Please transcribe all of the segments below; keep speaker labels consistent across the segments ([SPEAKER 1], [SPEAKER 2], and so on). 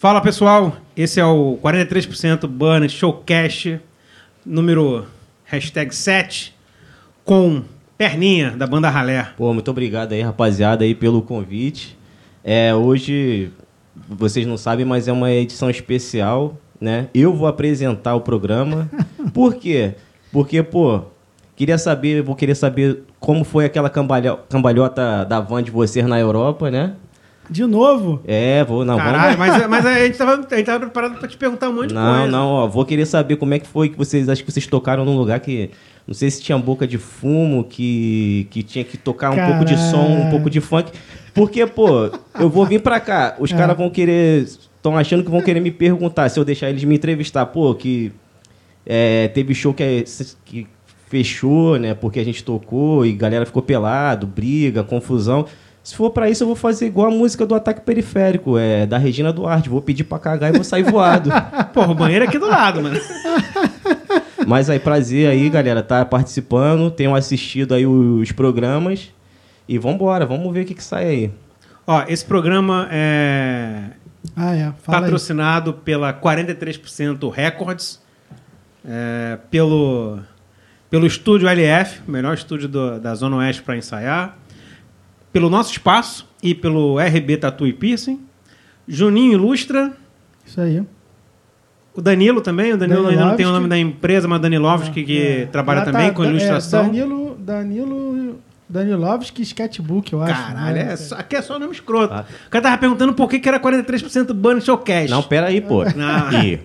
[SPEAKER 1] Fala pessoal, esse é o 43% Banner Showcast número hashtag 7 com Perninha da banda Ralé.
[SPEAKER 2] Pô, muito obrigado aí, rapaziada, aí pelo convite. É, hoje, vocês não sabem, mas é uma edição especial, né? Eu vou apresentar o programa. Por quê? Porque, pô, queria saber, vou querer saber como foi aquela cambalho- cambalhota da van de vocês na Europa, né?
[SPEAKER 3] De novo?
[SPEAKER 2] É, vou, não,
[SPEAKER 1] Caralho,
[SPEAKER 2] vamos...
[SPEAKER 1] mas, mas a, gente tava, a gente tava preparado pra te perguntar um monte de
[SPEAKER 2] Não,
[SPEAKER 1] coisa.
[SPEAKER 2] não, ó, vou querer saber como é que foi que vocês, acho que vocês tocaram num lugar que, não sei se tinha boca de fumo, que, que tinha que tocar um pouco de som, um pouco de funk, porque, pô, eu vou vir pra cá, os
[SPEAKER 3] É.
[SPEAKER 2] caras vão querer, estão achando que vão querer me perguntar, se eu deixar eles me entrevistar, pô, que é, teve show que, é- que fechou, né, porque a gente tocou e galera ficou pelado, briga, confusão. Se for pra isso, eu vou fazer igual a música do Ataque Periférico, é, da Regina Duarte. Vou pedir pra cagar e vou sair voado.
[SPEAKER 1] Porra, o banheiro é aqui do lado, mano.
[SPEAKER 2] Mas aí, prazer aí, galera, tá participando, tenham assistido aí os programas. E vambora, vamos ver o que, que sai aí.
[SPEAKER 1] Ó, esse programa é
[SPEAKER 3] Ah, é. Fala aí.
[SPEAKER 1] patrocinado pela 43% Records, é, pelo, pelo estúdio LF, o melhor estúdio do- da Zona Oeste para ensaiar, pelo nosso espaço e pelo RB Tatu e Piercing, Juninho Ilustra,
[SPEAKER 3] Isso aí.
[SPEAKER 1] o Danilo também, o Danilo ainda não tem o nome da empresa, mas o Danilovski que
[SPEAKER 3] É.
[SPEAKER 1] trabalha
[SPEAKER 3] Lá tá-
[SPEAKER 1] também com
[SPEAKER 3] é,
[SPEAKER 1] ilustração.
[SPEAKER 3] Danilo, Danilo, Danilovski Sketchbook, eu acho.
[SPEAKER 1] Caralho,
[SPEAKER 3] né?
[SPEAKER 1] é só- aqui é só nome escroto.
[SPEAKER 2] Ah.
[SPEAKER 1] O cara tava perguntando por que, que era 43% Bunny Showcast.
[SPEAKER 2] Não, pera aí, pô.
[SPEAKER 1] Não.
[SPEAKER 2] E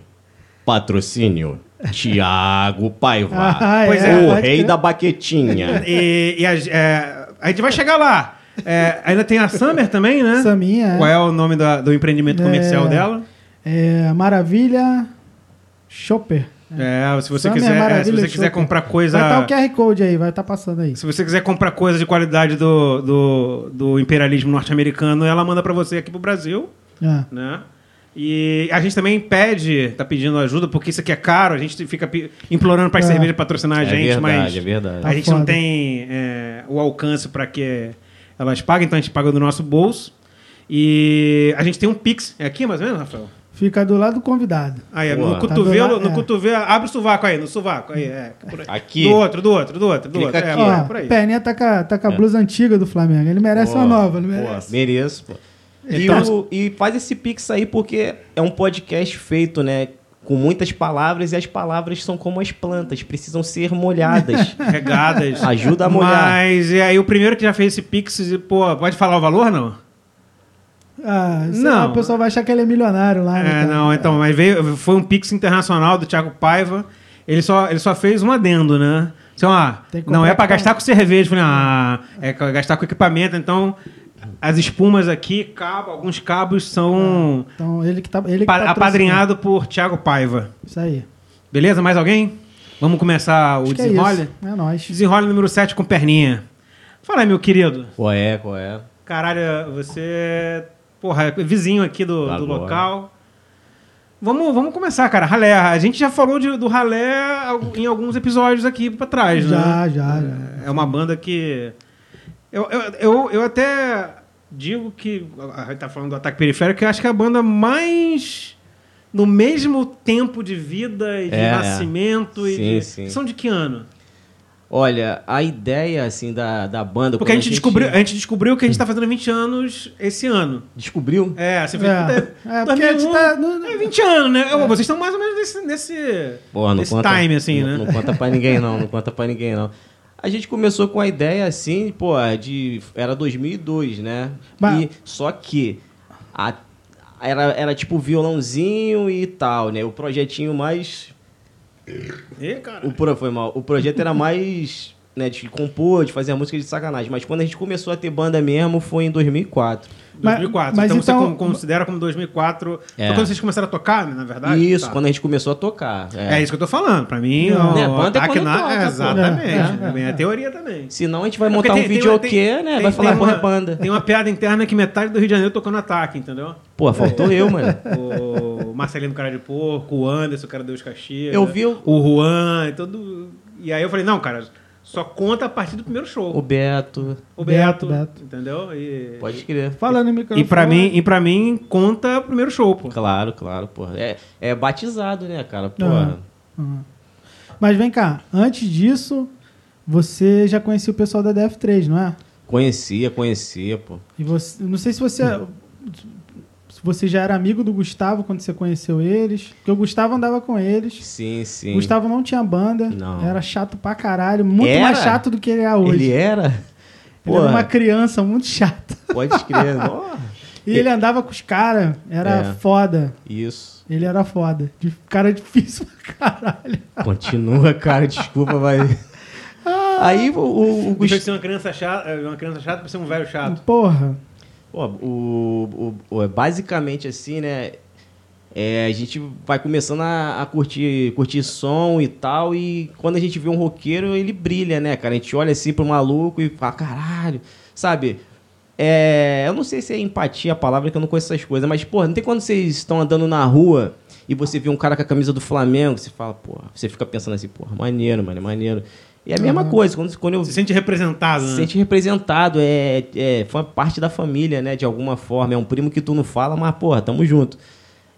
[SPEAKER 2] patrocínio Tiago Paiva,
[SPEAKER 3] Ah, é,
[SPEAKER 2] o rei da baquetinha.
[SPEAKER 1] E, e a, é, a gente vai chegar lá. É, ainda tem a Summer também, né?
[SPEAKER 3] Saminha, é.
[SPEAKER 1] Qual é o nome da- do empreendimento comercial
[SPEAKER 3] É.
[SPEAKER 1] dela?
[SPEAKER 3] É, Maravilha Shopper.
[SPEAKER 1] É, se você
[SPEAKER 3] Summer
[SPEAKER 1] quiser, é, se
[SPEAKER 3] Maravilha
[SPEAKER 1] você quiser
[SPEAKER 3] Shopper.
[SPEAKER 1] comprar coisa.
[SPEAKER 3] Vai estar o QR Code aí, vai estar passando aí.
[SPEAKER 1] Se você quiser comprar coisa de qualidade do, do, do imperialismo norte-americano, ela manda pra você aqui pro Brasil,
[SPEAKER 3] É.
[SPEAKER 1] né? E a gente também pede, tá pedindo ajuda, porque isso aqui é caro, a gente fica implorando para as
[SPEAKER 3] É.
[SPEAKER 1] cervejas patrocinar a
[SPEAKER 2] É
[SPEAKER 1] gente,
[SPEAKER 2] verdade,
[SPEAKER 1] mas
[SPEAKER 2] é verdade.
[SPEAKER 1] a
[SPEAKER 3] Tá
[SPEAKER 1] gente não tem é, o alcance para que elas paguem, então a gente paga do nosso bolso. E a gente tem um Pix. É aqui mais ou menos, Rafael?
[SPEAKER 3] Fica do lado do convidado.
[SPEAKER 1] Aí, é
[SPEAKER 2] Boa.
[SPEAKER 1] no
[SPEAKER 2] Tá
[SPEAKER 1] cotovelo,
[SPEAKER 3] do lado,
[SPEAKER 1] no
[SPEAKER 3] é.
[SPEAKER 1] cotovelo. Abre o sovaco aí, no sovaco. Aí, é.
[SPEAKER 2] Aqui.
[SPEAKER 1] Do outro, do outro, do outro, do
[SPEAKER 2] Clica
[SPEAKER 1] outro. É,
[SPEAKER 2] aqui.
[SPEAKER 1] por
[SPEAKER 3] Ó,
[SPEAKER 1] por aí.
[SPEAKER 3] Perninha tá com a, tá com a
[SPEAKER 2] É.
[SPEAKER 3] blusa antiga do Flamengo. Ele merece
[SPEAKER 2] Pô,
[SPEAKER 3] uma nova, não merece?
[SPEAKER 2] mereço, pô. E,
[SPEAKER 1] Então-
[SPEAKER 2] o- e faz esse pix aí porque é um podcast feito, né? Com muitas palavras e as palavras são como as plantas, precisam ser molhadas.
[SPEAKER 1] Regadas.
[SPEAKER 2] Ajuda a molhar.
[SPEAKER 1] Mas e aí o primeiro que já fez esse Pix, pô, pode falar o valor, não?
[SPEAKER 3] Ah,
[SPEAKER 1] Não.
[SPEAKER 3] lá, o pessoal vai achar que ele é milionário lá. né,
[SPEAKER 1] É, não, então, mas veio, foi um Pix internacional do Thiago Paiva. Ele só, ele só fez um adendo, né? Então, ah,
[SPEAKER 3] que
[SPEAKER 1] não é pra
[SPEAKER 3] equipamento.
[SPEAKER 1] gastar com cerveja. Falei, ah, é gastar com equipamento. Então, as espumas aqui, cabo, alguns cabos são
[SPEAKER 3] Então, ele que tá. Ele que
[SPEAKER 1] pa- apadrinhado por Thiago Paiva.
[SPEAKER 3] Isso aí.
[SPEAKER 1] Beleza? Mais alguém? Vamos começar o
[SPEAKER 3] Acho que é
[SPEAKER 1] desenrole?
[SPEAKER 3] isso. É nóis.
[SPEAKER 1] desenrole número 7 com perninha. Fala aí, meu querido.
[SPEAKER 2] Qual é, qual é?
[SPEAKER 1] Caralho, você. Porra, é vizinho aqui do, do local. Vamos, vamos começar, cara. Ralé. A gente já falou de- do Ralé al- em alguns episódios aqui pra trás, né?
[SPEAKER 3] Já, já, já.
[SPEAKER 1] É uma banda que. Eu, eu, eu, eu até digo que. A gente tá falando do Ataque Periférico, que eu acho que é a banda mais. No mesmo tempo de vida e de
[SPEAKER 2] É,
[SPEAKER 1] nascimento. e
[SPEAKER 2] Sim,
[SPEAKER 1] de-
[SPEAKER 2] sim.
[SPEAKER 1] São de que ano?
[SPEAKER 2] Olha, a ideia, assim, da, da banda...
[SPEAKER 1] Porque a
[SPEAKER 2] quando
[SPEAKER 1] gente, descobriu, a gente descobriu que a gente tá fazendo 20 anos esse ano.
[SPEAKER 2] Descobriu?
[SPEAKER 1] É, assim, foi.
[SPEAKER 3] É. É, porque a gente tá no-
[SPEAKER 1] É 20 anos, né? Eu- Vocês estão mais ou menos nesse, nesse,
[SPEAKER 2] Porra, não
[SPEAKER 1] nesse
[SPEAKER 2] conta,
[SPEAKER 1] time, assim,
[SPEAKER 2] não,
[SPEAKER 1] né?
[SPEAKER 2] Não conta pra ninguém, não. Não conta pra ninguém, não. A gente começou com a ideia, assim, pô, de... Era 2002, né?
[SPEAKER 3] Mas-
[SPEAKER 2] E, só que... A, era, era tipo violãozinho e tal, né? O projetinho mais...
[SPEAKER 1] Ih, cara.
[SPEAKER 2] O, pro, foi mal. O projeto era mais... Né, de compor, de fazer a música de sacanagem. Mas quando a gente começou a ter banda mesmo, foi em 2004.
[SPEAKER 1] 2004.
[SPEAKER 3] Mas-
[SPEAKER 1] então,
[SPEAKER 3] mas então-
[SPEAKER 1] você con- considera como 2004.
[SPEAKER 2] É.
[SPEAKER 1] Foi quando vocês começaram a tocar, na verdade?
[SPEAKER 2] Isso,
[SPEAKER 1] Tá.
[SPEAKER 2] quando a gente começou a tocar.
[SPEAKER 1] É. isso que eu tô falando. Pra mim,
[SPEAKER 3] Não.
[SPEAKER 1] o
[SPEAKER 2] Né, banda é
[SPEAKER 1] na...
[SPEAKER 2] toca, pô.
[SPEAKER 1] Exatamente.
[SPEAKER 3] É, é,
[SPEAKER 1] É,
[SPEAKER 3] é.
[SPEAKER 1] a teoria também.
[SPEAKER 2] Senão a gente vai
[SPEAKER 1] É
[SPEAKER 2] montar um
[SPEAKER 1] tem- tem-
[SPEAKER 2] videokê, né?
[SPEAKER 1] tem-
[SPEAKER 2] vai falar, porra, é banda.
[SPEAKER 1] Tem uma piada interna que metade do Rio de Janeiro tocando ataque, entendeu?
[SPEAKER 2] Pô, faltou eu, mano.
[SPEAKER 1] O Marcelinho Cara de Porco, o Anderson, o cara Deus Caxias.
[SPEAKER 2] Eu vi o-
[SPEAKER 1] o Juan, e todo. E aí eu falei, não, cara, só conta a partir do primeiro show.
[SPEAKER 2] O Beto.
[SPEAKER 1] O Beto,
[SPEAKER 3] Beto, Beto.
[SPEAKER 1] entendeu? E,
[SPEAKER 2] Pode crer.
[SPEAKER 3] Falando em microfone.
[SPEAKER 1] e, pra mim, e pra mim, conta o primeiro show, pô.
[SPEAKER 2] Claro, claro, porra. É, é batizado, né, cara? Porra.
[SPEAKER 3] Uhum. Mas vem cá, antes disso, você já conhecia o pessoal da DF3, não é?
[SPEAKER 2] Conhecia, conhecia, pô.
[SPEAKER 3] E você, não sei se você se você já era amigo do Gustavo quando você conheceu eles, porque o Gustavo andava com eles.
[SPEAKER 2] Sim, sim.
[SPEAKER 3] O Gustavo não tinha banda,
[SPEAKER 2] Não.
[SPEAKER 3] era chato pra caralho, muito
[SPEAKER 2] Era?
[SPEAKER 3] mais chato do que ele é hoje.
[SPEAKER 2] Ele era?
[SPEAKER 3] Ele
[SPEAKER 2] Porra,
[SPEAKER 3] era uma criança muito chata.
[SPEAKER 2] pode crer.
[SPEAKER 3] E ele andava com os caras, era
[SPEAKER 2] É.
[SPEAKER 3] foda.
[SPEAKER 2] Isso.
[SPEAKER 3] Ele era foda. De cara difícil pra caralho.
[SPEAKER 2] Continua, cara. Desculpa, vai. Aí o, o, o
[SPEAKER 1] Deixa de
[SPEAKER 2] Gustavo...
[SPEAKER 1] ser uma criança chata, uma criança chata pra ser um velho chato.
[SPEAKER 3] Porra.
[SPEAKER 2] Pô, o, o, o- basicamente assim, né? é, a gente vai começando a, a curtir, curtir som e tal, e quando a gente vê um roqueiro, ele brilha, né, cara? A gente olha assim pro maluco e fala, caralho, sabe? É, eu não sei se é empatia a palavra, que eu não conheço essas coisas, mas, pô, não tem quando vocês estão andando na rua e você vê um cara com a camisa do Flamengo, você fala, pô, você fica pensando assim, porra, maneiro, mano, é maneiro. E é a mesma
[SPEAKER 3] Uhum.
[SPEAKER 2] coisa, quando, quando eu
[SPEAKER 1] Se sente representado,
[SPEAKER 2] se
[SPEAKER 1] né?
[SPEAKER 2] sente representado, é, é foi parte da família, né, de alguma forma. É um primo que tu não fala, mas, porra, tamo junto.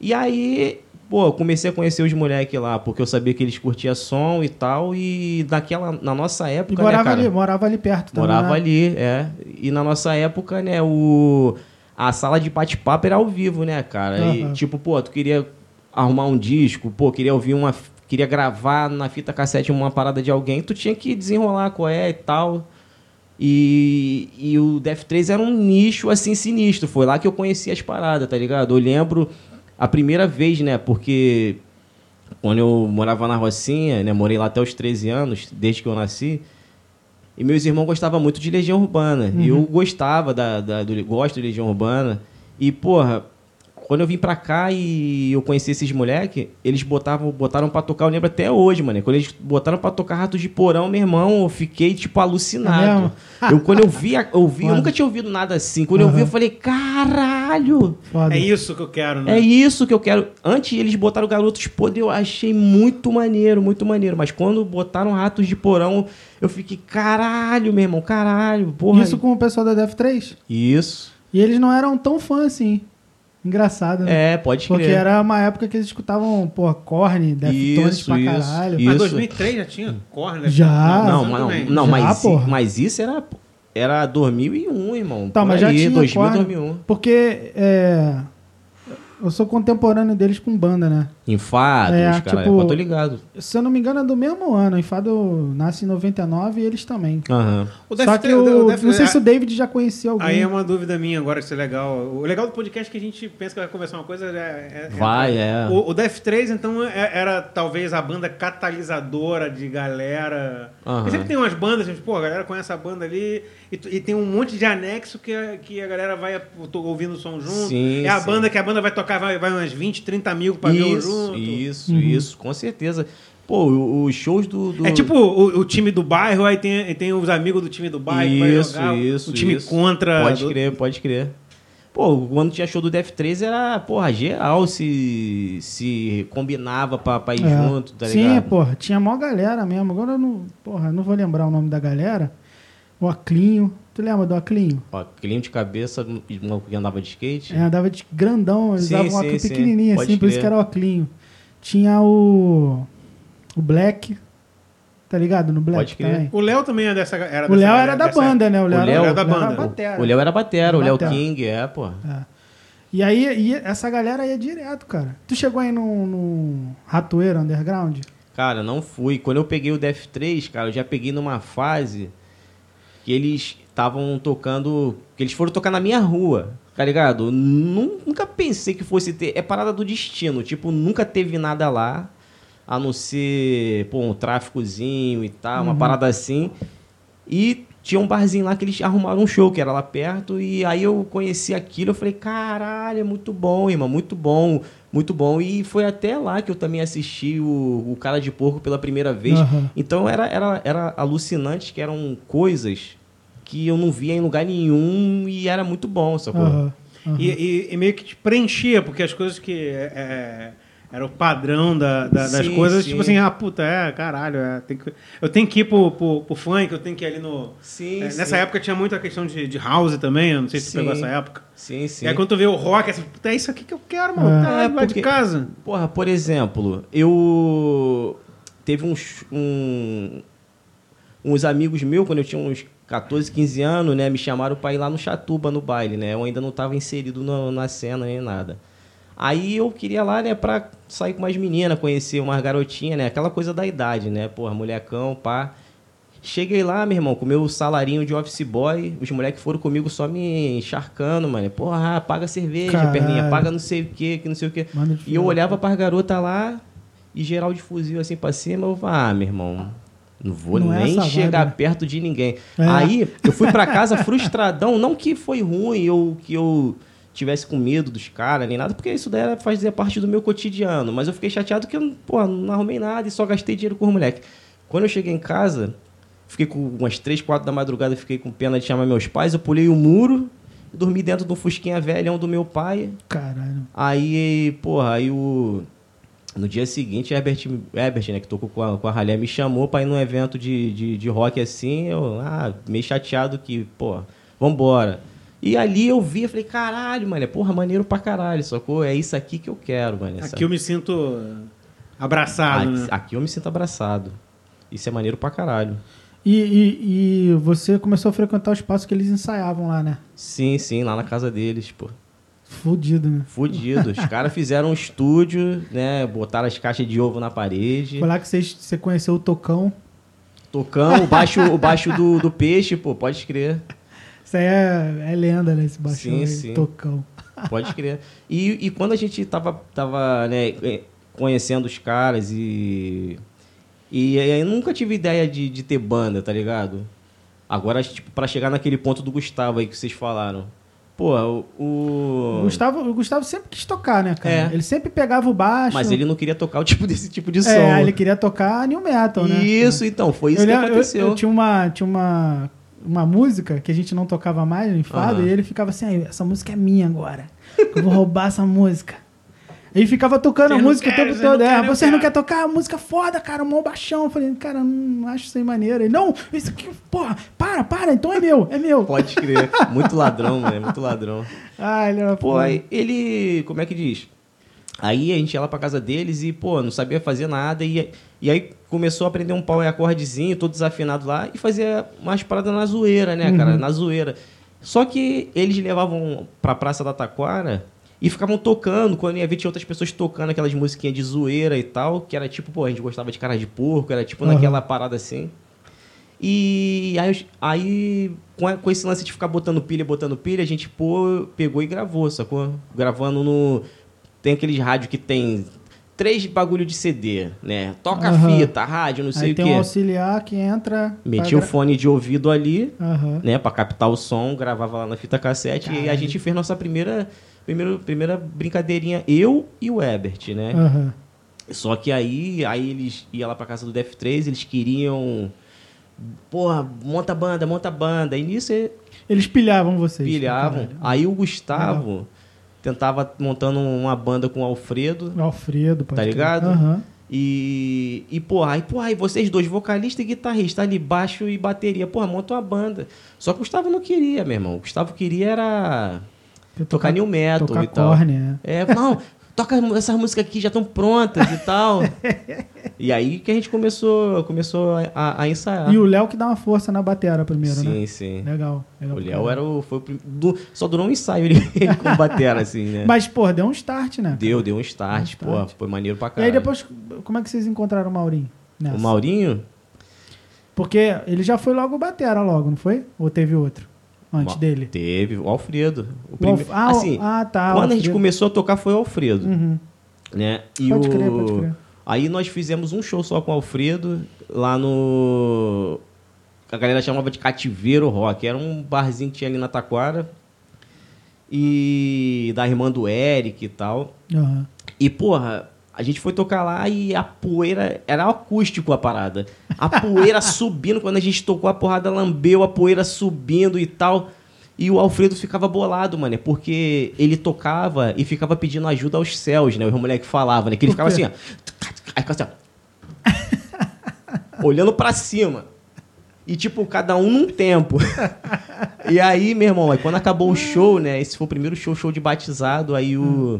[SPEAKER 2] E aí, pô, eu comecei a conhecer os moleques lá, porque eu sabia que eles curtiam som e tal, e naquela, na nossa
[SPEAKER 3] E
[SPEAKER 2] época,
[SPEAKER 3] morava,
[SPEAKER 2] né, cara?
[SPEAKER 3] ali, morava ali perto também.
[SPEAKER 2] morava
[SPEAKER 3] né?
[SPEAKER 2] ali, é. E na nossa época, né, o... A sala de bate-papo era ao vivo, né, cara?
[SPEAKER 3] Aham.
[SPEAKER 2] E, tipo, pô, tu queria arrumar um disco, pô, queria ouvir uma... Queria gravar na fita cassete uma parada de alguém, tu tinha que desenrolar qual é e tal. E, e o Def 3 era um nicho assim sinistro. Foi lá que eu conheci as paradas, tá ligado? Eu lembro a primeira vez, né? Porque quando eu morava na Rocinha, né? Morei lá até os 13 anos, desde que eu nasci. E meus irmãos gostavam muito de Legião Urbana. E eu gostava da, da- do, gosto de Legião Urbana. E, porra, quando eu vim pra cá e eu conheci esses moleque, eles botavam, botaram pra tocar, eu lembro até hoje, mano. Quando eles botaram pra tocar Ratos de Porão, meu irmão, eu fiquei, tipo,
[SPEAKER 3] É
[SPEAKER 2] alucinado.
[SPEAKER 3] mesmo?
[SPEAKER 2] eu, quando eu vi, eu vi, eu nunca tinha ouvido nada assim. Quando eu vi, eu falei, caralho!
[SPEAKER 3] Foda.
[SPEAKER 1] É isso que eu quero, né?
[SPEAKER 2] É isso que eu quero. Antes eles botaram Garotos Podre, eu achei muito maneiro, muito maneiro. Mas quando botaram Ratos de Porão, eu fiquei, caralho, meu irmão, caralho, porra.
[SPEAKER 3] Isso com o pessoal da Def 3.
[SPEAKER 2] Isso.
[SPEAKER 3] E eles não eram tão fãs assim. Engraçado, né?
[SPEAKER 2] É, pode
[SPEAKER 3] Porque
[SPEAKER 2] crer.
[SPEAKER 3] era uma época que eles escutavam, porra, Korn, Deftones pra
[SPEAKER 2] isso,
[SPEAKER 3] caralho.
[SPEAKER 2] isso.
[SPEAKER 1] Mas 2003 já tinha corne, né?
[SPEAKER 3] Já.
[SPEAKER 2] Não,
[SPEAKER 1] Não,
[SPEAKER 2] mas, não,
[SPEAKER 3] Já,
[SPEAKER 2] mas,
[SPEAKER 3] porra.
[SPEAKER 2] mas isso era, era 2001, irmão.
[SPEAKER 3] Tá,
[SPEAKER 2] Por
[SPEAKER 3] mas já
[SPEAKER 2] aí,
[SPEAKER 3] tinha
[SPEAKER 2] 2000,
[SPEAKER 3] Korn.
[SPEAKER 2] 2001.
[SPEAKER 3] Porque é, eu sou contemporâneo deles com banda, né?
[SPEAKER 2] Enfados,
[SPEAKER 3] É,
[SPEAKER 2] cara,
[SPEAKER 3] tipo-
[SPEAKER 2] eu tô ligado.
[SPEAKER 3] Se eu não me engano, é do mesmo ano. Enfado nasce em 99 e eles também.
[SPEAKER 1] O Def-
[SPEAKER 3] Só que
[SPEAKER 1] o-
[SPEAKER 3] o,
[SPEAKER 1] Def-
[SPEAKER 3] não sei se
[SPEAKER 1] a-
[SPEAKER 3] o David já conhecia alguém.
[SPEAKER 1] Aí é uma dúvida minha agora, que isso é legal. O legal do podcast é que a gente pensa que vai conversar uma coisa. É, é-
[SPEAKER 2] Vai, é.
[SPEAKER 1] O, o Def 3, então, é- era talvez a banda catalisadora de galera. Porque sempre tem umas bandas, tipo, pô, a galera conhece a banda ali e, e tem um monte de anexo que, a- que a galera vai tô ouvindo o som junto.
[SPEAKER 2] Sim,
[SPEAKER 1] é a
[SPEAKER 2] sim.
[SPEAKER 1] banda que a banda vai tocar, vai, vai umas 20, 30 mil pra ver o
[SPEAKER 2] Isso,
[SPEAKER 1] junto.
[SPEAKER 2] isso,
[SPEAKER 3] Uhum.
[SPEAKER 2] isso, com certeza. Pô, os shows do... do-
[SPEAKER 1] É tipo o, o time do bairro, aí tem, tem os amigos do time do bairro que vai
[SPEAKER 2] Isso,
[SPEAKER 1] jogar.
[SPEAKER 2] isso,
[SPEAKER 1] o time
[SPEAKER 2] isso.
[SPEAKER 1] contra.
[SPEAKER 2] Pode
[SPEAKER 1] do-
[SPEAKER 2] crer, pode crer. Pô, quando tinha show do Def 3 era, porra, geral se, se combinava pra, pra ir
[SPEAKER 3] É.
[SPEAKER 2] junto, tá
[SPEAKER 3] Sim,
[SPEAKER 2] ligado?
[SPEAKER 3] porra, tinha mó galera mesmo. Agora eu não, porra, não vou lembrar o nome da galera. O Aclinho. Tu lembra do Aclinho?
[SPEAKER 2] Ó, clima de cabeça, que andava de skate.
[SPEAKER 3] É, andava de grandão, eles
[SPEAKER 2] Sim,
[SPEAKER 3] usavam um óculos pequenininho assim, por isso
[SPEAKER 2] crer.
[SPEAKER 3] que era o Aclinho. Tinha o. O Black, tá ligado? No Black
[SPEAKER 2] Pode crer.
[SPEAKER 3] também.
[SPEAKER 1] O Léo também é dessa, era
[SPEAKER 3] O
[SPEAKER 1] dessa
[SPEAKER 3] Léo era da
[SPEAKER 1] dessa-
[SPEAKER 3] banda, né? O
[SPEAKER 2] O
[SPEAKER 3] Léo,
[SPEAKER 1] era da banda.
[SPEAKER 2] O Léo era batera, o Léo. King, é, pô.
[SPEAKER 3] É. E aí, e essa galera ia direto, cara. Tu chegou aí no, no Ratoeiro Underground?
[SPEAKER 2] Cara, não fui. Quando eu peguei o Def 3, cara, eu já peguei numa fase que eles estavam tocando. Que eles foram tocar na minha rua, tá ligado? Nu- Nunca pensei que fosse ter. É parada do destino. Tipo, nunca teve nada lá. A não ser, pô, um tráficozinho e tal, uma parada assim. E tinha um barzinho lá que eles arrumaram um show, que era lá perto. E aí eu conheci aquilo, eu falei, caralho, é muito bom, irmão, muito bom, muito bom. E foi até lá que eu também assisti o, o Cara de Porco pela primeira vez.
[SPEAKER 3] Aham.
[SPEAKER 2] Então era, era, era alucinante, que eram coisas que eu não via em lugar nenhum e era muito bom, sacou?
[SPEAKER 3] Aham, aham.
[SPEAKER 1] E, e- e meio que te preenchia, porque as coisas que. é, era o padrão da, da- das
[SPEAKER 2] Sim,
[SPEAKER 1] coisas.
[SPEAKER 2] sim.
[SPEAKER 1] Tipo assim, ah, puta, é, caralho, é, tem que- eu tenho que ir pro, pro, pro funk, eu tenho que ir ali no.
[SPEAKER 2] Sim,
[SPEAKER 1] É,
[SPEAKER 2] sim.
[SPEAKER 1] nessa época tinha muito a questão de, de house também, eu não sei se você
[SPEAKER 2] Sim.
[SPEAKER 1] pegou essa época.
[SPEAKER 2] Sim, sim.
[SPEAKER 1] E aí quando tu vê o rock, é assim, puta, é isso aqui que eu quero, mano.
[SPEAKER 3] É.
[SPEAKER 1] Tá lá
[SPEAKER 2] É,
[SPEAKER 1] de casa.
[SPEAKER 2] Porra, por exemplo, eu. Teve uns. Um, uns amigos meus, quando eu tinha uns 14, 15 anos, né? Me chamaram pra ir lá no Chatuba, no baile, né? Eu ainda não tava inserido no- na cena nem nada. Aí eu queria lá, né, pra sair com umas meninas, conhecer umas garotinhas, né? Aquela coisa da idade, né? Porra, molecão, pá. Cheguei lá, meu irmão, com meu salarinho de office boy. Os moleques foram comigo só me encharcando, mano. Porra, paga cerveja,
[SPEAKER 3] Caralho.
[SPEAKER 2] perninha, paga não sei o que, que não sei o que.
[SPEAKER 3] Manda de
[SPEAKER 2] E eu olhava pras garotas lá e geral de fuzil assim pra cima. Eu falava, ah, meu irmão, não vou
[SPEAKER 3] Não é
[SPEAKER 2] nem
[SPEAKER 3] vibe,
[SPEAKER 2] chegar
[SPEAKER 3] né?
[SPEAKER 2] perto de ninguém.
[SPEAKER 3] É.
[SPEAKER 2] Aí eu fui pra casa frustradão. Não que foi ruim ou que eu tivesse com medo dos caras nem nada, porque isso daí fazia parte do meu cotidiano. Mas eu fiquei chateado que eu pô, não arrumei nada e só gastei dinheiro com os moleques. Quando eu cheguei em casa, fiquei com umas 3, 4 da madrugada, fiquei com pena de chamar meus pais. Eu pulei o muro, dormi dentro do Fusquinha velhão do meu pai.
[SPEAKER 3] Caralho.
[SPEAKER 2] Aí, porra, aí o. No dia seguinte, Herbert, Herbert né, que tocou com a, com a Ralé, me chamou pra ir num evento de, de, de rock assim. Eu, ah, meio chateado que, pô, vambora. E ali eu vi, eu falei, caralho, mano, porra, maneiro pra caralho, sacou? É isso aqui que eu quero, mano.
[SPEAKER 1] Aqui eu me sinto abraçado,
[SPEAKER 2] aqui,
[SPEAKER 1] né?
[SPEAKER 2] aqui eu me sinto abraçado. Isso é maneiro pra caralho.
[SPEAKER 3] E, e, e você começou a frequentar o espaço que eles ensaiavam lá, né?
[SPEAKER 2] Sim, sim, lá na casa deles, pô.
[SPEAKER 3] Fudido, né?
[SPEAKER 2] Fudido. Os caras fizeram um estúdio, né? Botaram as caixas de ovo na parede.
[SPEAKER 3] Foi lá que você conheceu o Tocão.
[SPEAKER 2] Tocão, o baixo, o baixo do, do peixe, pô, pode crer.
[SPEAKER 3] Isso aí é, é lenda, né? Esse baixão
[SPEAKER 2] Sim,
[SPEAKER 3] aí,
[SPEAKER 2] sim.
[SPEAKER 3] Tocão.
[SPEAKER 2] Pode crer. E, e quando a gente tava, tava né, eh, conhecendo os caras e. E aí eu nunca tive ideia de, de ter banda, tá ligado? Agora, tipo, pra chegar naquele ponto do Gustavo aí que vocês falaram. Pô, o.
[SPEAKER 3] O Gustavo, o Gustavo sempre quis tocar, né, cara?
[SPEAKER 2] É.
[SPEAKER 3] Ele sempre pegava o baixo.
[SPEAKER 2] Mas ele não queria tocar o tipo desse tipo de som.
[SPEAKER 3] É, ele queria tocar new metal, né?
[SPEAKER 2] Isso, então, foi isso
[SPEAKER 3] eu,
[SPEAKER 2] que
[SPEAKER 3] lembro- eu-
[SPEAKER 2] aconteceu.
[SPEAKER 3] Eu, tinha uma, tinha uma, uma música que a gente não tocava mais em fado,
[SPEAKER 2] Aham.
[SPEAKER 3] e ele ficava assim, "Ai, essa música é minha agora. Eu vou roubar essa música. Ele ficava tocando a
[SPEAKER 1] não
[SPEAKER 3] música
[SPEAKER 1] querem,
[SPEAKER 3] o tempo todo.
[SPEAKER 1] não
[SPEAKER 3] É,
[SPEAKER 1] querem, eu
[SPEAKER 3] vocês não
[SPEAKER 1] quero."
[SPEAKER 3] querem tocar a música foda, cara, mó baixão. Eu falei, cara, não acho isso aí maneiro. Ele, não, isso aqui, porra, para, para, então é meu, é meu.
[SPEAKER 2] Pode crer. Muito ladrão, mano. Muito ladrão.
[SPEAKER 3] Ah, ele era
[SPEAKER 2] Pô, aí ele. Como é que diz? Aí a gente ia lá pra casa deles e, pô, não sabia fazer nada. E, e aí começou a aprender um pau e acordezinho, todo desafinado lá, e fazia umas paradas na zoeira, né, cara?
[SPEAKER 3] Uhum.
[SPEAKER 2] Na zoeira. Só que eles levavam pra Praça da Taquara e ficavam tocando. Quando ia ver, tinha outras pessoas tocando aquelas musiquinhas de zoeira e tal, que era tipo, pô, a gente gostava de cara de porco, era tipo
[SPEAKER 3] Aham.
[SPEAKER 2] naquela parada assim. E aí, aí com, a- com esse lance de ficar botando pilha, botando pilha, a gente pô, pegou e gravou, sacou? Gravando no. Tem aqueles rádios que tem três bagulho de CD, né? Toca
[SPEAKER 3] Aham.
[SPEAKER 2] fita, rádio, não sei
[SPEAKER 3] Aí
[SPEAKER 2] o
[SPEAKER 3] tem
[SPEAKER 2] quê.
[SPEAKER 3] um auxiliar que entra.
[SPEAKER 2] Meti o
[SPEAKER 3] gra-
[SPEAKER 2] fone de ouvido ali,
[SPEAKER 3] Aham.
[SPEAKER 2] né? Pra captar o som, gravava lá na fita cassete. E aí a
[SPEAKER 3] Caralho.
[SPEAKER 2] gente fez nossa primeira, primeira, primeira brincadeirinha, eu e o Ebert, né?
[SPEAKER 3] Aham.
[SPEAKER 2] Só que aí, aí eles iam lá pra casa do Def 3, eles queriam. Porra, monta banda, monta banda. E nisso
[SPEAKER 3] Eles pilhavam vocês.
[SPEAKER 2] pilhavam. Aí o Gustavo tentava montando uma banda com o Alfredo.
[SPEAKER 3] Alfredo,
[SPEAKER 2] Tá ligado?
[SPEAKER 3] Aham.
[SPEAKER 2] E, e porra, aí, porra, aí vocês dois, vocalista e guitarrista, ali, baixo e bateria, porra, monta uma banda. Só que o Gustavo não queria, meu irmão. O Gustavo queria era tocar new metal
[SPEAKER 3] tocar
[SPEAKER 2] e tal.
[SPEAKER 3] corne, é.
[SPEAKER 2] É, não, toca essas músicas aqui, já estão prontas e tal. e aí que a gente começou, começou a, a- ensaiar.
[SPEAKER 3] E o Léo que dá uma força na batera primeiro,
[SPEAKER 2] sim,
[SPEAKER 3] né?
[SPEAKER 2] sim.
[SPEAKER 3] Legal. legal
[SPEAKER 2] O Léo
[SPEAKER 3] caralho.
[SPEAKER 2] era o. Foi o du- só durou um ensaio ele, ele com batera, assim, né?
[SPEAKER 3] Mas, pô, deu um start, né?
[SPEAKER 2] Deu, deu um start,
[SPEAKER 3] um start.
[SPEAKER 2] pô, foi maneiro pra
[SPEAKER 3] E aí
[SPEAKER 2] caralho.
[SPEAKER 3] depois, como é que vocês encontraram o Maurinho? nessa?
[SPEAKER 2] O Maurinho,
[SPEAKER 3] Porque ele já foi logo batera logo, não foi? Ou teve outro? Antes
[SPEAKER 2] Ma-
[SPEAKER 3] dele?
[SPEAKER 2] Teve, o Alfredo. O
[SPEAKER 3] O
[SPEAKER 2] prime...
[SPEAKER 3] Alf- ah,
[SPEAKER 2] assim,
[SPEAKER 3] ah, tá.
[SPEAKER 2] quando a gente
[SPEAKER 3] Alfredo.
[SPEAKER 2] começou a tocar foi o Alfredo,
[SPEAKER 3] Uhum.
[SPEAKER 2] né? E
[SPEAKER 3] Pode
[SPEAKER 2] o...
[SPEAKER 3] crer, pode crer.
[SPEAKER 2] Aí nós fizemos um show só com o Alfredo, lá no... A galera chamava de Cativeiro Rock. Era um barzinho que tinha ali na Taquara. E da irmã do Eric e tal.
[SPEAKER 3] Aham.
[SPEAKER 2] E, porra, a gente foi tocar lá e a poeira. Era acústico a parada. A poeira subindo, quando a gente tocou, a porrada lambeu, a poeira subindo e tal. E o Alfredo ficava bolado, mano, porque ele tocava e ficava pedindo ajuda aos céus, né? O moleque falava, né? Que ele ficava assim, ó. Aí ficava assim, ó. olhando pra cima. E, tipo, cada um num tempo. e aí, meu irmão, aí quando acabou o show, né? Esse foi o primeiro show, show de batizado, aí o.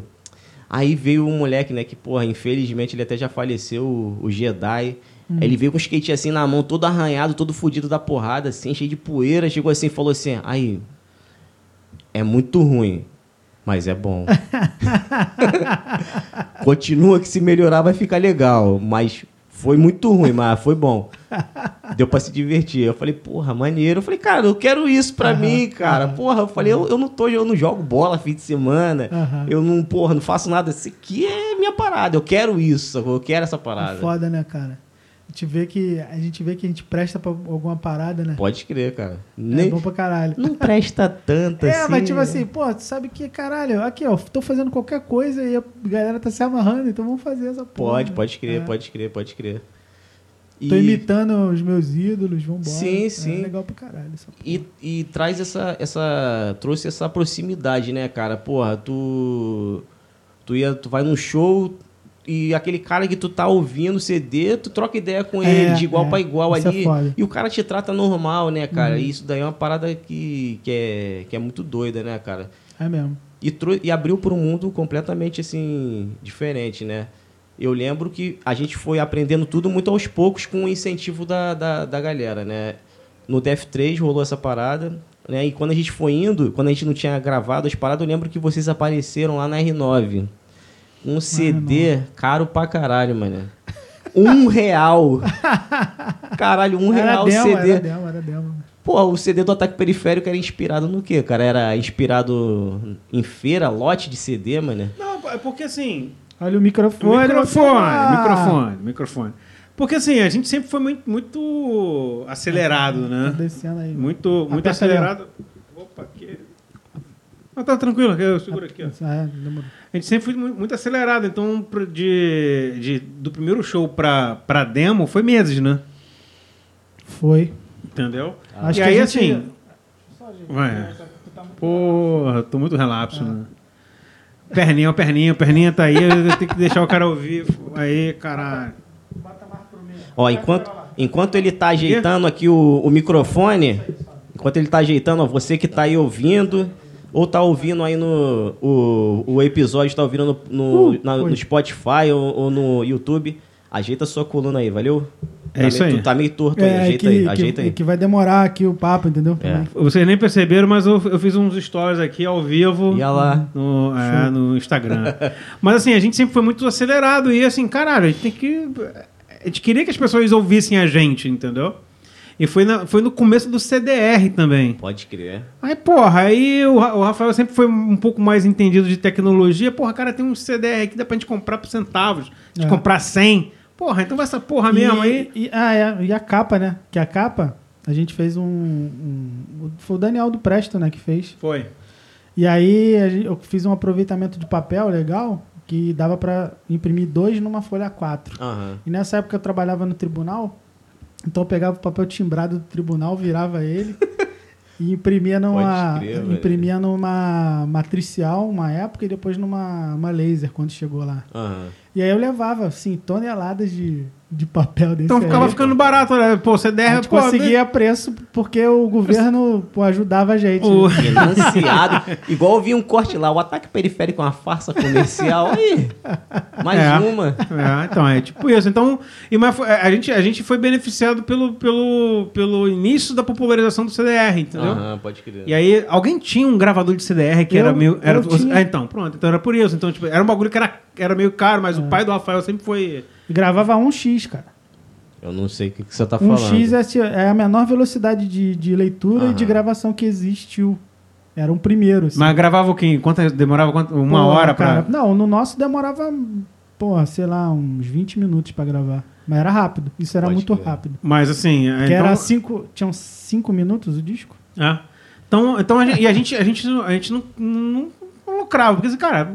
[SPEAKER 2] Aí veio um moleque, né? Que, porra, infelizmente ele até já faleceu, o, o Jedi. Aí Ele veio com o skate assim na mão, todo arranhado, todo fudido da porrada, assim, cheio de poeira. Chegou assim e falou assim: aí, é muito ruim, mas é bom. Continua que se melhorar vai ficar legal, mas foi muito ruim, mas foi bom. Deu pra se divertir. Eu falei, porra, maneiro. Eu falei, cara, eu quero isso pra
[SPEAKER 3] Aham,
[SPEAKER 2] mim, cara. porra, eu falei, eu, eu não tô, eu não jogo bola fim de semana. Eu não, porra, não faço nada. Isso aqui é minha parada. Eu quero isso, eu quero essa parada.
[SPEAKER 3] Foda, né, cara? Gente vê que a gente vê que a gente presta pra alguma parada, né?
[SPEAKER 2] Pode crer, cara.
[SPEAKER 3] É
[SPEAKER 2] Nem,
[SPEAKER 3] bom pra caralho.
[SPEAKER 2] não presta tanto
[SPEAKER 3] É,
[SPEAKER 2] assim.
[SPEAKER 3] mas tipo
[SPEAKER 2] né?
[SPEAKER 3] assim, pô, tu sabe que, caralho, aqui, ó, tô fazendo qualquer coisa e a galera tá se amarrando, então vamos fazer essa porra.
[SPEAKER 2] Pode, pode crer,
[SPEAKER 3] É.
[SPEAKER 2] pode crer, pode crer.
[SPEAKER 3] Tô
[SPEAKER 2] E-
[SPEAKER 3] imitando os meus ídolos, vambora.
[SPEAKER 2] Sim,
[SPEAKER 3] É
[SPEAKER 2] sim.
[SPEAKER 3] legal pra caralho.
[SPEAKER 2] E, e traz essa, essa. Trouxe essa proximidade, né, cara? Porra, tu. Tu, ia, tu vai num show e aquele cara que tu tá ouvindo CD, tu troca ideia com
[SPEAKER 3] É,
[SPEAKER 2] ele, de igual
[SPEAKER 3] é.
[SPEAKER 2] pra igual
[SPEAKER 3] é
[SPEAKER 2] ali.
[SPEAKER 3] foda.
[SPEAKER 2] e o cara te trata normal, né, cara?
[SPEAKER 3] Uhum.
[SPEAKER 2] E isso daí é uma parada que, que, é, que é muito doida, né, cara?
[SPEAKER 3] É mesmo.
[SPEAKER 2] e, e abriu para um mundo completamente assim diferente, né? Eu lembro que a gente foi aprendendo tudo muito aos poucos com o incentivo da, da, da galera, né? No DF3 rolou essa parada, né? E quando a gente foi indo, quando a gente não tinha gravado as paradas, eu lembro que vocês apareceram lá na R9. Um CD caro pra caralho, mano. Um real. Caralho, um
[SPEAKER 3] era
[SPEAKER 2] real
[SPEAKER 3] demo,
[SPEAKER 2] CD.
[SPEAKER 3] era demo, era demo.
[SPEAKER 2] Pô, o CD do Ataque Periférico era inspirado no quê, cara? Era inspirado em feira, lote de CD, mano?
[SPEAKER 1] Não, é porque assim.
[SPEAKER 3] Olha o microfone.
[SPEAKER 1] microfone,
[SPEAKER 3] Ah!
[SPEAKER 1] microfone, microfone. Porque assim, a gente sempre foi muito, muito acelerado,
[SPEAKER 3] Tá
[SPEAKER 1] né?
[SPEAKER 3] descendo aí.
[SPEAKER 1] Muito, muito
[SPEAKER 3] Aperta ali,
[SPEAKER 1] acelerado. Aqui. Ah, tá tranquilo, eu seguro aqui, ó.
[SPEAKER 3] Ah, é.
[SPEAKER 1] A gente sempre foi mu- muito acelerado, então de, de- do primeiro show pra, pra demo foi meses, né?
[SPEAKER 3] Foi.
[SPEAKER 1] Entendeu?
[SPEAKER 3] Acho
[SPEAKER 1] e
[SPEAKER 3] que
[SPEAKER 1] aí
[SPEAKER 3] a gente-
[SPEAKER 1] assim. Vai. Porra, tô muito relapso, né? Perninha, perninha, perninha tá aí, eu tenho que deixar o cara ouvir. Aí, caralho.
[SPEAKER 2] Ó, enquanto, enquanto ele tá ajeitando aqui o, o microfone, enquanto ele tá ajeitando, ó, você que tá aí ouvindo, ou tá ouvindo aí no. O, o episódio tá ouvindo no, no,
[SPEAKER 3] Uh,
[SPEAKER 2] na- no Spotify ou, ou no YouTube, ajeita a sua coluna aí, valeu?
[SPEAKER 1] É
[SPEAKER 2] Tá
[SPEAKER 1] isso
[SPEAKER 2] meio-
[SPEAKER 1] aí.
[SPEAKER 2] Tu tá meio torto aí,
[SPEAKER 3] É,
[SPEAKER 2] ajeita
[SPEAKER 3] que,
[SPEAKER 2] aí,
[SPEAKER 3] que-
[SPEAKER 2] ajeita aí.
[SPEAKER 3] que vai demorar aqui o papo, entendeu?
[SPEAKER 2] É.
[SPEAKER 1] Vocês nem perceberam, mas eu, eu fiz uns stories aqui ao vivo.
[SPEAKER 2] Ia lá.
[SPEAKER 1] No, é, no Instagram. mas assim, a gente sempre foi muito acelerado e assim, caralho, a gente tem que. A gente queria que as pessoas ouvissem a gente, entendeu? E foi, na- foi no começo do CDR também.
[SPEAKER 2] Pode crer.
[SPEAKER 1] Aí, porra, aí o, o Rafael sempre foi um pouco mais entendido de tecnologia. Porra, cara, tem um CDR aqui, dá pra gente comprar por centavos. De
[SPEAKER 3] É.
[SPEAKER 1] comprar 100. Porra, então vai essa porra mesmo aí.
[SPEAKER 3] E, ah, é, e a capa, né? Que a capa, a gente fez um, um- Foi o Daniel do Presto, né, que fez.
[SPEAKER 1] Foi.
[SPEAKER 3] E aí a gente- eu fiz um aproveitamento de papel legal que dava pra imprimir dois numa folha 4.
[SPEAKER 2] Aham.
[SPEAKER 3] E nessa época eu trabalhava no tribunal, então eu pegava o papel timbrado do tribunal, virava ele e imprimia numa,
[SPEAKER 2] crer, velho.
[SPEAKER 3] imprimia numa matricial uma época e depois numa uma laser quando chegou lá.
[SPEAKER 2] Aham.
[SPEAKER 3] E aí eu levava, assim, toneladas de, de papel desse
[SPEAKER 1] Então ficava
[SPEAKER 3] aí.
[SPEAKER 1] ficando barato, né? Pô,
[SPEAKER 3] A
[SPEAKER 1] CDR,
[SPEAKER 3] gente
[SPEAKER 1] pô,
[SPEAKER 3] conseguia preço porque o governo pô, ajudava a gente.
[SPEAKER 1] O-
[SPEAKER 3] né?
[SPEAKER 2] Financiado. Igual eu vi um corte lá, o ataque periférico é uma farsa comercial. Aí, mais
[SPEAKER 1] É.
[SPEAKER 2] uma.
[SPEAKER 1] É, então, é tipo isso. Então, e, mas a, gente, a gente foi beneficiado pelo, pelo, pelo início da popularização do CDR, entendeu?
[SPEAKER 2] Aham, pode crer.
[SPEAKER 1] E aí, alguém tinha um gravador de CDR que
[SPEAKER 3] Eu-
[SPEAKER 1] era meio. Era,
[SPEAKER 3] eu tinha.
[SPEAKER 1] É, então, pronto. Então era por isso. Então, tipo, era um bagulho que era, era meio caro, mas o
[SPEAKER 3] É.
[SPEAKER 1] pai do Rafael sempre foi.
[SPEAKER 3] E gravava 1x, cara.
[SPEAKER 2] Eu não sei o que, que você tá falando.
[SPEAKER 3] 1x é, assim, é a menor velocidade de, de leitura e de
[SPEAKER 2] Aham.
[SPEAKER 3] gravação que existiu. Era um primeiro. assim.
[SPEAKER 1] Mas gravava o quê? Quanto demorava? Quanto, uma
[SPEAKER 3] Pô,
[SPEAKER 1] hora
[SPEAKER 3] cara,
[SPEAKER 1] pra.
[SPEAKER 3] Não, no nosso demorava, porra, sei lá, uns 20 minutos pra gravar. Mas era rápido. Isso era
[SPEAKER 2] Pode
[SPEAKER 3] muito rápido.
[SPEAKER 1] Mas assim.
[SPEAKER 3] Que
[SPEAKER 1] então,
[SPEAKER 3] era cinco, tinham 5 minutos o disco?
[SPEAKER 1] É. Então, então a gente, e a gente, a gente, não- a gente não, não, não lucrava, porque assim, cara,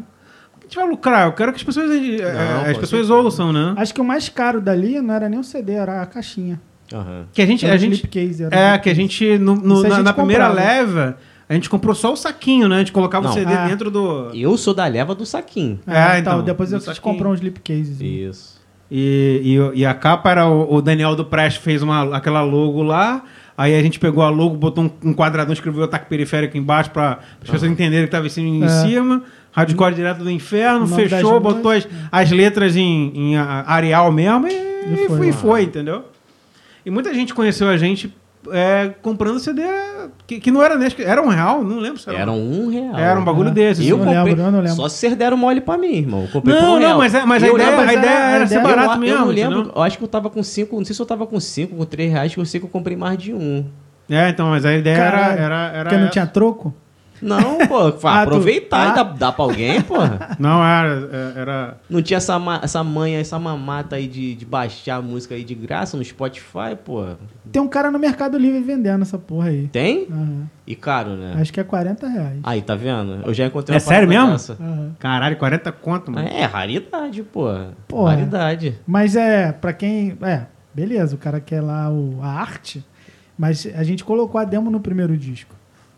[SPEAKER 1] gente vai lucrar, eu quero que as pessoas, eh, as
[SPEAKER 2] com
[SPEAKER 1] pessoas
[SPEAKER 2] certeza.
[SPEAKER 1] ouçam, né?
[SPEAKER 3] Acho que o mais caro dali não era nem o CD, era a caixinha.
[SPEAKER 2] Aham.
[SPEAKER 1] Que a gente,
[SPEAKER 3] Era
[SPEAKER 1] a gente
[SPEAKER 3] o
[SPEAKER 1] é, que a gente, no, no-
[SPEAKER 3] a
[SPEAKER 1] na,
[SPEAKER 3] gente
[SPEAKER 1] na primeira leva, A gente comprou só o saquinho, né? A gente colocava
[SPEAKER 2] Não.
[SPEAKER 1] o CD
[SPEAKER 3] Ah.
[SPEAKER 1] dentro do.
[SPEAKER 2] Eu sou da leva do saquinho.
[SPEAKER 3] Ah,
[SPEAKER 1] É,
[SPEAKER 3] então,
[SPEAKER 1] então,
[SPEAKER 3] depois vocês
[SPEAKER 1] saquinho.
[SPEAKER 3] compram uns slipcases.
[SPEAKER 2] Isso.
[SPEAKER 1] E, e, e a capa era o, o Daniel do Prest fez uma, aquela logo lá. Aí a gente pegou a logo, botou um, um quadradão, escreveu ataque periférico embaixo para as pessoas entenderem que estava assim em
[SPEAKER 3] É.
[SPEAKER 1] cima. Hardcore direto do inferno, fechou, botou as, as letras em, em a- Arial mesmo e,
[SPEAKER 3] E foi.
[SPEAKER 1] foi, e foi, entendeu? E muita gente conheceu a gente é, comprando CD que, que não era nesse, era um real, não lembro se era.
[SPEAKER 2] Era um real.
[SPEAKER 1] Era um bagulho
[SPEAKER 3] É.
[SPEAKER 1] desses.
[SPEAKER 2] Eu
[SPEAKER 3] não
[SPEAKER 2] comprei.
[SPEAKER 3] lembro, eu não lembro.
[SPEAKER 2] Só se vocês deram mole pra mim, irmão. Eu comprei por
[SPEAKER 1] Não,
[SPEAKER 2] um
[SPEAKER 1] não,
[SPEAKER 2] real.
[SPEAKER 1] mas, é- mas a
[SPEAKER 2] Eu
[SPEAKER 1] ideia,
[SPEAKER 2] lembro-
[SPEAKER 1] a ideia
[SPEAKER 3] era-
[SPEAKER 1] era ser
[SPEAKER 3] ideia-
[SPEAKER 1] barato
[SPEAKER 2] eu,
[SPEAKER 1] mesmo.
[SPEAKER 2] Eu não lembro,
[SPEAKER 1] entendeu?
[SPEAKER 2] eu acho que eu tava com cinco, não sei se eu tava com cinco, com três reais, que eu sei que eu comprei mais de um.
[SPEAKER 1] É, então, mas a ideia era,
[SPEAKER 3] Caralho.
[SPEAKER 1] era, era
[SPEAKER 3] Porque não
[SPEAKER 1] essa.
[SPEAKER 3] tinha troco?
[SPEAKER 2] Não, pô,
[SPEAKER 3] Ah, tu-
[SPEAKER 2] aproveitar
[SPEAKER 3] ah.
[SPEAKER 2] e dar, dar pra alguém, porra.
[SPEAKER 1] Não, era, era.
[SPEAKER 2] Não tinha essa, essa manha, essa mamata aí de, de baixar a música aí de graça no Spotify, porra.
[SPEAKER 3] Tem um cara no Mercado Livre vendendo essa porra aí.
[SPEAKER 2] Tem?
[SPEAKER 3] Aham.
[SPEAKER 2] E caro, né?
[SPEAKER 3] Acho que é 40 reais.
[SPEAKER 2] Aí, tá vendo? Eu já encontrei
[SPEAKER 1] É
[SPEAKER 2] uma
[SPEAKER 1] sério
[SPEAKER 2] parada
[SPEAKER 1] mesmo?
[SPEAKER 3] Aham.
[SPEAKER 1] Caralho, 40 conto, mano.
[SPEAKER 2] É, raridade, porra.
[SPEAKER 3] Porra.
[SPEAKER 2] Raridade.
[SPEAKER 3] Mas é, pra quem. É, beleza, o cara quer lá o, a arte, mas a gente colocou a demo no primeiro disco.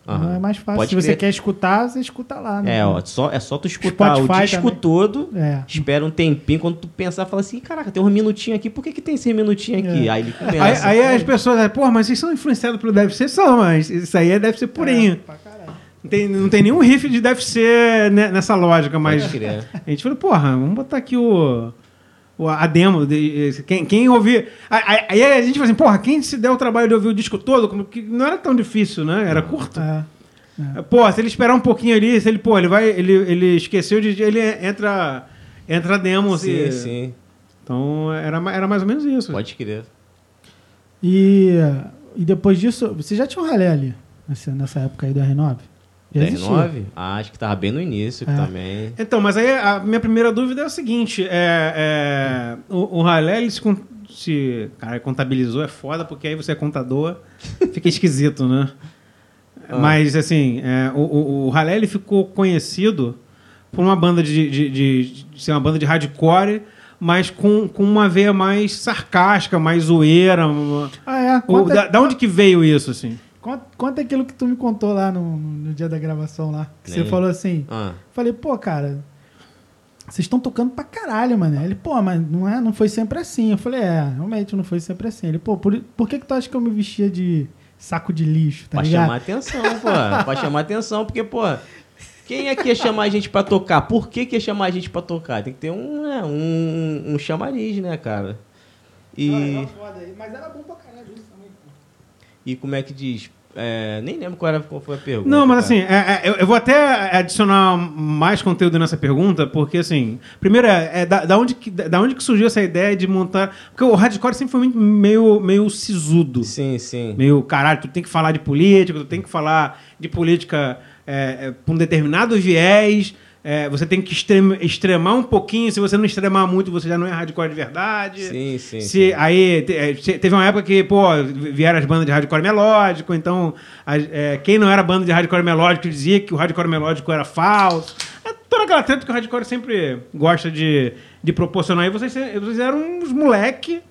[SPEAKER 3] Não é mais fácil.
[SPEAKER 2] Pode
[SPEAKER 3] Se você
[SPEAKER 2] crer.
[SPEAKER 3] quer escutar, você escuta lá. Né?
[SPEAKER 2] É, ó, só, é só tu escutar o
[SPEAKER 3] Spotify
[SPEAKER 2] disco
[SPEAKER 3] também.
[SPEAKER 2] todo,
[SPEAKER 3] É.
[SPEAKER 2] espera um tempinho, quando tu pensar, fala assim, caraca, tem um minutinho aqui, por que, que tem esse minutinho aqui?
[SPEAKER 3] É.
[SPEAKER 2] Aí ele começa.
[SPEAKER 1] Aí, aí as pessoas, porra, mas vocês são influenciados pelo Deve Ser? São, mas isso aí é deve ser purinho.
[SPEAKER 3] É.
[SPEAKER 1] Não, tem, não tem nenhum riff de Deve Ser ne- nessa lógica, mas a gente falou, porra, vamos botar aqui o, o- a demo. de- quem, quem ouvir. Aí, aí a gente falou assim, porra, quem se der o trabalho de ouvir o disco todo, como que não era tão difícil, né? Era curto.
[SPEAKER 3] É.
[SPEAKER 1] Pô, se ele esperar um pouquinho ali, se ele, pô, ele vai. Ele, ele esqueceu de. Ele entra. Entra a demo.
[SPEAKER 2] Sim,
[SPEAKER 1] assim.
[SPEAKER 2] sim.
[SPEAKER 1] Então era, era mais ou menos isso.
[SPEAKER 2] Pode crer.
[SPEAKER 3] E, e depois disso, você já tinha um ralé ali, nessa, nessa época aí do R9? Já existia.
[SPEAKER 2] 19? Ah, acho que tava bem no início
[SPEAKER 3] É.
[SPEAKER 2] também.
[SPEAKER 1] Então, mas aí a minha primeira dúvida é o seguinte: é, é, o, o ralé, ele se, se. Cara, contabilizou é foda, porque aí você é contador, fica esquisito, né?
[SPEAKER 2] Ah.
[SPEAKER 1] Mas, assim, é, o, o, o ralé ele ficou conhecido por uma banda de, de, de- de ser uma banda de hardcore, mas com, com uma veia mais sarcástica, mais zoeira.
[SPEAKER 3] Ah, é?
[SPEAKER 1] Da, da onde que veio isso, assim?
[SPEAKER 3] Conta, conta aquilo que tu me contou lá no, no dia da gravação lá. Que você falou assim,
[SPEAKER 2] Ah,
[SPEAKER 3] falei, pô, cara, vocês estão tocando pra caralho, mano. Ele, pô, mas não, é, não foi sempre assim. Eu falei, é, realmente não foi sempre assim. Ele, pô, por, por que, que tu acha que eu me vestia de saco de lixo, tá
[SPEAKER 2] pra
[SPEAKER 3] ligado?
[SPEAKER 2] chamar atenção, pô. pra chamar atenção, porque, pô, quem é que ia chamar a gente pra tocar? Por que, que ia chamar a gente pra tocar? Tem que ter um, né, um, um chamariz, né, cara? E,
[SPEAKER 3] Mas era bom pra.
[SPEAKER 2] E como é que diz? É, nem lembro qual, era, qual foi a pergunta.
[SPEAKER 1] Não, mas assim, é- é, eu, vou até adicionar mais conteúdo nessa pergunta, porque assim, primeiro é, é da, da onde que, da onde que surgiu essa ideia de montar. Porque o hardcore sempre foi meio, meio sisudo.
[SPEAKER 2] Sim, sim.
[SPEAKER 1] Meio, caralho, tu tem que falar de política, tu tem que falar de política é, é, com um determinado viés. É, você tem que extrem- extremar um pouquinho. Se você não extremar muito, você já não é hardcore de verdade.
[SPEAKER 2] Sim, sim.
[SPEAKER 1] Se,
[SPEAKER 2] sim.
[SPEAKER 1] Aí te- é, te- teve uma época que, pô, vieram as bandas de hardcore melódico, então as- é, quem não era banda de hardcore melódico dizia que o hardcore melódico era falso. É toda aquela treta que o hardcore sempre gosta de, de proporcionar. E vocês, vocês eram uns moleque,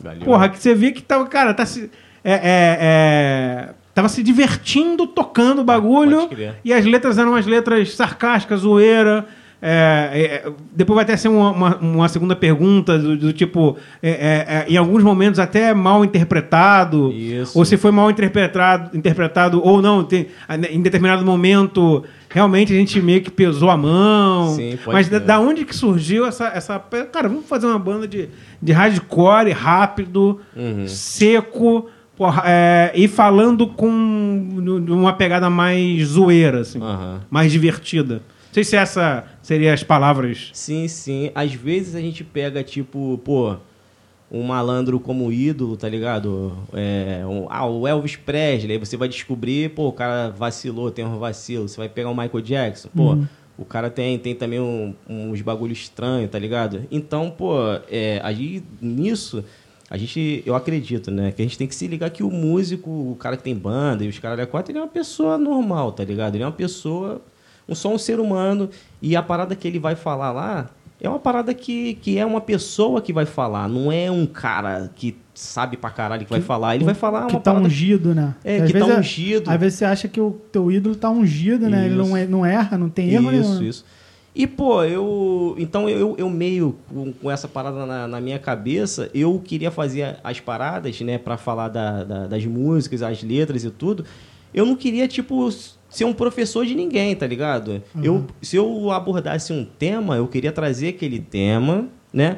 [SPEAKER 2] Valeu.
[SPEAKER 1] porra, que você via que tava, cara, tá se. É, é, é, tava se divertindo tocando o bagulho. E as letras eram as letras sarcásticas, zoeira. É, é, depois vai até ser uma, uma, uma segunda pergunta do, do tipo, é, é, é, em alguns momentos até mal interpretado,
[SPEAKER 2] Isso.
[SPEAKER 1] ou se foi mal interpretado, interpretado ou não, tem, em determinado momento realmente a gente meio que pesou a mão.
[SPEAKER 2] Sim,
[SPEAKER 1] Mas da, da onde que surgiu essa, essa. Cara, vamos fazer uma banda de, de hardcore rápido,
[SPEAKER 2] Uhum.
[SPEAKER 1] seco, porra, é, e falando com numa pegada mais zoeira, assim,
[SPEAKER 2] Aham.
[SPEAKER 1] mais divertida. Não sei se essa seria as palavras.
[SPEAKER 2] Sim, sim. Às vezes a gente pega, tipo, pô, um malandro como ídolo, tá ligado? É, um- ah, o Elvis Presley, aí você vai descobrir, pô, o cara vacilou, tem um vacilo. Você vai pegar o Michael Jackson, pô,
[SPEAKER 3] Uhum.
[SPEAKER 2] o cara tem, tem também um- uns bagulho estranho, tá ligado? Então, pô, é, aí nisso, a gente, eu acredito, né? Que a gente tem que se ligar que o músico, o cara que tem banda e os caras da quatro, ele é uma pessoa normal, tá ligado? Ele é uma pessoa, um, só um ser humano. E a parada que ele vai falar lá é uma parada que, que é uma pessoa que vai falar, não é um cara que sabe pra caralho que, vai falar. Ele vai falar uma
[SPEAKER 3] que tá
[SPEAKER 2] parada...
[SPEAKER 3] ungido, né?
[SPEAKER 2] É,
[SPEAKER 3] Às
[SPEAKER 2] que tá
[SPEAKER 3] é-
[SPEAKER 2] ungido.
[SPEAKER 3] Às vezes você acha que o teu ídolo tá ungido, né? Ele não,
[SPEAKER 2] Isso.
[SPEAKER 3] é- não erra, não tem erro
[SPEAKER 2] Isso,
[SPEAKER 3] nenhum.
[SPEAKER 2] isso. E, pô, eu. Então, eu, eu meio com, com essa parada na, na minha cabeça, eu queria fazer as paradas, né, pra falar da- da- das músicas, as letras e tudo. Eu não queria, tipo, ser um professor de ninguém, tá ligado? Eu, se eu abordasse um tema, eu queria trazer aquele tema, né?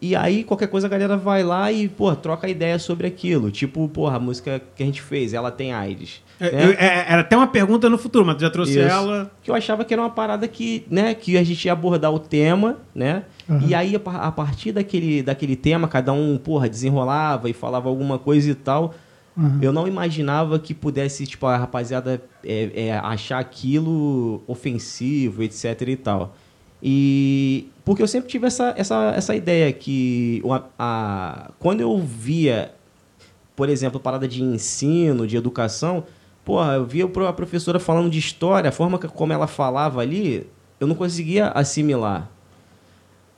[SPEAKER 2] E aí, qualquer coisa, a galera vai lá e, pô, troca ideia sobre aquilo. Tipo, porra, a música que a gente fez, ela tem AIDS.
[SPEAKER 1] É,
[SPEAKER 2] né?
[SPEAKER 1] eu- é- era até uma pergunta no futuro, mas tu já trouxe
[SPEAKER 2] Isso.
[SPEAKER 1] ela.
[SPEAKER 2] que eu achava que era uma parada que, né, que a gente ia abordar o tema, né?
[SPEAKER 3] Aham.
[SPEAKER 2] E aí, a par- a partir daquele, daquele tema, cada um, porra, desenrolava e falava alguma coisa e tal.
[SPEAKER 3] Aham.
[SPEAKER 2] Eu não imaginava que pudesse, tipo, a rapaziada é, é, achar aquilo ofensivo, etc e tal. E porque eu sempre tive essa, essa, essa ideia que a, a- quando eu via, por exemplo, parada de ensino, de educação, porra, eu via a professora falando de história, a forma que, como ela falava ali, eu não conseguia assimilar.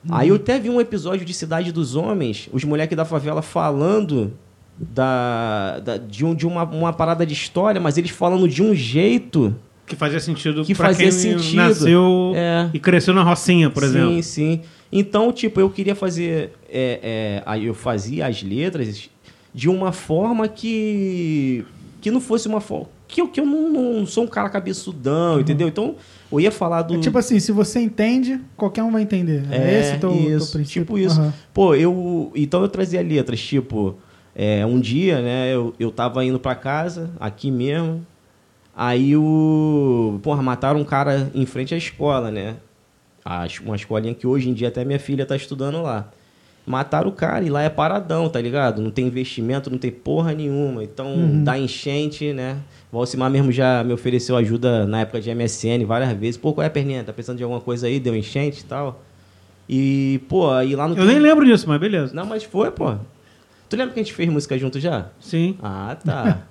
[SPEAKER 2] Aí eu até vi um episódio de Cidade dos Homens, os moleques da favela falando da, da- de, um, de uma, uma parada de história, mas eles falando de um jeito
[SPEAKER 1] Que fazia sentido
[SPEAKER 2] Que
[SPEAKER 1] pra
[SPEAKER 2] fazia
[SPEAKER 1] quem
[SPEAKER 2] sentido.
[SPEAKER 1] nasceu
[SPEAKER 2] É.
[SPEAKER 1] e cresceu na Rocinha, por
[SPEAKER 2] sim,
[SPEAKER 1] exemplo.
[SPEAKER 2] Sim, Então, tipo, eu queria fazer. é, é, aí eu fazia as letras de uma forma que. que não fosse uma forma. Que eu, que eu não, não sou um cara cabeçudão, entendeu? Então, eu ia falar do.
[SPEAKER 3] É tipo assim, se você entende, qualquer um vai entender. É,
[SPEAKER 2] É,
[SPEAKER 3] esse o teu, teu
[SPEAKER 2] isso,
[SPEAKER 3] princípio?
[SPEAKER 2] tipo isso.
[SPEAKER 3] Aham.
[SPEAKER 2] Pô, eu. Então eu trazia letras, tipo, é, um dia, né, eu, eu tava indo pra casa, aqui mesmo. Aí o. Porra, mataram um cara em frente à escola, né? Uma escolinha que hoje em dia até minha filha tá estudando lá. Mataram o cara e lá é paradão, tá ligado? Não tem investimento, não tem porra nenhuma. Então dá enchente, né? O Alcimar mesmo já me ofereceu ajuda na época de MSN várias vezes. Pô, qual é a perninha? Tá precisando de alguma coisa aí? Deu enchente e tal. E, pô, aí lá no.
[SPEAKER 1] Eu nem lembro disso, mas beleza.
[SPEAKER 2] Não, mas foi, pô. Tu lembra que a gente fez música junto já?
[SPEAKER 1] Sim.
[SPEAKER 2] Ah, tá.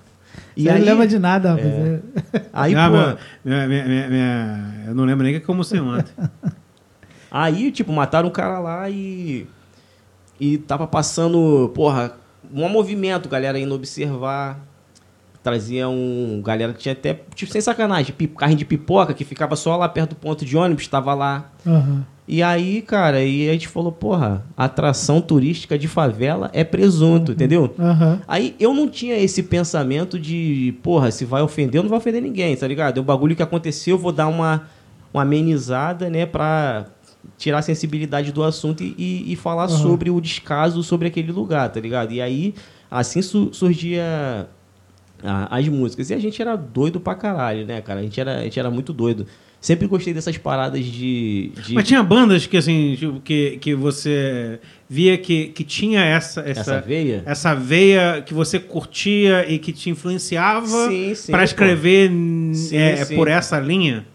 [SPEAKER 3] Você não lembra de nada, rapaz.
[SPEAKER 2] É.
[SPEAKER 3] É.
[SPEAKER 2] Aí,
[SPEAKER 1] Ah,
[SPEAKER 2] pô.
[SPEAKER 1] minha- minha- minha- minha- eu não lembro nem que eu almocei ontem.
[SPEAKER 2] Aí, tipo, mataram um cara lá e. E tava passando, porra, um movimento, galera indo observar. Trazia um. Galera que tinha até. Tipo, sem sacanagem, pi- carrinho de pipoca que ficava só lá perto do ponto de ônibus, tava lá.
[SPEAKER 3] Aham.
[SPEAKER 2] E aí, cara, e a gente falou, porra, atração turística de favela é presunto, entendeu?
[SPEAKER 3] Aham.
[SPEAKER 2] Aí eu não tinha esse pensamento de, porra, se vai ofender, eu não vai ofender ninguém, tá ligado? É um bagulho que aconteceu, eu vou dar uma, uma amenizada, né, pra tirar a sensibilidade do assunto e, e- e falar
[SPEAKER 3] Aham.
[SPEAKER 2] sobre o descaso sobre aquele lugar, tá ligado? E aí, assim su- surgia a- as músicas. E a gente era doido pra caralho, né, cara? A gente era, a gente era muito doido. Sempre gostei dessas paradas de. de-
[SPEAKER 1] Mas tinha bandas que, assim, que, que você via que, que tinha essa, essa,
[SPEAKER 2] essa veia?
[SPEAKER 1] essa veia que você curtia e que te influenciava para escrever
[SPEAKER 2] Sim,
[SPEAKER 1] é,
[SPEAKER 2] sim.
[SPEAKER 1] por essa linha?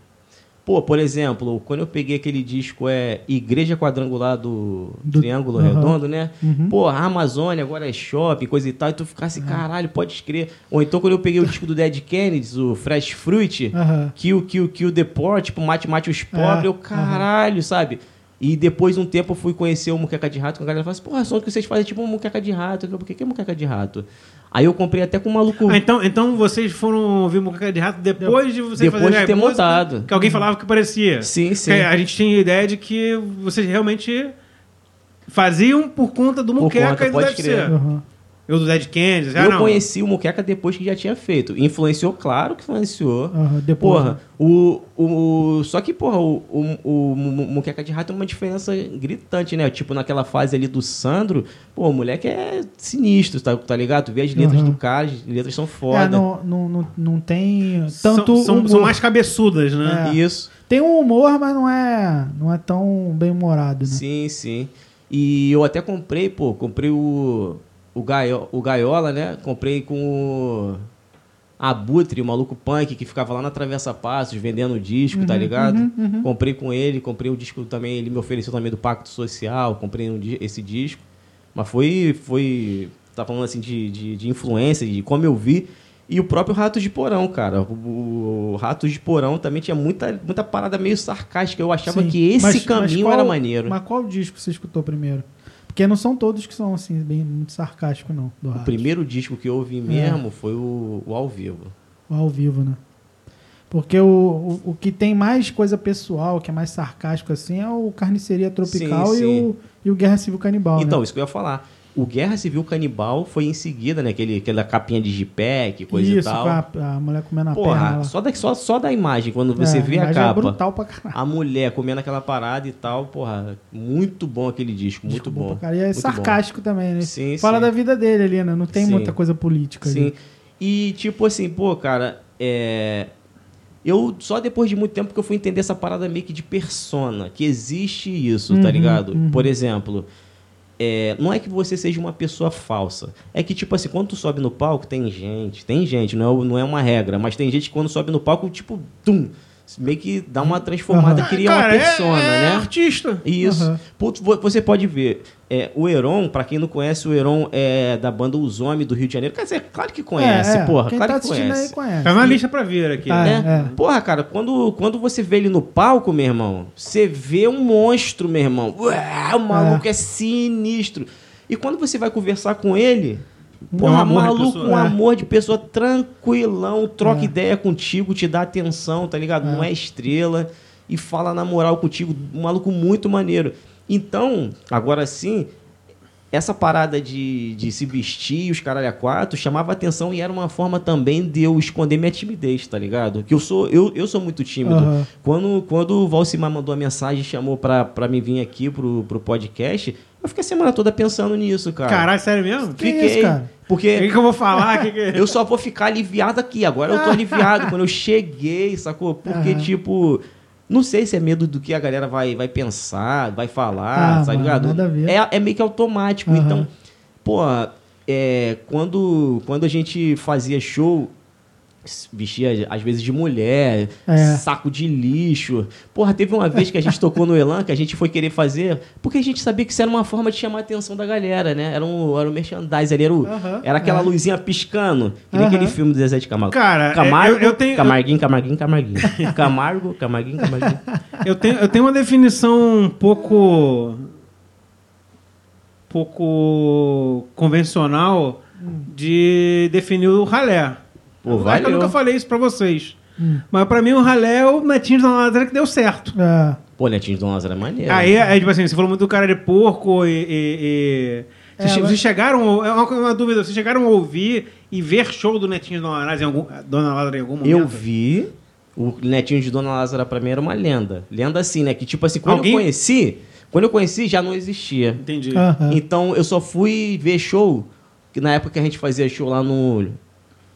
[SPEAKER 2] Pô, por exemplo, quando eu peguei aquele disco é Igreja Quadrangular do,
[SPEAKER 3] Do-
[SPEAKER 2] Triângulo
[SPEAKER 3] Aham.
[SPEAKER 2] Redondo, né?
[SPEAKER 3] Uhum.
[SPEAKER 2] Pô, a Amazônia agora é shopping, coisa e tal, e tu ficasse, caralho, pode escrever. Ou então quando eu peguei o disco do Dead Kennedys, o Fresh Fruit,
[SPEAKER 3] Aham.
[SPEAKER 2] Kill, Kill, Kill the Poor, tipo, mate, mate os pobres,
[SPEAKER 3] É,
[SPEAKER 2] eu, caralho, sabe? E depois de um tempo eu fui conhecer o Muqueca de Rato, com a galera falou assim, porra, som que vocês fazem é tipo um Muqueca de Rato. Eu falei, Por que, que é Muqueca de Rato? Aí eu comprei até com um maluco...
[SPEAKER 1] Ah, então, então vocês foram ouvir Mucaca de Rato depois de vocês
[SPEAKER 2] Depois
[SPEAKER 1] fazerem
[SPEAKER 2] de ter
[SPEAKER 1] música,
[SPEAKER 2] montado.
[SPEAKER 1] Que alguém falava que parecia.
[SPEAKER 2] Sim, sim.
[SPEAKER 1] A gente tinha a ideia de que vocês realmente faziam por conta do Muqueca e do
[SPEAKER 2] pode
[SPEAKER 1] Deve
[SPEAKER 2] crer.
[SPEAKER 1] Ser. Eu do Dead Kennedys. Ah,
[SPEAKER 2] eu
[SPEAKER 1] não.
[SPEAKER 2] conheci o Muqueca depois que já tinha feito. Influenciou, claro que influenciou.
[SPEAKER 3] Aham, depois,
[SPEAKER 2] Porra,
[SPEAKER 3] né?
[SPEAKER 2] o, o. Só que, porra, o, o, o Muqueca de Rato é uma diferença gritante, né? Tipo, naquela fase ali do Sandro, pô, o moleque é sinistro, tá, tá ligado? Tu vê as letras
[SPEAKER 3] Aham.
[SPEAKER 2] do cara, as letras são
[SPEAKER 3] É,
[SPEAKER 2] foda.
[SPEAKER 3] não, não, não, não tem
[SPEAKER 1] São-
[SPEAKER 3] tanto
[SPEAKER 1] são,
[SPEAKER 3] humor.
[SPEAKER 1] são mais cabeçudas, né?
[SPEAKER 3] É.
[SPEAKER 2] Isso.
[SPEAKER 3] Tem um humor, mas não é, não é tão bem humorado, né?
[SPEAKER 2] Sim, sim. E eu até comprei, pô, comprei o. O, Gaio, o Gaiola, né? Comprei com o. Abutre, o maluco punk que ficava lá na Travessa Passos vendendo disco, tá ligado? Comprei com ele, comprei o disco também, ele me ofereceu também do Pacto Social, comprei um esse disco. Mas foi. foi tá falando assim de, de, de influência, de como eu vi. E o próprio Ratos de Porão, cara. O, o Ratos de Porão também tinha muita, muita parada meio sarcástica. Eu achava
[SPEAKER 3] Sim.
[SPEAKER 2] que esse
[SPEAKER 3] Mas- mas
[SPEAKER 2] caminho
[SPEAKER 3] qual-
[SPEAKER 2] era maneiro.
[SPEAKER 3] Mas qual disco você escutou primeiro? Porque não são todos que são assim, bem muito sarcásticos, não.
[SPEAKER 2] O primeiro disco que eu ouvi mesmo foi o, o ao vivo.
[SPEAKER 3] O ao vivo, né? Porque o, o, o que tem mais coisa pessoal, que é mais sarcástico assim, é o Carniceria Tropical
[SPEAKER 2] Sim,
[SPEAKER 3] e,
[SPEAKER 2] sim.
[SPEAKER 3] O, e o Guerra Civil Canibal.
[SPEAKER 2] Então,
[SPEAKER 3] né?
[SPEAKER 2] isso que eu ia falar. O Guerra Civil Canibal foi em seguida, né? Aquele, aquela capinha de G-Pack, coisa
[SPEAKER 3] Isso,
[SPEAKER 2] e tal.
[SPEAKER 3] com a, a mulher comendo a perna
[SPEAKER 2] Porra,
[SPEAKER 3] lá.
[SPEAKER 2] só da, só, só da imagem, quando você
[SPEAKER 3] É,
[SPEAKER 2] vê a
[SPEAKER 3] imagem é
[SPEAKER 2] capa.
[SPEAKER 3] brutal pra caralho.
[SPEAKER 2] a mulher comendo aquela parada e tal, porra, muito bom aquele disco, muito bom.
[SPEAKER 3] E é
[SPEAKER 2] muito
[SPEAKER 3] sarcástico também, né?
[SPEAKER 2] Sim,
[SPEAKER 3] Fala
[SPEAKER 2] sim.
[SPEAKER 3] da vida dele ali, né? Não tem
[SPEAKER 2] Sim.
[SPEAKER 3] muita coisa política
[SPEAKER 2] Sim.
[SPEAKER 3] ali.
[SPEAKER 2] E tipo assim, pô, cara, é. Eu só depois de muito tempo que eu fui entender essa parada meio que de persona, que existe isso, tá
[SPEAKER 3] Uhum,
[SPEAKER 2] ligado?
[SPEAKER 3] uhum.
[SPEAKER 2] Por exemplo, é, não é que você seja uma pessoa falsa. É que, tipo assim, quando tu sobe no palco, tem gente, tem gente, não é, não é uma regra, mas tem gente que quando sobe no palco, tipo, tum, meio que dá uma transformada,
[SPEAKER 3] Aham.
[SPEAKER 2] cria
[SPEAKER 1] Cara,
[SPEAKER 2] uma
[SPEAKER 1] é-
[SPEAKER 2] persona,
[SPEAKER 1] é,
[SPEAKER 2] né?
[SPEAKER 1] artista.
[SPEAKER 2] Isso. Vo- você pode ver. é, o Heron, pra quem não conhece, o Heron é da banda Os Homens do Rio de Janeiro. Quer dizer, claro que conhece,
[SPEAKER 3] É, é.
[SPEAKER 2] porra.
[SPEAKER 3] Quem
[SPEAKER 2] claro
[SPEAKER 3] tá
[SPEAKER 2] que conhece.
[SPEAKER 3] aí conhece.
[SPEAKER 1] Tá na lista pra vir aqui.
[SPEAKER 3] Tá,
[SPEAKER 1] né?
[SPEAKER 3] é.
[SPEAKER 2] Porra, cara, quando, quando você vê ele no palco, meu irmão, você vê um monstro, meu irmão. Ué, o maluco é. sinistro. E quando você vai conversar com ele, porra,
[SPEAKER 1] amor de
[SPEAKER 2] maluco,
[SPEAKER 1] pessoa.
[SPEAKER 2] um
[SPEAKER 3] É.
[SPEAKER 2] amor de pessoa tranquilão, troca
[SPEAKER 3] É.
[SPEAKER 2] ideia contigo, te dá atenção, tá ligado? Não é estrela e fala na moral contigo, um maluco muito maneiro. Então, agora sim, essa parada de, de se vestir, os caralho a quatro, chamava atenção e era uma forma também de eu esconder minha timidez, tá ligado? Que eu sou, eu, eu sou muito tímido.
[SPEAKER 3] Aham.
[SPEAKER 2] Quando, quando o Valcimar mandou a mensagem e chamou pra, pra mim vir aqui pro, pro podcast, eu fiquei a semana toda pensando nisso, cara.
[SPEAKER 1] Caralho, sério mesmo?
[SPEAKER 3] Que
[SPEAKER 2] Fiquei.
[SPEAKER 3] isso, cara?
[SPEAKER 1] O que,
[SPEAKER 2] Porque
[SPEAKER 1] que eu vou falar? Que que...
[SPEAKER 2] eu só vou ficar aliviado aqui. Agora eu tô aliviado quando eu cheguei, sacou? Porque,
[SPEAKER 3] Aham.
[SPEAKER 2] tipo, não sei se é medo do que a galera vai, vai pensar, vai falar,
[SPEAKER 3] Ah,
[SPEAKER 2] tá
[SPEAKER 3] mano, nada a ver.
[SPEAKER 2] É, é meio que automático.
[SPEAKER 3] Aham.
[SPEAKER 2] Então, pô, é, quando, quando a gente fazia show, vestia às vezes de mulher,
[SPEAKER 3] É.
[SPEAKER 2] saco de lixo. Porra, teve uma vez que a gente tocou no Elan, que a gente foi querer fazer, porque a gente sabia que isso era uma forma de chamar a atenção da galera, né? Era um, era um merchandise ali, era, o-
[SPEAKER 3] Aham,
[SPEAKER 2] era aquela
[SPEAKER 3] é.
[SPEAKER 2] luzinha piscando, que nem
[SPEAKER 3] Aham.
[SPEAKER 2] aquele filme do Zezé de Camargo.
[SPEAKER 1] Cara,
[SPEAKER 2] Camargo,
[SPEAKER 1] eu- eu tenho-
[SPEAKER 2] Camarguinho, Camarguinho, Camarguinho. Camargo, Camarguinho, Camarguinho.
[SPEAKER 1] Eu tenho, eu tenho uma definição um pouco. pouco convencional de definir o ralé.
[SPEAKER 2] Pô,
[SPEAKER 1] eu, acho que
[SPEAKER 2] valeu.
[SPEAKER 1] eu nunca falei isso pra vocês.
[SPEAKER 3] Hum.
[SPEAKER 1] Mas pra mim o ralé é o Netinho da Ladeira que deu certo.
[SPEAKER 3] É.
[SPEAKER 2] Pô, Netinho de Dom Lázaro é maneiro.
[SPEAKER 1] Aí, aí, tipo assim, você falou muito do cara de porco e. e- e-
[SPEAKER 3] É,
[SPEAKER 1] Vocês,
[SPEAKER 3] mas-
[SPEAKER 1] vocês chegaram. É uma, uma dúvida, vocês chegaram a ouvir e ver show do Netinho da Dona Lázara em algum, Dona Lázara em algum momento?
[SPEAKER 2] Eu vi. O Netinho de Dona Lázara pra mim era uma lenda. Lenda assim, né? Que tipo assim, quando
[SPEAKER 1] Alguém-
[SPEAKER 2] eu conheci, quando eu conheci já não existia.
[SPEAKER 1] Entendi.
[SPEAKER 3] Aham.
[SPEAKER 2] Então eu só fui ver show, que na época que a gente fazia show lá no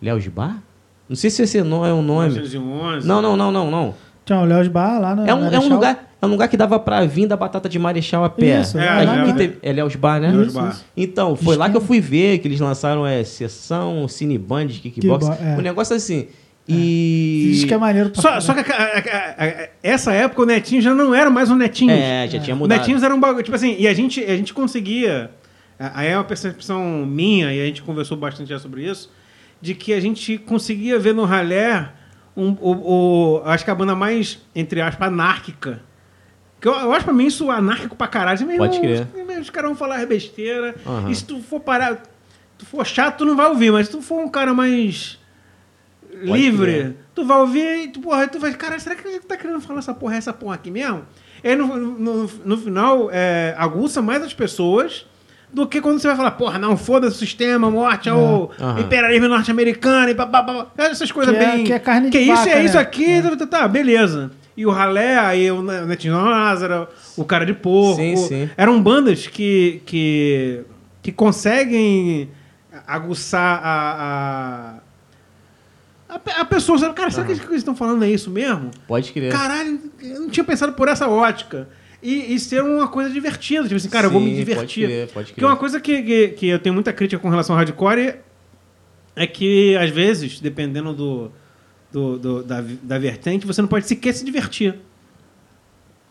[SPEAKER 2] Léo de Bar? Não sei se esse não é o nome.
[SPEAKER 1] 1911.
[SPEAKER 2] Não, não, não, não, não.
[SPEAKER 3] Tinha o Léo Bar lá no.
[SPEAKER 2] É um, é um lugar, é um lugar que dava pra vir da batata de Marechal a pé.
[SPEAKER 3] Isso,
[SPEAKER 1] É,
[SPEAKER 3] é,
[SPEAKER 2] A
[SPEAKER 3] lá no-
[SPEAKER 2] teve- é Léo de Bar, né?
[SPEAKER 1] Léo de
[SPEAKER 3] Isso,
[SPEAKER 1] Bar.
[SPEAKER 3] isso.
[SPEAKER 2] Então, foi lá que eu fui ver que eles lançaram é, sessão Cineband de kickbox.
[SPEAKER 3] Kickbo- é.
[SPEAKER 2] Um negócio assim. E.
[SPEAKER 3] Diz que é maneiro pra
[SPEAKER 1] Só, só que a- a- a- a- essa época o Netinho já não era mais um Netinho.
[SPEAKER 2] É, já tinha
[SPEAKER 1] O
[SPEAKER 2] mudado.
[SPEAKER 1] Netinhos era um bagulho. Tipo assim, e a gente, a gente conseguia. Aí é uma percepção minha, e a gente conversou bastante já sobre isso, de que a gente conseguia ver no ralé um, o, o- acho que a banda mais, entre aspas, anárquica. Que eu, eu acho pra mim isso anárquico pra caralho. Meu
[SPEAKER 2] Pode crer.
[SPEAKER 1] Os, os caras vão falar besteira.
[SPEAKER 2] Aham.
[SPEAKER 1] E se tu for parar. tu for chato, tu não vai ouvir, mas se tu for um cara mais livre,
[SPEAKER 2] crer.
[SPEAKER 1] tu vai ouvir e tu, porra, tu vai, cara, será que ele tá querendo falar essa porra, essa porra aqui mesmo? E aí no, no, no final é, aguça mais as pessoas do que quando você vai falar, porra, não, foda-se o sistema, morte ao
[SPEAKER 2] Aham.
[SPEAKER 1] imperialismo norte-americano e babá, essas coisas
[SPEAKER 3] Que é-
[SPEAKER 1] bem.
[SPEAKER 3] que é carne de
[SPEAKER 1] Que isso,
[SPEAKER 3] vaca,
[SPEAKER 1] é isso
[SPEAKER 3] né?
[SPEAKER 1] aqui,
[SPEAKER 3] É.
[SPEAKER 1] tá, tá, tá, beleza. E o Ralé, aí o Ne- Netinho Lázaro, o cara de porco.
[SPEAKER 2] Sim, sim.
[SPEAKER 1] Eram bandas que, que, que conseguem aguçar a. a, a, pe- a pessoa. sabe, Cara, será que isso que eles estão falando é isso mesmo?
[SPEAKER 2] Pode crer.
[SPEAKER 1] Caralho, eu não tinha pensado por essa ótica. E, e ser uma coisa divertida. Tipo assim, cara, eu vou me
[SPEAKER 2] Sim,
[SPEAKER 1] divertir.
[SPEAKER 2] Pode crer, pode
[SPEAKER 1] Porque
[SPEAKER 2] crer.
[SPEAKER 1] uma coisa que, que, que eu tenho muita crítica com relação ao hardcore é que, às vezes, dependendo do, do, do- da, da vertente, você não pode sequer se divertir.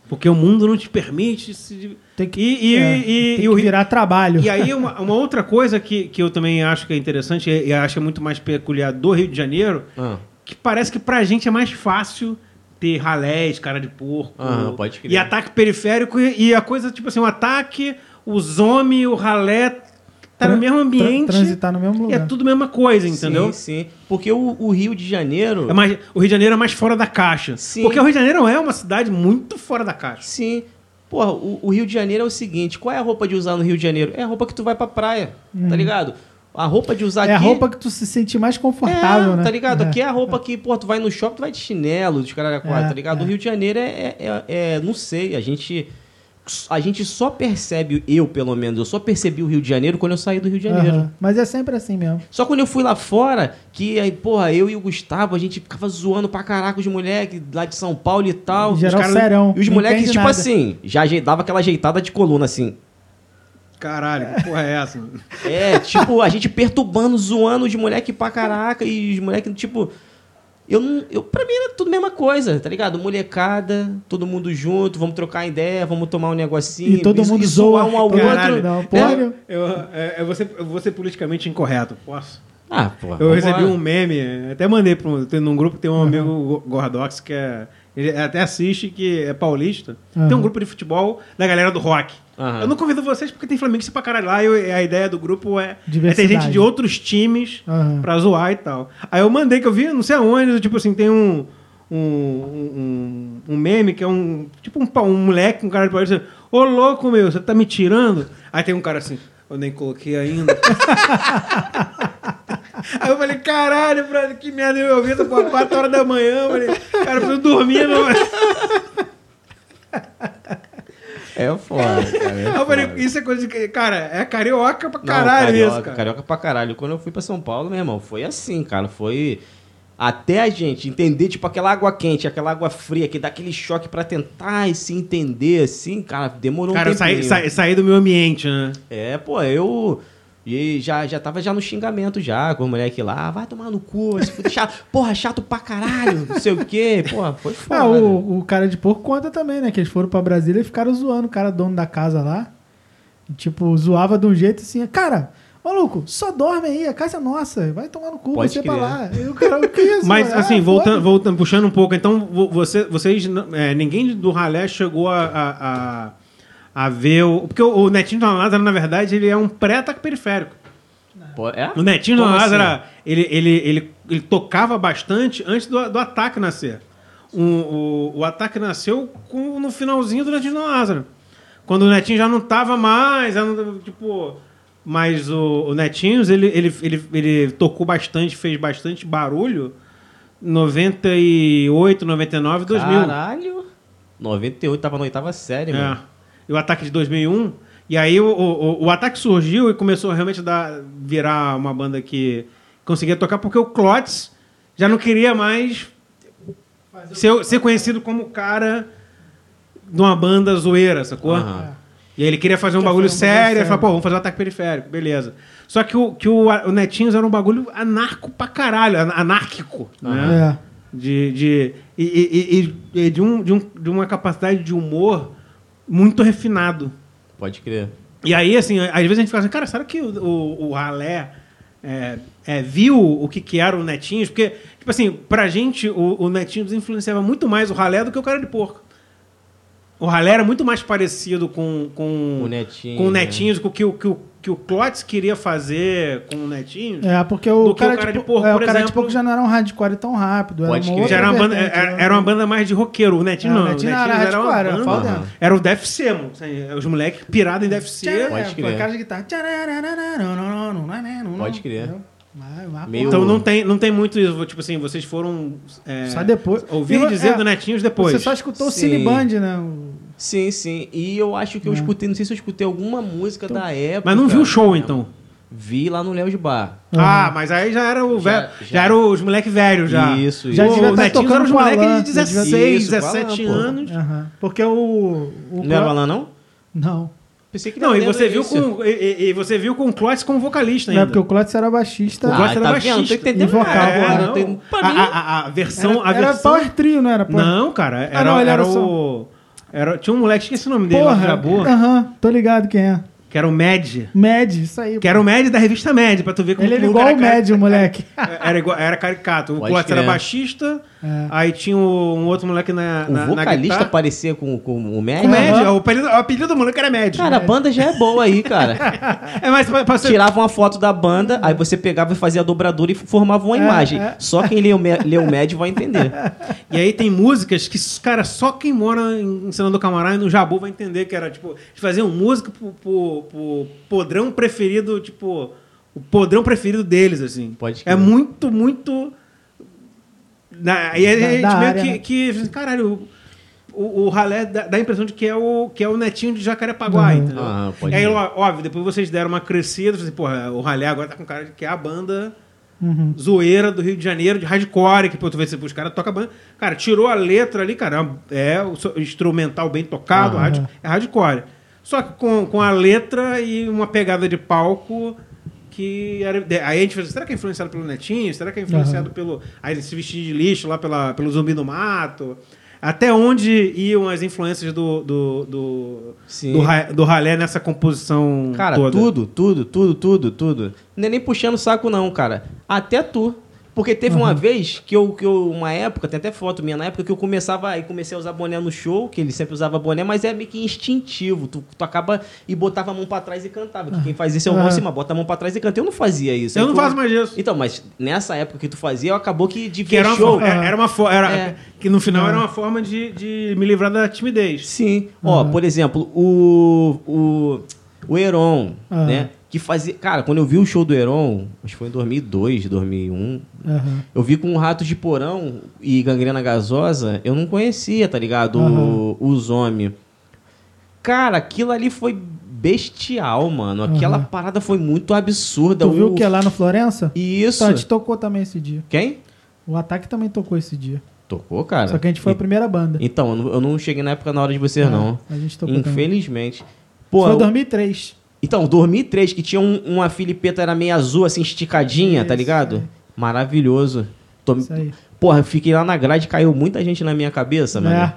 [SPEAKER 1] Porque o mundo não te permite se...
[SPEAKER 3] Tem que,
[SPEAKER 1] E, e,
[SPEAKER 3] é,
[SPEAKER 1] e,
[SPEAKER 3] tem
[SPEAKER 1] e o
[SPEAKER 3] que
[SPEAKER 1] Rio-
[SPEAKER 3] virar trabalho.
[SPEAKER 1] E aí, uma, uma outra coisa que, que eu também acho que é interessante, e e acho que é muito mais peculiar do Rio de Janeiro,
[SPEAKER 2] Ah,
[SPEAKER 1] que parece que pra gente é mais fácil ter ralés, cara de porco.
[SPEAKER 2] Aham, pode crer.
[SPEAKER 1] E ataque periférico, e, a coisa, tipo assim, o ataque, os homens, o ralé, tá no mesmo
[SPEAKER 3] tra-
[SPEAKER 1] ambiente.
[SPEAKER 3] transitar no mesmo
[SPEAKER 1] é
[SPEAKER 3] lugar.
[SPEAKER 1] tudo a mesma coisa, entendeu?
[SPEAKER 2] Sim, sim. Porque o, o Rio de Janeiro.
[SPEAKER 1] É mais, o Rio de Janeiro é mais fora da caixa.
[SPEAKER 2] Sim.
[SPEAKER 1] Porque o Rio de Janeiro é uma cidade muito fora da caixa.
[SPEAKER 2] Sim. Porra, o, o Rio de Janeiro é o seguinte: qual é a roupa de usar no Rio de Janeiro? É a roupa que tu vai pra praia, tá ligado? A roupa de usar
[SPEAKER 3] É a
[SPEAKER 2] aqui.
[SPEAKER 3] roupa que tu se sente mais confortável,
[SPEAKER 2] é,
[SPEAKER 3] né?
[SPEAKER 2] Tá ligado?
[SPEAKER 3] É.
[SPEAKER 2] Aqui é a roupa que, pô, tu vai no shopping, tu vai de chinelo, de caralho a
[SPEAKER 3] É,
[SPEAKER 2] tá ligado?
[SPEAKER 3] é.
[SPEAKER 2] O Rio de Janeiro é, é, é- é- Não sei, a gente. A gente só percebe, eu pelo menos, eu só percebi o Rio de Janeiro quando eu saí do Rio de Janeiro.
[SPEAKER 3] Aham. Mas é sempre assim mesmo.
[SPEAKER 2] Só quando eu fui lá fora, que aí, porra, eu e o Gustavo, a gente ficava zoando pra caraca os moleques lá de São Paulo e tal.
[SPEAKER 3] Geral,
[SPEAKER 2] os
[SPEAKER 3] serão,
[SPEAKER 2] E os moleques, tipo
[SPEAKER 3] nada.
[SPEAKER 2] assim, já dava aquela ajeitada de coluna, assim.
[SPEAKER 1] Caralho, que porra é essa?
[SPEAKER 2] É, tipo, a gente perturbando, zoando de moleque pra caraca. E os moleques, tipo. Eu não. Eu, pra mim era tudo a mesma coisa, tá ligado? Molecada, todo mundo junto, vamos trocar ideia, vamos tomar um negocinho.
[SPEAKER 3] E todo mundo
[SPEAKER 2] zoar
[SPEAKER 3] zoa
[SPEAKER 2] um ao
[SPEAKER 1] Caralho.
[SPEAKER 2] outro.
[SPEAKER 3] Não,
[SPEAKER 2] né?
[SPEAKER 3] pode.
[SPEAKER 1] Eu, é, eu, vou ser, eu vou ser politicamente incorreto, posso?
[SPEAKER 2] Ah, pô.
[SPEAKER 1] Eu recebi um meme, até mandei para um, num grupo que tem um amigo Gordox que é. Ele até assiste, que é paulista.
[SPEAKER 3] Aham.
[SPEAKER 1] Tem um grupo de futebol da galera do rock.
[SPEAKER 2] Aham.
[SPEAKER 1] Eu não convido vocês porque tem flamenguista pra caralho lá e a ideia do grupo é, é ter gente de outros times
[SPEAKER 3] Aham.
[SPEAKER 1] pra zoar e tal. Aí eu mandei que eu vi, não sei aonde, tipo assim, tem um. Um, um, um meme que é um. Tipo um, um moleque, um cara de paulista. Ô louco, meu, você tá me tirando? Aí tem um cara assim, eu nem coloquei ainda. Aí eu falei, caralho, brother, que merda eu ouvi, pô, 4 horas da manhã. Eu falei, cara, eu preciso dormir. Não.
[SPEAKER 2] É foda, cara. é
[SPEAKER 1] eu falei, isso é coisa de. Cara, é carioca pra
[SPEAKER 2] Não,
[SPEAKER 1] caralho
[SPEAKER 2] carioca,
[SPEAKER 1] isso, cara.
[SPEAKER 2] Carioca pra caralho. Quando eu fui pra São Paulo, meu irmão, foi assim, cara. Foi. Até a gente entender, tipo, aquela água quente, aquela água fria, que dá aquele choque pra tentar se entender, assim, cara, demorou
[SPEAKER 1] Cara,
[SPEAKER 2] um
[SPEAKER 1] eu saí, saí, saí do meu ambiente, né?
[SPEAKER 2] É, pô, eu. E já, já tava já no xingamento já, com o moleque lá, "Ah, vai tomar no cu, vai se fuder, chato, porra, chato pra caralho, não sei o quê, porra, foi foda.
[SPEAKER 3] Ah, o, o cara de porco conta também, né? Que eles foram pra Brasília e ficaram zoando o cara dono da casa lá. E, tipo, zoava de um jeito assim, cara, maluco, só dorme aí, a casa é nossa, vai tomar no cu,
[SPEAKER 2] Pode
[SPEAKER 3] você pra
[SPEAKER 2] crer.
[SPEAKER 3] lá. E o cara, o que é isso?
[SPEAKER 1] Mas
[SPEAKER 3] Ah,
[SPEAKER 1] assim,
[SPEAKER 3] foda.
[SPEAKER 1] voltando, voltando, puxando um pouco, então vo- você, vocês, é, ninguém do ralé chegou a, a, a, a ver o. Porque o, o Netinho do Lázaro, na verdade, ele é um pré-ataque periférico.
[SPEAKER 2] Pô, é?
[SPEAKER 1] O Netinho do Lázaro,
[SPEAKER 2] assim?
[SPEAKER 1] ele, ele, ele, ele tocava bastante antes do, do ataque nascer. O, o, o ataque nasceu com- no finalzinho do Netinho do Lázaro. Quando o Netinho já não tava mais, já não- tipo. Mas o, o Netinhos, ele, ele, ele, ele tocou bastante, fez bastante barulho. 98, 99, 2000.
[SPEAKER 2] Caralho. 98 tava na oitava série,
[SPEAKER 1] É.
[SPEAKER 2] mano.
[SPEAKER 1] E o ataque de 2001. E aí o, o, o ataque surgiu e começou realmente a dar, virar uma banda que conseguia tocar, porque o Klotz já não queria mais ser, ser conhecido como o cara de uma banda zoeira, sacou?
[SPEAKER 2] Aham.
[SPEAKER 1] E aí ele queria fazer um
[SPEAKER 3] Quer
[SPEAKER 1] bagulho
[SPEAKER 3] fazer um
[SPEAKER 1] sério, ele falou, pô, vamos fazer um ataque periférico, beleza. Só que o, que o, o Netinhos era um bagulho anarco pra caralho, an- anárquico, né?
[SPEAKER 3] É.
[SPEAKER 1] de, de, e, e- e- e de, um, de, um, de uma capacidade de humor muito refinado.
[SPEAKER 2] Pode crer.
[SPEAKER 1] E aí, assim, às vezes a gente fica assim, cara, será que o, o, o Ralé é, é, viu o que, que era o Netinhos? Porque, tipo assim, pra gente, o, o Netinhos influenciava muito mais o Ralé do que o cara de porco. O Ralé era muito mais parecido com, com,
[SPEAKER 2] O Netinho,
[SPEAKER 1] com o
[SPEAKER 2] né?
[SPEAKER 1] Netinhos, com o que, o que, o, que o Klotz queria fazer com o Netinhos.
[SPEAKER 3] É, porque o cara,
[SPEAKER 1] o cara
[SPEAKER 3] de,
[SPEAKER 1] de porco,
[SPEAKER 3] é,
[SPEAKER 1] por
[SPEAKER 3] o cara de
[SPEAKER 1] exemplo.
[SPEAKER 3] porco já não era um hardcore tão rápido. Era
[SPEAKER 2] Pode
[SPEAKER 3] uma
[SPEAKER 1] Já era uma, banda, era,
[SPEAKER 3] era-
[SPEAKER 1] era uma banda mais de roqueiro. O Netinho
[SPEAKER 3] É, o
[SPEAKER 1] não.
[SPEAKER 3] Netinho era
[SPEAKER 1] Netinhos
[SPEAKER 3] hardcore, era
[SPEAKER 1] banda-
[SPEAKER 2] dentro.
[SPEAKER 1] Era o Def C, mano. Os moleques pirados em Def C.
[SPEAKER 3] Tcharam,
[SPEAKER 2] Pode crer.
[SPEAKER 3] cara de guitarra.
[SPEAKER 2] Pode crer. Meio-
[SPEAKER 1] Então não tem, não tem muito isso. Tipo assim, vocês foram. é,
[SPEAKER 3] Só depois.
[SPEAKER 1] Ouvir
[SPEAKER 3] E,
[SPEAKER 1] dizer
[SPEAKER 3] é,
[SPEAKER 1] do Netinhos depois.
[SPEAKER 3] Você só escutou o
[SPEAKER 2] Sim.
[SPEAKER 3] Cine Band, né? O-
[SPEAKER 2] Sim, sim. E eu acho que eu
[SPEAKER 3] É.
[SPEAKER 2] escutei, não sei se eu escutei alguma música da época.
[SPEAKER 1] Mas não viu o show, então.
[SPEAKER 2] Vi lá no Léo de Bar.
[SPEAKER 1] Ah, mas aí já era o
[SPEAKER 2] Já-
[SPEAKER 1] velho. Já,
[SPEAKER 2] já.
[SPEAKER 1] era os moleques velhos já.
[SPEAKER 2] Isso,
[SPEAKER 3] Já
[SPEAKER 1] o,
[SPEAKER 3] devia
[SPEAKER 1] o
[SPEAKER 3] tá
[SPEAKER 1] Netinhos
[SPEAKER 3] tocando
[SPEAKER 1] os
[SPEAKER 3] o
[SPEAKER 1] moleques
[SPEAKER 3] Alan,
[SPEAKER 1] de
[SPEAKER 3] já devia-
[SPEAKER 1] 16,
[SPEAKER 2] Isso, com o
[SPEAKER 1] 17
[SPEAKER 2] Alan,
[SPEAKER 1] anos.
[SPEAKER 3] Aham. Porque o. o
[SPEAKER 2] Não era lá, não?
[SPEAKER 3] Não.
[SPEAKER 2] Pensei que
[SPEAKER 1] Não,
[SPEAKER 2] era
[SPEAKER 1] e você viu
[SPEAKER 2] isso.
[SPEAKER 1] com. E, e- e você viu com o Klotz como vocalista
[SPEAKER 3] Não é
[SPEAKER 1] ainda.
[SPEAKER 3] porque o Clóvis era baixista.
[SPEAKER 1] O
[SPEAKER 2] Ah,
[SPEAKER 1] Klotz era
[SPEAKER 2] tá vendo? Não tô
[SPEAKER 1] baixista.
[SPEAKER 2] entendendo
[SPEAKER 3] E vocal,
[SPEAKER 1] É,
[SPEAKER 2] agora.
[SPEAKER 1] não.
[SPEAKER 2] Tem- pra
[SPEAKER 1] a,
[SPEAKER 2] mim-
[SPEAKER 1] a- a- versão.
[SPEAKER 3] era,
[SPEAKER 1] a
[SPEAKER 3] era
[SPEAKER 1] versão
[SPEAKER 3] Power Trio, não era? Power...
[SPEAKER 1] Não, cara, era,
[SPEAKER 3] Ah, não,
[SPEAKER 1] era
[SPEAKER 3] era
[SPEAKER 1] o. Era, tinha um moleque, esqueci o nome dele,
[SPEAKER 3] Porra,
[SPEAKER 1] Jabu,
[SPEAKER 3] aham, tô ligado quem é.
[SPEAKER 1] que era o Mad.
[SPEAKER 3] Mad, isso aí.
[SPEAKER 1] Que era o Mad da revista Mad, pra tu ver como
[SPEAKER 3] Ele
[SPEAKER 1] que
[SPEAKER 3] era igual o Mad, o moleque.
[SPEAKER 1] Era, igual, era caricato. O
[SPEAKER 2] Pode
[SPEAKER 1] Clóvis era
[SPEAKER 2] crer.
[SPEAKER 1] baixista,
[SPEAKER 3] É.
[SPEAKER 1] aí tinha um outro moleque na,
[SPEAKER 2] O
[SPEAKER 1] na, na
[SPEAKER 2] vocalista
[SPEAKER 1] guitarra.
[SPEAKER 2] parecia com, com o Mad?
[SPEAKER 1] O
[SPEAKER 3] Aham.
[SPEAKER 1] o apelido, o apelido do moleque era Mad.
[SPEAKER 2] Cara, a banda já é boa aí, cara.
[SPEAKER 1] É, mas pra, pra ser-
[SPEAKER 2] Tirava uma foto da banda, aí você pegava e fazia a dobradura e formava uma
[SPEAKER 3] É,
[SPEAKER 2] imagem.
[SPEAKER 3] é.
[SPEAKER 2] Só quem leu, leu o Mad vai entender.
[SPEAKER 1] E aí tem músicas que, cara, só quem mora em Senador do Camarão e no Jabu vai entender que era, tipo, eles faziam música pro, pro, pro podrão preferido, tipo, o podrão preferido deles, assim.
[SPEAKER 2] Pode
[SPEAKER 1] É muito, muito... Na, e aí a gente
[SPEAKER 3] Da
[SPEAKER 1] meio
[SPEAKER 3] área,
[SPEAKER 1] que,
[SPEAKER 3] né?
[SPEAKER 1] que, assim, caralho, o, o ralé dá, dá a impressão de que é o, que é o netinho de Jacarepaguá,
[SPEAKER 3] Uhum.
[SPEAKER 1] entendeu?
[SPEAKER 2] Ah, pode
[SPEAKER 1] aí,
[SPEAKER 2] ir.
[SPEAKER 1] óbvio, depois vocês deram uma crescida, assim, porra, o ralé agora tá com cara de que é a banda
[SPEAKER 3] Uhum.
[SPEAKER 1] zoeira do Rio de Janeiro, de hardcore, que pô, tu vê se os caras tocam banda. Cara, tirou a letra ali, cara, é o so- instrumental bem tocado,
[SPEAKER 3] Aham.
[SPEAKER 1] hard- é hardcore. Só que com, com a letra e uma pegada de palco que era, aí a gente fez, será que é influenciado pelo Netinho? Será que é influenciado pelo aí ele se vestir de lixo lá pela, pelo Zumbi do Mato? Até onde iam as influências do do, do,
[SPEAKER 2] Sim.
[SPEAKER 1] do, do ralé nessa composição
[SPEAKER 2] Cara,
[SPEAKER 1] toda?
[SPEAKER 2] tudo, tudo, tudo, tudo, tudo. Não é nem puxando o saco, não, cara. Até tu. Porque teve uma vez que eu, que eu, uma época, tem até foto minha na época, que eu começava aí comecei a usar boné no show, que ele sempre usava boné, mas é meio que instintivo. Tu, tu acaba e botava a mão pra trás e cantava. Que quem faz isso é o
[SPEAKER 3] Aham.
[SPEAKER 2] Valcimar, bota a mão pra trás e canta. Eu não fazia isso.
[SPEAKER 1] Eu
[SPEAKER 2] Aí
[SPEAKER 1] não faço mais isso.
[SPEAKER 2] Então, mas nessa época que tu fazia, acabou que de
[SPEAKER 1] Que era uma,
[SPEAKER 2] show.
[SPEAKER 1] fo- era, era uma fo- era-
[SPEAKER 2] É.
[SPEAKER 1] que no final era uma forma de, de me livrar da timidez.
[SPEAKER 2] Sim. Ó, por exemplo, o. O, o Heron, né? Que fazia. Cara, quando eu vi o show do Heron, acho que foi em 2002, 2001.
[SPEAKER 3] Aham.
[SPEAKER 2] Eu vi com Ratos de Porão e Gangrena Gasosa, eu não conhecia, tá ligado? O, os homens. Cara, aquilo ali foi bestial, mano. Aquela
[SPEAKER 3] Aham.
[SPEAKER 2] parada foi muito absurda.
[SPEAKER 3] Tu viu
[SPEAKER 2] O-
[SPEAKER 3] que é lá no Florença?
[SPEAKER 2] Isso.
[SPEAKER 3] Então, a gente tocou também esse dia.
[SPEAKER 2] Quem?
[SPEAKER 3] O Ataque também tocou esse dia.
[SPEAKER 2] Tocou, cara.
[SPEAKER 3] Só que a gente foi a
[SPEAKER 2] E-
[SPEAKER 3] primeira banda.
[SPEAKER 2] Então, eu não, cheguei na época na hora de vocês,
[SPEAKER 3] É,
[SPEAKER 2] não.
[SPEAKER 3] A gente tocou também.
[SPEAKER 2] Infelizmente. Pô,
[SPEAKER 3] Foi
[SPEAKER 2] eu-
[SPEAKER 3] 2003.
[SPEAKER 2] Então, 2003, que tinha um- uma filipeta, era meio azul, assim, esticadinha, tá ligado? Maravilhoso. Tô-
[SPEAKER 3] Isso aí.
[SPEAKER 2] Porra, eu fiquei lá na grade, caiu muita gente na minha cabeça, mano.
[SPEAKER 3] É.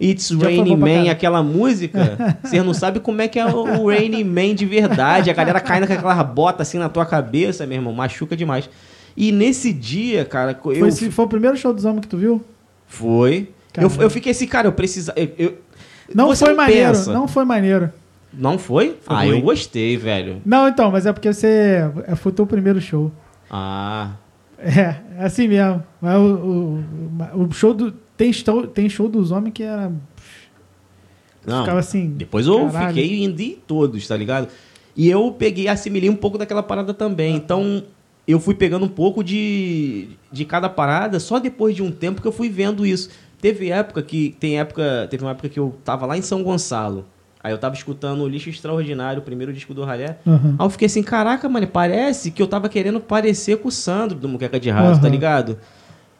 [SPEAKER 2] It's Raining
[SPEAKER 3] pra
[SPEAKER 2] Man, aquela música, vocês não sabem como é que é o Raining Man de verdade. A galera caindo com aquela bota assim na tua cabeça, meu irmão, machuca demais. E nesse dia, cara, eu...
[SPEAKER 3] Foi, esse- foi o primeiro show dos homens que tu viu?
[SPEAKER 2] Foi. Eu, eu fiquei assim, cara, eu precisava... Eu, eu-
[SPEAKER 3] Não
[SPEAKER 2] Você
[SPEAKER 3] foi maneiro.
[SPEAKER 2] pensa.
[SPEAKER 3] Não foi maneiro.
[SPEAKER 2] Não foi?
[SPEAKER 1] Foi
[SPEAKER 2] ah,
[SPEAKER 1] ruim.
[SPEAKER 2] eu gostei, velho.
[SPEAKER 3] Não, então, mas é porque você. é, Foi o teu primeiro show.
[SPEAKER 2] Ah...
[SPEAKER 3] É, é assim mesmo. Mas o, o, o show do. Tem show, tem show dos homens que era.
[SPEAKER 2] Não,
[SPEAKER 3] Ficava assim.
[SPEAKER 2] Depois eu
[SPEAKER 3] caralho.
[SPEAKER 2] fiquei indo em todos, tá ligado? E eu peguei, assimilei um pouco daquela parada também. Então, eu fui pegando um pouco de, de cada parada, só depois de um tempo que eu fui vendo isso. Teve época que. Tem época. Teve uma época que eu tava lá em São Gonçalo. Aí eu tava escutando o Lixo Extraordinário, o primeiro disco do Ralé.
[SPEAKER 3] Aham.
[SPEAKER 2] Aí eu fiquei assim, caraca, mano, parece que eu tava querendo parecer com o Sandro do Muqueca de Rato, tá
[SPEAKER 3] Aham.
[SPEAKER 2] ligado?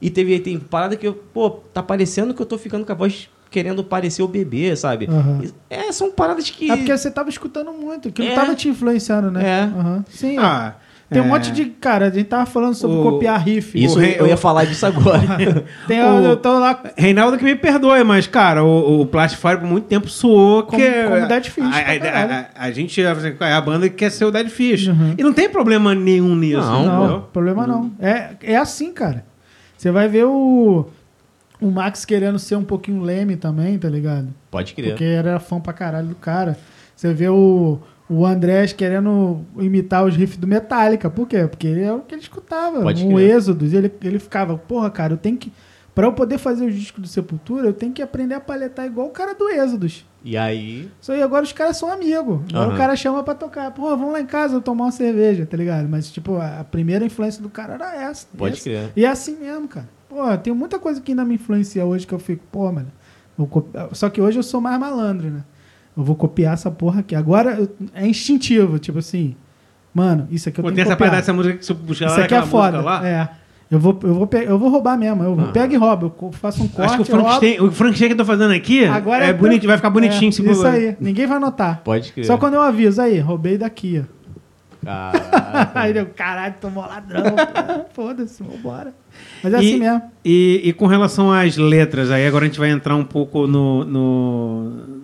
[SPEAKER 2] E teve tem parada que eu, pô, tá parecendo que eu tô ficando com a voz querendo parecer o bebê, sabe?
[SPEAKER 3] Aham.
[SPEAKER 2] É, são paradas que.
[SPEAKER 3] É porque você tava escutando muito, que não
[SPEAKER 2] É.
[SPEAKER 3] tava te influenciando, né?
[SPEAKER 2] É.
[SPEAKER 3] Aham. Sim.
[SPEAKER 1] Ah,
[SPEAKER 3] Tem um
[SPEAKER 1] é.
[SPEAKER 3] monte de. Cara, a gente tava falando sobre
[SPEAKER 1] O-
[SPEAKER 3] copiar riff.
[SPEAKER 2] Isso
[SPEAKER 1] rei-
[SPEAKER 2] eu ia falar disso agora.
[SPEAKER 3] Tem,
[SPEAKER 1] o-
[SPEAKER 3] Eu tô lá.
[SPEAKER 1] Reinaldo que me perdoe, mas, cara, o, o Plastify por muito tempo soou
[SPEAKER 3] Como-
[SPEAKER 1] que...
[SPEAKER 3] como Dead Fish,
[SPEAKER 1] A, a, a, a gente é a banda que quer ser o Dead Fish.
[SPEAKER 3] Uhum.
[SPEAKER 1] E não tem problema nenhum nisso,
[SPEAKER 2] Não,
[SPEAKER 3] Não,
[SPEAKER 1] entendeu?
[SPEAKER 3] problema não. É, é assim, cara. Você vai ver o. O Max querendo ser um pouquinho leme também, tá ligado?
[SPEAKER 2] Pode crer.
[SPEAKER 3] Porque era fã pra caralho do cara. Você vê o, o Andrés querendo imitar os riffs do Metallica. Por quê? Porque ele é o que ele escutava.
[SPEAKER 2] Pode
[SPEAKER 3] um
[SPEAKER 2] crer.
[SPEAKER 3] Êxodos. Ele, ele ficava, porra, cara, eu tenho que. Pra eu poder fazer os discos do Sepultura, eu tenho que aprender a paletar igual o cara do Êxodos.
[SPEAKER 2] E aí.
[SPEAKER 3] Isso aí agora os caras são amigos. Agora
[SPEAKER 2] Aham.
[SPEAKER 3] o cara chama pra tocar. Pô, vamos lá em casa tomar uma cerveja, tá ligado? Mas, tipo, a primeira influência do cara era essa.
[SPEAKER 2] Pode
[SPEAKER 3] essa.
[SPEAKER 2] crer.
[SPEAKER 3] E é assim mesmo, cara. Pô, tem muita coisa que ainda me influencia hoje que eu fico, pô, mano. Só que hoje eu sou mais malandro, né? Eu vou copiar essa porra aqui. Agora eu- é instintivo, tipo assim. Mano, isso aqui eu
[SPEAKER 1] Pô,
[SPEAKER 3] tenho que
[SPEAKER 1] essa
[SPEAKER 3] copiar.
[SPEAKER 1] dessa música que você puxar lá
[SPEAKER 3] Isso aqui é foda.
[SPEAKER 1] lá.
[SPEAKER 3] É. Eu vou, eu, vou pe- eu vou roubar mesmo. Eu
[SPEAKER 1] Ah.
[SPEAKER 3] pego e roubo. Eu faço um corte.
[SPEAKER 1] Acho que o. Frankenstein, o Frankenstein que eu tô fazendo aqui
[SPEAKER 3] Agora
[SPEAKER 1] é bonito, vai ficar bonitinho.
[SPEAKER 3] É,
[SPEAKER 1] se
[SPEAKER 3] isso aí. Ninguém vai notar.
[SPEAKER 2] Pode crer.
[SPEAKER 3] Só quando eu aviso, aí, roubei daqui, ó.
[SPEAKER 2] Caraca.
[SPEAKER 3] Aí deu, caralho, tomou ladrão. Foda-se, vambora. Mas é
[SPEAKER 1] E-
[SPEAKER 3] assim mesmo.
[SPEAKER 1] E, e com relação às letras, aí agora a gente vai entrar um pouco no, no-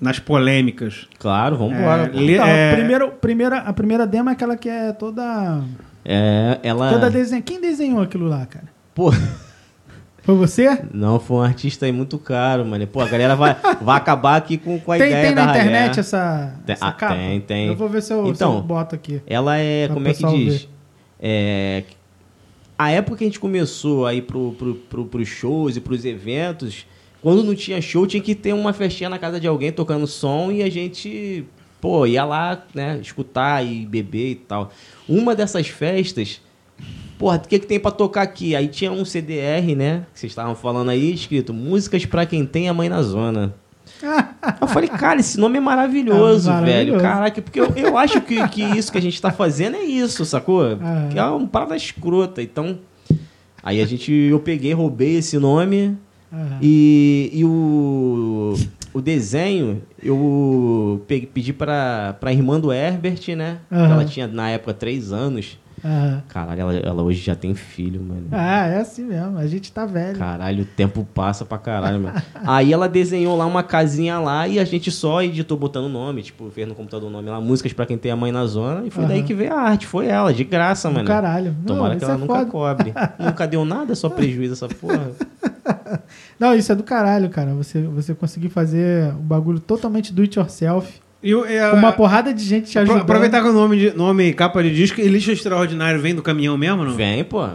[SPEAKER 1] nas polêmicas.
[SPEAKER 2] Claro, vambora.
[SPEAKER 1] É,
[SPEAKER 2] pô.
[SPEAKER 1] le-
[SPEAKER 3] Então,
[SPEAKER 1] é,
[SPEAKER 3] a, primeira, primeira, a primeira demo é aquela que é toda.
[SPEAKER 2] É, ela.
[SPEAKER 3] toda desenho. Quem desenhou aquilo lá, cara?
[SPEAKER 2] Pô,
[SPEAKER 3] Foi você?
[SPEAKER 2] não, foi um artista aí muito caro, mano. Pô, a galera vai, vai acabar aqui com, com a
[SPEAKER 3] tem
[SPEAKER 2] ideia
[SPEAKER 3] tem
[SPEAKER 2] da
[SPEAKER 3] na
[SPEAKER 2] Ralé.
[SPEAKER 3] internet essa,
[SPEAKER 2] Tem-
[SPEAKER 3] essa
[SPEAKER 2] ah,
[SPEAKER 3] capa?
[SPEAKER 2] tem, tem.
[SPEAKER 3] Eu vou ver se eu, se
[SPEAKER 2] Então,
[SPEAKER 3] eu boto aqui.
[SPEAKER 2] Ela é, como é que diz?
[SPEAKER 3] ver.
[SPEAKER 2] É, a época que a gente começou aí pro, pro, pro, pros shows e pros eventos, quando não tinha show, tinha que ter uma festinha na casa de alguém tocando som e a gente, pô, ia lá, né, escutar e beber e tal. Uma dessas festas, porra, o que, que tem pra tocar aqui? Aí tinha um CDR, né, que vocês estavam falando aí, escrito Músicas pra quem tem a mãe na zona. Eu falei, cara, esse nome é maravilhoso,
[SPEAKER 3] É maravilhoso.
[SPEAKER 2] velho. Caraca, porque eu, eu acho que, que isso que a gente tá fazendo é isso, sacou?
[SPEAKER 3] Aham.
[SPEAKER 2] Que é uma parada escrota. Então, aí a gente, eu peguei, roubei esse nome
[SPEAKER 3] Aham.
[SPEAKER 2] e, e o, o desenho eu peguei, pedi pra, pra irmã do Herbert, né?
[SPEAKER 3] Aham.
[SPEAKER 2] Ela tinha na época três anos.
[SPEAKER 3] Aham.
[SPEAKER 2] Caralho, ela, ela hoje já tem filho, mano.
[SPEAKER 3] Ah, é assim mesmo. A gente tá velho.
[SPEAKER 2] Caralho, o tempo passa pra caralho, mano. Aí ela desenhou lá uma casinha lá e a gente só editou botando o nome, tipo, fez no computador o nome lá, músicas pra quem tem a mãe na zona, e foi daí
[SPEAKER 3] Aham.
[SPEAKER 2] que veio a arte, foi ela, de graça, mano.
[SPEAKER 3] caralho.
[SPEAKER 2] Tomara
[SPEAKER 3] Não,
[SPEAKER 2] que ela
[SPEAKER 3] é
[SPEAKER 2] nunca
[SPEAKER 3] foda.
[SPEAKER 2] cobre. nunca deu nada, só prejuízo essa porra.
[SPEAKER 3] Não, isso é do caralho, cara. Você, você conseguir fazer um bagulho totalmente do it yourself.
[SPEAKER 1] E, o- e
[SPEAKER 3] uma porrada de gente te ajudando.
[SPEAKER 1] aproveitar que o nome, de, nome capa de disco e lixo extraordinário vem do caminhão mesmo, não?
[SPEAKER 2] Vem, pô.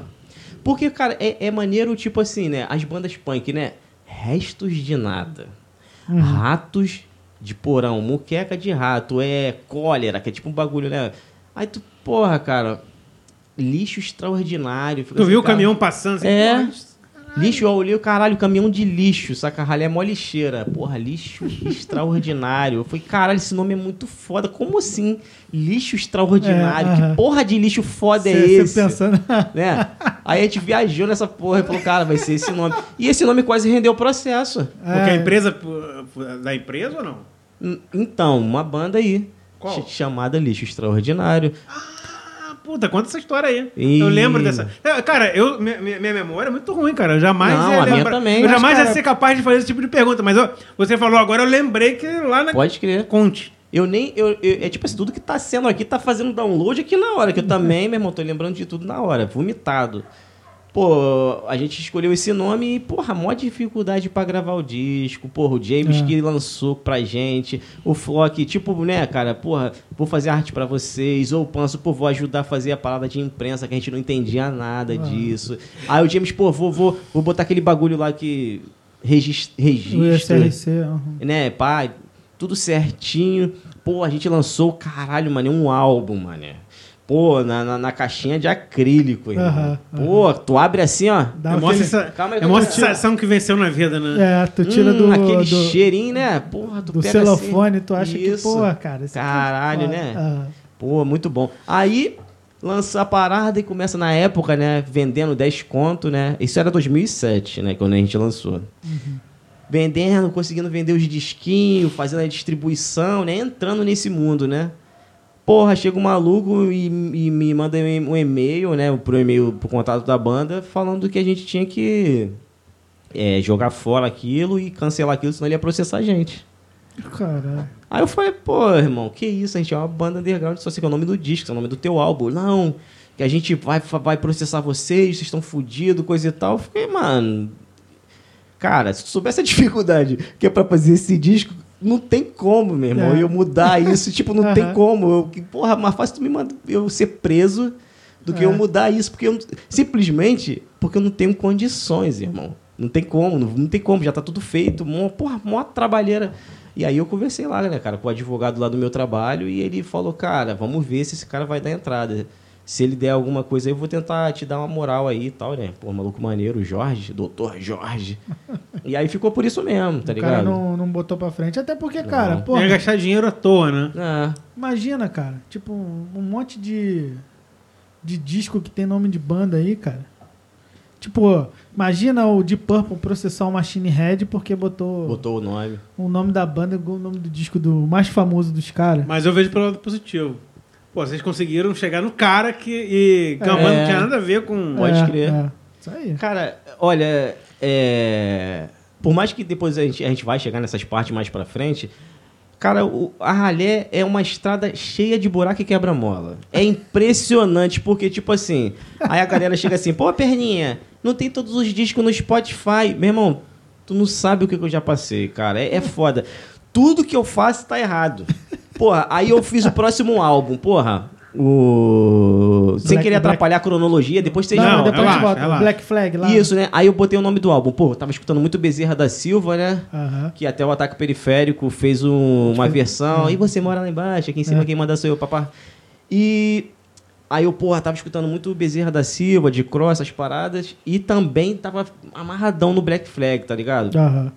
[SPEAKER 2] Porque, cara, é, é maneiro, tipo assim, né? As bandas punk, né? Restos de nada.
[SPEAKER 3] Uhum.
[SPEAKER 2] Ratos de porão, muqueca de rato, é cólera, que é tipo um bagulho, né? Aí tu, porra, cara, lixo extraordinário.
[SPEAKER 1] Tu
[SPEAKER 2] assim,
[SPEAKER 1] viu o
[SPEAKER 2] cara,
[SPEAKER 1] caminhão passando assim?
[SPEAKER 2] É.
[SPEAKER 1] porra,
[SPEAKER 2] Lixo, eu olhei o caralho, caminhão de lixo, saca? Ralé é mó lixeira. Porra, lixo extraordinário. Eu falei, caralho, esse nome é muito foda. Como assim? Lixo extraordinário.
[SPEAKER 3] É,
[SPEAKER 2] que porra de lixo foda é
[SPEAKER 3] Você-
[SPEAKER 2] esse?
[SPEAKER 3] você pensando.
[SPEAKER 2] né? Aí a gente viajou nessa porra e falou, cara, vai ser esse nome. E esse nome quase rendeu o processo.
[SPEAKER 1] Porque a
[SPEAKER 3] É.
[SPEAKER 1] empresa. Da empresa ou não?
[SPEAKER 2] Então, uma banda aí.
[SPEAKER 1] Qual?
[SPEAKER 2] ch- Chamada Lixo Extraordinário.
[SPEAKER 1] Ah, puta, conta essa história aí.
[SPEAKER 2] Ih.
[SPEAKER 1] Eu lembro dessa. É, Cara, eu, minha, minha memória é muito ruim, cara. Eu jamais
[SPEAKER 2] Não,
[SPEAKER 1] ia
[SPEAKER 2] a
[SPEAKER 1] lembrar-
[SPEAKER 2] também.
[SPEAKER 1] Eu jamais ia
[SPEAKER 3] cara-
[SPEAKER 1] ser capaz de fazer esse tipo de pergunta. Mas eu- você falou agora, eu lembrei que lá na.
[SPEAKER 2] Pode crer.
[SPEAKER 1] Conte.
[SPEAKER 2] Eu nem. Eu, eu- é tipo assim, tudo que tá sendo aqui tá fazendo download aqui na hora. Que eu também, meu irmão, tô lembrando de tudo na hora. Vomitado. Pô, a gente escolheu esse nome e, porra, mó dificuldade pra gravar o disco. Porra, o James
[SPEAKER 3] É.
[SPEAKER 2] que lançou pra gente. O Flock, tipo, né, cara, porra, vou fazer arte pra vocês. Ou o Panso, pô, vou ajudar a fazer a parada de imprensa que a gente não entendia nada disso. Aí o James, pô, vou, vou, vou botar aquele bagulho lá que regis-
[SPEAKER 3] O
[SPEAKER 2] registra
[SPEAKER 3] SRC. uhum.
[SPEAKER 2] né, pai, tudo certinho. Pô, a gente lançou, caralho, mano, um álbum, mano. Pô, na, na, na caixinha de acrílico, irmão.
[SPEAKER 3] Aham,
[SPEAKER 2] Pô, tu abre assim, ó.
[SPEAKER 3] Dá
[SPEAKER 1] É
[SPEAKER 3] aquele-
[SPEAKER 1] mostra essa,
[SPEAKER 2] Calma aí que
[SPEAKER 1] é
[SPEAKER 2] tô-
[SPEAKER 1] sensação que venceu na vida, né?
[SPEAKER 3] É, tu tira
[SPEAKER 2] Hum,
[SPEAKER 3] do,
[SPEAKER 2] aquele
[SPEAKER 3] do,
[SPEAKER 2] cheirinho, né? Porra, tu
[SPEAKER 3] do
[SPEAKER 2] pega
[SPEAKER 3] celofone,
[SPEAKER 2] assim.
[SPEAKER 3] tu acha que,
[SPEAKER 2] Isso.
[SPEAKER 3] porra, cara. isso aqui é
[SPEAKER 2] Caralho,
[SPEAKER 3] foda.
[SPEAKER 2] né?
[SPEAKER 3] Aham.
[SPEAKER 2] Pô, muito bom. Aí lança a parada e começa na época, né? Vendendo 10 conto, né? Isso era 2007, né? Quando a gente lançou. Vendendo, conseguindo vender os disquinhos, fazendo a distribuição, né? Entrando nesse mundo, né? Porra, chega um maluco e, e me manda um e-mail, né? Pro e-mail, pro contato da banda, falando que a gente tinha que é, jogar fora aquilo e cancelar aquilo, senão ele ia processar a gente.
[SPEAKER 3] Caralho.
[SPEAKER 2] Aí eu falei, pô, irmão, que isso? A gente é uma banda underground, só sei que é o nome do disco, é o nome do teu álbum. Não, que a gente vai, vai processar vocês, vocês estão fodidos, coisa e tal. Eu fiquei, mano. Cara, se tu soubesse a dificuldade que é pra fazer esse disco, não tem como, meu irmão,
[SPEAKER 3] É.
[SPEAKER 2] eu mudar isso. tipo, não tem
[SPEAKER 3] Aham.
[SPEAKER 2] como. Eu, porra, mais fácil tu me manda eu ser preso do que
[SPEAKER 3] É.
[SPEAKER 2] eu mudar isso, porque eu, simplesmente porque eu não tenho condições, irmão. Não tem como, não, não tem como, já tá tudo feito, mó, porra, mó trabalheira. E aí eu conversei lá, né, cara, com o advogado lá do meu trabalho e ele falou, cara, vamos ver se esse cara vai dar entrada. Se ele der alguma coisa aí, eu vou tentar te dar uma moral aí e tal, né? Pô, maluco maneiro, Jorge, doutor Jorge. e aí ficou por isso mesmo, tá
[SPEAKER 3] o
[SPEAKER 2] ligado?
[SPEAKER 3] cara não, não botou pra frente. Até porque, cara,
[SPEAKER 2] Não.
[SPEAKER 3] porra,
[SPEAKER 1] Ia gastar dinheiro à toa, né?
[SPEAKER 2] Ah,
[SPEAKER 3] imagina, cara. Tipo, um, um monte de, de disco que tem nome de banda aí, cara. Tipo, imagina o Deep Purple processar o Machine Head porque botou,
[SPEAKER 2] botou o nome.
[SPEAKER 3] o nome da banda o nome do disco do mais famoso dos caras.
[SPEAKER 1] Mas eu vejo pelo lado positivo. Pô, vocês conseguiram chegar no cara que. E Gambá
[SPEAKER 2] É.
[SPEAKER 1] não tinha nada a ver com.
[SPEAKER 2] Pode
[SPEAKER 3] É,
[SPEAKER 2] crer.
[SPEAKER 3] é. Isso aí.
[SPEAKER 2] Cara, olha, é... por mais que depois a gente, a gente vai chegar nessas partes mais pra frente, cara, o, a ralé é uma estrada cheia de buraco e quebra-mola. É impressionante, porque, tipo assim, aí a galera chega assim, pô, perninha, não tem todos os discos no Spotify. Meu irmão, tu não sabe o que que eu já passei, cara. É, é foda. Tudo que eu faço tá errado. Porra, aí eu fiz o próximo álbum, porra. O. Sem
[SPEAKER 3] Black-
[SPEAKER 2] querer
[SPEAKER 3] Black-
[SPEAKER 2] atrapalhar a cronologia, depois vocês
[SPEAKER 3] Não, depois
[SPEAKER 1] relaxa,
[SPEAKER 3] bota
[SPEAKER 1] relaxa.
[SPEAKER 3] Black Flag lá.
[SPEAKER 2] isso, né? Aí eu botei o nome do álbum. Pô, eu tava escutando muito Bezerra da Silva, né?
[SPEAKER 3] Aham.
[SPEAKER 2] Que até o Ataque Periférico fez um- uma versão. E você mora lá embaixo, aqui em cima
[SPEAKER 3] É.
[SPEAKER 2] quem manda sou eu, papá. E aí eu, porra, tava escutando muito Bezerra da Silva, de Cross, essas paradas. E também tava amarradão no Black Flag, tá ligado?
[SPEAKER 3] Aham.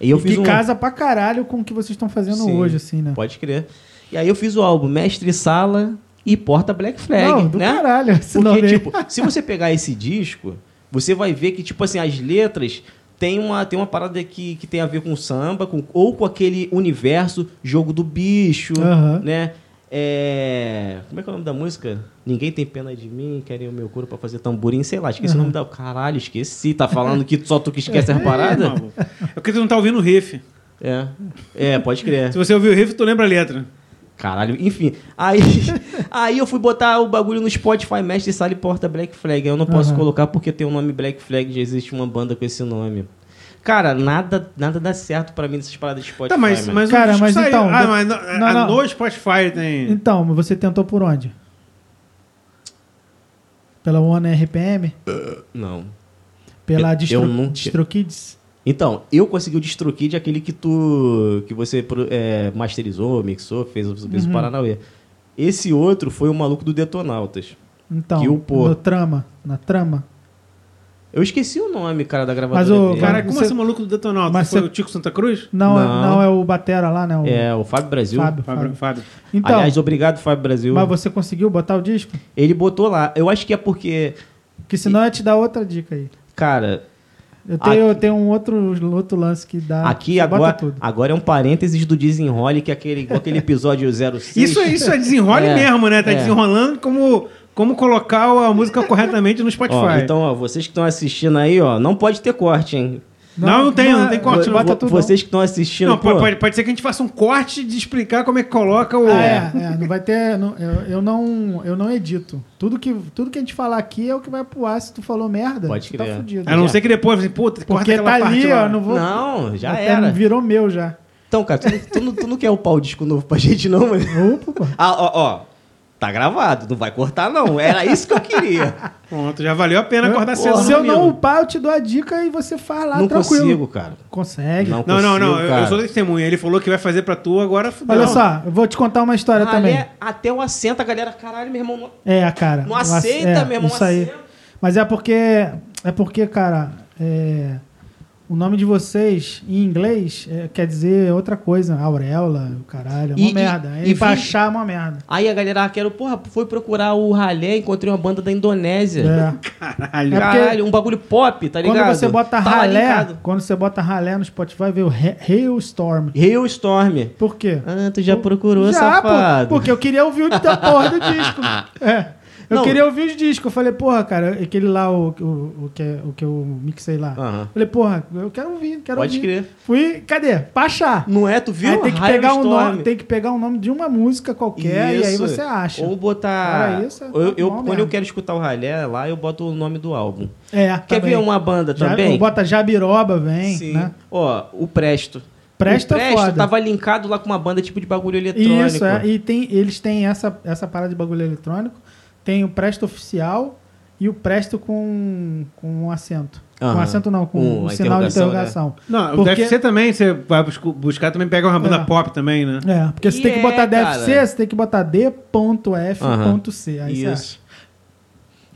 [SPEAKER 2] E eu
[SPEAKER 3] E
[SPEAKER 2] fiz
[SPEAKER 3] que
[SPEAKER 2] um...
[SPEAKER 3] casa pra caralho com o que vocês estão fazendo
[SPEAKER 2] Sim,
[SPEAKER 3] hoje, assim, né?
[SPEAKER 2] Pode crer. E aí eu fiz o álbum Mestre Sala e Porta Black Flag,
[SPEAKER 3] Não, do
[SPEAKER 2] né?
[SPEAKER 3] caralho.
[SPEAKER 2] Porque, tipo, se você pegar esse disco, você vai ver que, tipo assim, as letras tem uma, tem uma parada que, que tem a ver com samba, com, ou com aquele universo, jogo do bicho, né? É... Como é que é o nome da música? Ninguém tem pena de mim, querem o meu couro pra fazer tamborim, sei lá, esqueci o nome da. Caralho, esqueci. Tá falando que só tu que esquece as paradas?
[SPEAKER 1] Maluco. É porque tu não tá ouvindo o riff.
[SPEAKER 2] É. É, pode crer.
[SPEAKER 1] Se você ouvir o riff, tu lembra a letra.
[SPEAKER 2] Caralho, enfim. Aí, aí eu fui botar o bagulho no Spotify, Mestre Sala e Porta Black Flag. Eu não posso
[SPEAKER 3] Aham.
[SPEAKER 2] colocar porque tem o nome Black Flag, já existe uma banda com esse nome. Cara, nada, nada dá certo pra mim nessas paradas de Spotify.
[SPEAKER 1] Tá, mas,
[SPEAKER 2] mano.
[SPEAKER 1] mas
[SPEAKER 3] Cara, mas
[SPEAKER 1] saiu.
[SPEAKER 3] então,
[SPEAKER 1] Ah, mas no,
[SPEAKER 3] Não,
[SPEAKER 1] ah,
[SPEAKER 3] não.
[SPEAKER 1] no Spotify tem.
[SPEAKER 3] Então, mas você tentou por onde? Pela One RPM?
[SPEAKER 2] Não.
[SPEAKER 3] Pela
[SPEAKER 2] Eu-
[SPEAKER 3] Distro,
[SPEAKER 2] eu não-
[SPEAKER 3] DistroKids?
[SPEAKER 2] Então, eu consegui o DistroKid, aquele que tu. que você é, masterizou, mixou, fez, o- fez
[SPEAKER 3] Uhum.
[SPEAKER 2] o Paranauê. Esse outro foi o maluco do Detonautas.
[SPEAKER 3] Então,
[SPEAKER 2] Que o pô-
[SPEAKER 3] no trama, na trama.
[SPEAKER 2] Eu esqueci o nome, cara, da gravadora.
[SPEAKER 3] Mas o
[SPEAKER 2] dele.
[SPEAKER 1] Cara, como
[SPEAKER 3] Você-
[SPEAKER 1] assim, maluco do Detonautas?
[SPEAKER 3] Mas
[SPEAKER 1] Foi
[SPEAKER 3] você-
[SPEAKER 1] o Tico Santa Cruz?
[SPEAKER 3] Não,
[SPEAKER 2] Não.
[SPEAKER 3] não. é o Batera lá, né? O
[SPEAKER 2] É, o Fábio Brasil.
[SPEAKER 3] Fábio,
[SPEAKER 1] Fábio.
[SPEAKER 3] Fábio. Então,
[SPEAKER 2] Aliás, obrigado, Fábio Brasil.
[SPEAKER 3] mas você conseguiu botar o disco?
[SPEAKER 2] Ele botou lá. Eu acho que é porque,
[SPEAKER 3] Porque senão eu ia te dar outra dica aí.
[SPEAKER 2] cara,
[SPEAKER 3] Eu tenho, eu tenho um outro, outro lance que dá.
[SPEAKER 2] aqui agora,
[SPEAKER 3] tudo.
[SPEAKER 2] agora é um parênteses do desenrole, que é aquele, aquele episódio 06.
[SPEAKER 1] Isso, é- isso é desenrole
[SPEAKER 2] É,
[SPEAKER 1] mesmo, né? Tá
[SPEAKER 2] é.
[SPEAKER 1] desenrolando como, como colocar a música corretamente no Spotify.
[SPEAKER 2] Ó, então, ó, vocês que estão assistindo aí, ó, não pode ter corte, hein?
[SPEAKER 1] Não, não tem, não
[SPEAKER 3] é-
[SPEAKER 1] tem corte,
[SPEAKER 3] Bota tudo.
[SPEAKER 2] vocês que estão assistindo,
[SPEAKER 1] não,
[SPEAKER 2] pô,
[SPEAKER 1] pode, pode ser que a gente faça um corte de explicar como é que coloca o.
[SPEAKER 3] não. Ah, é, é, não vai ter. não- eu, eu não, eu não edito. Tudo que, tudo que a gente falar aqui é o que vai pro ar. Se tu falou merda,
[SPEAKER 2] Pode
[SPEAKER 3] tu tá
[SPEAKER 2] crer.
[SPEAKER 3] fudido.
[SPEAKER 1] A não ser que depois, assim, puta, corta
[SPEAKER 3] Porque
[SPEAKER 1] aquela
[SPEAKER 3] tá
[SPEAKER 1] parte
[SPEAKER 3] ali,
[SPEAKER 1] lá.
[SPEAKER 3] ó. Não vou,
[SPEAKER 2] Não, já era.
[SPEAKER 3] Virou meu já.
[SPEAKER 2] Então, cara, tu, tu não- tu não quer upar o disco novo pra gente, não, mano?
[SPEAKER 3] Opa, pô.
[SPEAKER 2] Ah, ó, ó, tá gravado, não vai cortar, não. Era isso que eu queria.
[SPEAKER 1] Pronto, já valeu a pena acordar cedo.
[SPEAKER 3] Se eu
[SPEAKER 1] amigo.
[SPEAKER 3] não upar, eu te dou a dica e você faz lá
[SPEAKER 2] não
[SPEAKER 3] tranquilo.
[SPEAKER 2] consigo, cara.
[SPEAKER 3] Consegue.
[SPEAKER 2] Não
[SPEAKER 1] Não, não, não.
[SPEAKER 2] consigo,
[SPEAKER 1] eu-
[SPEAKER 2] cara.
[SPEAKER 1] Eu sou testemunha. Ele falou que vai fazer pra tu, agora fudeu.
[SPEAKER 3] Olha só, eu vou te contar uma história também.
[SPEAKER 2] Ralé, até o assento, a galera, caralho, meu irmão, não-
[SPEAKER 3] É, cara.
[SPEAKER 2] Não aceita,
[SPEAKER 3] é,
[SPEAKER 2] meu irmão,
[SPEAKER 3] Isso aí. Mas é porque, é porque, cara, é, o nome de vocês em inglês é, quer dizer outra coisa. Auréola, o caralho, é uma
[SPEAKER 2] E- e-
[SPEAKER 3] merda.
[SPEAKER 2] e
[SPEAKER 3] E, pra
[SPEAKER 2] vi-
[SPEAKER 3] achar é uma merda.
[SPEAKER 2] Aí a galera, quero, porra, foi procurar o ralé, encontrei uma banda da Indonésia.
[SPEAKER 3] É.
[SPEAKER 1] Caralho.
[SPEAKER 3] É porque-
[SPEAKER 2] Caralho, um bagulho pop, tá ligado?
[SPEAKER 3] Quando você bota
[SPEAKER 2] lá
[SPEAKER 3] ralé,
[SPEAKER 2] linkado.
[SPEAKER 3] quando você bota ralé no Spotify, vê o Hailstorm.
[SPEAKER 2] Hailstorm.
[SPEAKER 3] Por quê?
[SPEAKER 2] Ah, tu já procurou,
[SPEAKER 3] Já,
[SPEAKER 2] safado.
[SPEAKER 3] pô, porque eu queria ouvir o da porra do disco. É. Eu
[SPEAKER 2] Não.
[SPEAKER 3] queria ouvir os discos. Eu falei, porra, cara, aquele lá, o, o, o, que, é- o que eu mixei lá. Falei, porra, eu quero ouvir, quero
[SPEAKER 2] Pode
[SPEAKER 3] ouvir.
[SPEAKER 2] crer.
[SPEAKER 3] Fui, cadê? Pra achar.
[SPEAKER 2] Não é, tu viu?
[SPEAKER 3] Aí tem que, pegar um nome, tem que pegar um nome de uma música qualquer e aí
[SPEAKER 2] Isso.
[SPEAKER 3] você acha.
[SPEAKER 2] Ou botar.
[SPEAKER 3] Isso, é
[SPEAKER 2] eu, eu- quando eu quero escutar o ralé lá, eu boto o nome do álbum.
[SPEAKER 3] É,
[SPEAKER 2] Quer
[SPEAKER 3] também.
[SPEAKER 2] ver uma banda
[SPEAKER 3] Já,
[SPEAKER 2] também?
[SPEAKER 3] Bota Jabiroba, vem,
[SPEAKER 2] Sim.
[SPEAKER 3] né?
[SPEAKER 2] Ó, o Presto.
[SPEAKER 3] Presto
[SPEAKER 2] o
[SPEAKER 3] é
[SPEAKER 2] Presto
[SPEAKER 3] foda.
[SPEAKER 2] tava linkado lá com uma banda tipo de bagulho eletrônico.
[SPEAKER 3] Isso, é. E tem, eles têm essa, essa parada de bagulho eletrônico. Tem o Presto oficial e o Presto com, com um acento. Com
[SPEAKER 2] Aham.
[SPEAKER 3] acento não, com
[SPEAKER 2] Com
[SPEAKER 3] um
[SPEAKER 2] a
[SPEAKER 3] sinal de
[SPEAKER 2] interrogação,
[SPEAKER 3] interrogação.
[SPEAKER 1] Não,
[SPEAKER 3] Porque-
[SPEAKER 1] deve ser também, você vai buscar também, pega uma banda
[SPEAKER 3] É.
[SPEAKER 1] pop também, né?
[SPEAKER 3] É, porque você
[SPEAKER 2] E
[SPEAKER 3] tem que
[SPEAKER 2] é,
[SPEAKER 3] botar
[SPEAKER 2] cara.
[SPEAKER 3] DFC, você tem que botar D.F.C. Aí você acha.
[SPEAKER 2] Isso.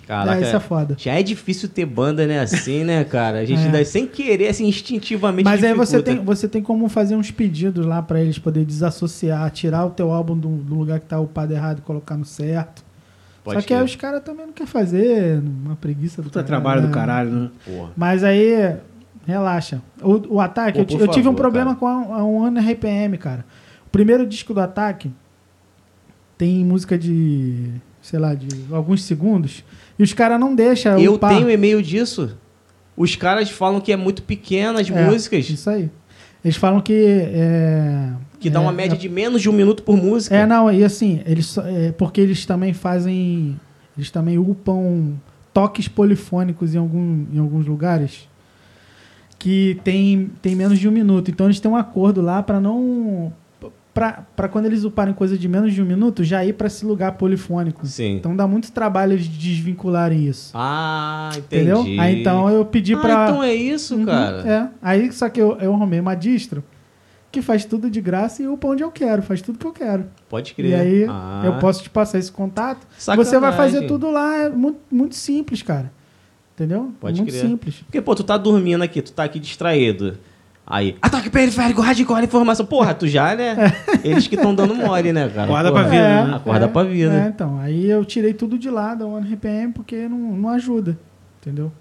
[SPEAKER 2] Caraca,
[SPEAKER 3] É, isso é foda.
[SPEAKER 2] Já é difícil ter banda, né, assim, né, cara? A gente
[SPEAKER 3] É.
[SPEAKER 2] dá sem querer, assim, instintivamente
[SPEAKER 3] Mas aí você
[SPEAKER 2] dificulta.
[SPEAKER 3] tem, você tem como fazer uns pedidos lá pra eles poderem desassociar, tirar o teu álbum do, do lugar que tá upado errado e colocar no certo.
[SPEAKER 2] Pode
[SPEAKER 3] Só que aí os caras também não querem fazer, uma preguiça do
[SPEAKER 1] Puta
[SPEAKER 3] caralho,
[SPEAKER 1] trabalho do
[SPEAKER 3] né?
[SPEAKER 1] caralho, né?
[SPEAKER 2] Porra.
[SPEAKER 3] Mas aí, relaxa. O, o Ataque,
[SPEAKER 2] Pô,
[SPEAKER 3] eu, eu tive um
[SPEAKER 2] favor,
[SPEAKER 3] problema
[SPEAKER 2] cara.
[SPEAKER 3] com a, a One RPM, cara. O primeiro disco do Ataque, tem música de, sei lá, de alguns segundos, e os caras não deixam
[SPEAKER 2] Eu
[SPEAKER 3] upar.
[SPEAKER 2] tenho e-mail disso. Os caras falam que é muito pequena as
[SPEAKER 3] É,
[SPEAKER 2] músicas,
[SPEAKER 3] Isso aí. Eles falam que. É,
[SPEAKER 2] que dá
[SPEAKER 3] é,
[SPEAKER 2] uma média de menos de um minuto por música.
[SPEAKER 3] É, não, e assim, eles é, porque eles também fazem. Eles também upam toques polifônicos em, algum, em alguns lugares que tem, tem menos de um minuto. Então eles têm um acordo lá para não. Pra, pra quando eles uparem coisa de menos de um minuto, já ir para esse lugar polifônico.
[SPEAKER 2] Sim.
[SPEAKER 3] Então dá muito trabalho eles desvincularem isso.
[SPEAKER 2] Ah, entendi.
[SPEAKER 3] Entendeu? Aí então eu pedi
[SPEAKER 2] ah,
[SPEAKER 3] pra.
[SPEAKER 2] então é isso,
[SPEAKER 3] Uhum,
[SPEAKER 2] cara.
[SPEAKER 3] É. Aí só que eu, eu arrumei uma distro que faz tudo de graça e upa onde eu quero, faz tudo que eu quero.
[SPEAKER 2] Pode crer.
[SPEAKER 3] E aí
[SPEAKER 2] Ah,
[SPEAKER 3] eu posso te passar esse contato.
[SPEAKER 2] sacanagem.
[SPEAKER 3] Você vai fazer tudo lá, é muito, muito simples, cara. Entendeu?
[SPEAKER 2] Pode
[SPEAKER 3] muito
[SPEAKER 2] crer.
[SPEAKER 3] simples.
[SPEAKER 2] Porque, pô, tu tá dormindo aqui, tu tá aqui distraído. Aí, ataque periférico, radical, informação. Porra, tu já, né? Eles que estão dando mole, né, cara?
[SPEAKER 1] Acorda
[SPEAKER 2] Porra.
[SPEAKER 1] pra vida,
[SPEAKER 3] é,
[SPEAKER 1] né?
[SPEAKER 2] Acorda pra vida.
[SPEAKER 3] É, então. Aí eu tirei tudo de lá da One RPM porque não, não ajuda. Entendeu?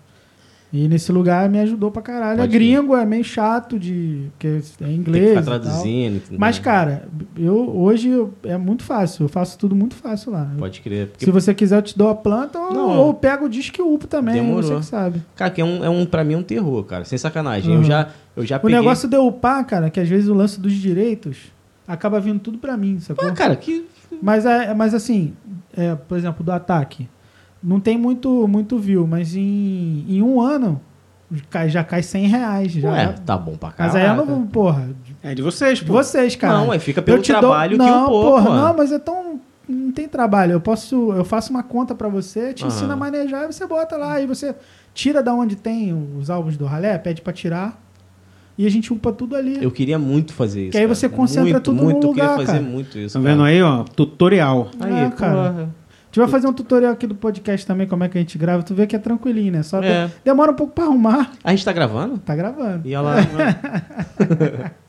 [SPEAKER 3] E nesse lugar me ajudou pra caralho.
[SPEAKER 2] Pode
[SPEAKER 3] é gringo, é meio chato de. Porque é
[SPEAKER 2] Tem
[SPEAKER 3] inglês. e tal.
[SPEAKER 2] traduzindo.
[SPEAKER 3] Mas, cara, eu hoje eu- é muito fácil. Eu faço tudo muito fácil lá.
[SPEAKER 2] Pode crer. Porque,
[SPEAKER 3] Se você quiser, eu te dou a planta ou,
[SPEAKER 2] Não.
[SPEAKER 3] ou pego o disco e upo também.
[SPEAKER 2] Demorou.
[SPEAKER 3] Você que sabe.
[SPEAKER 2] cara, que é um, é um, pra mim, é um terror, cara. Sem sacanagem.
[SPEAKER 3] Uhum.
[SPEAKER 2] Eu já, eu já
[SPEAKER 3] O
[SPEAKER 2] peguei...
[SPEAKER 3] negócio de upar, cara, que às vezes o lance dos direitos acaba vindo tudo pra mim, sacou?
[SPEAKER 2] Ah, cara, que...
[SPEAKER 3] Mas, é, mas assim, é, por exemplo, do ataque, não tem muito, muito view, mas em, em um ano cai- já cai 100 reais. Já.
[SPEAKER 2] Ué, tá bom pra
[SPEAKER 3] mas
[SPEAKER 2] caralho.
[SPEAKER 3] aí eu não vou, porra, de
[SPEAKER 1] É de vocês,
[SPEAKER 3] de
[SPEAKER 1] pô.
[SPEAKER 3] vocês, cara.
[SPEAKER 2] Não, aí fica pelo
[SPEAKER 3] dou-
[SPEAKER 2] trabalho que
[SPEAKER 3] não,
[SPEAKER 2] upou,
[SPEAKER 3] porra,
[SPEAKER 2] pô.
[SPEAKER 3] Não, mas é tão... Não tem trabalho. Eu posso... Eu faço uma conta pra você, te
[SPEAKER 2] Aham.
[SPEAKER 3] ensino a manejar e você bota lá. Aí você tira da onde tem os álbuns do ralé, pede pra tirar. E a gente upa tudo ali.
[SPEAKER 2] Eu queria muito fazer isso,
[SPEAKER 3] Que aí
[SPEAKER 2] cara.
[SPEAKER 3] você concentra
[SPEAKER 2] muito,
[SPEAKER 3] tudo
[SPEAKER 2] muito,
[SPEAKER 3] num
[SPEAKER 2] eu queria
[SPEAKER 3] lugar,
[SPEAKER 2] fazer
[SPEAKER 3] cara.
[SPEAKER 2] muito isso,
[SPEAKER 1] Estão vendo aí, ó? Tutorial.
[SPEAKER 2] Aí,
[SPEAKER 3] É, cara.
[SPEAKER 2] porra.
[SPEAKER 3] A gente vai fazer um tutorial aqui do podcast também, como é que a gente grava. Tu vê que é tranquilinho, né? Só
[SPEAKER 2] É.
[SPEAKER 3] de- demora um pouco pra arrumar.
[SPEAKER 2] A gente tá gravando?
[SPEAKER 3] Tá gravando.
[SPEAKER 2] E ela...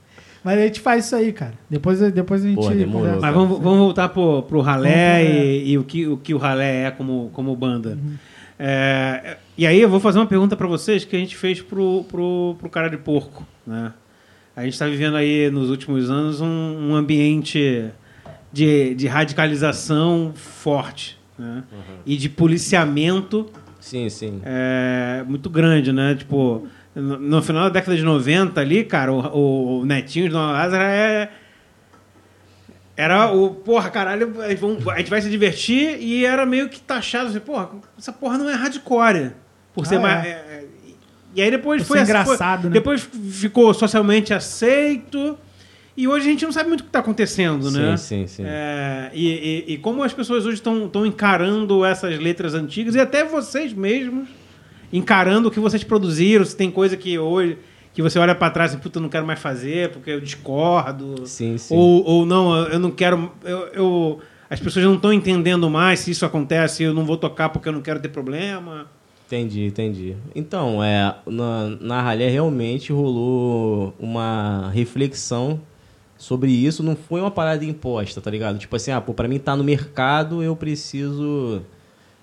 [SPEAKER 3] Mas a gente faz isso aí, cara. Depois, depois a gente.
[SPEAKER 2] Porra, demorou,
[SPEAKER 3] conversa.
[SPEAKER 1] Mas vamos, vamos voltar pro, pro ralé
[SPEAKER 3] é.
[SPEAKER 1] e, e o, que, o que o ralé é como, como banda. É, e aí eu vou fazer uma pergunta para vocês que a gente fez pro, pro, pro cara de porco. Né? A gente está vivendo aí nos últimos anos um, um ambiente de, de radicalização forte né? e de policiamento
[SPEAKER 2] Sim, sim.
[SPEAKER 1] é, muito grande, né? Tipo, no, no final da década de 90 ali, cara, o, o Netinho de Dona Lázara é. Era o, porra, caralho, a gente vamos- a gente vai se divertir e era meio que taxado assim, porra, essa porra não é hardcore. Por ser
[SPEAKER 3] Ah,
[SPEAKER 1] mais.
[SPEAKER 3] é.
[SPEAKER 1] é, é, e aí depois
[SPEAKER 3] Por
[SPEAKER 1] foi
[SPEAKER 3] ser
[SPEAKER 1] assim, foi-
[SPEAKER 3] engraçado, né?
[SPEAKER 1] Depois ficou socialmente aceito. E hoje a gente não sabe muito o que está acontecendo, né?
[SPEAKER 2] Sim, sim, sim.
[SPEAKER 1] É, e, e- e como as pessoas hoje estão encarando essas letras antigas, e até vocês mesmos encarando o que vocês produziram, se tem coisa que hoje que você olha para trás e puta, eu não quero mais fazer porque eu discordo.
[SPEAKER 2] Sim, sim.
[SPEAKER 1] Ou, ou não, eu não quero. Eu, eu- as pessoas não estão entendendo mais se isso acontece, eu não vou tocar porque eu não quero ter problema.
[SPEAKER 2] Entendi, entendi. Então, é, na, na Ralé realmente rolou uma reflexão sobre isso. Não foi uma parada imposta, tá ligado? Tipo assim, ah, pô, pra mim tá no mercado, eu preciso.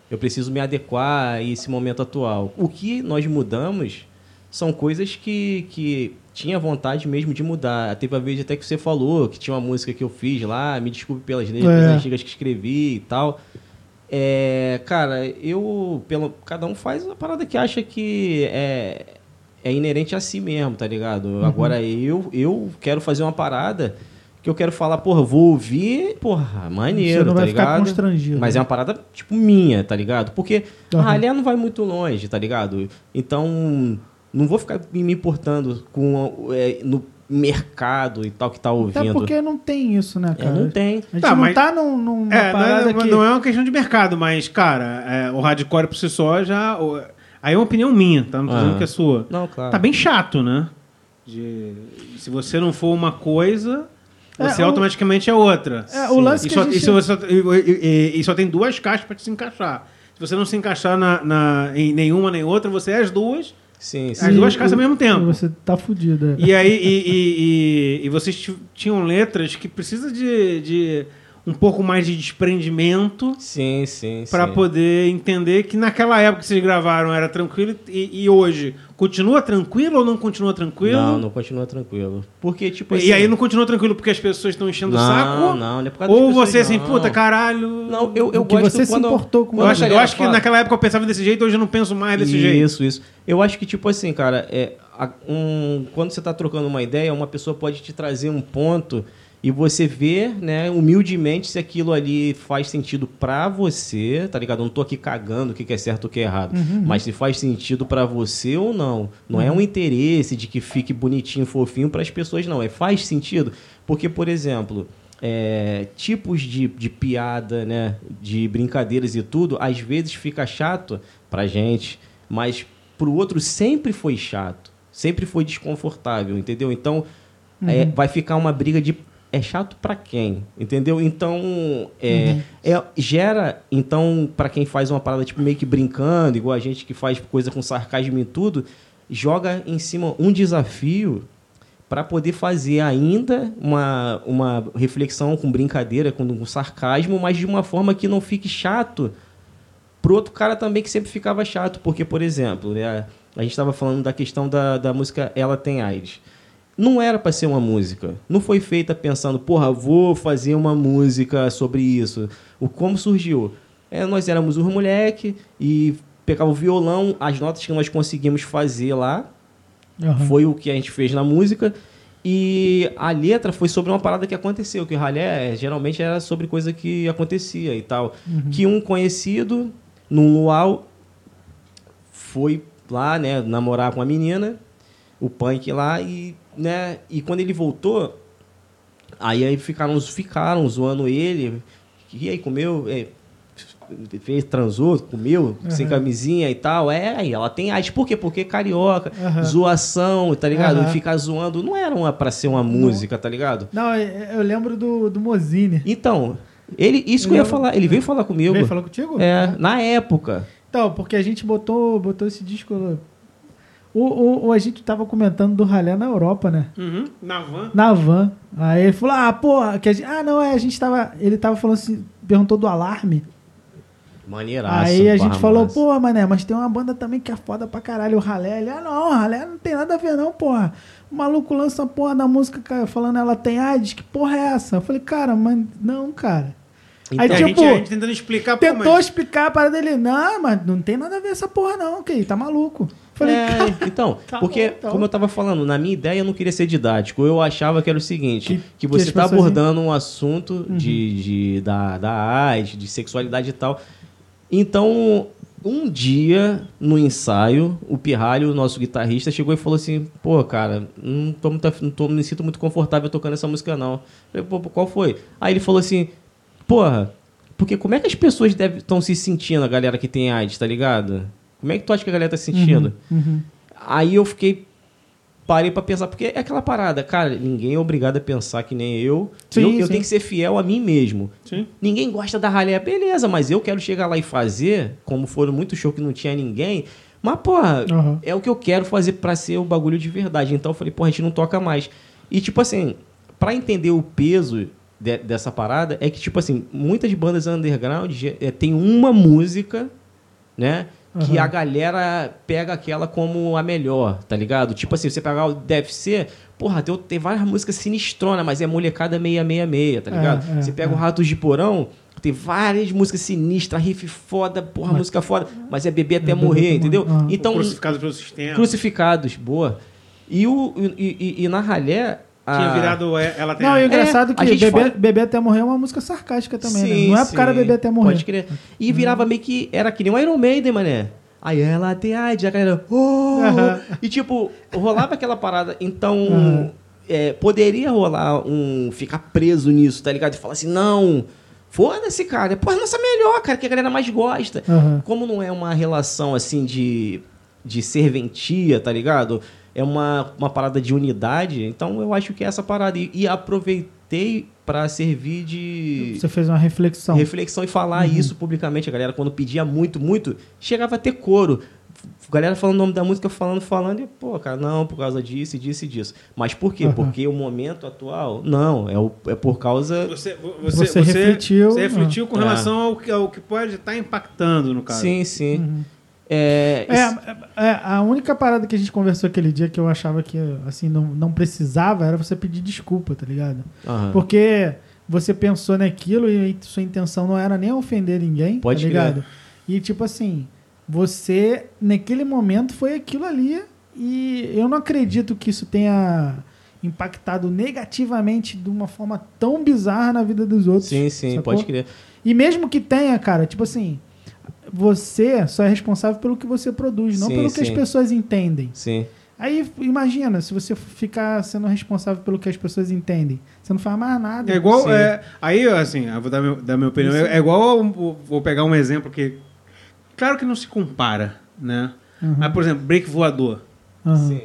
[SPEAKER 2] Eu preciso me adequar a esse momento atual. O que nós mudamos são coisas que, que tinha vontade mesmo de mudar. Teve a vez até que você falou que tinha uma música que eu fiz lá, me desculpe pelas letras
[SPEAKER 3] É.
[SPEAKER 2] antigas que escrevi e tal. É, cara, eu. Pelo, cada um faz a parada que acha que é, é inerente a si mesmo, tá ligado?
[SPEAKER 3] Uhum.
[SPEAKER 2] Agora eu, eu quero fazer uma parada que eu quero falar, porra, vou ouvir, porra, maneiro,
[SPEAKER 3] Você não
[SPEAKER 2] tá
[SPEAKER 3] vai ficar
[SPEAKER 2] ligado?
[SPEAKER 3] constrangido.
[SPEAKER 2] Mas é uma parada, tipo, minha, tá ligado? Porque
[SPEAKER 3] Uhum.
[SPEAKER 2] a ralé não vai muito longe, tá ligado? Então, não vou ficar me importando com é, no mercado e tal que tá ouvindo.
[SPEAKER 3] Até porque não tem isso, né,
[SPEAKER 2] É,
[SPEAKER 3] cara?
[SPEAKER 2] não tem.
[SPEAKER 3] A gente
[SPEAKER 1] Tá,
[SPEAKER 3] não
[SPEAKER 1] mas-
[SPEAKER 3] tá num, numa
[SPEAKER 1] É, não,
[SPEAKER 3] parada
[SPEAKER 1] é-
[SPEAKER 3] que...
[SPEAKER 1] não é uma questão de mercado, mas, cara, é, o hardcore por si só já. o- aí é uma opinião minha, tá? Não tô dizendo
[SPEAKER 2] Ah.
[SPEAKER 1] que é sua.
[SPEAKER 2] Não, claro.
[SPEAKER 1] Tá bem chato, né? De- se você não for uma coisa,
[SPEAKER 3] É,
[SPEAKER 1] você
[SPEAKER 3] o-
[SPEAKER 1] automaticamente é outra.
[SPEAKER 3] É, o lance
[SPEAKER 1] e
[SPEAKER 3] que
[SPEAKER 1] só,
[SPEAKER 3] a gente-
[SPEAKER 1] e só- e- e- e só tem duas caixas pra te se encaixar. Se você não se encaixar na, na- em nenhuma nem outra, você é as duas.
[SPEAKER 2] Sim,
[SPEAKER 1] As
[SPEAKER 2] sim.
[SPEAKER 1] duas
[SPEAKER 3] E
[SPEAKER 1] casas ao
[SPEAKER 3] o-
[SPEAKER 1] mesmo tempo.
[SPEAKER 3] Você tá fudido. é.
[SPEAKER 1] E aí, e, e- e- e vocês ti- tinham letras que precisa de, de um pouco mais de desprendimento
[SPEAKER 2] Sim, sim,
[SPEAKER 1] para poder entender que naquela época que vocês gravaram era tranquilo e, e hoje continua tranquilo ou não continua tranquilo?
[SPEAKER 2] Não, não continua tranquilo. Porque, tipo assim...
[SPEAKER 1] E aí não continua tranquilo porque as pessoas estão enchendo o saco?
[SPEAKER 2] não, não é por causa
[SPEAKER 1] Ou
[SPEAKER 2] pessoas,
[SPEAKER 1] você assim,
[SPEAKER 2] não.
[SPEAKER 1] puta, caralho.
[SPEAKER 2] Não, eu, eu gosto
[SPEAKER 3] você se importou com
[SPEAKER 1] Eu acho, eu acho que
[SPEAKER 2] fala-
[SPEAKER 1] naquela época eu pensava desse jeito, hoje eu não penso mais desse
[SPEAKER 2] isso,
[SPEAKER 1] jeito.
[SPEAKER 2] Isso, isso. Eu acho que, tipo assim, cara, é, um, quando você tá trocando uma ideia, uma pessoa pode te trazer um ponto e você vê, né, humildemente se aquilo ali faz sentido pra você, tá ligado? Eu não tô aqui cagando o que é certo ou o que é errado, mas se faz sentido pra você ou não. Não é um interesse de que fique bonitinho, fofinho pras pessoas, não. É faz sentido. Porque, por exemplo, é, tipos de, de piada, né, de brincadeiras e tudo, às vezes fica chato pra gente, mas pro outro sempre foi chato, sempre foi desconfortável, entendeu? Então é, vai ficar uma briga de é chato pra quem, entendeu? Então é, é- gera então pra quem faz uma parada tipo meio que brincando, igual a gente que faz coisa com sarcasmo e tudo, joga em cima um desafio para poder fazer ainda uma, uma reflexão com brincadeira, com, com sarcasmo, mas de uma forma que não fique chato pro outro cara também que sempre ficava chato. Porque, por exemplo, né, a gente estava falando da questão da, da música Ela Tem AIDS. Não era para ser uma música. Não foi feita pensando, porra, vou fazer uma música sobre isso. O como surgiu? É, nós éramos um moleque e pegava o violão, as notas que nós conseguimos fazer lá,
[SPEAKER 3] Aham.
[SPEAKER 2] foi o que a gente fez na música. E a letra foi sobre uma parada que aconteceu, que o ralé geralmente era sobre coisa que acontecia e tal. Que um conhecido, num luau, foi lá, né, namorar com uma menina, o punk lá, e, né, e quando ele voltou, aí, aí ficaram, ficaram zoando ele. E aí, comeu? É, fez, transou, comeu, sem
[SPEAKER 3] Aham.
[SPEAKER 2] camisinha e tal. É, aí ela tem AIDS. Por quê? Porque é carioca,
[SPEAKER 3] Aham.
[SPEAKER 2] zoação, tá ligado?
[SPEAKER 3] Aham.
[SPEAKER 2] E ficar zoando não era uma, pra ser uma música, tá ligado?
[SPEAKER 3] Não, eu eu lembro do, do Mozine.
[SPEAKER 2] Então, ele, isso que eu ia falar, ele veio falar comigo.
[SPEAKER 3] Veio falar contigo?
[SPEAKER 2] É, na época.
[SPEAKER 3] Então, porque a gente botou, botou esse disco. O, o, o- a gente tava comentando do ralé na Europa, né?
[SPEAKER 1] Uhum, na van.
[SPEAKER 3] Na van. Aí ele falou: Ah, porra, que a gente, ah, não, é, a gente tava. Ele tava falando assim, perguntou do alarme.
[SPEAKER 2] Maneiraço.
[SPEAKER 3] Aí a gente
[SPEAKER 2] Barra
[SPEAKER 3] falou,
[SPEAKER 2] Massa.
[SPEAKER 3] pô, mané, mas tem uma banda também que é foda pra caralho, o Ralé. Ele, ah, não, o Ralé não tem nada a ver, não, porra. O maluco lança a porra da música falando ela tem AIDS, que porra é essa? Eu falei, cara, mas não, cara.
[SPEAKER 2] Então,
[SPEAKER 3] Aí,
[SPEAKER 1] a,
[SPEAKER 3] tipo,
[SPEAKER 1] gente, a gente tentando explicar, pô,
[SPEAKER 3] Tentou
[SPEAKER 1] mas...
[SPEAKER 3] explicar a parada dele, não, mas não tem nada a ver essa porra, não, que tá maluco. Falei,
[SPEAKER 2] É, então,
[SPEAKER 3] Tá
[SPEAKER 2] porque,
[SPEAKER 3] bom, então.
[SPEAKER 2] como eu tava falando, na minha ideia eu não queria ser didático. Eu achava que era o seguinte:
[SPEAKER 3] Que-
[SPEAKER 2] que, você tá
[SPEAKER 3] pessoas-
[SPEAKER 2] abordando um assunto de, de- da, da AIDS, de sexualidade e tal. Então, um dia, no ensaio, o Pirralho, o nosso guitarrista, chegou e falou assim: pô, cara, não, tô, muito não, tô, não me sinto muito confortável tocando essa música, não. Eu falei, pô, qual foi? Aí ele falou assim: porra, porque como é que as pessoas estão se sentindo, a galera que tem AIDS, tá ligado? Como é que tu acha que a galera tá se sentindo?
[SPEAKER 3] Uhum.
[SPEAKER 2] Aí eu fiquei. Parei pra pensar, porque é aquela parada, cara, ninguém é obrigado a pensar que nem eu.
[SPEAKER 3] Sim,
[SPEAKER 2] eu, eu
[SPEAKER 3] sim.
[SPEAKER 2] tenho que ser fiel a mim mesmo.
[SPEAKER 1] Sim.
[SPEAKER 2] Ninguém gosta da ralé, beleza, mas eu quero chegar lá e fazer, como foram muitos shows que não tinha ninguém. Mas, porra,
[SPEAKER 3] Aham.
[SPEAKER 2] é o que eu quero fazer pra ser o bagulho de verdade. Então eu falei, porra, a gente não toca mais. E, tipo assim, pra entender o peso de- dessa parada, é que, tipo assim, muitas bandas underground é, tem uma música, né? Que
[SPEAKER 3] Aham.
[SPEAKER 2] a galera pega aquela como a melhor, tá ligado? Tipo assim, você pegar o DFC, porra, tem, tem várias músicas sinistrona, mas é molecada 666, tá
[SPEAKER 3] É,
[SPEAKER 2] ligado?
[SPEAKER 3] é,
[SPEAKER 2] você pega
[SPEAKER 3] é.
[SPEAKER 2] o Ratos de Porão, tem várias músicas sinistras, riff foda, porra,
[SPEAKER 3] Mas-
[SPEAKER 2] música foda, mas é beber até
[SPEAKER 3] É
[SPEAKER 2] morrer, entendeu?
[SPEAKER 3] Ah.
[SPEAKER 2] Então,
[SPEAKER 1] Crucificado pelo sistema.
[SPEAKER 2] crucificados, boa. E, o, e, e- e na ralé.
[SPEAKER 1] Tinha
[SPEAKER 2] a-
[SPEAKER 1] virado... é, Ela tem
[SPEAKER 3] Não, e o
[SPEAKER 1] a-
[SPEAKER 3] engraçado é, que
[SPEAKER 2] fala-
[SPEAKER 3] beber até morrer é uma música sarcástica também, né?
[SPEAKER 2] Sim,
[SPEAKER 3] Não é pro cara beber até morrer.
[SPEAKER 2] Pode crer. E virava meio que. Era que nem um Iron Maiden, mané. Aí ela tem AIDS, a galera. Oh! E tipo, rolava aquela parada. Então. É, poderia rolar um. Ficar preso nisso, tá ligado? E falar assim, não. Foda-se, cara. Pô, é a nossa melhor, cara, que a galera mais gosta. Como não é uma relação assim de, de serventia, tá ligado? É uma, uma parada de unidade. Então eu acho que é essa parada. E, e aproveitei pra servir de
[SPEAKER 3] Você fez uma reflexão.
[SPEAKER 2] reflexão e falar
[SPEAKER 3] Uhum.
[SPEAKER 2] isso publicamente. A galera, quando pedia muito, muito, chegava a ter coro. galera falando o nome da música, falando, falando, e, pô, cara, não, por causa disso, disso e disso. Mas por quê?
[SPEAKER 3] Aham.
[SPEAKER 2] Porque o momento atual, não, é, o, é por causa.
[SPEAKER 1] Você,
[SPEAKER 3] Você
[SPEAKER 1] você, você,
[SPEAKER 3] refletiu,
[SPEAKER 1] você refletiu com
[SPEAKER 2] ah.
[SPEAKER 1] relação ao que, ao que pode estar impactando, no caso.
[SPEAKER 2] Sim, sim. É,
[SPEAKER 3] É,
[SPEAKER 2] isso-
[SPEAKER 3] é, é, a única parada que a gente conversou aquele dia que eu achava que assim não, não precisava era você pedir desculpa, tá ligado? Porque você pensou naquilo e sua intenção não era nem ofender ninguém,
[SPEAKER 2] Pode
[SPEAKER 3] tá ligado? E tipo assim, você naquele momento foi aquilo ali e eu não acredito que isso tenha impactado negativamente de uma forma tão bizarra na vida dos outros.
[SPEAKER 2] Sim, sim,
[SPEAKER 3] sacou?
[SPEAKER 2] pode crer.
[SPEAKER 3] E mesmo que tenha, cara, tipo assim, você só é responsável pelo que você produz, não
[SPEAKER 2] Sim,
[SPEAKER 3] pelo que as
[SPEAKER 2] sim.
[SPEAKER 3] pessoas entendem.
[SPEAKER 2] Sim.
[SPEAKER 3] Aí imagina, se você ficar sendo responsável pelo que as pessoas entendem, você não faz mais nada.
[SPEAKER 1] É igual.
[SPEAKER 2] Sim.
[SPEAKER 1] é, aí, assim, eu vou dar, meu, dar minha opinião. É, é igual. ao- Vou pegar um exemplo que. Claro que não se compara, né?
[SPEAKER 3] Uhum.
[SPEAKER 1] Mas, por exemplo, break voador.
[SPEAKER 3] Aham.
[SPEAKER 2] Sim.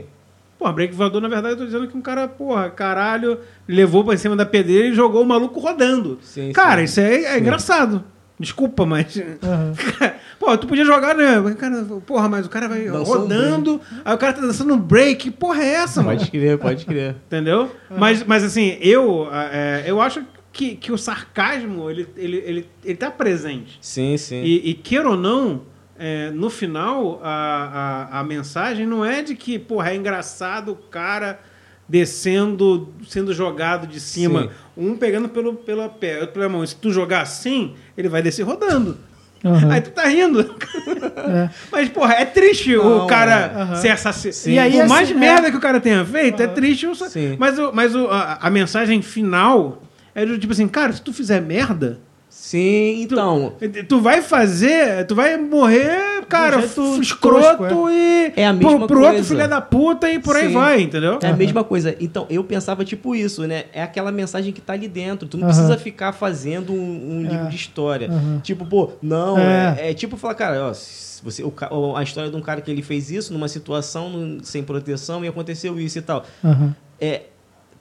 [SPEAKER 1] Porra, break voador, na verdade, eu tô dizendo que um cara, porra, caralho, levou pra cima da pedreira e jogou o maluco rodando.
[SPEAKER 2] Sim,
[SPEAKER 1] cara,
[SPEAKER 2] sim.
[SPEAKER 1] isso aí é
[SPEAKER 2] Sim.
[SPEAKER 1] engraçado. Desculpa, mas.
[SPEAKER 3] Aham.
[SPEAKER 1] Pô, tu podia jogar, né? Cara, porra, mas o cara vai
[SPEAKER 2] Dançou um
[SPEAKER 1] rodando, aí o cara tá dançando um break. Que porra é essa, mano?
[SPEAKER 2] Pode crer, pode crer.
[SPEAKER 1] Entendeu? Mas, mas assim, eu, é, eu acho que, que o sarcasmo, ele, ele, ele, ele tá presente.
[SPEAKER 2] Sim, sim.
[SPEAKER 1] E, e queira ou não, é, no final, a, a, a mensagem não é de que, porra, é engraçado o cara descendo, sendo jogado de cima.
[SPEAKER 2] Sim.
[SPEAKER 1] Um pegando pelo, pela pé, outro pela mão. Se tu jogar assim, ele vai descer rodando.
[SPEAKER 3] Aham.
[SPEAKER 1] Aí tu tá rindo.
[SPEAKER 3] É.
[SPEAKER 1] Mas, porra, é triste
[SPEAKER 2] Não,
[SPEAKER 1] o cara
[SPEAKER 3] é. Aham.
[SPEAKER 1] ser.
[SPEAKER 3] E aí,
[SPEAKER 1] Por mais
[SPEAKER 3] assim,
[SPEAKER 1] merda
[SPEAKER 3] é-
[SPEAKER 1] que o cara tenha feito, é triste. Mas, o, mas o, a, a mensagem final é do tipo assim, cara, se tu fizer merda,
[SPEAKER 2] Sim,
[SPEAKER 1] tu,
[SPEAKER 2] então.
[SPEAKER 1] tu vai fazer, tu vai morrer, cara,
[SPEAKER 3] tosco,
[SPEAKER 1] escroto e
[SPEAKER 2] É a
[SPEAKER 1] pro,
[SPEAKER 2] mesma
[SPEAKER 1] pro outro
[SPEAKER 2] coisa.
[SPEAKER 1] filho da puta e por aí
[SPEAKER 2] Sim.
[SPEAKER 1] vai, entendeu?
[SPEAKER 2] É a mesma coisa. Então, eu pensava tipo isso, né? É aquela mensagem que tá ali dentro. Tu não
[SPEAKER 3] Aham.
[SPEAKER 2] precisa ficar fazendo um, um
[SPEAKER 3] É.
[SPEAKER 2] livro de história.
[SPEAKER 3] Aham.
[SPEAKER 2] Tipo, pô, não,
[SPEAKER 3] É.
[SPEAKER 2] é, é tipo falar, cara, ó, você, o, a história de um cara que ele fez isso numa situação sem proteção e aconteceu isso e tal. É,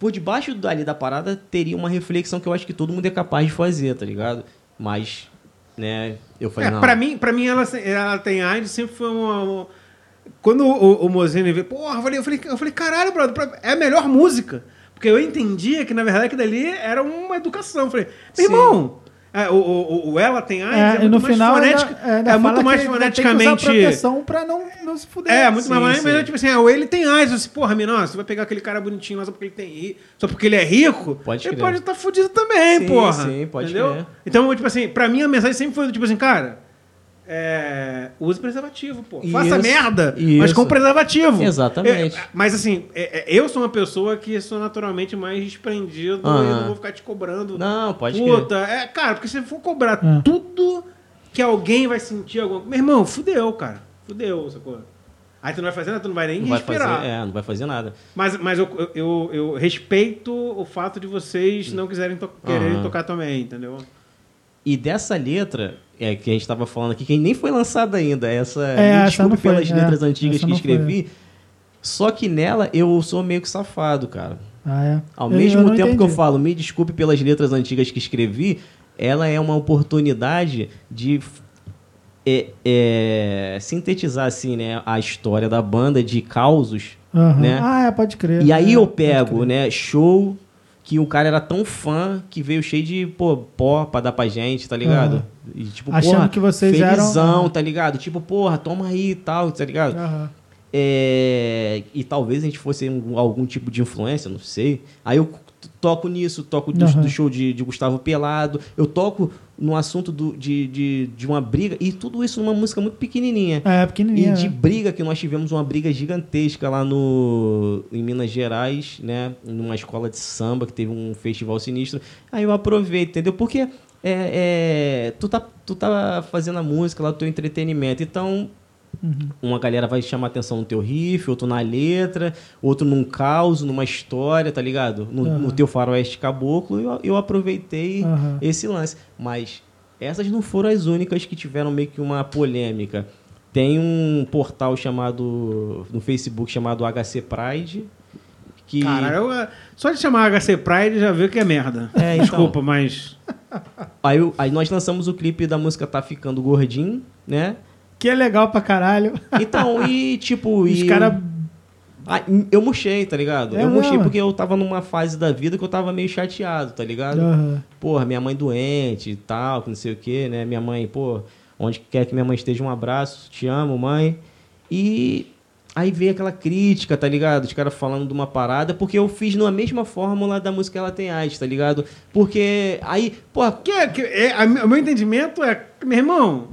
[SPEAKER 2] por debaixo dali da parada teria uma reflexão que eu acho que todo mundo é capaz de fazer, tá ligado? Mas, né, eu falei,
[SPEAKER 1] É,
[SPEAKER 2] não.
[SPEAKER 1] pra, mim, pra mim, ela, ela tem AIDS, sempre foi uma. uma- Quando o, o Mozini veio, porra, eu falei, eu falei, eu falei caralho, brother, é a melhor música. Porque eu entendia que, na verdade, aquilo dali era uma educação. Eu falei, meu irmão, é, o, o, o Ela tem AIDS, é,
[SPEAKER 3] É,
[SPEAKER 1] muito
[SPEAKER 3] no
[SPEAKER 1] mais
[SPEAKER 3] ainda,
[SPEAKER 1] fonética.
[SPEAKER 3] ainda
[SPEAKER 1] é
[SPEAKER 3] fala
[SPEAKER 1] muito mais
[SPEAKER 3] que ainda Tem que
[SPEAKER 1] foneticamente.
[SPEAKER 3] usar proteção pra não, não se fuder.
[SPEAKER 1] É, muito
[SPEAKER 2] Sim,
[SPEAKER 1] mais
[SPEAKER 2] sim.
[SPEAKER 1] mas, tipo assim, ah, ou ele tem AIDS, você, porra, mina, ó, você vai pegar aquele cara bonitinho lá só porque ele tem só porque ele é rico,
[SPEAKER 2] Pode
[SPEAKER 1] ele
[SPEAKER 2] crer.
[SPEAKER 1] pode estar fudido também,
[SPEAKER 2] Sim,
[SPEAKER 1] porra.
[SPEAKER 2] sim, pode
[SPEAKER 1] entendeu?
[SPEAKER 2] crer.
[SPEAKER 1] Então, tipo assim, pra mim a mensagem sempre foi do tipo assim, cara, é, use preservativo, pô. Faça
[SPEAKER 2] Isso,
[SPEAKER 1] merda, mas
[SPEAKER 2] isso.
[SPEAKER 1] com preservativo.
[SPEAKER 2] Exatamente.
[SPEAKER 1] É, mas assim, é, é, eu sou uma pessoa que sou naturalmente mais desprendido e
[SPEAKER 2] Aham.
[SPEAKER 1] não vou ficar te cobrando.
[SPEAKER 2] Não, pode.
[SPEAKER 1] Puta, é, cara, porque se for cobrar
[SPEAKER 3] É.
[SPEAKER 1] tudo que alguém vai sentir alguma Meu irmão, fudeu, cara. Fudeu, sacou? Aí tu não vai fazer nada, tu não vai nem
[SPEAKER 2] Não vai
[SPEAKER 1] respirar.
[SPEAKER 2] fazer, é, não vai fazer nada.
[SPEAKER 1] Mas, mas eu, eu, eu, eu respeito o fato de vocês não quiserem to quererem
[SPEAKER 2] Aham.
[SPEAKER 1] tocar também, entendeu?
[SPEAKER 2] E dessa letra, é, que a gente tava falando aqui, que nem foi lançada ainda, essa.
[SPEAKER 3] É,
[SPEAKER 2] me
[SPEAKER 3] essa
[SPEAKER 2] desculpe
[SPEAKER 3] não foi,
[SPEAKER 2] pelas
[SPEAKER 3] é,
[SPEAKER 2] letras antigas
[SPEAKER 3] essa
[SPEAKER 2] que
[SPEAKER 3] não foi,
[SPEAKER 2] escrevi. Só que nela eu sou meio que safado, cara.
[SPEAKER 3] Ah, é.
[SPEAKER 2] Ao
[SPEAKER 3] Eu-
[SPEAKER 2] mesmo
[SPEAKER 3] eu
[SPEAKER 2] tempo que eu
[SPEAKER 3] entendi.
[SPEAKER 2] falo, me desculpe pelas letras antigas que escrevi, ela é uma oportunidade de é, é, sintetizar assim, né, a história da banda de causos,
[SPEAKER 3] Aham.
[SPEAKER 2] né?
[SPEAKER 3] Ah, é, pode crer.
[SPEAKER 2] E aí
[SPEAKER 3] É,
[SPEAKER 2] eu pego, né, show que o cara era tão fã que veio cheio de, pô, pó pra dar pra gente, tá ligado? E, tipo,
[SPEAKER 3] Achando
[SPEAKER 2] porra,
[SPEAKER 3] que vocês eram-
[SPEAKER 2] felizão, tá ligado? Tipo, porra, toma aí e tal, tá ligado?
[SPEAKER 3] Aham.
[SPEAKER 2] É, e talvez a gente fosse um- algum tipo de influência, não sei. Aí eu toco nisso, toco do,
[SPEAKER 3] Aham.
[SPEAKER 2] do show de, de Gustavo Pelado, eu toco no assunto do- de, de, de uma briga, e tudo isso numa música muito pequenininha.
[SPEAKER 3] É,
[SPEAKER 2] E
[SPEAKER 3] pequenininha.
[SPEAKER 2] de
[SPEAKER 3] né?
[SPEAKER 2] briga, que nós tivemos uma briga gigantesca lá no, em Minas Gerais, né? Numa escola de samba que teve um festival sinistro. Aí eu aproveito, entendeu? Porque é, é, tu, tá, tu tá fazendo a música lá, o teu entretenimento. Então,
[SPEAKER 3] Uhum.
[SPEAKER 2] uma galera vai chamar atenção no teu riff, outro na letra, outro num caos, numa história, tá ligado? No,
[SPEAKER 3] Aham.
[SPEAKER 2] no teu faroeste caboclo, eu, eu aproveitei
[SPEAKER 3] Aham.
[SPEAKER 2] esse lance. Mas essas não foram as únicas que tiveram meio que uma polêmica. Tem um portal chamado. no Facebook chamado HC Pride. Que.
[SPEAKER 1] Cara, eu, só de chamar HC Pride já viu que é merda.
[SPEAKER 2] É, então.
[SPEAKER 1] Desculpa, mas.
[SPEAKER 2] Aí, aí nós lançamos o clipe da música Tá Ficando Gordinho, né?
[SPEAKER 3] Que é legal pra caralho.
[SPEAKER 2] Então, e tipo.
[SPEAKER 3] Os
[SPEAKER 2] e
[SPEAKER 3] caras.
[SPEAKER 2] Ah, eu murchei, tá ligado?
[SPEAKER 3] É
[SPEAKER 2] eu murchei porque eu tava numa fase da vida que eu tava meio chateado, tá ligado?
[SPEAKER 3] Aham.
[SPEAKER 2] Porra, minha mãe doente e tal, que não sei o quê, né? Minha mãe, pô, onde quer que minha mãe esteja, um abraço, te amo, mãe. E aí veio aquela crítica, tá ligado? Os caras falando de uma parada, porque eu fiz na mesma fórmula da música Ela Tem AIDS, tá ligado? Porque aí, porra,
[SPEAKER 1] Que, que, é, a- o meu entendimento é, meu irmão,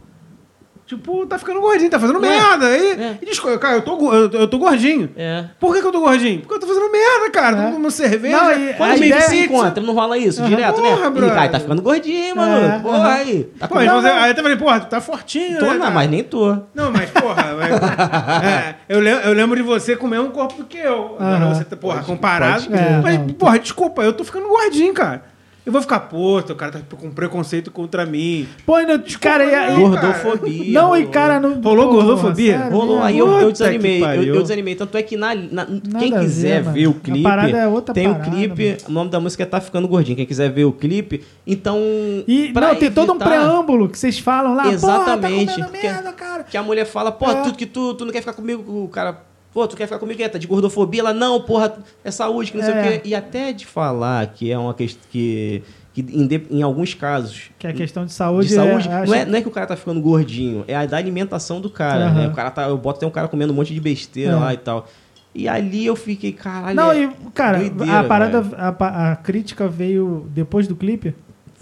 [SPEAKER 1] tipo, tá ficando gordinho, tá fazendo
[SPEAKER 2] É,
[SPEAKER 1] merda. Aí,
[SPEAKER 2] é.
[SPEAKER 1] e desculpa, cara, eu tô, eu, eu tô gordinho.
[SPEAKER 2] é.
[SPEAKER 1] Por que, que eu tô gordinho? Porque eu tô fazendo merda, cara.
[SPEAKER 3] É.
[SPEAKER 1] Tô tomando cerveja.
[SPEAKER 3] Não, e-
[SPEAKER 2] Quando
[SPEAKER 3] A ideia-
[SPEAKER 2] se encontra, não rola isso direto, né?
[SPEAKER 1] Porra,
[SPEAKER 2] Ih,
[SPEAKER 1] brother.
[SPEAKER 2] cara, tá ficando gordinho, mano.
[SPEAKER 3] É,
[SPEAKER 2] porra, aí. Tá
[SPEAKER 1] Pô,
[SPEAKER 2] com...
[SPEAKER 1] mas você-
[SPEAKER 3] não.
[SPEAKER 1] aí eu falei, porra, tu tá fortinho,
[SPEAKER 2] Tô,
[SPEAKER 1] né,
[SPEAKER 2] não,
[SPEAKER 1] cara?
[SPEAKER 2] mas nem tô.
[SPEAKER 1] Não, mas, porra, é, eu, lembro, eu lembro de você com o mesmo corpo que eu.
[SPEAKER 3] Aham.
[SPEAKER 1] você, tá, porra, comparado.
[SPEAKER 3] pode
[SPEAKER 1] mas, porra, desculpa, eu tô ficando gordinho, cara. Eu vou ficar, puto, o cara tá com preconceito contra mim.
[SPEAKER 3] Pô, ainda, cara, e aí.
[SPEAKER 1] Não,
[SPEAKER 2] Gordofobia.
[SPEAKER 3] Não, e cara, não.
[SPEAKER 1] Rolou gordofobia?
[SPEAKER 3] sério
[SPEAKER 2] Rolou,
[SPEAKER 3] mesmo?
[SPEAKER 2] aí eu, eu desanimei. Eu, eu desanimei. Tanto é que na, na- quem
[SPEAKER 3] ver,
[SPEAKER 2] quiser
[SPEAKER 3] mano.
[SPEAKER 2] ver o
[SPEAKER 3] A
[SPEAKER 2] clipe.
[SPEAKER 3] parada é outra
[SPEAKER 2] tem um
[SPEAKER 3] parada,
[SPEAKER 2] clipe.
[SPEAKER 3] mano.
[SPEAKER 2] O nome da música é Tá Ficando Gordinho. Quem quiser ver o clipe, então.
[SPEAKER 3] E não, tem todo um preâmbulo que vocês falam lá.
[SPEAKER 2] Exatamente.
[SPEAKER 3] Porra, tá comendo
[SPEAKER 2] Que-
[SPEAKER 3] merda, cara.
[SPEAKER 2] Que a mulher fala, pô,
[SPEAKER 3] É.
[SPEAKER 2] tu que tu, tu não quer ficar comigo, o cara. Pô, tu quer ficar comigo, é, tá de gordofobia? Ela, não, porra, é saúde, que não sei
[SPEAKER 3] É.
[SPEAKER 2] o quê. E até de falar que é uma questão que. que em, de- em alguns casos,
[SPEAKER 3] Que é questão de saúde.
[SPEAKER 2] de saúde,
[SPEAKER 3] é,
[SPEAKER 2] não, é, não é que o cara tá ficando gordinho, é a da alimentação do cara.
[SPEAKER 3] Aham.
[SPEAKER 2] né? O cara tá, eu boto até um cara comendo um monte de besteira
[SPEAKER 3] É.
[SPEAKER 2] lá e tal. E ali eu fiquei, caralho.
[SPEAKER 3] Não,
[SPEAKER 2] é
[SPEAKER 3] e, cara,
[SPEAKER 2] doideira,
[SPEAKER 3] a parada, a, a crítica veio depois do clipe.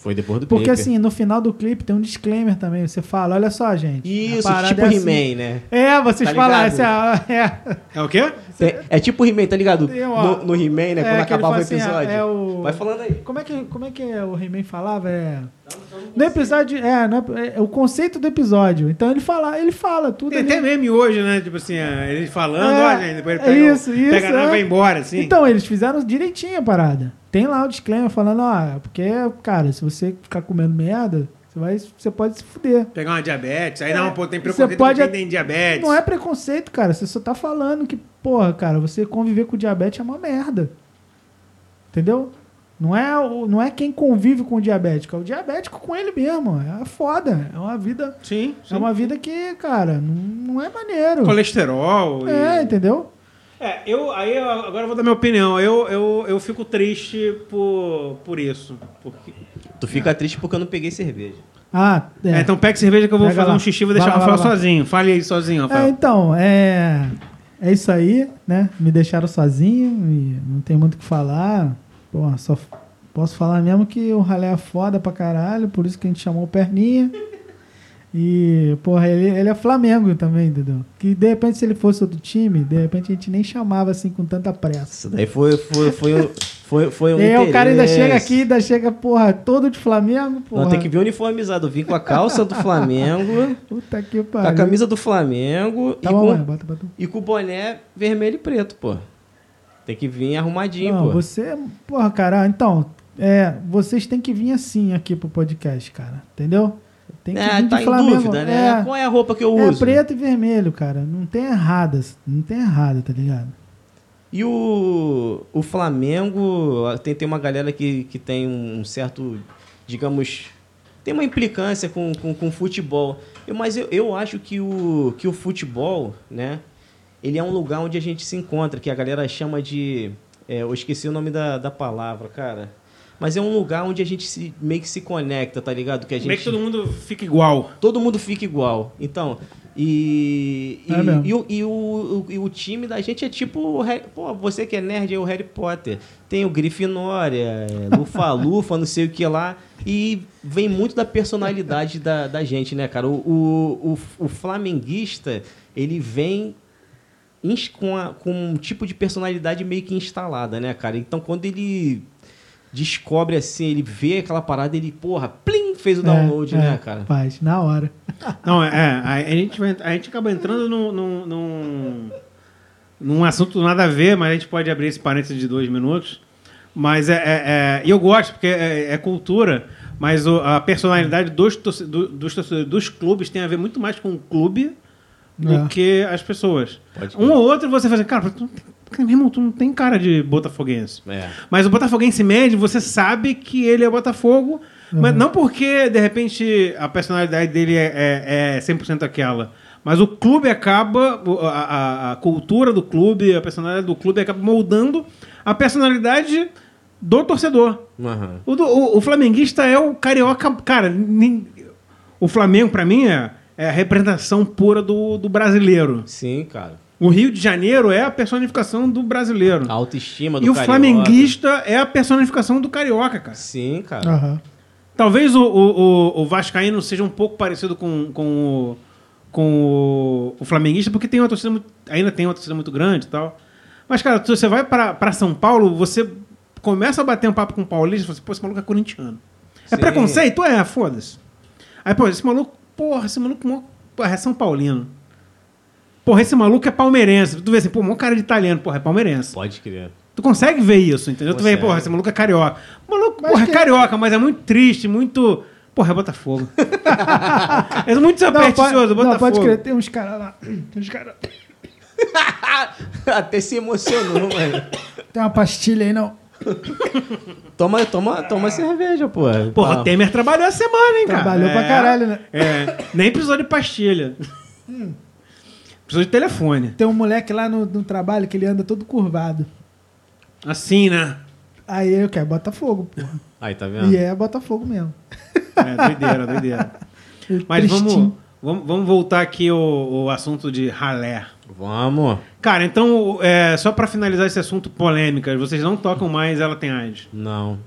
[SPEAKER 2] Foi depois do
[SPEAKER 3] Porque
[SPEAKER 2] clipe.
[SPEAKER 3] assim, no final do clipe tem um disclaimer também. Você fala, olha só, gente.
[SPEAKER 2] Isso, tipo
[SPEAKER 3] é assim.
[SPEAKER 2] He-Man, né?
[SPEAKER 3] É, vocês
[SPEAKER 2] Tá
[SPEAKER 3] assim, ah, é,
[SPEAKER 1] É o quê?
[SPEAKER 2] É, é tipo He-Man, tá ligado?
[SPEAKER 3] Tem, ó,
[SPEAKER 2] No, no He-Man, né?
[SPEAKER 3] é,
[SPEAKER 2] quando acabava o
[SPEAKER 3] assim,
[SPEAKER 2] episódio.
[SPEAKER 3] é o-
[SPEAKER 2] Vai falando aí.
[SPEAKER 3] Como é que, como é que o He-Man falava? É... No episódio, é, no, é o conceito do episódio. Então ele fala, ele fala tudo
[SPEAKER 1] Tem
[SPEAKER 3] ali.
[SPEAKER 1] até meme hoje, né? Tipo assim, é, ele falando,
[SPEAKER 3] É,
[SPEAKER 1] ó, gente, depois ele
[SPEAKER 3] é
[SPEAKER 1] pega, o-
[SPEAKER 3] isso, isso,
[SPEAKER 1] pega a nave e
[SPEAKER 3] é.
[SPEAKER 1] vai embora, assim.
[SPEAKER 3] Então, eles fizeram direitinho a parada. Tem lá o disclaimer falando, ó, porque, cara, se você ficar comendo merda, você, vai, você pode se fuder.
[SPEAKER 1] Pegar uma diabetes, aí
[SPEAKER 3] É,
[SPEAKER 1] não, pô, tem
[SPEAKER 3] você
[SPEAKER 1] preconceito
[SPEAKER 3] pode-
[SPEAKER 1] com quem tem diabetes.
[SPEAKER 3] Não é preconceito, cara. Você só tá falando que, porra, cara, você conviver com diabetes é uma merda. Entendeu? Não é, o, não é quem convive com o diabético, é o diabético com ele mesmo. É foda. É uma vida.
[SPEAKER 1] Sim, sim.
[SPEAKER 3] É uma vida que, cara, não, não é maneiro.
[SPEAKER 1] Colesterol.
[SPEAKER 3] É,
[SPEAKER 1] e...
[SPEAKER 3] entendeu?
[SPEAKER 1] É, eu, aí eu- agora eu vou dar minha opinião. Eu, eu, eu fico triste por, por isso. Porque...
[SPEAKER 2] Tu fica triste porque eu não peguei cerveja.
[SPEAKER 3] Ah, é.
[SPEAKER 1] É, então pega cerveja que eu vou
[SPEAKER 3] Pega
[SPEAKER 1] fazer
[SPEAKER 3] lá.
[SPEAKER 1] um xixi e vou
[SPEAKER 3] Vai
[SPEAKER 1] deixar o
[SPEAKER 3] lá,
[SPEAKER 1] Rafael
[SPEAKER 3] vai
[SPEAKER 1] sozinho. Fale aí sozinho,
[SPEAKER 3] É,
[SPEAKER 1] Rafael.
[SPEAKER 3] então, é. É isso aí, né? Me deixaram sozinho e não tem muito o que falar. Pô, só posso falar mesmo que o ralé é foda pra caralho, por isso que a gente chamou o Perninha. E, porra, ele, ele é Flamengo também, entendeu? Que de repente, se ele fosse outro time, de repente a gente nem chamava assim com tanta pressa.
[SPEAKER 2] Isso daí foi, foi, foi, foi, foi um
[SPEAKER 3] E aí o cara ainda chega aqui, ainda chega, porra, todo de Flamengo, porra.
[SPEAKER 2] Não, tem que vir uniformizado. Eu vim com a calça do Flamengo,
[SPEAKER 3] Puta que
[SPEAKER 2] com
[SPEAKER 3] pariu.
[SPEAKER 2] a camisa do Flamengo
[SPEAKER 3] Tá
[SPEAKER 2] e,
[SPEAKER 3] bom,
[SPEAKER 2] com,
[SPEAKER 3] mano, bota, bota.
[SPEAKER 2] e com o boné vermelho e preto, pô. Tem que vir arrumadinho,
[SPEAKER 3] Não,
[SPEAKER 2] pô.
[SPEAKER 3] você, porra, cara, então, é, vocês têm que vir assim aqui pro podcast, cara, entendeu? Tem que
[SPEAKER 2] É,
[SPEAKER 3] vir
[SPEAKER 2] tá
[SPEAKER 3] de
[SPEAKER 2] em
[SPEAKER 3] Flamengo.
[SPEAKER 2] dúvida, né?
[SPEAKER 3] É,
[SPEAKER 2] Qual é a roupa que eu
[SPEAKER 3] é
[SPEAKER 2] uso?
[SPEAKER 3] preto e vermelho, cara. Não tem erradas. Não tem errado, tá ligado?
[SPEAKER 2] E o, o Flamengo, tem, tem uma galera que, que tem um certo, digamos, tem uma implicância com, com, com futebol. Eu- mas eu, eu acho que o, que o futebol, né, ele é um lugar onde a gente se encontra, que a galera chama de. é, eu esqueci o nome da, da palavra, cara. Mas é um lugar onde a gente se, meio que se conecta, tá ligado? Que a gente,
[SPEAKER 1] Como é que todo mundo fica igual?
[SPEAKER 2] todo mundo fica igual. Então, e, e,
[SPEAKER 3] É mesmo.
[SPEAKER 2] e, o, e, o, o- e o time da gente é tipo. Pô, você que é nerd é o Harry Potter. Tem o Grifinória, é, Lufa-Lufa, não sei o que lá. E vem muito da personalidade da, da gente, né, cara? O, o, o, o flamenguista, ele vem com, a- com um tipo de personalidade meio que instalada, né, cara? Então, quando ele descobre assim, ele vê aquela parada, ele, porra, plim, fez o download,
[SPEAKER 3] É,
[SPEAKER 2] né,
[SPEAKER 3] é,
[SPEAKER 2] cara?
[SPEAKER 3] Faz, na hora.
[SPEAKER 1] Não, é, a, a gente, vai, a gente acaba entrando num, num, num, num assunto nada a ver, mas a gente pode abrir esse parênteses de dois minutos. Mas é, é, é- e eu gosto, porque é, é cultura, mas o- a personalidade dos, dos, torcedores dos clubes tem a ver muito mais com o clube do
[SPEAKER 3] É.
[SPEAKER 1] que as pessoas.
[SPEAKER 2] Pode
[SPEAKER 1] Um ou outro você faz assim, cara, tu, não- meu irmão, tu não tem cara de botafoguense.
[SPEAKER 2] É.
[SPEAKER 1] Mas o Botafoguense médio, você sabe que ele é Botafogo, mas não porque, de repente, a personalidade dele é, é, é 100% aquela. Mas o clube acaba, a, a- a cultura do clube, a personalidade do clube acaba moldando a personalidade do torcedor.
[SPEAKER 2] Aham.
[SPEAKER 1] O, do- o- o flamenguista é o carioca. Cara, nin- o Flamengo, pra mim, é, é a representação pura do, do brasileiro.
[SPEAKER 2] Sim, cara.
[SPEAKER 1] O Rio de Janeiro é a personificação do brasileiro.
[SPEAKER 2] A autoestima do
[SPEAKER 1] e o
[SPEAKER 2] carioca.
[SPEAKER 1] flamenguista é a personificação do carioca, cara.
[SPEAKER 2] Sim, cara.
[SPEAKER 3] Aham.
[SPEAKER 1] Talvez o, o, o, o Vascaíno seja um pouco parecido com, com, o, com o, o flamenguista, porque tem uma torcida muito- ainda tem uma torcida muito grande e tal. Mas, cara, tu- você vai pra, pra São Paulo, você começa a bater um papo com o paulista e fala assim, pô, esse maluco é corintiano. É
[SPEAKER 2] Sim.
[SPEAKER 1] preconceito? É, foda-se. Aí, pô, esse maluco, porra, esse maluco é São Paulino. Porra, esse maluco é palmeirense. Tu vê assim, pô, mó cara de italiano, porra, é palmeirense.
[SPEAKER 2] Pode crer.
[SPEAKER 1] Tu consegue ver isso, entendeu? Tu vê, porra, esse maluco é carioca. O maluco,
[SPEAKER 3] Mas
[SPEAKER 1] porra, é
[SPEAKER 3] que-
[SPEAKER 1] carioca, mas é muito triste, muito. Porra, é Botafogo. é muito
[SPEAKER 3] Não,
[SPEAKER 1] supersticioso,
[SPEAKER 3] não,
[SPEAKER 1] Botafogo.
[SPEAKER 3] pode crer, tem uns caras lá. Tem uns caras.
[SPEAKER 2] Até se emocionou, mano.
[SPEAKER 3] Tem uma pastilha aí, não.
[SPEAKER 2] Toma, toma, toma cerveja, pô.
[SPEAKER 1] Porra,
[SPEAKER 2] Tá.
[SPEAKER 1] Temer trabalhou a semana, hein, cara?
[SPEAKER 3] Trabalhou pra
[SPEAKER 1] É,
[SPEAKER 3] caralho, né?
[SPEAKER 1] É, nem precisou de pastilha. Precisou de telefone.
[SPEAKER 3] Tem um moleque lá no, no trabalho que ele anda todo curvado.
[SPEAKER 1] Assim, né?
[SPEAKER 3] Aí eu quero Botafogo, porra.
[SPEAKER 2] Aí, tá vendo?
[SPEAKER 3] E é Botafogo mesmo.
[SPEAKER 1] É, doideira, doideira. Mas vamos, vamos, vamos voltar aqui o, o assunto de ralé.
[SPEAKER 2] Vamos.
[SPEAKER 1] Cara, então, é, só pra finalizar esse assunto polêmica, vocês não tocam mais Ela Tem AIDS.
[SPEAKER 2] Não.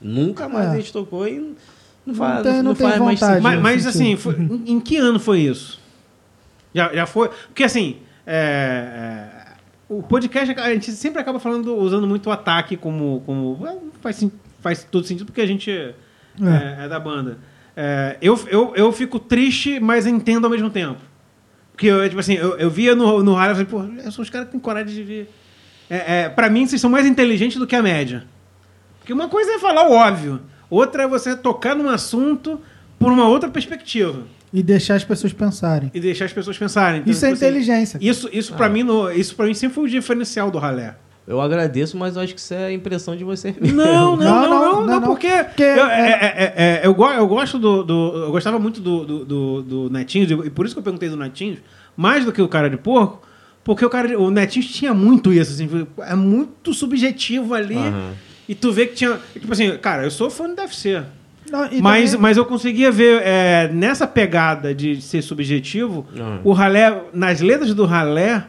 [SPEAKER 2] Nunca mais
[SPEAKER 3] É.
[SPEAKER 2] a gente tocou e não
[SPEAKER 3] Não
[SPEAKER 2] faz,
[SPEAKER 3] tem-
[SPEAKER 2] não
[SPEAKER 3] não tem
[SPEAKER 2] faz mais
[SPEAKER 3] vontade.
[SPEAKER 2] sentido.
[SPEAKER 1] Mas, mas, assim, foi- em, em que ano foi isso? Já, já foi? Porque assim, é, é, o podcast a gente sempre acaba falando, usando muito o ataque como. como é, faz, faz todo sentido porque a gente é, é da banda. É, eu, eu, eu fico triste, mas entendo ao mesmo tempo. Porque eu, tipo assim, eu, eu via no, no rádio e falei, pô, são os caras que têm coragem de vir. É, é, pra mim, vocês são mais inteligentes do que a média. Porque uma coisa é falar o óbvio, outra é você tocar num assunto por uma outra perspectiva
[SPEAKER 3] E deixar as pessoas pensarem.
[SPEAKER 1] e deixar as pessoas pensarem. Então,
[SPEAKER 3] Isso é
[SPEAKER 1] tipo assim,
[SPEAKER 3] inteligência.
[SPEAKER 1] Isso, isso para
[SPEAKER 2] Ah.
[SPEAKER 1] mim, no, isso para mim sempre foi o diferencial do ralé.
[SPEAKER 2] Eu agradeço, mas eu acho que isso é a impressão de você mesmo.
[SPEAKER 1] Não, não, não, não, não,
[SPEAKER 3] não,
[SPEAKER 1] porque,
[SPEAKER 3] porque
[SPEAKER 1] eu,
[SPEAKER 3] é-
[SPEAKER 1] é- é- é- eu, go- eu gosto do, do- eu gostava muito do, do, do, do Netinho e por isso que eu perguntei do Netinho mais do que o cara de porco, porque o cara, de- o Netinho tinha muito isso, assim, é muito subjetivo ali
[SPEAKER 2] Aham.
[SPEAKER 1] e tu vê que tinha, tipo assim, cara, eu sou fã do UFC.
[SPEAKER 3] Não,
[SPEAKER 1] Mas,
[SPEAKER 3] também-
[SPEAKER 1] mas eu conseguia ver é, nessa pegada de ser subjetivo,
[SPEAKER 2] Aham.
[SPEAKER 1] o ralé, nas letras do ralé,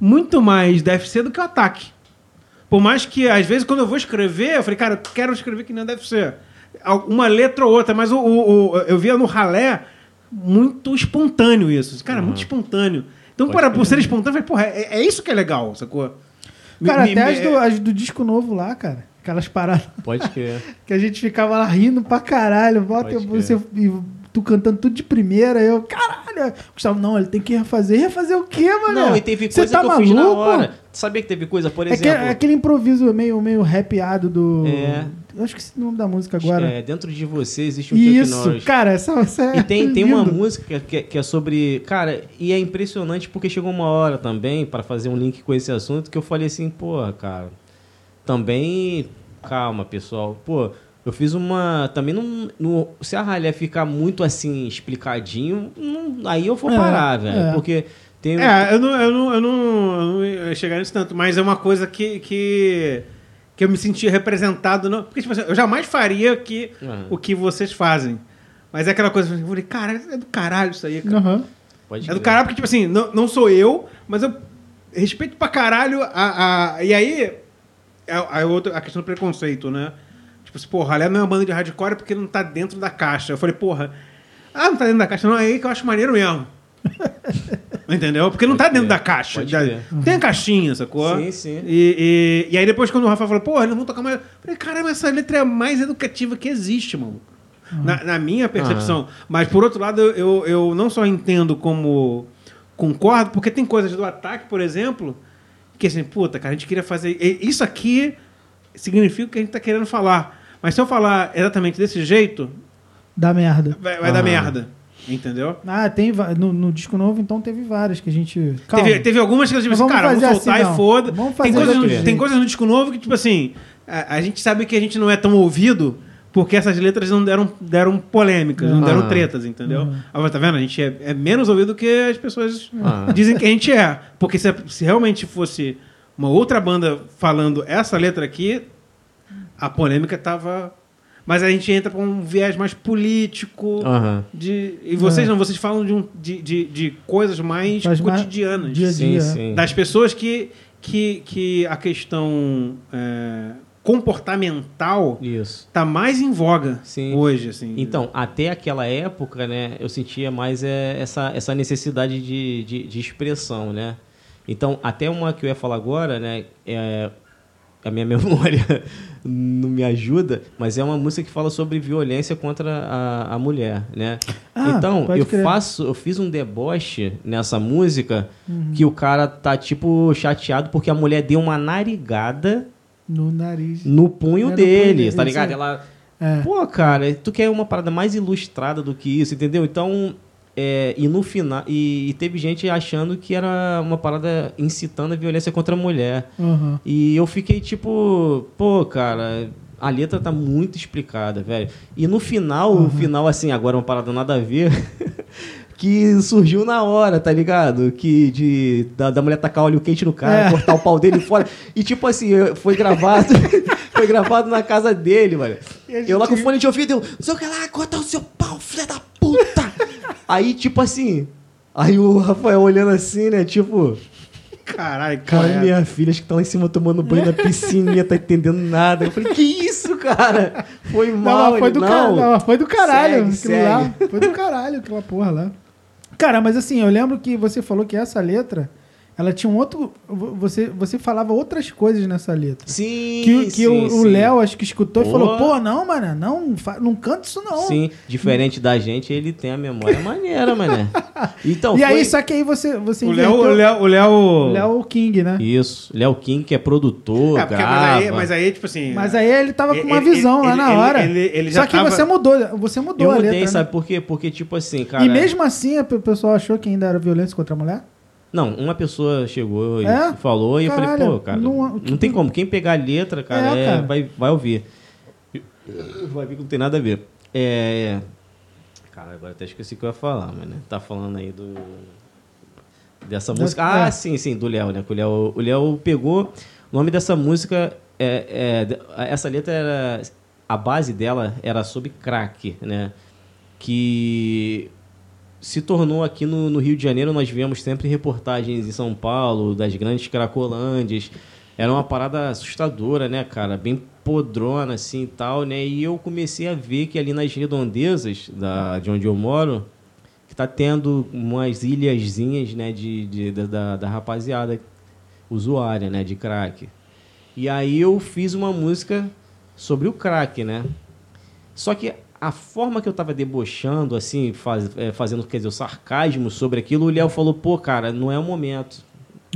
[SPEAKER 1] muito mais deve ser do que o ataque. Por mais que, às vezes, quando eu vou escrever, eu falei, cara, eu quero escrever que não deve ser. Uma letra ou outra, mas o, o- o- eu via no ralé muito espontâneo isso. Cara, muito espontâneo. Então,
[SPEAKER 2] Pode
[SPEAKER 1] para, por ser espontâneo, eu falei, porra, é, é isso que é legal, sacou?
[SPEAKER 3] Cara,
[SPEAKER 1] Me-
[SPEAKER 3] até
[SPEAKER 1] me-
[SPEAKER 3] as do, as do disco novo lá, cara. Aquelas paradas
[SPEAKER 2] Pode crer.
[SPEAKER 3] que a gente ficava lá rindo pra caralho. Bota
[SPEAKER 2] Pode
[SPEAKER 3] você e tu cantando tudo de primeira. Eu, caralho. Gustavo, não, ele tem que refazer. Refazer o quê, mano?
[SPEAKER 2] Não, e teve
[SPEAKER 3] Você
[SPEAKER 2] coisa
[SPEAKER 3] tá
[SPEAKER 2] que eu fiz na
[SPEAKER 3] maluco?
[SPEAKER 2] hora. Sabia que teve coisa, por
[SPEAKER 3] É, que-
[SPEAKER 2] exemplo...
[SPEAKER 3] é aquele improviso meio, meio rapeado do.
[SPEAKER 2] É.
[SPEAKER 3] Eu acho que esse é o nome da música agora.
[SPEAKER 2] é, dentro de você existe um
[SPEAKER 3] Isso, cara, essa, essa é
[SPEAKER 2] E tem, tem uma música que, é- que é sobre. Cara, e é impressionante porque chegou uma hora também, para fazer um link com esse assunto, que eu falei assim, pô, cara, também. Calma, pessoal. Pô, eu fiz uma. Também não. não se a ralé ficar muito assim, explicadinho, não- aí eu vou
[SPEAKER 3] É,
[SPEAKER 2] parar, velho.
[SPEAKER 3] é.
[SPEAKER 2] Porque tem.
[SPEAKER 1] É, eu não, eu, não, eu, não, eu não ia chegar nisso tanto, mas é uma coisa que, que, que eu me sentia representado. Não, porque, tipo assim, eu jamais faria que,
[SPEAKER 2] Aham.
[SPEAKER 1] o que vocês fazem. Mas é aquela coisa, eu falei, cara, é do caralho isso aí, cara.
[SPEAKER 2] Pode
[SPEAKER 1] É do
[SPEAKER 2] crer.
[SPEAKER 1] caralho, porque, tipo assim, não, não sou eu, mas eu respeito pra caralho a. a e aí, a, a, outra, a questão do preconceito, né? Tipo assim, porra, Ralé não é uma banda de hardcore porque não tá dentro da caixa. Eu falei, porra, ah, não tá dentro da caixa, não, é aí que eu acho maneiro mesmo. Entendeu? Porque não tá
[SPEAKER 2] Pode
[SPEAKER 1] dentro
[SPEAKER 2] crer,
[SPEAKER 1] da caixa.
[SPEAKER 2] crer.
[SPEAKER 1] tem a caixinha, sacou?
[SPEAKER 2] Sim, sim.
[SPEAKER 1] E, e, e aí depois quando o Rafa falou, porra, eles não vão tocar mais. Eu falei, caramba, essa letra é a mais educativa que existe, mano. Na, na minha percepção. Mas por outro lado, eu, eu não só entendo como concordo, porque tem coisas do ataque, por exemplo, que assim, puta, cara, a gente queria fazer. Isso aqui significa o que a gente tá querendo falar. Mas se eu falar exatamente desse jeito,
[SPEAKER 3] Dá merda.
[SPEAKER 1] vai, vai dar
[SPEAKER 2] Aham.
[SPEAKER 1] merda. Entendeu?
[SPEAKER 3] Ah, tem no, no disco novo, então teve várias que a gente. Calma.
[SPEAKER 1] Teve, teve algumas que
[SPEAKER 3] Mas
[SPEAKER 1] assim,
[SPEAKER 3] vamos
[SPEAKER 1] cara, vamos soltar
[SPEAKER 3] assim,
[SPEAKER 1] e foda.
[SPEAKER 3] Vamos
[SPEAKER 1] Tem
[SPEAKER 3] fazer
[SPEAKER 1] coisas, no,
[SPEAKER 3] outro
[SPEAKER 1] tem coisas no disco novo que, tipo assim, a, a gente sabe que a gente não é tão ouvido Porque essas letras não deram, deram polêmicas, não deram
[SPEAKER 2] Ah.
[SPEAKER 1] tretas, entendeu?
[SPEAKER 3] Uhum.
[SPEAKER 1] Agora, tá vendo? A gente é, é menos ouvido do que as pessoas
[SPEAKER 2] Ah.
[SPEAKER 1] dizem que a gente é. Porque se, se realmente fosse uma outra banda falando essa letra aqui, a polêmica tava. Mas a gente entra pra um viés mais político.
[SPEAKER 2] Aham.
[SPEAKER 1] De, e vocês
[SPEAKER 3] É.
[SPEAKER 1] não, vocês falam de, um, de, de, de coisas mais
[SPEAKER 3] Faz mais
[SPEAKER 1] cotidianas.
[SPEAKER 3] dia a
[SPEAKER 2] Sim,
[SPEAKER 3] dia.
[SPEAKER 2] sim.
[SPEAKER 1] Das pessoas que, que, que a questão é, comportamental
[SPEAKER 2] Isso.
[SPEAKER 1] tá mais em voga
[SPEAKER 2] Sim.
[SPEAKER 1] hoje. Assim.
[SPEAKER 2] Então, até aquela época, né, eu sentia mais é, essa, essa necessidade de, de, de expressão, né? Então, até uma que eu ia falar agora, né, é, a minha memória não me ajuda, mas é uma música que fala sobre violência contra a, a mulher, né?
[SPEAKER 3] Ah,
[SPEAKER 2] então, eu
[SPEAKER 3] crer.
[SPEAKER 2] faço, eu fiz um deboche nessa música
[SPEAKER 3] Uhum.
[SPEAKER 2] que o cara tá, tipo, chateado porque a mulher deu uma narigada
[SPEAKER 3] No nariz.
[SPEAKER 2] no punho
[SPEAKER 3] É, punho
[SPEAKER 2] dele,
[SPEAKER 3] dele,
[SPEAKER 2] tá ligado? Ela
[SPEAKER 3] É.
[SPEAKER 2] Pô, cara, tu quer uma parada mais ilustrada do que isso, entendeu? Então, é, e no final. E, e teve gente achando que era uma parada incitando a violência contra a mulher.
[SPEAKER 3] Uhum.
[SPEAKER 2] E eu fiquei tipo, pô, cara, a letra tá muito explicada, velho. E no final, o final, assim, agora é uma parada nada a ver. Que surgiu na hora, tá ligado? Que de, da, da mulher tacar óleo quente no cara,
[SPEAKER 3] É.
[SPEAKER 2] cortar o pau dele fora. E tipo assim, foi gravado. foi gravado na casa dele, mano.
[SPEAKER 3] E a
[SPEAKER 2] Eu lá
[SPEAKER 3] gente-
[SPEAKER 2] com fone de ouvido, eu, não o que lá, cortar o seu pau, filha da puta! aí, tipo assim. Aí o Rafael olhando assim, né? Tipo,
[SPEAKER 1] Caralho,
[SPEAKER 2] cara,
[SPEAKER 1] cara.
[SPEAKER 2] minha filha, acho que tá lá em cima tomando banho na piscininha, tá entendendo nada. Eu falei, que isso, cara? Foi
[SPEAKER 3] Não,
[SPEAKER 2] mal,
[SPEAKER 3] mas foi do,
[SPEAKER 2] não.
[SPEAKER 3] não, mas foi do caralho.
[SPEAKER 2] Segue,
[SPEAKER 3] aquilo lá. Foi do caralho aquela porra lá. Cara, mas assim, eu lembro que você falou que essa letra, ela tinha um outro. Você, você falava outras coisas nessa letra.
[SPEAKER 2] Sim,
[SPEAKER 3] Que, que
[SPEAKER 2] sim,
[SPEAKER 3] o-. Léo, acho que escutou e
[SPEAKER 2] Pô.
[SPEAKER 3] falou: pô, não, mano, não, não canta isso não.
[SPEAKER 2] Sim, diferente da gente, ele tem a memória maneira, mané. Então,
[SPEAKER 3] e aí,
[SPEAKER 2] foi-
[SPEAKER 3] só que aí você, você
[SPEAKER 1] O Léo, o Léo, o Léo...
[SPEAKER 3] Léo King, né?
[SPEAKER 2] Isso, Léo King, que é produtor,
[SPEAKER 1] É, porque- mas, aí, mas aí, tipo assim...
[SPEAKER 3] Mas aí ele tava com uma
[SPEAKER 1] Ele-
[SPEAKER 3] visão
[SPEAKER 1] ele-
[SPEAKER 3] lá na
[SPEAKER 1] ele-
[SPEAKER 3] hora.
[SPEAKER 1] ele- ele já
[SPEAKER 3] Só que
[SPEAKER 1] tava-
[SPEAKER 3] você mudou, você mudou
[SPEAKER 2] Eu
[SPEAKER 3] a
[SPEAKER 2] mudei,
[SPEAKER 3] letra. né?
[SPEAKER 2] sabe por quê? Porque, tipo assim, cara...
[SPEAKER 3] E mesmo assim, o pessoal achou que ainda era violência contra a mulher?
[SPEAKER 2] Não, uma pessoa chegou e
[SPEAKER 3] É?
[SPEAKER 2] falou, e eu
[SPEAKER 3] Caralho,
[SPEAKER 2] falei, pô, cara,
[SPEAKER 3] não-
[SPEAKER 2] não,
[SPEAKER 3] tipo-
[SPEAKER 2] tem como. Quem pegar a letra, cara,
[SPEAKER 3] É,
[SPEAKER 2] é,
[SPEAKER 3] cara.
[SPEAKER 2] Vai, vai ouvir. Vai ver que não tem nada a ver. É... Cara, agora até esqueci o que eu ia falar, mas né? Tá falando aí do... Dessa música. Ah,
[SPEAKER 3] é.
[SPEAKER 2] sim, sim, do Léo, né? O Léo, o Léo pegou... O nome dessa música, é, é, essa letra era... A base dela era sobre crack, né? Que se tornou aqui no, no Rio de Janeiro, nós vemos sempre reportagens em São Paulo, das grandes cracolândias. Era uma parada assustadora, né, cara? Bem podrona, assim, e tal, né? E eu comecei a ver que ali nas redondezas da, de onde eu moro, que tá tendo umas ilhazinhas, né, de, de- da- da, da rapaziada usuária, né, de crack. E aí eu fiz uma música sobre o crack, né? Só que a forma que eu tava debochando, assim, faz- é, fazendo, quer dizer, o sarcasmo sobre aquilo, o Léo falou, pô, cara, não é o momento.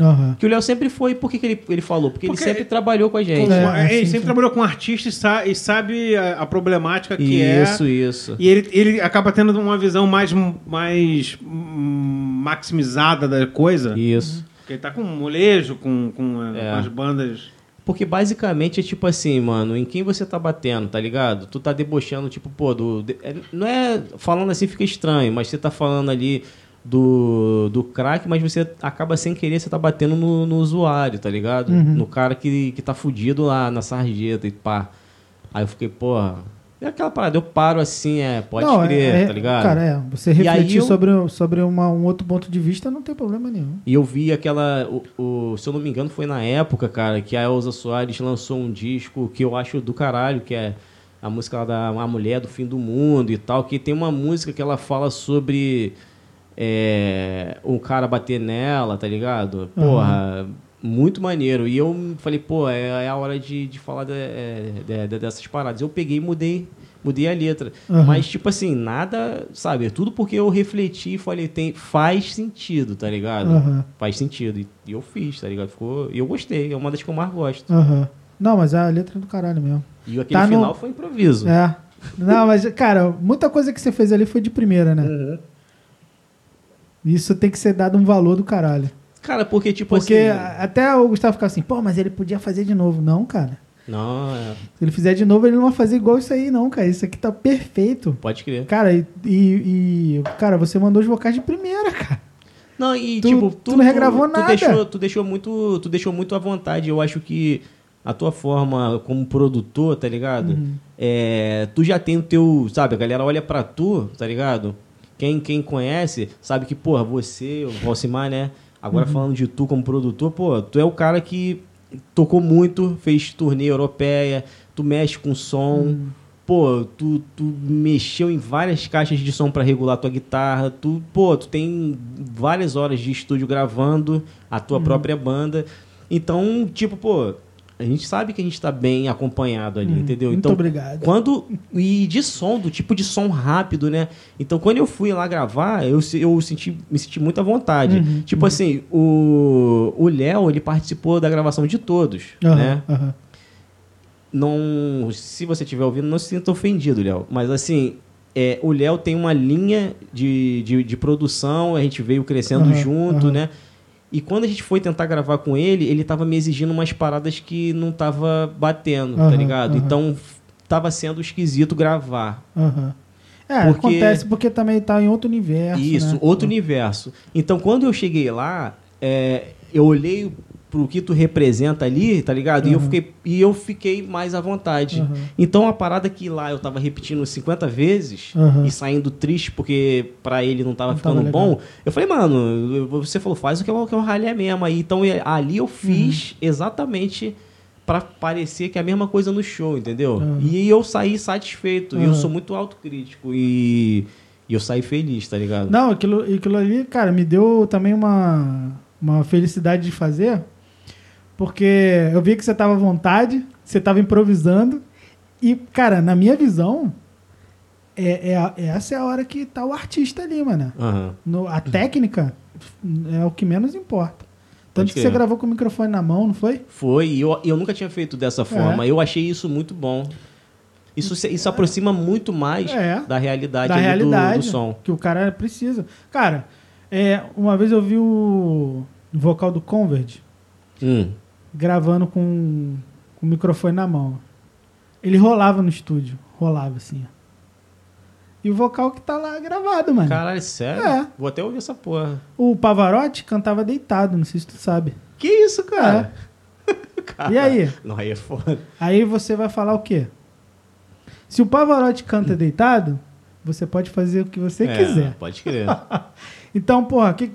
[SPEAKER 3] Aham.
[SPEAKER 2] Que o Léo sempre foi, por que, que ele, ele falou? Porque,
[SPEAKER 1] Porque
[SPEAKER 2] ele sempre trabalhou com a gente.
[SPEAKER 3] É,
[SPEAKER 1] ele
[SPEAKER 3] sim,
[SPEAKER 1] sempre
[SPEAKER 3] sim.
[SPEAKER 1] trabalhou com artista e, sa- e sabe a, a problemática que é.
[SPEAKER 2] Isso, isso.
[SPEAKER 1] E ele, ele acaba tendo uma visão mais, mais maximizada da coisa.
[SPEAKER 2] Isso.
[SPEAKER 1] Porque ele tá com molejo, com, com, a-
[SPEAKER 2] É.
[SPEAKER 1] com as bandas.
[SPEAKER 2] Porque basicamente é tipo assim, mano, em quem você tá batendo, tá ligado? Tu tá debochando, tipo, pô, do. é- não é. Falando assim fica estranho, mas você tá falando ali do, do crack, mas você acaba sem querer, você tá batendo no, no usuário, tá ligado?
[SPEAKER 3] Uhum.
[SPEAKER 2] No cara que, que tá fudido lá na sarjeta e pá. Aí eu fiquei, porra. É aquela parada, eu paro assim, é, pode
[SPEAKER 3] Não,
[SPEAKER 2] crer,
[SPEAKER 3] é- é-
[SPEAKER 2] tá ligado?
[SPEAKER 3] Cara, é. Você refletir
[SPEAKER 2] eu-
[SPEAKER 3] sobre, sobre uma- um outro ponto de vista não tem problema nenhum.
[SPEAKER 2] E eu vi aquela. O, o- se eu não me engano, foi na época, cara, que a Elza Soares lançou um disco que eu acho do caralho, que é a música lá da Uma Mulher do Fim do Mundo e tal, que tem uma música que ela fala sobre é, um cara bater nela, tá ligado? Porra, muito maneiro. E eu falei, pô, é, é a hora de, de falar de- é, de- de- dessas paradas. Eu peguei e mudei. Mudei a letra.
[SPEAKER 3] Aham.
[SPEAKER 2] Mas, tipo assim, nada, sabe? É tudo porque eu refleti e falei, tem, faz sentido, tá ligado?
[SPEAKER 3] Aham.
[SPEAKER 2] Faz sentido. E, e eu fiz, tá ligado? Ficou, e eu gostei, é uma das que eu mais gosto.
[SPEAKER 3] Aham. Não, mas a letra é do caralho mesmo.
[SPEAKER 2] E aquele
[SPEAKER 3] Tá no-
[SPEAKER 2] final foi improviso.
[SPEAKER 3] É. Não, mas, cara, muita coisa que você fez ali foi de primeira, né?
[SPEAKER 2] Uhum.
[SPEAKER 3] Isso tem que ser dado um valor do caralho.
[SPEAKER 2] Cara, porque, tipo
[SPEAKER 3] Porque
[SPEAKER 2] assim.
[SPEAKER 3] a- até o Gustavo ficava assim, pô, mas ele podia fazer de novo. Não, cara.
[SPEAKER 2] Não, é,
[SPEAKER 3] Se ele fizer de novo, ele não vai fazer igual isso aí, não, cara. Isso aqui tá perfeito.
[SPEAKER 2] pode crer.
[SPEAKER 3] Cara, e, e- Cara, você mandou os vocais de primeira, cara.
[SPEAKER 2] Não, e
[SPEAKER 3] Tu-
[SPEAKER 2] tipo,
[SPEAKER 3] tu não regravou
[SPEAKER 2] tu
[SPEAKER 3] nada.
[SPEAKER 2] Deixou, tu deixou muito, tu deixou muito à vontade. Eu acho que a tua forma como produtor, tá ligado?
[SPEAKER 3] Uhum.
[SPEAKER 2] É, tu já tem o teu, sabe, a galera olha pra tu, tá ligado? Quem, quem conhece sabe que, porra, você, o Valcimar, né? Agora
[SPEAKER 3] Uhum.
[SPEAKER 2] falando de tu como produtor, pô, tu é o cara que tocou muito, fez turnê europeia, tu mexe com som,
[SPEAKER 3] Uhum.
[SPEAKER 2] pô, tu, tu mexeu em várias caixas de som pra regular tua guitarra, tu, pô, tu tem várias horas de estúdio gravando a tua
[SPEAKER 3] Uhum.
[SPEAKER 2] própria banda. Então, tipo, pô, a gente sabe que a gente tá bem acompanhado ali,
[SPEAKER 3] Uhum.
[SPEAKER 2] entendeu?
[SPEAKER 3] Muito
[SPEAKER 2] então,
[SPEAKER 3] obrigado.
[SPEAKER 2] quando e de som, do tipo de som rápido, né? Então, quando eu fui lá gravar, eu, eu senti, me senti muito à vontade.
[SPEAKER 3] Uhum,
[SPEAKER 2] Tipo assim, o Léo, ele participou da gravação de todos,
[SPEAKER 3] Aham,
[SPEAKER 2] né? não se você estiver ouvindo, não se sinta ofendido, Léo. Mas assim, é, o Léo tem uma linha de, de, de produção, a gente veio crescendo junto, né? E quando a gente foi tentar gravar com ele, ele tava me exigindo umas paradas que não tava batendo, tá
[SPEAKER 3] Aham,
[SPEAKER 2] ligado?
[SPEAKER 3] aham.
[SPEAKER 2] Então tava sendo esquisito gravar.
[SPEAKER 3] aham. É,
[SPEAKER 2] Porque-
[SPEAKER 3] acontece porque também tá em outro universo.
[SPEAKER 2] Isso,
[SPEAKER 3] né?
[SPEAKER 2] outro universo. Então, quando eu cheguei lá, é, eu olhei pro que tu representa ali, tá ligado? E, eu
[SPEAKER 3] Uhum.
[SPEAKER 2] fiquei, e eu fiquei mais à vontade.
[SPEAKER 3] Uhum.
[SPEAKER 2] Então, a parada que lá eu tava repetindo 50 vezes
[SPEAKER 3] Uhum.
[SPEAKER 2] e saindo triste porque pra ele não tava
[SPEAKER 3] Não
[SPEAKER 2] ficando
[SPEAKER 3] tava
[SPEAKER 2] bom, eu falei, mano, você falou, faz o que é o, que é o ralé mesmo. Aí, então, ali eu fiz
[SPEAKER 3] Uhum.
[SPEAKER 2] exatamente pra parecer que é a mesma coisa no show, entendeu?
[SPEAKER 3] Uhum.
[SPEAKER 2] E eu saí satisfeito. E eu
[SPEAKER 3] Uhum.
[SPEAKER 2] sou muito autocrítico e, e eu saí feliz, tá ligado?
[SPEAKER 3] Não, aquilo, aquilo ali, cara, me deu também uma, uma felicidade de fazer. Porque eu vi que você tava à vontade, você tava improvisando. E, cara, na minha visão, é, é a- essa é a hora que tá o artista ali, mano.
[SPEAKER 2] Aham.
[SPEAKER 3] No- a técnica é o que menos importa. Tanto
[SPEAKER 2] Pode
[SPEAKER 3] que você gravou com o microfone na mão, não foi?
[SPEAKER 2] Foi, e eu, eu nunca tinha feito dessa forma.
[SPEAKER 3] É.
[SPEAKER 2] Eu achei isso muito bom. Isso, se- isso aproxima muito mais
[SPEAKER 3] É.
[SPEAKER 2] da realidade,
[SPEAKER 3] da
[SPEAKER 2] ali do-
[SPEAKER 3] realidade
[SPEAKER 2] do, som.
[SPEAKER 3] que o cara precisa. Cara, é, uma vez eu vi o vocal do Converge
[SPEAKER 2] Hum.
[SPEAKER 3] Gravando com, com o microfone na mão. Ele rolava no estúdio, rolava assim. ó. E o vocal que tá lá gravado, mano.
[SPEAKER 2] Caralho, sério?
[SPEAKER 3] É.
[SPEAKER 2] Vou até ouvir essa porra.
[SPEAKER 3] O Pavarotti cantava deitado, não sei se tu sabe.
[SPEAKER 2] Que isso, cara?
[SPEAKER 3] E aí?
[SPEAKER 2] Não, aí é foda.
[SPEAKER 3] Aí você vai falar o quê? Se o Pavarotti canta deitado, você pode fazer o que você
[SPEAKER 2] É,
[SPEAKER 3] quiser.
[SPEAKER 2] Pode crer.
[SPEAKER 3] Então, porra, que-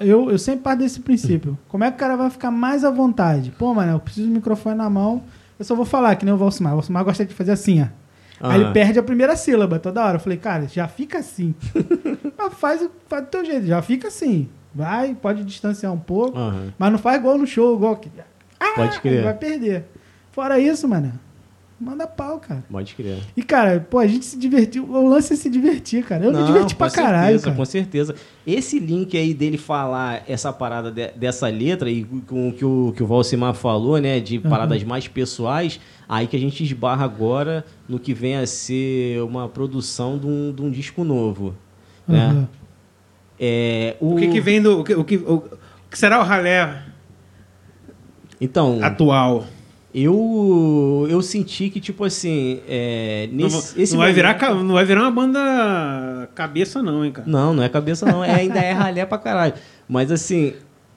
[SPEAKER 3] eu, eu sempre parto desse princípio. Como é que o cara vai ficar mais à vontade? Pô, mano, eu preciso do microfone na mão. Eu só vou falar, que nem o Valsimar. O Valsimar gosta de fazer assim, ó. Aí ele
[SPEAKER 2] Aham.
[SPEAKER 3] perde a primeira sílaba toda hora. Eu falei, cara, já fica assim. mas faz, faz do teu jeito, já fica assim. Vai, pode distanciar um pouco.
[SPEAKER 2] Aham.
[SPEAKER 3] Mas não faz igual no show, igual que. Ah,
[SPEAKER 2] Pode crer.
[SPEAKER 3] ele Vai perder. Fora isso, mano, manda pau, cara.
[SPEAKER 2] Pode crer.
[SPEAKER 3] E, cara, pô, a gente se divertiu. O lance é se divertir, cara. Eu me
[SPEAKER 2] Não,
[SPEAKER 3] diverti
[SPEAKER 2] com
[SPEAKER 3] pra caralho,
[SPEAKER 2] certeza,
[SPEAKER 3] cara.
[SPEAKER 2] Com certeza. Esse link aí dele falar essa parada de- dessa letra e com o que o, que o Valcimar falou, né? De
[SPEAKER 3] Uhum.
[SPEAKER 2] paradas mais pessoais, aí que a gente esbarra agora no que vem a ser uma produção de um, de um disco novo. Né?
[SPEAKER 3] Aham.
[SPEAKER 2] É, o...
[SPEAKER 1] O que, que vem do. O que, o que, o que será o ralé
[SPEAKER 2] Então,
[SPEAKER 1] atual?
[SPEAKER 2] Eu, eu senti que, tipo assim, é,
[SPEAKER 1] Não,
[SPEAKER 2] nesse,
[SPEAKER 1] não
[SPEAKER 2] esse
[SPEAKER 1] vai virar,
[SPEAKER 2] momento-
[SPEAKER 1] ca- não vai virar uma banda cabeça, não, hein, cara?
[SPEAKER 2] Não, não é cabeça não, é, ainda é ralé pra caralho. Mas assim,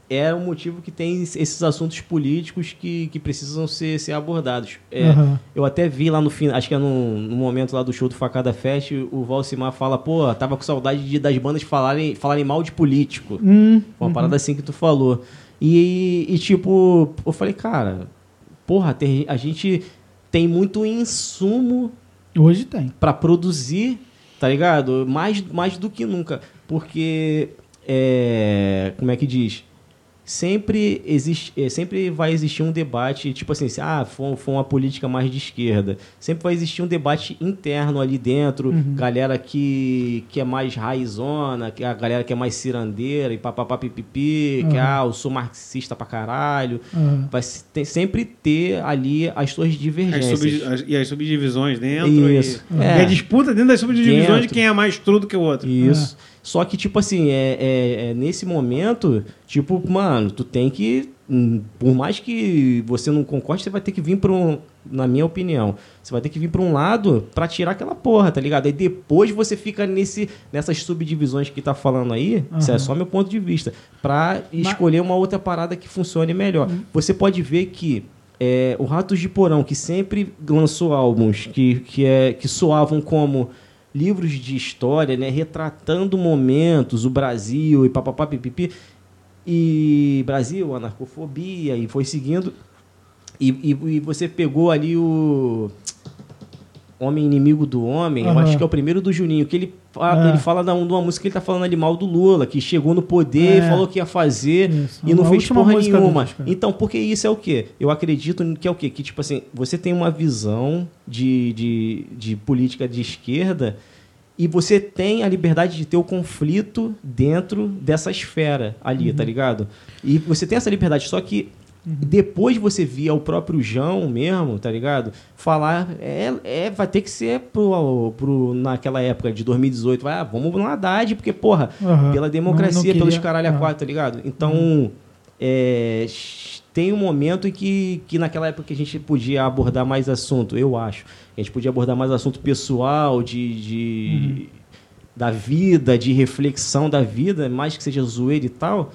[SPEAKER 2] é um motivo que tem esses assuntos políticos que, que precisam ser, ser abordados. É,
[SPEAKER 3] Aham.
[SPEAKER 2] Eu até vi lá no fim, acho que é no, no momento lá do show do Facada Fest, o Valcimar fala, pô, tava com saudade de, das bandas falarem, falarem mal de político.
[SPEAKER 3] Hum,
[SPEAKER 2] Uma parada assim que tu falou. E, e, tipo, eu falei, cara, porra, tem- a gente tem muito insumo
[SPEAKER 3] hoje tem.
[SPEAKER 2] para produzir, tá ligado? Mais, mais do que nunca. Porque, é, como é que diz? Sempre, existe, é, sempre vai existir um debate, tipo assim, se ah, for, for uma política mais de esquerda. Sempre vai existir um debate interno ali dentro,
[SPEAKER 3] Uhum.
[SPEAKER 2] galera que, que é mais raizona, que é a galera que é mais cirandeira e papapá pipipi, que
[SPEAKER 3] Uhum.
[SPEAKER 2] ah, eu sou marxista pra caralho.
[SPEAKER 3] Aham.
[SPEAKER 2] Vai tem- sempre ter ali as suas
[SPEAKER 1] As
[SPEAKER 2] divergências.
[SPEAKER 1] sub- as- e as subdivisões dentro.
[SPEAKER 2] Isso.
[SPEAKER 1] E,
[SPEAKER 2] É.
[SPEAKER 1] e a disputa dentro das subdivisões de
[SPEAKER 2] Dentro.
[SPEAKER 1] quem é mais tudo que o outro.
[SPEAKER 2] Isso. Só que, tipo assim, é, é- é nesse momento, tipo, mano, tu tem que. hum, Por mais que você não concorde, você vai ter que vir pra um. Na minha opinião, você vai ter que vir pra um lado pra tirar aquela porra, tá ligado? Aí depois você fica nesse, nessas subdivisões que tá falando aí, isso é só meu ponto de vista, pra escolher uma outra parada que funcione melhor. Você pode ver que é, o Ratos de Porão, que sempre lançou álbuns que, que, é, que soavam como livros de história, né, retratando momentos, o Brasil e papapá, pipipi, e Brasil, anarcofobia, e foi seguindo. E, e, e você pegou ali o Homem Inimigo do Homem, eu
[SPEAKER 3] Aham.
[SPEAKER 2] acho que é o primeiro do Juninho, que ele,
[SPEAKER 3] É.
[SPEAKER 2] ele fala da, de uma música que ele tá falando ali mal do Lula, que chegou no poder,
[SPEAKER 3] É.
[SPEAKER 2] falou que ia fazer
[SPEAKER 3] Isso.
[SPEAKER 2] e não
[SPEAKER 3] A
[SPEAKER 2] fez porra nenhuma. Então, porque isso é o quê? Eu acredito que é o quê? Que, tipo assim, você tem uma visão de, de, de política de esquerda e você tem a liberdade de ter o conflito dentro dessa esfera ali,
[SPEAKER 3] Uhum.
[SPEAKER 2] tá ligado? E você tem essa liberdade, só que depois você via o próprio João mesmo, tá ligado? Falar, é, é vai ter que ser pro, pro, naquela época de 2018, vai, ah, vamos no Haddad, porque, porra,
[SPEAKER 3] Aham.
[SPEAKER 2] pela
[SPEAKER 3] Não-
[SPEAKER 2] democracia,
[SPEAKER 3] não queria-
[SPEAKER 2] pelos caralho a
[SPEAKER 3] Aham.
[SPEAKER 2] quatro, tá ligado? Então, é, tem um momento em que, que naquela época que a gente podia abordar mais assunto, eu acho. A gente podia abordar mais assunto pessoal, de, de- da vida, de reflexão da vida, mais que seja zoeira e tal.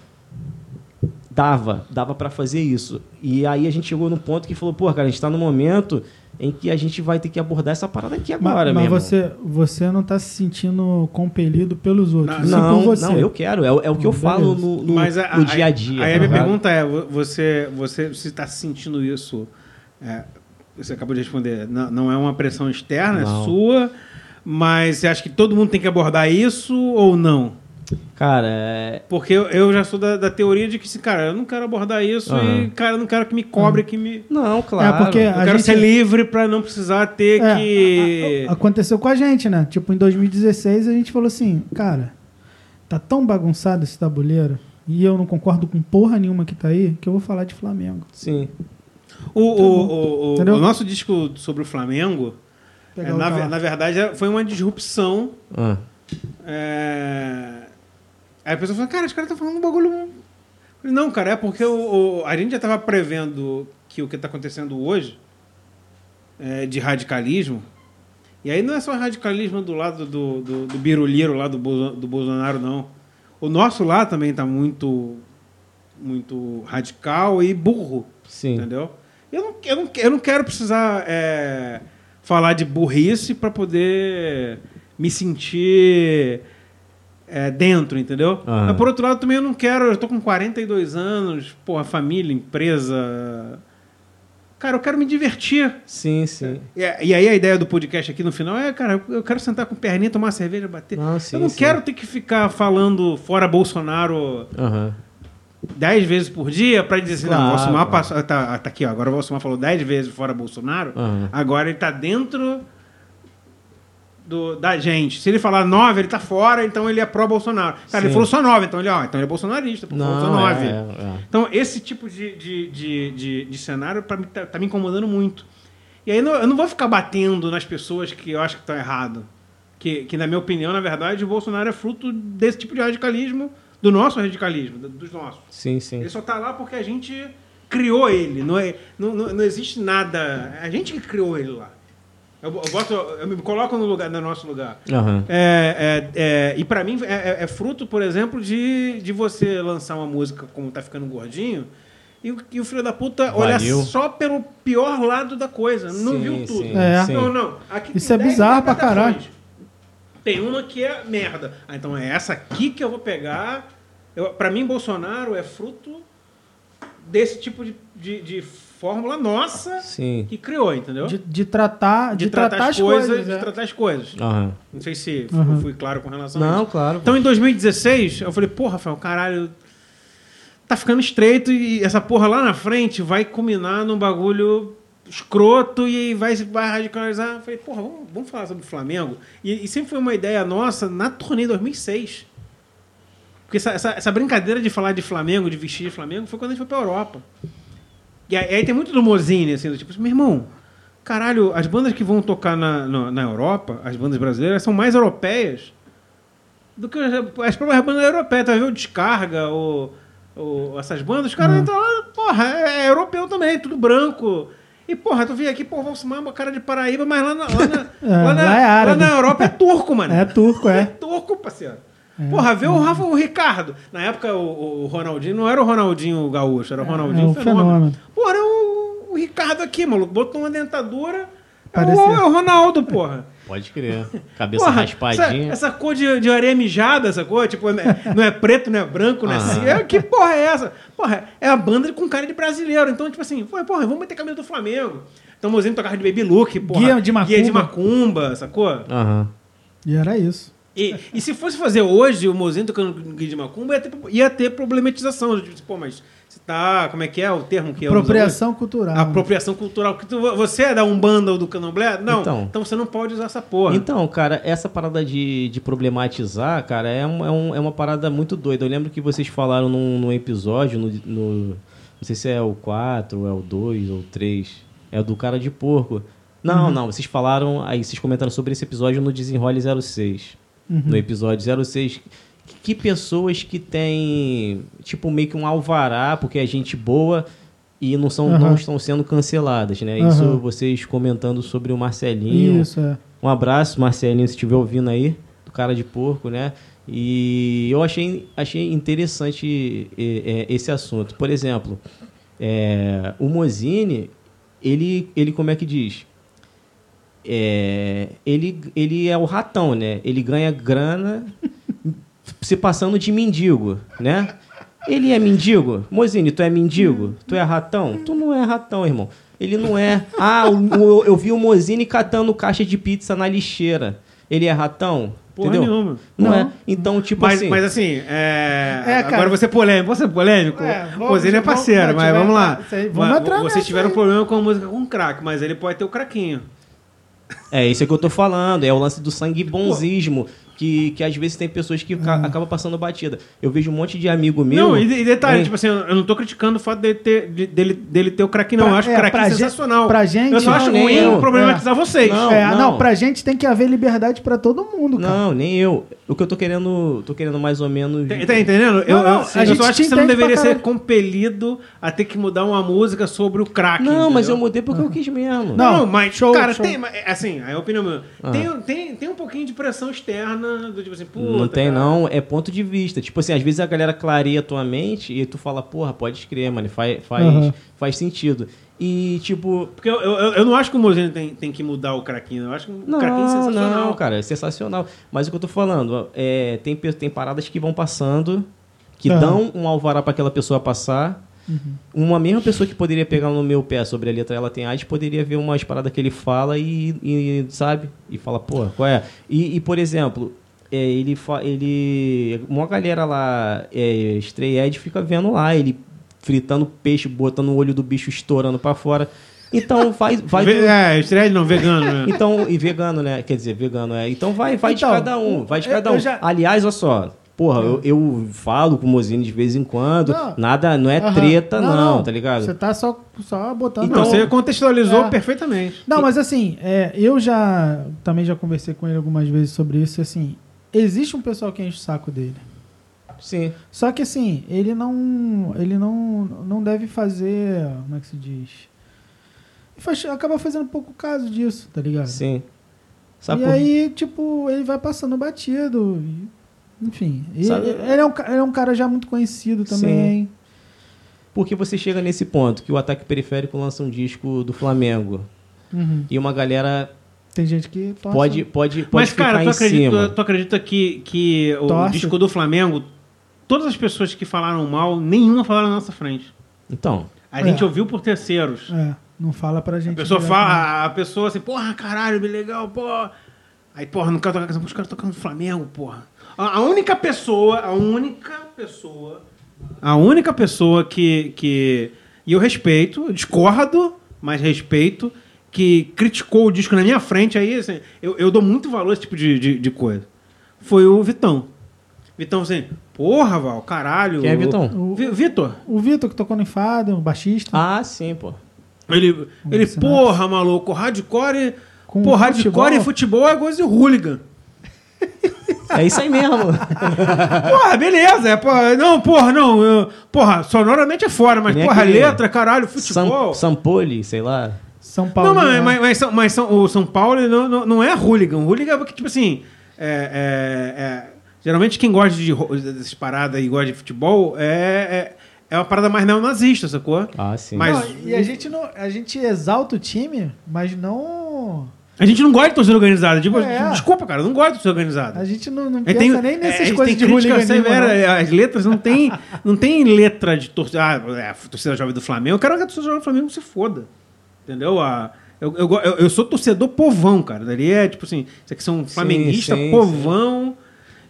[SPEAKER 2] Dava, dava pra fazer isso. E aí a gente chegou num ponto que falou, pô, cara, a gente tá num momento em que a gente vai ter que abordar essa parada aqui agora
[SPEAKER 3] mas
[SPEAKER 2] mesmo.
[SPEAKER 3] você, você não tá se sentindo compelido pelos outros.
[SPEAKER 1] Não,
[SPEAKER 2] Não,
[SPEAKER 3] por você.
[SPEAKER 2] não, eu quero. É, o- é o que eu
[SPEAKER 3] Hum,
[SPEAKER 2] falo
[SPEAKER 3] beleza.
[SPEAKER 2] no, no,
[SPEAKER 1] Mas a,
[SPEAKER 2] no dia a dia.
[SPEAKER 1] Aí
[SPEAKER 2] tá
[SPEAKER 1] a minha pergunta é: vo- você, você, você está sentindo isso? é, você acabou de responder. Não, não é uma pressão externa,
[SPEAKER 2] Não.
[SPEAKER 1] é sua, mas você acha que todo mundo tem que abordar isso ou não?
[SPEAKER 2] Cara, é...
[SPEAKER 1] Porque eu, eu já sou da, da teoria de que, cara, eu não quero abordar isso
[SPEAKER 2] Aham.
[SPEAKER 1] e, cara, eu não quero que me cobre, que me.
[SPEAKER 2] Não, claro.
[SPEAKER 3] É, porque
[SPEAKER 1] Eu
[SPEAKER 3] a
[SPEAKER 1] quero
[SPEAKER 3] gente-
[SPEAKER 1] ser livre pra não precisar ter
[SPEAKER 3] É,
[SPEAKER 1] que.
[SPEAKER 3] a- a- aconteceu com a gente, né? Tipo, em 2016 a gente falou assim, cara, tá tão bagunçado esse tabuleiro e eu não concordo com porra nenhuma que tá aí, que eu vou falar de Flamengo.
[SPEAKER 2] Sim.
[SPEAKER 1] O, o, o, o- o nosso disco sobre o Flamengo, é,
[SPEAKER 3] o
[SPEAKER 1] na, na verdade, é- foi uma disrupção
[SPEAKER 2] Ah,
[SPEAKER 1] É... Aí a pessoa fala, cara, os caras estão falando um bagulho. Não, cara, é porque o, o- a gente já estava prevendo que o que está acontecendo hoje é, de radicalismo. E aí não é só radicalismo do lado do, do, do biruliro lá do, Bolso- do Bolsonaro, não. O nosso lá também está muito, muito radical e burro.
[SPEAKER 2] sim.
[SPEAKER 1] Entendeu? Eu não, eu não, eu não quero precisar é, falar de burrice para poder me sentir é, dentro, entendeu?
[SPEAKER 2] Aham.
[SPEAKER 1] Mas por outro lado, também eu não quero. Eu tô com 42 anos, porra, família, empresa. Cara, eu quero me divertir.
[SPEAKER 2] Sim, sim.
[SPEAKER 1] E, e aí a ideia do podcast aqui no final é, cara, eu quero sentar com perninha, tomar uma cerveja, bater.
[SPEAKER 2] Não, sim,
[SPEAKER 1] eu não
[SPEAKER 2] sim.
[SPEAKER 1] quero ter que ficar falando fora Bolsonaro dez vezes por dia para dizer assim, não, o
[SPEAKER 2] claro.
[SPEAKER 1] passou, tá, tá aqui, ó, agora o Valsumar falou dez vezes fora Bolsonaro,
[SPEAKER 2] Aham.
[SPEAKER 1] agora ele tá dentro do, da gente. Se ele falar nove, ele tá fora, então ele é pró-Bolsonaro. Cara, ele
[SPEAKER 2] Sim.
[SPEAKER 1] falou só nove, então ele, ó, então ele é bolsonarista, pô, falou só
[SPEAKER 2] Não,
[SPEAKER 1] nove.
[SPEAKER 2] é, é.
[SPEAKER 1] Então, esse tipo de, de, de, de, de cenário pra mim, tá, tá me incomodando muito. E aí não- eu não vou ficar batendo nas pessoas que eu acho que estão errado. Que, que, na minha opinião, na verdade, o Bolsonaro é fruto desse tipo de radicalismo, do nosso radicalismo, do- dos nossos.
[SPEAKER 2] Sim, sim.
[SPEAKER 1] Ele só tá lá porque a gente criou ele. Não, é, não, não, não existe nada. É a gente que criou ele lá. Eu, eu boto, eu me coloco no lugar, no nosso lugar.
[SPEAKER 2] Aham.
[SPEAKER 1] É, é, é, e pra mim é, é- é fruto, por exemplo, de, de você lançar uma música como tá ficando gordinho e, o- e o filho da puta olhar
[SPEAKER 2] Valeu.
[SPEAKER 1] só pelo pior lado da coisa. Não
[SPEAKER 2] Sim,
[SPEAKER 1] viu tudo.
[SPEAKER 2] sim,
[SPEAKER 3] É.
[SPEAKER 2] sim.
[SPEAKER 1] Não, não. Aqui
[SPEAKER 3] Isso é
[SPEAKER 1] 10
[SPEAKER 3] bizarro pra
[SPEAKER 1] interpretações. Tem uma que é merda. Ah, então é essa aqui que eu vou pegar. Eu, pra mim, Bolsonaro é fruto desse tipo de, de, de fórmula nossa
[SPEAKER 2] Sim.
[SPEAKER 1] que criou, entendeu?
[SPEAKER 3] De, de tratar, de, tratar, as coisas.
[SPEAKER 1] de
[SPEAKER 3] é.
[SPEAKER 1] tratar as coisas.
[SPEAKER 2] Aham.
[SPEAKER 1] Não sei se
[SPEAKER 3] Uhum.
[SPEAKER 1] fui claro com relação a
[SPEAKER 2] Não,
[SPEAKER 1] isso.
[SPEAKER 2] claro.
[SPEAKER 1] Então, em 2016, eu falei, porra, Rafael, caralho, tá ficando estreito e essa porra lá na frente vai culminar num bagulho escroto e vai, vai radicalizar. Eu falei, porra, vamos, vamos falar sobre o Flamengo. E, e sempre foi uma ideia nossa na turnê 2006. Porque essa, essa, essa brincadeira de falar de Flamengo, de vestir de Flamengo, foi quando a gente foi pra Europa. E aí, tem muito do Mozini, assim, do tipo, meu irmão, caralho, as bandas que vão tocar na, na, na Europa, as bandas brasileiras, são mais europeias do que as próprias bandas europeias. Tu vai ver o Descarga, o, o- essas bandas, os caras
[SPEAKER 3] Uhum.
[SPEAKER 1] entram lá, porra, é, é europeu também, tudo branco. E, porra, tu vem aqui, pô, vamos fumar uma cara de Paraíba, mas lá na, lá na,
[SPEAKER 3] É,
[SPEAKER 1] lá na,
[SPEAKER 3] lá é
[SPEAKER 1] lá na Europa é turco, mano.
[SPEAKER 3] É turco,
[SPEAKER 1] É
[SPEAKER 3] é.
[SPEAKER 1] turco, parceiro. Porra, vê o Rafa, o Ricardo. Na época, o, o Ronaldinho não era o Ronaldinho gaúcho, era o Ronaldinho
[SPEAKER 3] é o
[SPEAKER 1] fenômeno.
[SPEAKER 3] fenômeno.
[SPEAKER 1] Porra, era o, o Ricardo aqui, maluco. Botou uma dentadura. É o,
[SPEAKER 3] Parecia.
[SPEAKER 1] é o Ronaldo, porra.
[SPEAKER 2] Pode crer. Cabeça
[SPEAKER 1] Porra,
[SPEAKER 2] raspadinha.
[SPEAKER 1] Essa, essa cor de, de areia mijada, essa cor, tipo, não é, não é preto, não é branco, não é
[SPEAKER 2] Aham.
[SPEAKER 1] assim. É, que porra é essa? Porra, é a banda com cara de brasileiro. Então, tipo assim, porra, porra vamos meter camisa do Flamengo. Então, mozinho tocava de Baby Look, porra.
[SPEAKER 3] Guia de macumba.
[SPEAKER 1] Guia de macumba, sacou?
[SPEAKER 2] Aham.
[SPEAKER 3] E era isso.
[SPEAKER 1] E, e se fosse fazer hoje o Mozinho tocando guia de macumba, ia ter, ia ter problematização. Tipo, assim, pô, mas você tá. Como é que é o termo que é
[SPEAKER 3] Apropriação cultural.
[SPEAKER 1] Apropriação cultural. Que tu- você é da Umbanda ou do Candomblé? Não.
[SPEAKER 2] Então.
[SPEAKER 1] Então, você não pode usar essa porra.
[SPEAKER 2] Então, cara, essa parada de, de problematizar, cara, é, um- é, um- é uma parada muito doida. Eu lembro que vocês falaram num, num episódio, no, no- não sei se é o 4, é o 2 ou o 3, é o do cara de porco. Não, não, vocês falaram, aí vocês comentaram sobre esse episódio no Desenrole 06. No episódio 06. Que, que pessoas que têm, tipo, meio que um alvará, porque é gente boa e não, são, não
[SPEAKER 3] Aham.
[SPEAKER 2] estão sendo canceladas, né? Isso
[SPEAKER 3] Aham.
[SPEAKER 2] vocês comentando sobre o Marcelinho.
[SPEAKER 3] Isso, é.
[SPEAKER 2] Um abraço, Marcelinho, se estiver ouvindo aí, do cara de porco, né? E eu achei, achei interessante eh, esse assunto. Por exemplo, eh, o Mozini, ele, ele como é que diz? É, ele, ele é o ratão, né? Ele ganha grana se passando de mendigo, né? Ele é mendigo? Mozini, tu é mendigo? Tu é ratão? Tu não é ratão, irmão. Ele não é. Ah, o- o- eu vi o Mozini catando caixa de pizza na lixeira. Ele é ratão?
[SPEAKER 1] Porra
[SPEAKER 2] entendeu?
[SPEAKER 1] nenhuma.
[SPEAKER 2] Não,
[SPEAKER 3] Não.
[SPEAKER 2] é. Então, tipo
[SPEAKER 1] Mas
[SPEAKER 2] assim.
[SPEAKER 1] mas assim, é...
[SPEAKER 3] É, cara.
[SPEAKER 1] agora você é polêmico. Você é polêmico?
[SPEAKER 3] É, vamos-
[SPEAKER 1] é parceiro,
[SPEAKER 3] vamos-
[SPEAKER 1] mas vamos lá.
[SPEAKER 3] vamos- vamos
[SPEAKER 1] Mas
[SPEAKER 3] entrar
[SPEAKER 1] Vocês tiveram
[SPEAKER 3] aí.
[SPEAKER 1] problema com a música com crack, mas ele pode ter o craquinho.
[SPEAKER 2] É isso que eu tô falando, é o lance do sangue bonzismo, que, que às vezes tem pessoas que ca- acabam passando batida. Eu vejo um monte de amigo meu.
[SPEAKER 1] Não, e, e detalhe,
[SPEAKER 2] Hein?
[SPEAKER 1] tipo assim, eu não tô criticando o fato dele ter, de- dele, dele ter o craquinho, não.
[SPEAKER 3] Pra-
[SPEAKER 1] eu acho
[SPEAKER 3] é,
[SPEAKER 1] o craquinho
[SPEAKER 3] pra gente-
[SPEAKER 1] sensacional.
[SPEAKER 3] pra gente-
[SPEAKER 1] Eu só acho ruim
[SPEAKER 2] eu.
[SPEAKER 1] problematizar vocês.
[SPEAKER 2] Não,
[SPEAKER 3] é, não.
[SPEAKER 2] não.
[SPEAKER 3] pra gente tem que haver liberdade pra todo mundo, cara.
[SPEAKER 2] Não, nem eu. O que eu tô querendo, tô querendo mais ou menos.
[SPEAKER 1] Tá, tá entendendo? eu,
[SPEAKER 3] Não, a
[SPEAKER 1] eu
[SPEAKER 3] gente
[SPEAKER 1] só acho que você não deveria ser compelido a ter que mudar uma música sobre o crack.
[SPEAKER 2] Não, mas eu
[SPEAKER 1] entendeu?
[SPEAKER 2] mudei porque eu quis mesmo.
[SPEAKER 1] Não,
[SPEAKER 3] Não,
[SPEAKER 1] mas,
[SPEAKER 3] show,
[SPEAKER 1] cara,
[SPEAKER 3] show.
[SPEAKER 1] tem, mas, assim, a opinião minha,
[SPEAKER 2] Ah.
[SPEAKER 1] tem, tem, tem um pouquinho de pressão externa, tipo assim, puta,
[SPEAKER 2] Não tem,
[SPEAKER 1] cara.
[SPEAKER 2] não. É ponto de vista. Tipo assim, às vezes a galera clareia a tua mente e tu fala, porra, pode escrever, mano. Faz, faz,
[SPEAKER 3] Aham.
[SPEAKER 2] faz sentido. E, tipo.
[SPEAKER 1] Porque eu, eu, eu não acho que o Mozinho tem, tem que mudar o craquinho, eu acho que o
[SPEAKER 2] Não,
[SPEAKER 1] craquinho é sensacional.
[SPEAKER 2] não, cara, é sensacional. Mas o que eu tô falando, é, tem, tem paradas que vão passando, que
[SPEAKER 3] Aham.
[SPEAKER 2] dão um alvará pra aquela pessoa passar. Uma mesma pessoa que poderia pegar no meu pé sobre a letra Ela Tem AIDS poderia ver umas paradas que ele fala e, e, sabe? E fala, pô, qual é? E, e, por exemplo, é, ele, ele. Uma galera lá, é, Stray Ed, fica vendo lá, ele fritando peixe, botando o olho do bicho estourando pra fora. Então vai.
[SPEAKER 1] Ve-
[SPEAKER 2] do-
[SPEAKER 1] É, não, vegano, né?
[SPEAKER 2] então, e vegano, né? Quer dizer, vegano, é. Então vai, vai
[SPEAKER 3] Então,
[SPEAKER 2] de cada um, vai de cada um.
[SPEAKER 3] já-
[SPEAKER 2] Aliás, olha só. Porra, eu, eu falo com o Mozini de vez em quando.
[SPEAKER 3] Não.
[SPEAKER 2] Nada, não é
[SPEAKER 3] Aham.
[SPEAKER 2] treta, não, tá ligado?
[SPEAKER 3] Você tá só, só botando.
[SPEAKER 2] Então-
[SPEAKER 1] não, você contextualizou
[SPEAKER 3] É.
[SPEAKER 1] perfeitamente.
[SPEAKER 3] Não, mas assim, é, eu já também já conversei com ele algumas vezes sobre isso. Assim, existe um pessoal que enche o saco dele.
[SPEAKER 2] Sim.
[SPEAKER 3] Só que assim, ele não, ele não, não deve fazer, como é que se diz? Ele faz- acaba fazendo pouco caso disso, tá ligado?
[SPEAKER 2] Sim. Sabe
[SPEAKER 3] e
[SPEAKER 2] por
[SPEAKER 3] aí, tipo, ele vai passando batido. enfim, e-
[SPEAKER 2] Sabe-
[SPEAKER 3] ele, é um, ele é um cara já muito conhecido também.
[SPEAKER 2] Porque você chega nesse ponto que o ataque periférico lança um disco do Flamengo
[SPEAKER 3] Uhum.
[SPEAKER 2] e uma galera
[SPEAKER 3] Tem gente que torce.
[SPEAKER 2] pode, pode, pode
[SPEAKER 1] Mas,
[SPEAKER 2] ficar
[SPEAKER 1] cara,
[SPEAKER 2] em
[SPEAKER 1] tu acredita,
[SPEAKER 2] cima.
[SPEAKER 1] tu acredita que, que o disco do Flamengo, todas as pessoas que falaram mal, nenhuma falaram na nossa frente.
[SPEAKER 2] Então,
[SPEAKER 1] A
[SPEAKER 3] É.
[SPEAKER 1] gente ouviu por terceiros.
[SPEAKER 3] É, não fala pra gente.
[SPEAKER 1] A pessoa
[SPEAKER 3] direto,
[SPEAKER 1] fala, a pessoa assim, porra, caralho, bem legal, porra. Aí, porra, não quero tocar canção, os caras tocando Flamengo, porra. A, a única pessoa, a única pessoa, a única pessoa que, que. E eu respeito, eu discordo, mas respeito, que criticou o disco na minha frente, aí, assim, eu, eu dou muito valor a esse tipo de, de, de coisa. Foi o Vitão. Vitão assim, porra, Val, caralho.
[SPEAKER 2] Quem é Vitão?
[SPEAKER 3] O-
[SPEAKER 1] Vi- Vitor.
[SPEAKER 3] O Vitor que tocou no Enfado, o baixista.
[SPEAKER 2] ah, sim, pô.
[SPEAKER 1] Ele, ele porra, maluco, hardcore.
[SPEAKER 3] Com
[SPEAKER 1] hardcore
[SPEAKER 3] futebol.
[SPEAKER 1] e futebol é coisa de hooligan.
[SPEAKER 2] É isso aí mesmo.
[SPEAKER 1] Porra, beleza. É, porra, não, porra, não. eu- porra, sonoramente é fora, mas,
[SPEAKER 2] Nem
[SPEAKER 1] porra,
[SPEAKER 2] aquele-
[SPEAKER 1] letra, caralho, futebol.
[SPEAKER 2] Sam, Sampoli, sei lá.
[SPEAKER 3] São Paulo.
[SPEAKER 1] Não, mas, mas, mas São- mas São- o São Paulo não, não, não é hooligan. Hooligan é porque, tipo assim. é- é- é- geralmente quem gosta de dessas paradas e gosta de futebol é, é, é uma parada mais neonazista, sacou?
[SPEAKER 2] Ah, sim.
[SPEAKER 1] Mas-
[SPEAKER 3] Não, e a gente, não, a gente exalta o time, mas não.
[SPEAKER 1] A gente não gosta de torcida organizada. Tipo,
[SPEAKER 3] É.
[SPEAKER 1] desculpa, cara, eu não gosto de torcida organizada.
[SPEAKER 3] A gente não, não
[SPEAKER 1] É,
[SPEAKER 3] pensa
[SPEAKER 1] tem-
[SPEAKER 3] nem
[SPEAKER 1] é, a
[SPEAKER 3] nessas
[SPEAKER 1] gente
[SPEAKER 3] coisas de
[SPEAKER 1] crítica severa, é, As letras não tem, não tem letra de torcida. Ah, é, a torcida jovem do Flamengo. Eu quero que a torcida jovem do Flamengo se foda. Entendeu? A, eu, eu, eu, sou torcedor povão, cara. Dali é tipo assim, isso aqui são flamenguistas,
[SPEAKER 2] sim,
[SPEAKER 1] povão.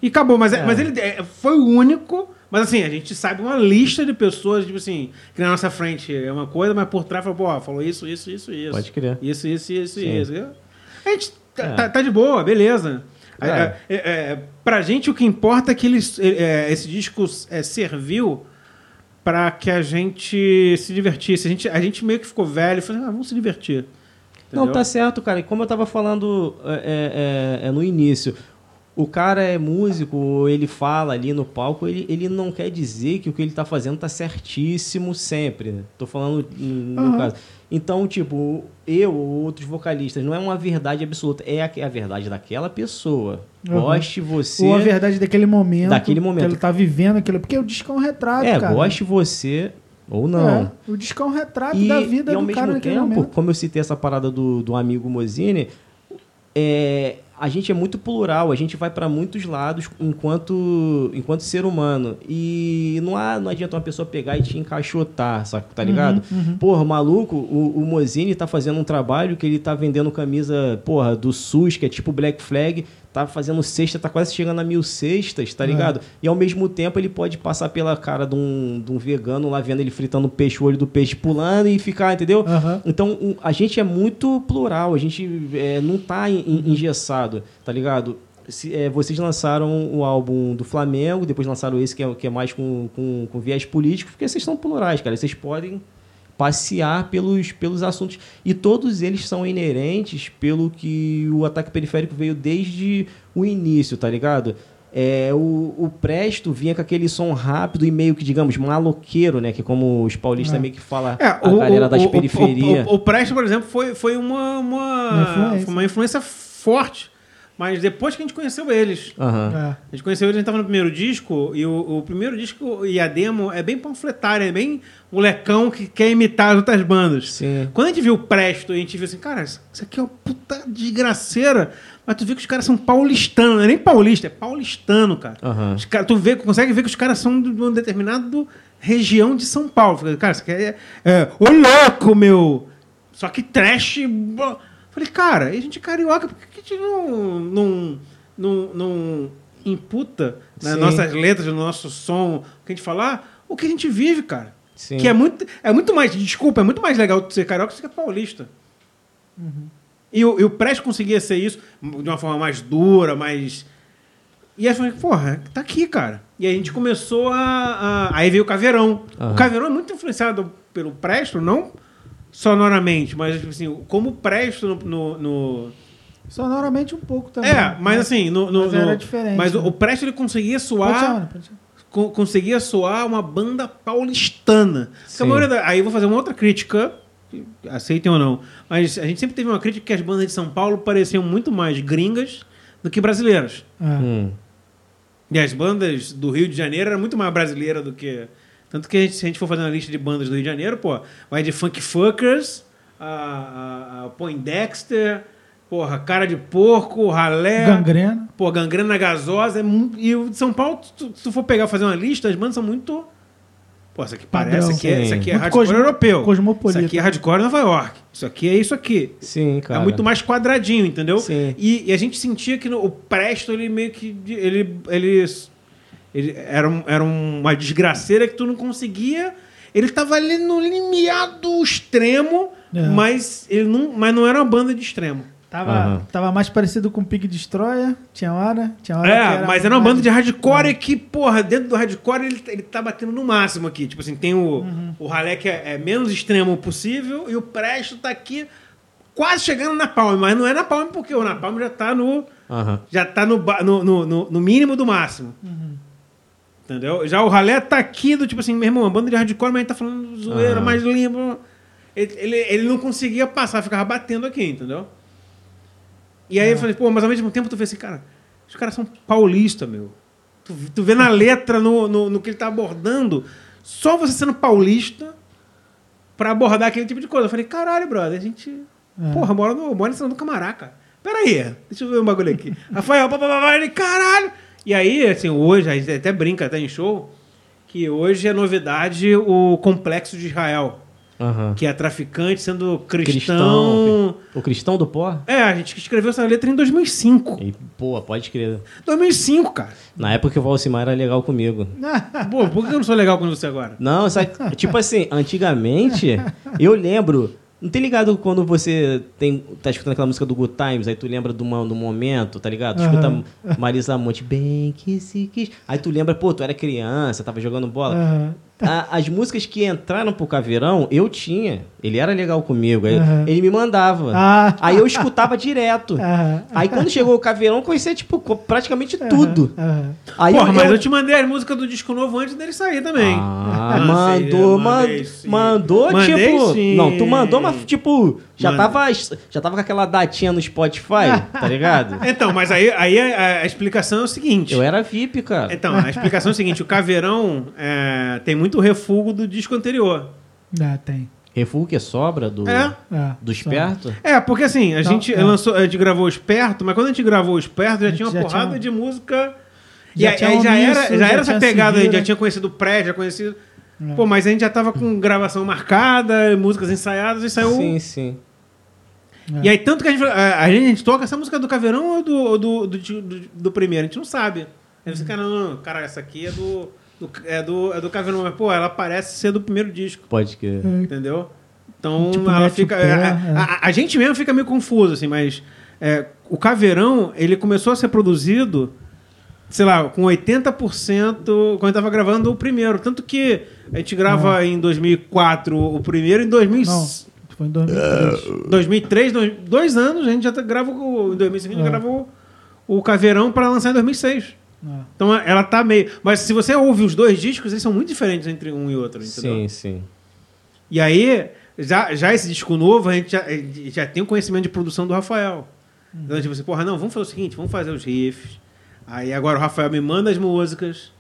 [SPEAKER 1] E acabou. Mas, é-
[SPEAKER 2] É.
[SPEAKER 1] mas ele é, foi o único. Mas assim, a gente sabe uma lista de pessoas, tipo assim, que na nossa frente é uma coisa, mas por trás fala, pô, falou isso, isso, isso, isso.
[SPEAKER 2] Pode crer.
[SPEAKER 1] Isso, isso, isso,
[SPEAKER 2] Sim.
[SPEAKER 1] isso. A gente tá,
[SPEAKER 2] É.
[SPEAKER 1] tá- tá de boa, beleza.
[SPEAKER 2] É.
[SPEAKER 1] É, é, é, pra gente o que importa é que eles, é, esse disco serviu pra que a gente se divertisse. A gente, a gente meio que ficou velho e falou, ah, vamos se divertir.
[SPEAKER 2] Não,
[SPEAKER 1] Entendeu?
[SPEAKER 2] tá certo, cara. E como eu tava falando é, é, é, no início, o cara é músico, ele fala ali no palco, ele, ele não quer dizer que o que ele tá fazendo tá certíssimo sempre. né? Tô falando no
[SPEAKER 3] Aham.
[SPEAKER 2] caso. Então, tipo, eu ou outros vocalistas, não é uma verdade absoluta, é a, é a verdade daquela pessoa.
[SPEAKER 3] Aham.
[SPEAKER 2] Goste você.
[SPEAKER 3] Ou a verdade daquele momento.
[SPEAKER 2] Daquele momento.
[SPEAKER 3] Que ele tá vivendo aquilo. Porque o disco é um retrato,
[SPEAKER 2] é,
[SPEAKER 3] cara.
[SPEAKER 2] goste você ou não.
[SPEAKER 3] É, o disco é um retrato
[SPEAKER 2] E,
[SPEAKER 3] da vida
[SPEAKER 2] e
[SPEAKER 3] do cara naquele
[SPEAKER 2] tempo,
[SPEAKER 3] momento.
[SPEAKER 2] como eu citei essa parada do, do amigo Mozini, é, a gente é muito plural, a gente vai para muitos lados enquanto, enquanto ser humano. E não, há, não adianta uma pessoa pegar e te encaixotar, saca? tá ligado?
[SPEAKER 3] Uhum,
[SPEAKER 2] Porra, maluco, o, o Mozini tá fazendo um trabalho que ele tá vendendo camisa, porra, do SUS, que é tipo Black Flag, tá fazendo cesta, tá quase chegando a mil cestas, tá
[SPEAKER 3] É.
[SPEAKER 2] ligado? E ao mesmo tempo ele pode passar pela cara de um, de um vegano lá vendo ele fritando o peixe, o olho do peixe pulando e ficar, entendeu?
[SPEAKER 3] Aham.
[SPEAKER 2] Então, a gente é muito plural, a gente é, não tá en- engessado, tá ligado? Se, é, vocês lançaram o álbum do Flamengo, depois lançaram esse que é, que é mais com, com, com viés político, porque vocês são plurais, cara. Vocês podem passear pelos, pelos assuntos. E todos eles são inerentes pelo que o ataque periférico veio desde o início, tá ligado? É, o, o Presto vinha com aquele som rápido e meio que, digamos, maloqueiro, né? Que como os paulistas
[SPEAKER 3] É.
[SPEAKER 2] meio que falam
[SPEAKER 1] É,
[SPEAKER 2] a galera das periferias.
[SPEAKER 1] O, o, o Presto, por exemplo, foi, foi uma, uma,
[SPEAKER 3] Uma influência.
[SPEAKER 1] foi uma influência forte. Mas depois que a gente conheceu eles.
[SPEAKER 2] Aham.
[SPEAKER 3] É.
[SPEAKER 1] A gente conheceu eles, a gente tava no primeiro disco, e o, o primeiro disco e a demo é bem panfletária, é bem molecão que quer imitar as outras bandas.
[SPEAKER 2] Sim.
[SPEAKER 1] Quando a gente viu o Presto, a gente viu assim, cara, isso aqui é uma puta desgraceira. Mas tu vê que os caras são paulistanos, não é nem paulista, é paulistano, cara.
[SPEAKER 2] Aham.
[SPEAKER 1] Os caras- tu vê, consegue ver que os caras são de uma determinada região de São Paulo. Cara, isso aqui é. é Ô louco, meu! Só que trash. Falei, cara, e a gente é carioca, por que a gente não, não, não, não imputa nas
[SPEAKER 2] Sim.
[SPEAKER 1] nossas letras, no nosso som, o que a gente falar, o que a gente vive, cara?
[SPEAKER 2] Sim.
[SPEAKER 1] Que é muito, é muito mais, desculpa, é muito mais legal ser carioca do que ser paulista. E, o, e o Prestes conseguia ser isso de uma forma mais dura, mais. E aí eu falei, porra, tá aqui, cara. E a gente começou a. a- Aí veio o Caveirão.
[SPEAKER 2] Aham.
[SPEAKER 1] O Caveirão é muito influenciado pelo Presto, não sonoramente, mas tipo assim, como o Presto no. no- no-
[SPEAKER 3] Sonoramente um pouco também.
[SPEAKER 1] É, mas assim, no. no-
[SPEAKER 3] Mas era
[SPEAKER 1] no-
[SPEAKER 3] diferente,
[SPEAKER 1] Mas o,
[SPEAKER 3] né?
[SPEAKER 1] o Presto ele conseguia
[SPEAKER 3] Pode
[SPEAKER 1] soar
[SPEAKER 3] chamar, pode chamar.
[SPEAKER 1] co- conseguia soar uma banda paulistana. Maioria da- aí eu vou fazer uma outra crítica, aceitem ou não. Mas a gente sempre teve uma crítica que as bandas de São Paulo pareciam muito mais gringas do que brasileiras.
[SPEAKER 3] É.
[SPEAKER 2] Hum.
[SPEAKER 1] E as bandas do Rio de Janeiro eram muito mais brasileiras do que. Tanto que a gente- se a gente for fazer uma lista de bandas do Rio de Janeiro, pô, vai de Funk Fuckers, a, a, a Poindexter, porra, Cara de Porco, Ralé.
[SPEAKER 3] Gangrena.
[SPEAKER 1] Pô, gangrena gasosa. é E o de São Paulo, se tu, se tu for pegar e fazer uma lista, as bandas são muito. Pô, isso aqui parece.
[SPEAKER 3] Padrão.
[SPEAKER 1] Isso aqui é, isso aqui é
[SPEAKER 3] Muito
[SPEAKER 1] hardcore
[SPEAKER 3] cosmo-
[SPEAKER 1] europeu.
[SPEAKER 3] cosmopolita.
[SPEAKER 1] Isso aqui é hardcore Nova York. Isso aqui é isso aqui.
[SPEAKER 2] Sim, cara.
[SPEAKER 1] É muito mais quadradinho, entendeu?
[SPEAKER 2] Sim.
[SPEAKER 1] E, e a gente sentia que no- o Presto, ele meio que. Ele, ele, ele era, um- era uma desgraceira que tu não conseguia. Ele tava ali no limiar do extremo,
[SPEAKER 3] É.
[SPEAKER 1] mas, ele não, mas não era uma banda de extremo.
[SPEAKER 3] Tava,
[SPEAKER 2] Aham.
[SPEAKER 3] tava mais parecido com Pig Destroyer. Tinha hora. Tinha hora que
[SPEAKER 1] É, mas era uma
[SPEAKER 3] mais-
[SPEAKER 1] banda de hardcore que, porra, dentro do hardcore ele, ele tá batendo no máximo aqui. Tipo assim, tem o, o ralé que é, é menos extremo possível e o Presto tá aqui quase chegando na palma. Mas não é na palma porque o na palma já tá no, já tá no, no, no, no- no mínimo do máximo. Entendeu? Já o ralé tá aqui do tipo assim, meu irmão, uma banda de hardcore, mas a gente tá falando zoeira, mais limpo. Ele, ele, ele não conseguia passar, ficava batendo aqui, entendeu? E aí eu falei, pô, mas ao mesmo tempo tu vê assim, cara, os caras são paulistas, meu. Tu, tu vê na letra, no, no, no que ele tá abordando, só você sendo paulista pra abordar aquele tipo de coisa. Eu falei, caralho, brother, a gente.
[SPEAKER 3] É.
[SPEAKER 1] Porra, mora no, mora Camará, cara. Pera aí, deixa eu ver um bagulho aqui. Rafael, papapá, ele, caralho! E aí, assim, hoje, a gente até brinca até em show, que hoje é novidade o Complexo de Israel,
[SPEAKER 2] Aham.
[SPEAKER 1] que é traficante sendo cristão.
[SPEAKER 2] Cristão. O cristão do pó?
[SPEAKER 1] É, a gente escreveu essa letra em 2005.
[SPEAKER 2] E, pô, pode crer.
[SPEAKER 1] 2005, cara.
[SPEAKER 2] Na época que o Valcimar era legal comigo.
[SPEAKER 1] Pô, por que eu não sou legal com você agora?
[SPEAKER 2] Não, sabe, tipo assim, antigamente, eu lembro. Não tem ligado quando você tem, tá escutando aquela música do Good Times, aí tu lembra do, do momento, tá ligado? Escuta Marisa Monte, bem que se quis. Aí tu lembra, pô, tu era criança, tava jogando bola.
[SPEAKER 3] Aham.
[SPEAKER 2] A- as músicas que entraram pro Caveirão, eu tinha. Ele era legal comigo. Aí,
[SPEAKER 3] Aham.
[SPEAKER 2] Ele me mandava.
[SPEAKER 3] Ah.
[SPEAKER 2] Aí eu escutava direto.
[SPEAKER 3] Aham.
[SPEAKER 2] Aí quando chegou o Caveirão, eu conhecia, tipo, praticamente tudo.
[SPEAKER 3] Aham.
[SPEAKER 2] Aí
[SPEAKER 1] Porra,
[SPEAKER 2] eu,
[SPEAKER 1] mas
[SPEAKER 2] eu-
[SPEAKER 1] eu te mandei as músicas do disco novo antes dele sair também.
[SPEAKER 2] Ah,
[SPEAKER 1] Ah,
[SPEAKER 2] mandou,
[SPEAKER 1] sim,
[SPEAKER 2] man-
[SPEAKER 1] mandei sim.
[SPEAKER 2] mandou,
[SPEAKER 1] Mandei
[SPEAKER 2] tipo.
[SPEAKER 1] sim.
[SPEAKER 2] Não, tu mandou, mas tipo, já
[SPEAKER 1] Manda.
[SPEAKER 2] tava, já tava com aquela datinha no Spotify, tá ligado?
[SPEAKER 1] Então, mas aí, aí a, a explicação é o seguinte.
[SPEAKER 2] Eu era VIP, cara.
[SPEAKER 1] Então, a explicação é o seguinte: o Caveirão é, tem muito refúgio do disco anterior.
[SPEAKER 3] Ah, tem.
[SPEAKER 2] Refúgio que sobra do,
[SPEAKER 1] É.
[SPEAKER 3] É,
[SPEAKER 2] do esperto?
[SPEAKER 1] É, porque assim, a
[SPEAKER 3] Não,
[SPEAKER 1] gente
[SPEAKER 3] é.
[SPEAKER 1] lançou, a gente gravou o Esperto, mas quando a gente gravou o Esperto, já tinha uma
[SPEAKER 3] já
[SPEAKER 1] porrada
[SPEAKER 3] tinha-
[SPEAKER 1] de música. E
[SPEAKER 3] Já
[SPEAKER 1] aí,
[SPEAKER 3] tinha
[SPEAKER 1] aí já,
[SPEAKER 3] um
[SPEAKER 1] era, já
[SPEAKER 3] já
[SPEAKER 1] era essa pegada, a gente já tinha conhecido o Pré, já conhecido.
[SPEAKER 3] É.
[SPEAKER 1] Pô, mas a gente já tava com gravação marcada, músicas ensaiadas e saiu.
[SPEAKER 2] Sim, sim.
[SPEAKER 1] E aí, tanto que a gente, a, a gente toca essa música do Caveirão ou do, ou do, do, do, do primeiro, a gente não sabe. Aí você, cara, não, não, cara, essa aqui é do, do, é do, é do Caveirão, mas, pô, ela parece ser do primeiro disco,
[SPEAKER 2] Pode que.
[SPEAKER 1] entendeu? Então,
[SPEAKER 3] Tipo,
[SPEAKER 1] ela fica.
[SPEAKER 3] pé,
[SPEAKER 1] a,
[SPEAKER 3] é.
[SPEAKER 1] a- a gente mesmo fica meio confuso, assim, mas é, o Caveirão, ele começou a ser produzido, sei lá, com 80% quando tava gravando o primeiro. Tanto que a gente grava em 2004 o primeiro, em 2000,
[SPEAKER 3] Não, foi em 2003.
[SPEAKER 1] 2003, dois, dois anos, a gente já tá- grava o, em 2005, a gente
[SPEAKER 3] É.
[SPEAKER 1] gravou o Caveirão para lançar em 2006.
[SPEAKER 3] É.
[SPEAKER 1] Então ela tá meio. Mas se você ouve os dois discos, eles são muito diferentes entre um e outro, entendeu?
[SPEAKER 2] Sim, sim.
[SPEAKER 1] E aí, já, já esse disco novo, a gente já, já tem o conhecimento de produção do Rafael. Então, tipo assim, porra, não, vamos fazer o seguinte, vamos fazer os riffs. Aí agora o Rafael me manda as músicas.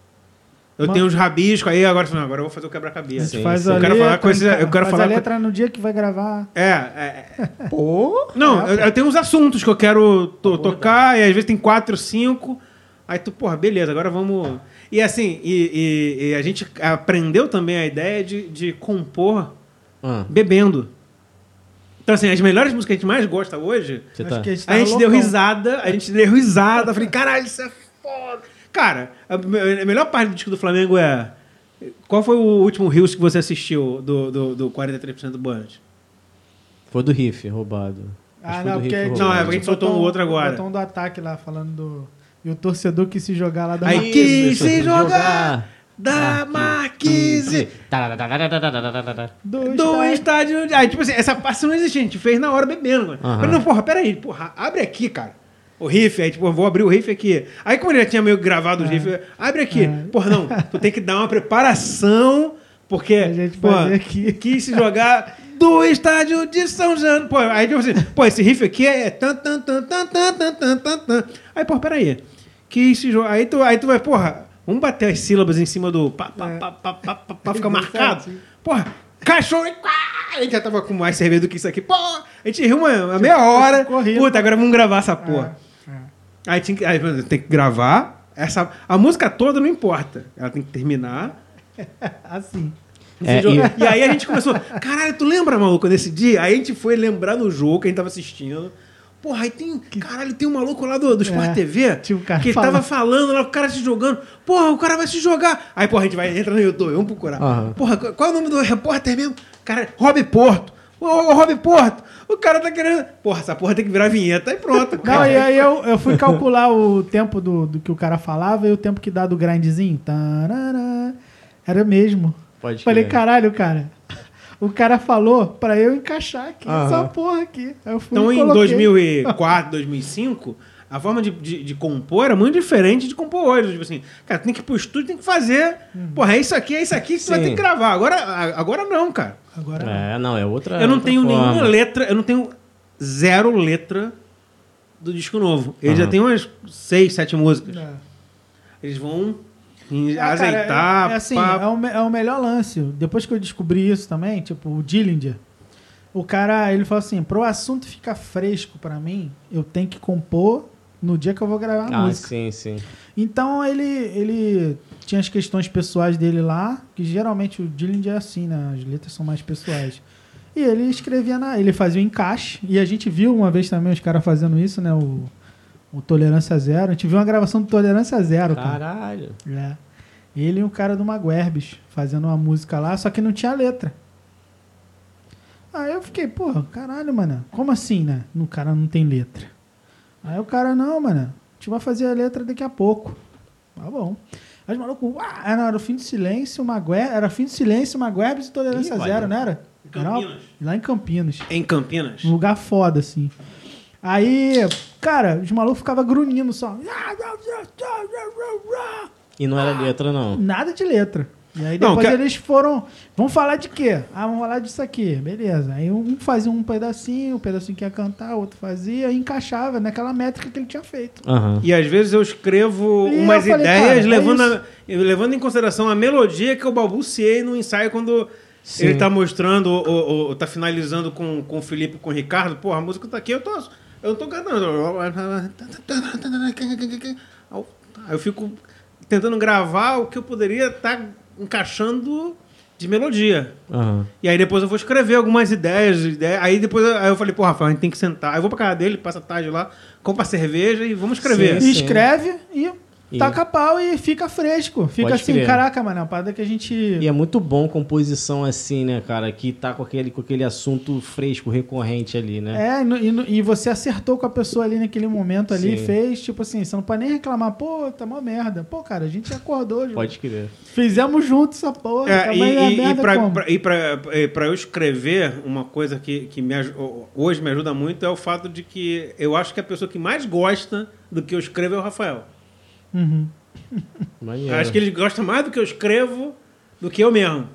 [SPEAKER 1] Eu
[SPEAKER 3] Ma-
[SPEAKER 1] tenho os rabiscos, aí agora, agora eu vou fazer o
[SPEAKER 3] A
[SPEAKER 1] quebra-cabeça.
[SPEAKER 3] gente
[SPEAKER 1] Eu quero
[SPEAKER 3] letra,
[SPEAKER 1] falar com esse- eu quero
[SPEAKER 3] faz
[SPEAKER 1] falar
[SPEAKER 3] a
[SPEAKER 1] com-
[SPEAKER 3] letra no dia que vai gravar.
[SPEAKER 1] É, é, é.
[SPEAKER 2] Pô!
[SPEAKER 1] Não,
[SPEAKER 3] É,
[SPEAKER 1] eu, eu tenho uns assuntos que eu quero to- tocar, e às vezes tem quatro, cinco. Aí tu, porra, beleza, agora vamos. E assim, e, e- e a gente aprendeu também a ideia de, de compor
[SPEAKER 2] Ah,
[SPEAKER 1] bebendo. Então, assim, as melhores músicas que a gente mais gosta hoje,
[SPEAKER 2] tá.
[SPEAKER 3] que a gente,
[SPEAKER 1] a gente
[SPEAKER 3] tava
[SPEAKER 1] deu risada, a gente deu risada. Falei, caralho, isso é foda. Cara, a, a melhor parte do disco do Flamengo é. Qual foi o último Rios que você assistiu do, do, do 43% do Band?
[SPEAKER 2] Foi do riff roubado.
[SPEAKER 3] Ah, não, porque
[SPEAKER 2] riff
[SPEAKER 3] gente,
[SPEAKER 1] Não, é porque a gente soltou um outro agora.
[SPEAKER 3] botou um do ataque lá, falando do... E o torcedor que se jogar lá da
[SPEAKER 1] Aí
[SPEAKER 3] Marquise.
[SPEAKER 1] quis
[SPEAKER 2] Isso,
[SPEAKER 1] se jogar
[SPEAKER 2] jogar.
[SPEAKER 1] da Marquise
[SPEAKER 3] Do,
[SPEAKER 1] do
[SPEAKER 3] estádio.
[SPEAKER 1] Aí, tipo assim, essa parte não existia, a gente fez na hora bebendo. Falei, não, porra, peraí, porra, abre aqui, cara. O riff, aí, tipo, vou abrir o riff aqui. Aí, como ele já tinha meio gravado os riffs, abre aqui.
[SPEAKER 3] É.
[SPEAKER 1] Porra, não, tu tem que dar uma preparação, porque.
[SPEAKER 3] A gente
[SPEAKER 1] pô,
[SPEAKER 3] aqui.
[SPEAKER 1] Quis se jogar do estádio de São Jano. Pô, aí, tipo assim, pô, esse riff aqui é tan, tan, tan, tan, tan, tan, tan, tan, tan. Aí, pô, peraí. Quis se jogar. Aí tu, aí tu vai, porra, vamos bater as sílabas em cima do. Pá, pá,
[SPEAKER 3] É.
[SPEAKER 1] pá, pá, pá, pá, pá, ficar marcado. Porra, cachorro. A gente já tava com mais cerveja do que isso aqui. Pô, a gente riu uma, uma meia hora.
[SPEAKER 3] Correndo.
[SPEAKER 1] Puta, agora vamos gravar essa porra.
[SPEAKER 3] É, é.
[SPEAKER 1] Aí, tinha que, aí tem que gravar. Essa, a música toda não importa. Ela tem que terminar.
[SPEAKER 3] Assim.
[SPEAKER 2] É, e-
[SPEAKER 1] e... aí a gente começou. Caralho, tu lembra, maluco, desse dia? Aí a gente foi lembrar no jogo que a gente tava assistindo. Porra, aí tem. Caralho, tem um maluco lá do, do Sport
[SPEAKER 3] É,
[SPEAKER 1] TV
[SPEAKER 3] um cara
[SPEAKER 1] que
[SPEAKER 3] falando.
[SPEAKER 1] tava falando lá, o cara se jogando. Porra, o cara vai se jogar. Aí, porra, a gente vai entrar no YouTube, vamos procurar.
[SPEAKER 2] Aham.
[SPEAKER 1] Porra, qual é o nome do repórter mesmo? Cara, Rob Porto. Ô, ô, Rob Porto, o cara tá querendo. Porra, essa porra tem que virar vinheta e pronto.
[SPEAKER 3] Não,
[SPEAKER 1] cara.
[SPEAKER 3] e aí eu, eu fui calcular o tempo do, do que o cara falava e o tempo que dá do grindzinho. Tarará. Era mesmo.
[SPEAKER 2] Pode
[SPEAKER 3] Falei,
[SPEAKER 2] crer.
[SPEAKER 3] caralho, cara. O cara falou pra eu encaixar aqui,
[SPEAKER 2] Aham.
[SPEAKER 3] essa porra aqui. Aí eu fui
[SPEAKER 1] Então,
[SPEAKER 3] e
[SPEAKER 1] em
[SPEAKER 3] coloquei.
[SPEAKER 1] 2004, 2005, A forma de, de, de compor era muito diferente de compor hoje. Tipo assim, cara, tem que ir pro estúdio, tem que fazer. Porra, é isso aqui, é isso aqui que você vai ter que gravar. Agora, agora não, cara.
[SPEAKER 3] Agora
[SPEAKER 2] É, não, é outra.
[SPEAKER 1] eu não
[SPEAKER 2] outra
[SPEAKER 1] tenho
[SPEAKER 2] forma.
[SPEAKER 1] nenhuma letra, eu não tenho zero letra do disco novo. Ele já
[SPEAKER 2] Aham.
[SPEAKER 1] tem umas seis, sete músicas.
[SPEAKER 3] É.
[SPEAKER 1] Eles vão
[SPEAKER 3] É, cara,
[SPEAKER 1] azeitar.
[SPEAKER 3] é, é assim, é o, é o melhor lance. Depois que eu descobri isso também, tipo, o Dillinger, o cara, ele falou assim, pro assunto ficar fresco pra mim, eu tenho que compor no dia que eu vou gravar a
[SPEAKER 2] Ah,
[SPEAKER 3] música.
[SPEAKER 2] sim, sim.
[SPEAKER 3] Então ele, ele tinha as questões pessoais dele lá, que geralmente o Dillinger é assim, né? As letras são mais pessoais. E ele escrevia na. Ele fazia o encaixe. E a gente viu uma vez também os caras fazendo isso, né? O, o Tolerância Zero. A gente viu uma gravação do Tolerância Zero, cara.
[SPEAKER 2] Caralho.
[SPEAKER 3] É. Ele e o cara do Maguerbes fazendo uma música lá, só que não tinha letra. Aí eu fiquei, porra, caralho, mano. Como assim, né? O cara não tem letra. Aí o cara, não, mano. A gente vai fazer a letra daqui a pouco. Tá bom. Aí os malucos, uá, era, era o fim de silêncio, Maguer, era fim de silêncio, Maguerbes e tolerância
[SPEAKER 2] Ih,
[SPEAKER 3] zero, não era? Era uma-
[SPEAKER 1] Campinas.
[SPEAKER 3] lá em Campinas.
[SPEAKER 1] Em Campinas.
[SPEAKER 3] Um lugar foda, assim. Aí, cara, os malucos ficavam grunhindo só.
[SPEAKER 2] E não era letra, não.
[SPEAKER 3] Nada de letra. E aí
[SPEAKER 1] Não,
[SPEAKER 3] depois
[SPEAKER 1] que-
[SPEAKER 3] eles foram. Vamos falar de quê? Ah, vamos falar disso aqui. Beleza. Aí um fazia um pedacinho, o pedacinho que ia cantar, o outro fazia e encaixava naquela métrica que ele tinha feito.
[SPEAKER 2] Aham.
[SPEAKER 1] E às vezes eu escrevo
[SPEAKER 3] E
[SPEAKER 1] umas
[SPEAKER 3] eu falei,
[SPEAKER 1] ideias
[SPEAKER 3] é
[SPEAKER 1] levando,
[SPEAKER 3] isso.
[SPEAKER 1] a- levando em consideração a melodia que eu balbuciei no ensaio quando
[SPEAKER 2] Sim.
[SPEAKER 1] ele tá mostrando, ou, ou, ou tá finalizando com, com o Felipe com o Ricardo. Porra, a música tá aqui, eu tô. Eu não tô cantando. Aí eu fico tentando gravar o que eu poderia estar encaixando de melodia.
[SPEAKER 2] Aham.
[SPEAKER 1] E aí depois eu vou escrever algumas ideias. ideias. Aí depois eu, aí eu falei, pô, Rafael, a gente tem que sentar. Aí eu vou pra casa dele, passa a tarde lá, compra cerveja e vamos escrever.
[SPEAKER 2] Sim,
[SPEAKER 3] E escreve e,
[SPEAKER 2] E-
[SPEAKER 3] taca pau e fica fresco. Fica
[SPEAKER 2] Pode
[SPEAKER 3] assim,
[SPEAKER 2] crer.
[SPEAKER 3] caraca, mano, é uma parada que a gente.
[SPEAKER 2] E é muito bom composição assim, né, cara? Que tá com aquele, com aquele assunto fresco, recorrente ali, né?
[SPEAKER 3] É, e, e você acertou com a pessoa ali naquele momento ali,
[SPEAKER 2] Sim.
[SPEAKER 3] fez, tipo assim, você não pode nem reclamar, pô, tá uma merda. Pô, cara, a gente acordou, junto.
[SPEAKER 2] Pode crer.
[SPEAKER 3] fizemos juntos essa porra.
[SPEAKER 1] É,
[SPEAKER 3] tá
[SPEAKER 1] e, e, e, pra,
[SPEAKER 3] como?
[SPEAKER 1] pra- e pra- e pra eu escrever, uma coisa que, que me, hoje me ajuda muito é o fato de que eu acho que a pessoa que mais gosta do que eu escrevo é o Rafael.
[SPEAKER 3] Uhum.
[SPEAKER 1] Acho que ele gosta mais do que eu escrevo do que eu mesmo.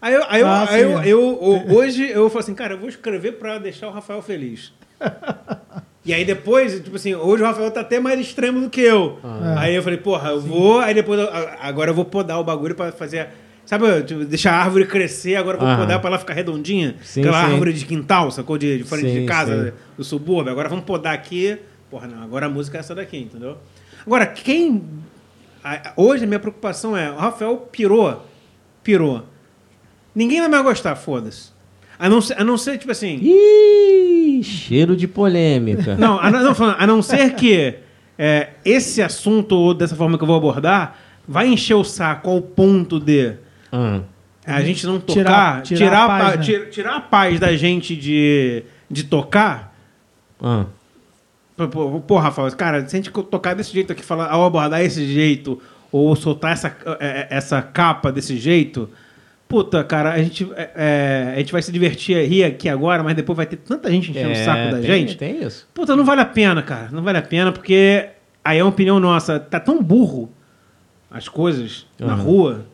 [SPEAKER 1] Aí, eu, aí, eu-
[SPEAKER 3] Ah,
[SPEAKER 1] aí eu,
[SPEAKER 3] sim,
[SPEAKER 1] eu- hoje eu falo assim, cara, eu vou escrever pra deixar o Rafael feliz. e aí depois, tipo assim, hoje o Rafael tá até mais extremo do que eu.
[SPEAKER 2] Ah.
[SPEAKER 1] Aí eu falei, porra, eu vou, aí depois eu- agora eu vou podar o bagulho pra fazer. Sabe, tipo, deixar a árvore crescer, agora eu vou
[SPEAKER 2] Aham.
[SPEAKER 1] podar pra ela ficar redondinha.
[SPEAKER 2] Sim,
[SPEAKER 1] Aquela
[SPEAKER 2] sim.
[SPEAKER 1] árvore de quintal, sacou? De, de frente
[SPEAKER 2] Sim,
[SPEAKER 1] de casa,
[SPEAKER 2] sim.
[SPEAKER 1] do subúrbio. Agora vamos podar aqui. Porra, não, agora a música é essa daqui, entendeu? Agora, quem. a- Hoje a minha preocupação é: o Rafael pirou. Pirou. Ninguém vai mais gostar, foda-se. A não, ser, a não ser, tipo assim.
[SPEAKER 2] Ih, cheiro de polêmica.
[SPEAKER 1] Não, a não, não, falando, a não ser que é, esse assunto, ou dessa forma que eu vou abordar, vai encher o saco ao ponto de
[SPEAKER 2] Ah,
[SPEAKER 1] a gente não
[SPEAKER 3] Tirar-
[SPEAKER 1] tocar,
[SPEAKER 3] tirar
[SPEAKER 1] tirar,
[SPEAKER 3] a
[SPEAKER 1] a
[SPEAKER 3] paz,
[SPEAKER 1] pa-
[SPEAKER 3] né?
[SPEAKER 1] tira- tirar a paz da gente de, de tocar.
[SPEAKER 2] ah.
[SPEAKER 1] Pô, Rafael, cara, se a gente tocar desse jeito aqui, falar, ao abordar esse jeito, ou soltar essa, é, é, essa capa desse jeito, puta, cara, a gente, é, é, a gente vai se divertir, rir aqui agora, mas depois vai ter tanta gente enchendo o saco da
[SPEAKER 2] É, tem-
[SPEAKER 1] gente.
[SPEAKER 2] Tem isso.
[SPEAKER 1] Puta, não vale a pena, cara. Não vale a pena, porque aí é uma opinião nossa. Tá tão burro as coisas na
[SPEAKER 2] Aham.
[SPEAKER 1] rua.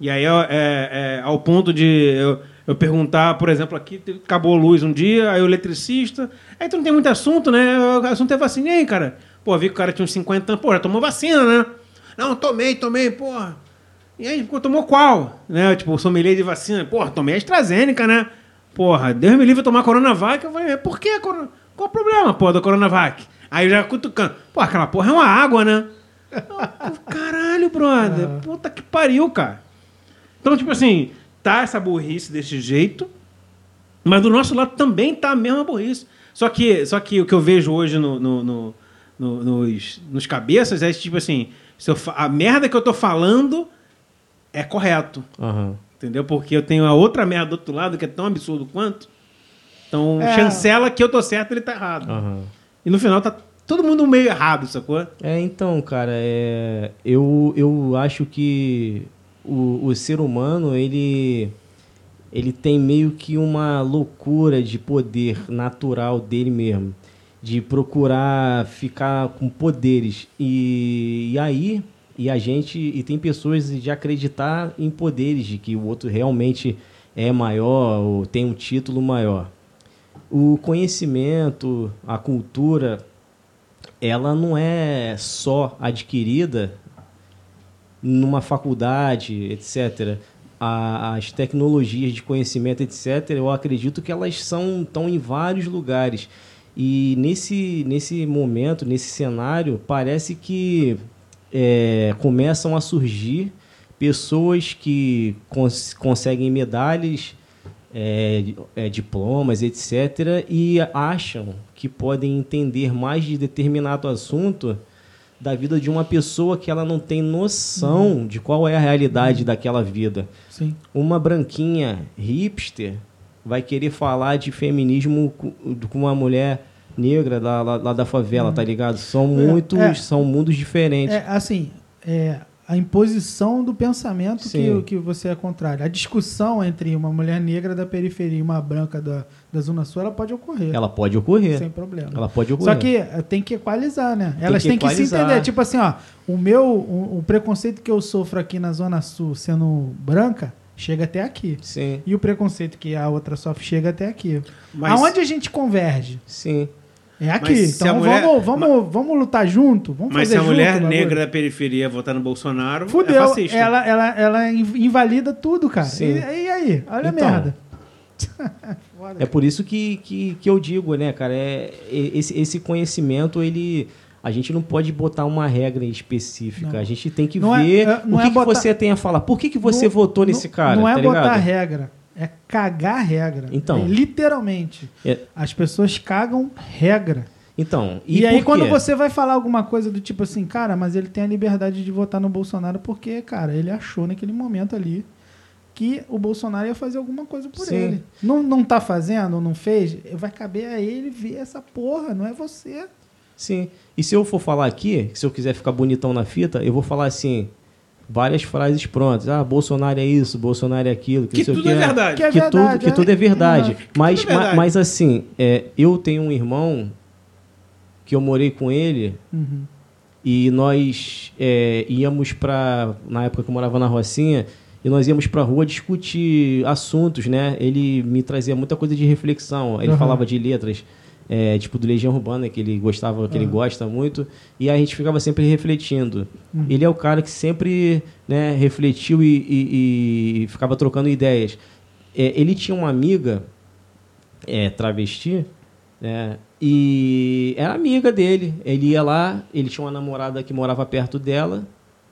[SPEAKER 1] E aí é, é- é ao ponto de eu, eu perguntar, por exemplo, aqui acabou a luz um dia, aí o eletricista. Aí tu não tem muito assunto, né? O assunto é vacina. E aí, cara? Pô, vi que o cara tinha uns 50 anos. Pô, já tomou vacina, né? Não, tomei, tomei, porra. E aí, pô, tomou qual? Né? Tipo, sommelier de vacina. Porra, tomei a AstraZeneca, né? Porra, Deus me livre de tomar Coronavac. Eu falei, por que? Qual o problema, pô, da Coronavac? Aí eu já cutucando. Pô, aquela porra é uma água, né? Caralho, brother. Puta que pariu, cara. Então, tipo assim, tá essa burrice desse jeito, mas do nosso lado também tá a mesma burrice. Só que, só que o que eu vejo hoje no, no- no- no- nos, nos cabeças é tipo assim: se eu a merda que eu tô falando é correto.
[SPEAKER 2] Aham.
[SPEAKER 1] Entendeu? Porque eu tenho a outra merda do outro lado que é tão absurdo quanto. Então,
[SPEAKER 3] É.
[SPEAKER 1] chancela que eu tô certo, ele tá errado.
[SPEAKER 2] Aham.
[SPEAKER 1] E no final tá todo mundo meio errado, sacou?
[SPEAKER 2] É, então, cara, é, eu, eu acho que o, o ser humano, ele, ele tem meio que uma loucura de poder natural dele mesmo. de procurar ficar com poderes. E, e aí, e a gente, e tem pessoas de acreditar em poderes, de que o outro realmente é maior ou tem um título maior. O conhecimento, a cultura, ela não é só adquirida numa faculdade, etc. A- as tecnologias de conhecimento, etc., eu acredito que elas são estão em vários lugares. E nesse, nesse momento, nesse cenário, parece que é, começam a surgir pessoas que cons- conseguem medalhas, é, é, diplomas, etc., e acham que podem entender mais de determinado assunto da vida de uma pessoa que ela não tem noção de qual é a realidade daquela vida.
[SPEAKER 3] Sim.
[SPEAKER 2] Uma branquinha hipster vai querer falar de feminismo co- com uma mulher negra lá, lá- lá da favela, tá ligado? São
[SPEAKER 3] É,
[SPEAKER 2] muitos,
[SPEAKER 3] é.
[SPEAKER 2] são mundos diferentes.
[SPEAKER 3] É, assim, é, a imposição do pensamento que,
[SPEAKER 2] Sim.
[SPEAKER 3] que você é contrário. A discussão entre uma mulher negra da periferia e uma branca da, da Zona Sul, ela pode ocorrer.
[SPEAKER 2] Ela pode ocorrer.
[SPEAKER 3] Sem problema.
[SPEAKER 2] Ela pode ocorrer.
[SPEAKER 3] Só que eh, tem que equalizar, né? Elas
[SPEAKER 2] que
[SPEAKER 3] têm que se entender. Tipo assim, ó, o meu, o, o preconceito que eu sofro aqui na Zona Sul, sendo branca, chega até aqui.
[SPEAKER 2] Sim,
[SPEAKER 3] E o preconceito que a outra sofre chega até aqui.
[SPEAKER 1] Mas-
[SPEAKER 3] Aonde a gente converge?
[SPEAKER 2] sim.
[SPEAKER 3] É aqui.
[SPEAKER 1] Mas
[SPEAKER 3] então
[SPEAKER 1] mulher-
[SPEAKER 3] vamos, vamos, vamos lutar junto? Vamos
[SPEAKER 1] Mas
[SPEAKER 3] fazer
[SPEAKER 1] se a
[SPEAKER 3] junto
[SPEAKER 1] mulher
[SPEAKER 3] o bagulho?
[SPEAKER 1] negra da periferia votar no Bolsonaro, é
[SPEAKER 3] Fudeu,
[SPEAKER 1] fascista.
[SPEAKER 3] ela, ela, ela inv- invalida tudo, cara. E,
[SPEAKER 2] Sim.
[SPEAKER 3] e aí? Olha
[SPEAKER 2] Então,
[SPEAKER 3] a merda.
[SPEAKER 2] É por isso que, que, que eu digo, né, cara? É, é- esse, esse conhecimento, ele. A gente não pode botar uma regra específica.
[SPEAKER 3] Não.
[SPEAKER 2] A gente tem que
[SPEAKER 3] Não é-
[SPEAKER 2] ver
[SPEAKER 3] é- não
[SPEAKER 2] o que,
[SPEAKER 3] é
[SPEAKER 2] que
[SPEAKER 3] botar-
[SPEAKER 2] você tem a falar. Por que, que você
[SPEAKER 3] Não-
[SPEAKER 2] votou nesse cara?
[SPEAKER 3] Não é
[SPEAKER 2] tá
[SPEAKER 3] botar
[SPEAKER 2] ligado?
[SPEAKER 3] regra, é cagar regra.
[SPEAKER 2] Então.
[SPEAKER 3] É, literalmente.
[SPEAKER 2] É.
[SPEAKER 3] As pessoas cagam regra.
[SPEAKER 2] Então,
[SPEAKER 3] E,
[SPEAKER 2] e,
[SPEAKER 3] aí, quando você vai falar alguma coisa do tipo assim, cara, mas ele tem a liberdade de votar no Bolsonaro porque, cara, ele achou naquele momento ali que o Bolsonaro ia fazer alguma coisa por
[SPEAKER 2] Sim.
[SPEAKER 3] ele. Não, não tá fazendo, não fez, vai caber a ele ver essa porra, não é você.
[SPEAKER 2] Sim. E se eu for falar aqui, se eu quiser ficar bonitão na fita, eu vou falar assim, várias frases prontas. Ah, Bolsonaro é isso, Bolsonaro é aquilo. Que,
[SPEAKER 1] Que
[SPEAKER 2] não sei o
[SPEAKER 1] tudo é verdade.
[SPEAKER 3] Que é
[SPEAKER 2] que,
[SPEAKER 3] verdade,
[SPEAKER 2] tudo, que
[SPEAKER 3] é.
[SPEAKER 2] tudo é verdade.
[SPEAKER 3] Uhum.
[SPEAKER 2] Mas,
[SPEAKER 1] tudo é verdade.
[SPEAKER 2] ma- mas assim, é, eu tenho um irmão que eu morei com ele
[SPEAKER 3] Uhum.
[SPEAKER 2] e nós é, íamos para na época que eu morava na Rocinha e nós íamos para rua discutir assuntos, né? Ele me trazia muita coisa de reflexão. Ele
[SPEAKER 3] Aham.
[SPEAKER 2] falava de letras, é, tipo do Legião Urbana que ele gostava, que ele
[SPEAKER 3] Aham.
[SPEAKER 2] gosta muito, e a gente ficava sempre refletindo.
[SPEAKER 3] Uhum.
[SPEAKER 2] Ele é o cara que sempre né, refletiu e, e- e ficava trocando ideias. É, ele tinha uma amiga é, travesti, né? E era amiga dele. Ele ia lá, ele tinha uma namorada que morava perto dela.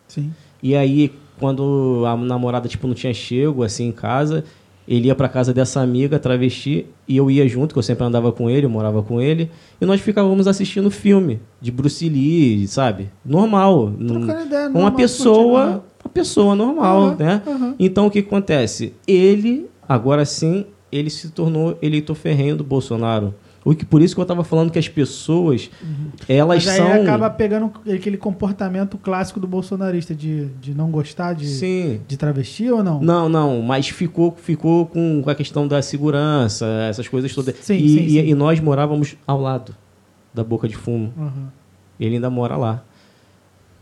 [SPEAKER 3] Sim.
[SPEAKER 2] E aí, quando a namorada tipo, não tinha chego assim em casa, ele ia pra casa dessa amiga travesti e eu ia junto, que eu sempre andava com ele, eu morava com ele, e nós ficávamos assistindo filme de Bruce Lee, sabe? Normal.
[SPEAKER 3] ideia,
[SPEAKER 2] uma pessoa, uma pessoa normal,
[SPEAKER 3] Aham,
[SPEAKER 2] né?
[SPEAKER 3] aham.
[SPEAKER 2] Então o que acontece? Ele, agora sim, ele se tornou eleitor ferrenho do Bolsonaro. O que, por isso que eu estava falando que as pessoas, elas
[SPEAKER 3] Mas aí
[SPEAKER 2] são...
[SPEAKER 3] acaba pegando aquele comportamento clássico do bolsonarista de, de não gostar de,
[SPEAKER 2] Sim.
[SPEAKER 3] de travesti ou não?
[SPEAKER 2] Não, não, mas ficou, ficou com, a questão da segurança, essas coisas todas.
[SPEAKER 3] Sim,
[SPEAKER 2] e,
[SPEAKER 3] sim, sim.
[SPEAKER 2] e nós morávamos ao lado da boca de fumo.
[SPEAKER 3] Aham.
[SPEAKER 2] Ele ainda mora lá.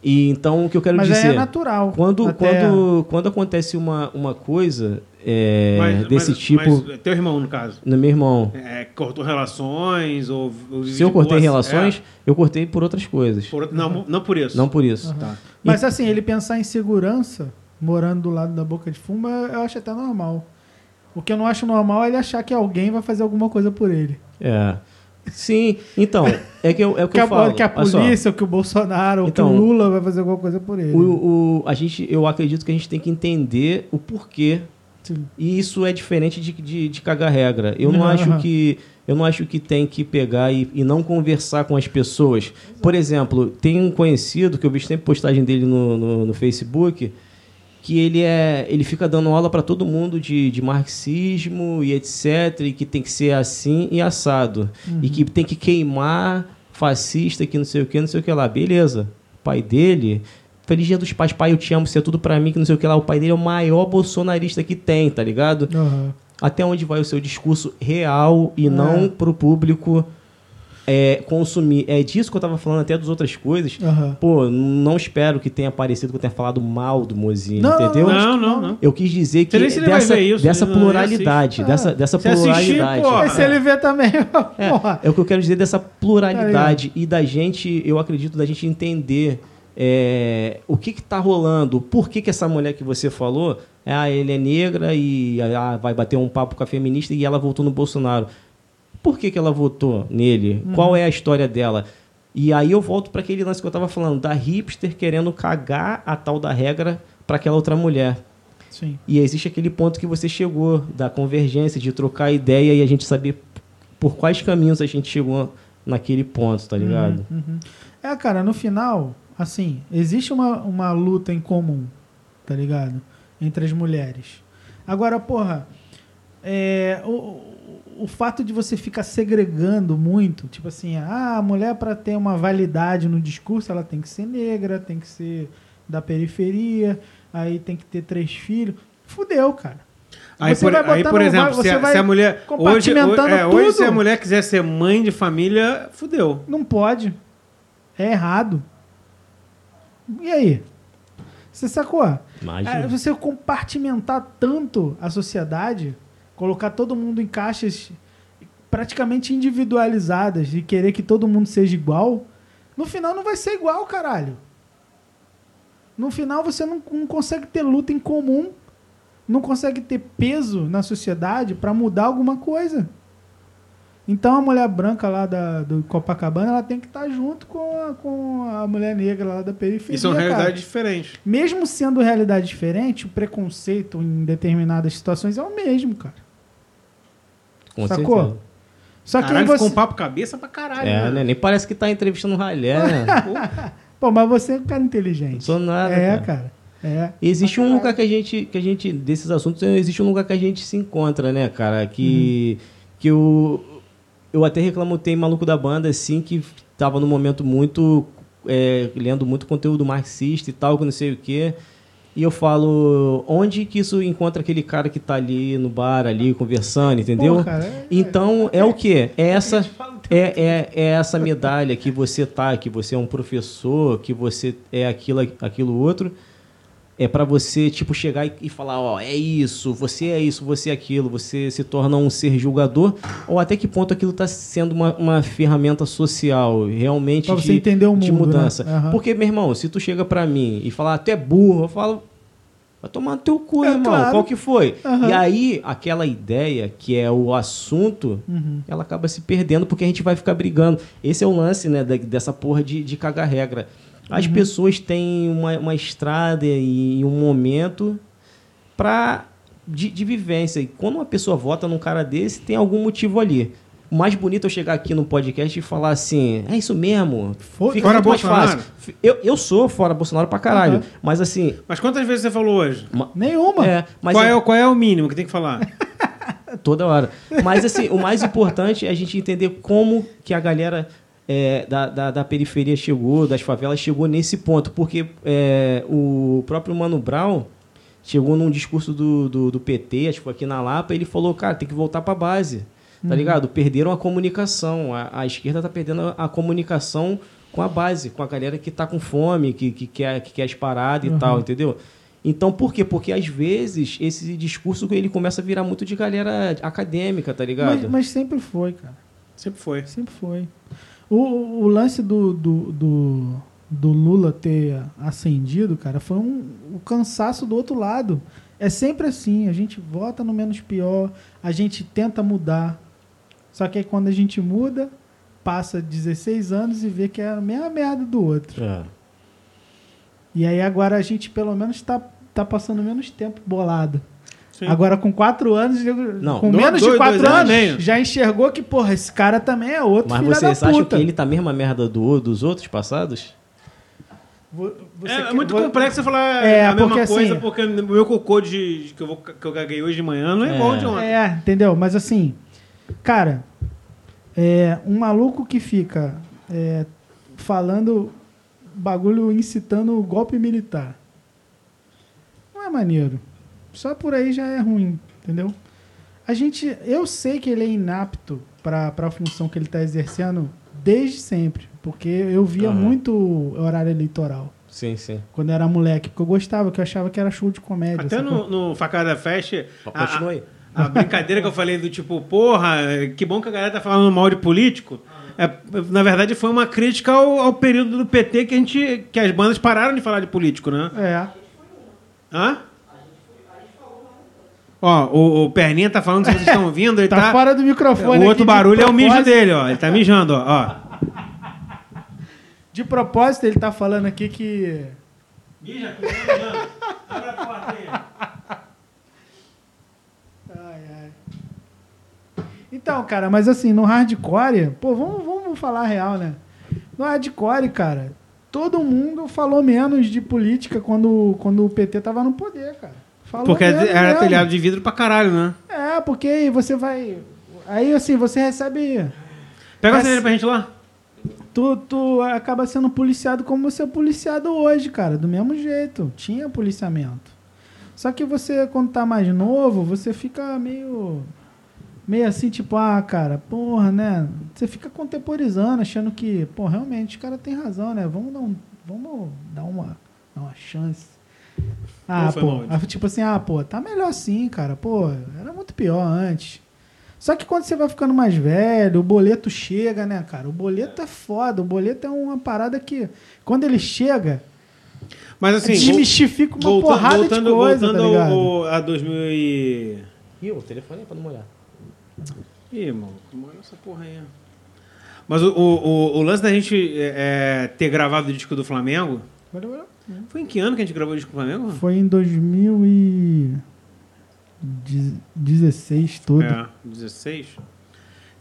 [SPEAKER 2] E então o que eu quero
[SPEAKER 3] Mas aí
[SPEAKER 2] dizer.
[SPEAKER 3] é natural.
[SPEAKER 2] Quando,
[SPEAKER 3] Até-
[SPEAKER 2] quando, quando acontece uma, uma coisa é,
[SPEAKER 1] Mas-
[SPEAKER 2] desse
[SPEAKER 1] mas-
[SPEAKER 2] tipo.
[SPEAKER 1] mas teu irmão, no caso.
[SPEAKER 2] No meu irmão.
[SPEAKER 1] É, cortou relações ou... ou
[SPEAKER 2] Se eu cortei
[SPEAKER 1] boas-
[SPEAKER 2] relações,
[SPEAKER 1] é,
[SPEAKER 2] eu cortei por outras coisas.
[SPEAKER 1] por- não, não por isso.
[SPEAKER 2] Não por isso.
[SPEAKER 3] Aham.
[SPEAKER 1] Tá.
[SPEAKER 3] Mas assim, ele pensar em segurança, morando do lado da boca de fumo, eu acho até normal. O que eu não acho normal é ele achar que alguém vai fazer alguma coisa por ele.
[SPEAKER 2] É. Sim, então, é que eu, é o que
[SPEAKER 3] Que
[SPEAKER 2] eu
[SPEAKER 3] a,
[SPEAKER 2] falo.
[SPEAKER 3] que a polícia, ou que o Bolsonaro, ou
[SPEAKER 2] Então,
[SPEAKER 3] que o Lula vai fazer alguma coisa por ele.
[SPEAKER 2] O, o- a gente, eu acredito que a gente tem que entender o porquê.
[SPEAKER 3] Sim.
[SPEAKER 2] E isso é diferente de, de, de cagar regra. Eu não acho que eu não acho que tem que pegar e, e não conversar com as pessoas. Por exemplo, tem um conhecido que eu vi sempre postagem dele no, no, no Facebook que ele é ele fica dando aula para todo mundo de, de marxismo e etc e que tem que ser assim e assado e que tem que queimar fascista que não sei o que não sei o que lá beleza o pai dele Feliz Dia dos Pais, pai, eu te amo, você é tudo pra mim, que não sei o que lá. O pai dele é o maior bolsonarista que tem, tá ligado?
[SPEAKER 3] Aham.
[SPEAKER 2] Até onde vai o seu discurso real e
[SPEAKER 3] É.
[SPEAKER 2] não pro público é, consumir. É disso que eu tava falando até das outras coisas.
[SPEAKER 3] Aham.
[SPEAKER 2] Pô, não espero que tenha parecido que eu tenha falado mal do Mozinho,
[SPEAKER 3] Não,
[SPEAKER 2] entendeu?
[SPEAKER 1] Não, não, não.
[SPEAKER 2] Eu quis dizer que dessa,
[SPEAKER 1] isso,
[SPEAKER 2] dessa pluralidade,
[SPEAKER 3] assiste.
[SPEAKER 2] dessa,
[SPEAKER 3] Ah,
[SPEAKER 2] dessa
[SPEAKER 1] se assistir,
[SPEAKER 2] pluralidade.
[SPEAKER 1] pô,
[SPEAKER 3] Mas se ele vê também,
[SPEAKER 2] É,
[SPEAKER 3] porra.
[SPEAKER 2] é o que eu quero dizer dessa pluralidade e da gente, eu acredito, da gente entender é, o que está rolando, por que, que essa mulher que você falou, ah, ele é negra e ah, vai bater um papo com a feminista e ela votou no Bolsonaro. Por que, que ela votou nele?
[SPEAKER 3] Uhum.
[SPEAKER 2] Qual é a história dela? E aí eu volto para aquele lance que eu estava falando, da hipster querendo cagar a tal da regra para aquela outra mulher.
[SPEAKER 3] Sim.
[SPEAKER 2] E existe aquele ponto que você chegou, da convergência, de trocar ideia e a gente saber por quais caminhos a gente chegou naquele ponto, tá ligado?
[SPEAKER 3] Uhum. É, cara, no final, assim, existe uma, uma luta em comum, tá ligado? Entre as mulheres. Agora, porra, é, o, o fato de você ficar segregando muito, tipo assim, ah, a mulher para ter uma validade no discurso, ela tem que ser negra, tem que ser da periferia, aí tem que ter três filhos. Fudeu, cara.
[SPEAKER 1] Aí, por, aí, por exemplo, se, a, se a mulher. Hoje, é, hoje, se a mulher quiser ser mãe de família, fudeu.
[SPEAKER 3] Não pode. É errado. E aí? Você sacou?
[SPEAKER 2] Imagina.
[SPEAKER 3] É, você compartimentar tanto a sociedade, colocar todo mundo em caixas praticamente individualizadas e querer que todo mundo seja igual, no final não vai ser igual, caralho. No final você não, não consegue ter luta em comum, não consegue ter peso na sociedade para mudar alguma coisa. Então a mulher branca lá da, do Copacabana ela tem que estar junto com a, com a mulher negra lá da periferia.
[SPEAKER 1] E são
[SPEAKER 3] cara
[SPEAKER 1] realidades diferentes.
[SPEAKER 3] mesmo sendo realidade diferente, o preconceito em determinadas situações é o mesmo, cara.
[SPEAKER 2] Com
[SPEAKER 3] sacou?
[SPEAKER 2] certeza.
[SPEAKER 3] Só que
[SPEAKER 1] Caralho,
[SPEAKER 3] você.
[SPEAKER 1] ficou um papo cabeça pra caralho.
[SPEAKER 2] É,
[SPEAKER 1] né?
[SPEAKER 2] né? Nem parece que tá entrevistando o Ralé, né?
[SPEAKER 3] Pô, mas você é um cara inteligente.
[SPEAKER 2] Não sou nada,
[SPEAKER 3] É,
[SPEAKER 2] cara.
[SPEAKER 3] cara. É.
[SPEAKER 2] Existe
[SPEAKER 3] Pra
[SPEAKER 2] um
[SPEAKER 3] caralho.
[SPEAKER 2] lugar que a gente, que a gente, desses assuntos, existe um lugar que a gente se encontra, né, cara? Que, que eu, eu até reclamo, tem maluco da banda, assim, que tava num momento muito, é, lendo muito conteúdo marxista e tal, que não sei o quê. E eu falo, onde que isso encontra aquele cara que tá ali no bar, ali, conversando, entendeu?
[SPEAKER 3] Pô, cara, é-
[SPEAKER 2] Então, é o quê? É essa... É, é, é essa medalha que você tá, que você é um professor, que você é aquilo, aquilo outro. É pra você, tipo, chegar e, e falar, ó, é isso, você é isso, você é aquilo, você se torna um ser julgador, ou até que ponto aquilo tá sendo uma, uma ferramenta social, realmente
[SPEAKER 3] Pra você
[SPEAKER 2] de,
[SPEAKER 3] entender o
[SPEAKER 2] de
[SPEAKER 3] mundo, né?
[SPEAKER 2] mudança.
[SPEAKER 3] Aham.
[SPEAKER 2] Porque, meu irmão, se tu chega pra mim e falar, tu é burro, eu falo, vai tomar no teu cu,
[SPEAKER 3] É,
[SPEAKER 2] irmão,
[SPEAKER 3] claro.
[SPEAKER 2] qual que foi?
[SPEAKER 3] Aham.
[SPEAKER 2] E aí, aquela ideia que é o assunto,
[SPEAKER 3] Uhum.
[SPEAKER 2] ela acaba se perdendo porque a gente vai ficar brigando. Esse é o lance, né, dessa porra de, de cagar regra. As
[SPEAKER 3] Uhum.
[SPEAKER 2] pessoas têm uma, uma estrada e um momento pra, de, de vivência. E quando uma pessoa vota num cara desse, tem algum motivo ali. O mais bonito é eu chegar aqui no podcast e falar assim, é isso mesmo. Fica
[SPEAKER 1] Fora
[SPEAKER 2] muito mais
[SPEAKER 1] Bolsonaro.
[SPEAKER 2] fácil. Eu, eu sou fora Bolsonaro pra caralho.
[SPEAKER 3] Uhum.
[SPEAKER 2] Mas assim.
[SPEAKER 1] Mas quantas vezes você falou hoje?
[SPEAKER 2] ma-
[SPEAKER 3] Nenhuma.
[SPEAKER 2] É, mas
[SPEAKER 1] qual,
[SPEAKER 2] é-
[SPEAKER 1] é, o- qual é o mínimo que tem que falar?
[SPEAKER 2] Toda hora. Mas assim, o mais importante é a gente entender como que a galera é, da, da, da periferia chegou, das favelas, chegou nesse ponto. Porque é, o próprio Mano Brown chegou num discurso do, do, do PT, acho que foi aqui na Lapa, ele falou, cara, tem que voltar pra base. Tá ligado? Perderam a comunicação. A, a esquerda tá perdendo a, a comunicação com a base, com a galera que tá com fome, que, que, quer, que quer as paradas
[SPEAKER 3] Uhum.
[SPEAKER 2] e tal, entendeu? Então, por quê? Porque às vezes esse discurso ele começa a virar muito de galera acadêmica, tá ligado?
[SPEAKER 3] Mas, mas sempre foi, cara.
[SPEAKER 1] Sempre foi.
[SPEAKER 3] Sempre foi. O, o lance do, do, do, do Lula ter ascendido, cara, foi um, o cansaço do outro lado. É sempre assim, a gente vota no menos pior, a gente tenta mudar. Só que aí quando a gente muda, passa 16 anos e vê que é a mesma merda do outro.
[SPEAKER 2] É.
[SPEAKER 3] E aí agora a gente pelo menos tá, tá passando menos tempo bolado.
[SPEAKER 1] Sim.
[SPEAKER 3] Agora com quatro anos,
[SPEAKER 2] Não.
[SPEAKER 3] com menos
[SPEAKER 1] dois-
[SPEAKER 3] de quatro
[SPEAKER 1] dois
[SPEAKER 3] anos,
[SPEAKER 1] anos,
[SPEAKER 3] já enxergou que, porra, esse cara também é outro
[SPEAKER 2] Mas
[SPEAKER 3] filho da
[SPEAKER 2] vocês acham que ele tá a mesma merda do, dos outros passados?
[SPEAKER 3] Vo- você
[SPEAKER 1] É, é
[SPEAKER 3] quer-
[SPEAKER 1] muito
[SPEAKER 3] vo-
[SPEAKER 1] complexo você falar
[SPEAKER 3] É,
[SPEAKER 1] a mesma
[SPEAKER 3] porque,
[SPEAKER 1] coisa,
[SPEAKER 3] assim-
[SPEAKER 1] porque o meu cocô de, de que, eu vou, que eu gaguei hoje de manhã não é,
[SPEAKER 2] É.
[SPEAKER 1] igual de ontem.
[SPEAKER 3] É, entendeu? Mas assim, cara, é, um maluco que fica é, falando bagulho incitando o golpe militar. Não é maneiro. Só por aí já é ruim, entendeu? A gente, eu sei que ele é inapto para a função que ele está exercendo desde sempre. Porque eu via
[SPEAKER 2] Aham.
[SPEAKER 3] muito horário eleitoral.
[SPEAKER 2] Sim, sim.
[SPEAKER 3] Quando eu era moleque, porque eu gostava, que eu achava que era show de comédia.
[SPEAKER 1] Até no, no Facada Fest, a,
[SPEAKER 2] Continua aí.
[SPEAKER 1] a brincadeira que eu falei do tipo, porra, que bom que a galera tá falando mal de político. É, na verdade, foi uma crítica ao, ao período do PT que, a gente, que as bandas pararam de falar de político, né?
[SPEAKER 3] É.
[SPEAKER 1] Hã? Ó, o, o Perninha tá falando, se vocês estão ouvindo, ele
[SPEAKER 3] Tá,
[SPEAKER 1] tá.
[SPEAKER 3] fora do microfone.
[SPEAKER 1] o outro barulho é o mijo dele, ó. Ele tá mijando, ó. ó.
[SPEAKER 3] De propósito, ele tá falando aqui que.
[SPEAKER 1] Mija mijando. Abre a porta aí.
[SPEAKER 3] Ai, ai. Então, cara, mas assim, no hardcore, pô, vamos, vamos falar a real, né? No hardcore, cara, todo mundo falou menos de política quando, quando o PT tava no poder, cara. Falou
[SPEAKER 1] Porque
[SPEAKER 3] menos
[SPEAKER 1] era
[SPEAKER 3] mesmo.
[SPEAKER 1] telhado de vidro pra caralho, né?
[SPEAKER 3] É, porque aí você vai. Aí assim, você recebe.
[SPEAKER 1] Pega a cena pra gente lá.
[SPEAKER 3] Tu, tu acaba sendo policiado como você é policiado hoje, cara. Do mesmo jeito. Tinha policiamento. Só que você, quando tá mais novo, você fica meio. Meio assim, tipo, ah, cara, porra, né? Você fica contemporizando, achando que, pô, realmente, os caras têm razão, né? Vamos dar, um, vamos dar uma, dar uma chance. Ah, pô, ah, tipo assim, ah, pô, tá melhor assim, cara. Pô, era muito pior antes. Só que quando você vai ficando mais velho, o boleto chega, né, cara? O boleto é foda. O boleto é uma parada que, quando ele chega,
[SPEAKER 1] Mas assim.
[SPEAKER 3] desmistifica uma
[SPEAKER 1] voltando,
[SPEAKER 3] porrada
[SPEAKER 1] voltando,
[SPEAKER 3] de coisa,
[SPEAKER 1] voltando
[SPEAKER 3] tá
[SPEAKER 1] ao- a 2000 e...
[SPEAKER 2] Ih, o telefone é pra não molhar.
[SPEAKER 1] Ih, irmão, olha essa porra aí. Mas o, o, o- o lance da gente é, ter gravado o disco do Flamengo.
[SPEAKER 3] Valeu, valeu.
[SPEAKER 1] Foi em que ano que a gente gravou o disco do Flamengo?
[SPEAKER 3] Foi em 2016 todo.
[SPEAKER 1] É, 16.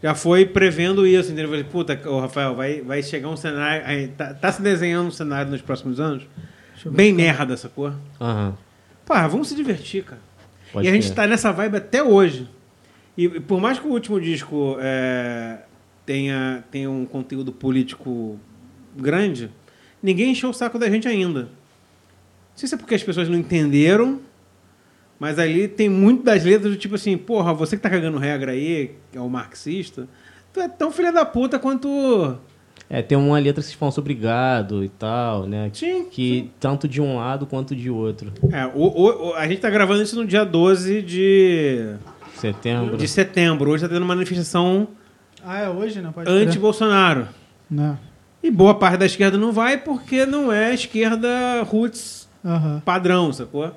[SPEAKER 1] Já foi prevendo isso, entendeu? Eu falei, puta, ô, Rafael, vai, vai chegar um cenário. aí Tá, tá se desenhando um cenário nos próximos anos? Bem merda essa porra.
[SPEAKER 2] Aham.
[SPEAKER 1] Pá, vamos se divertir, cara.
[SPEAKER 2] Pode
[SPEAKER 1] e a gente
[SPEAKER 2] crer.
[SPEAKER 1] tá nessa vibe até hoje. E por mais que o último disco é, tenha, tenha um conteúdo político grande, ninguém encheu o saco da gente ainda. Não sei se é porque as pessoas não entenderam, mas ali tem muito das letras do tipo assim, porra, você que tá cagando regra aí, que é o marxista, tu é tão filha da puta quanto.
[SPEAKER 2] É, tem uma letra que se falam sobre gado e tal, né?
[SPEAKER 1] Sim.
[SPEAKER 2] Que tanto de um lado quanto de outro.
[SPEAKER 1] É, o, o- a gente tá gravando isso no dia 12 de,
[SPEAKER 2] Setembro.
[SPEAKER 1] de setembro. Hoje tá tendo uma manifestação
[SPEAKER 3] Ah, é hoje, né?
[SPEAKER 1] Anti-Bolsonaro.
[SPEAKER 3] Não.
[SPEAKER 1] E boa parte da esquerda não vai porque não é esquerda roots
[SPEAKER 3] Aham.
[SPEAKER 1] padrão, sacou?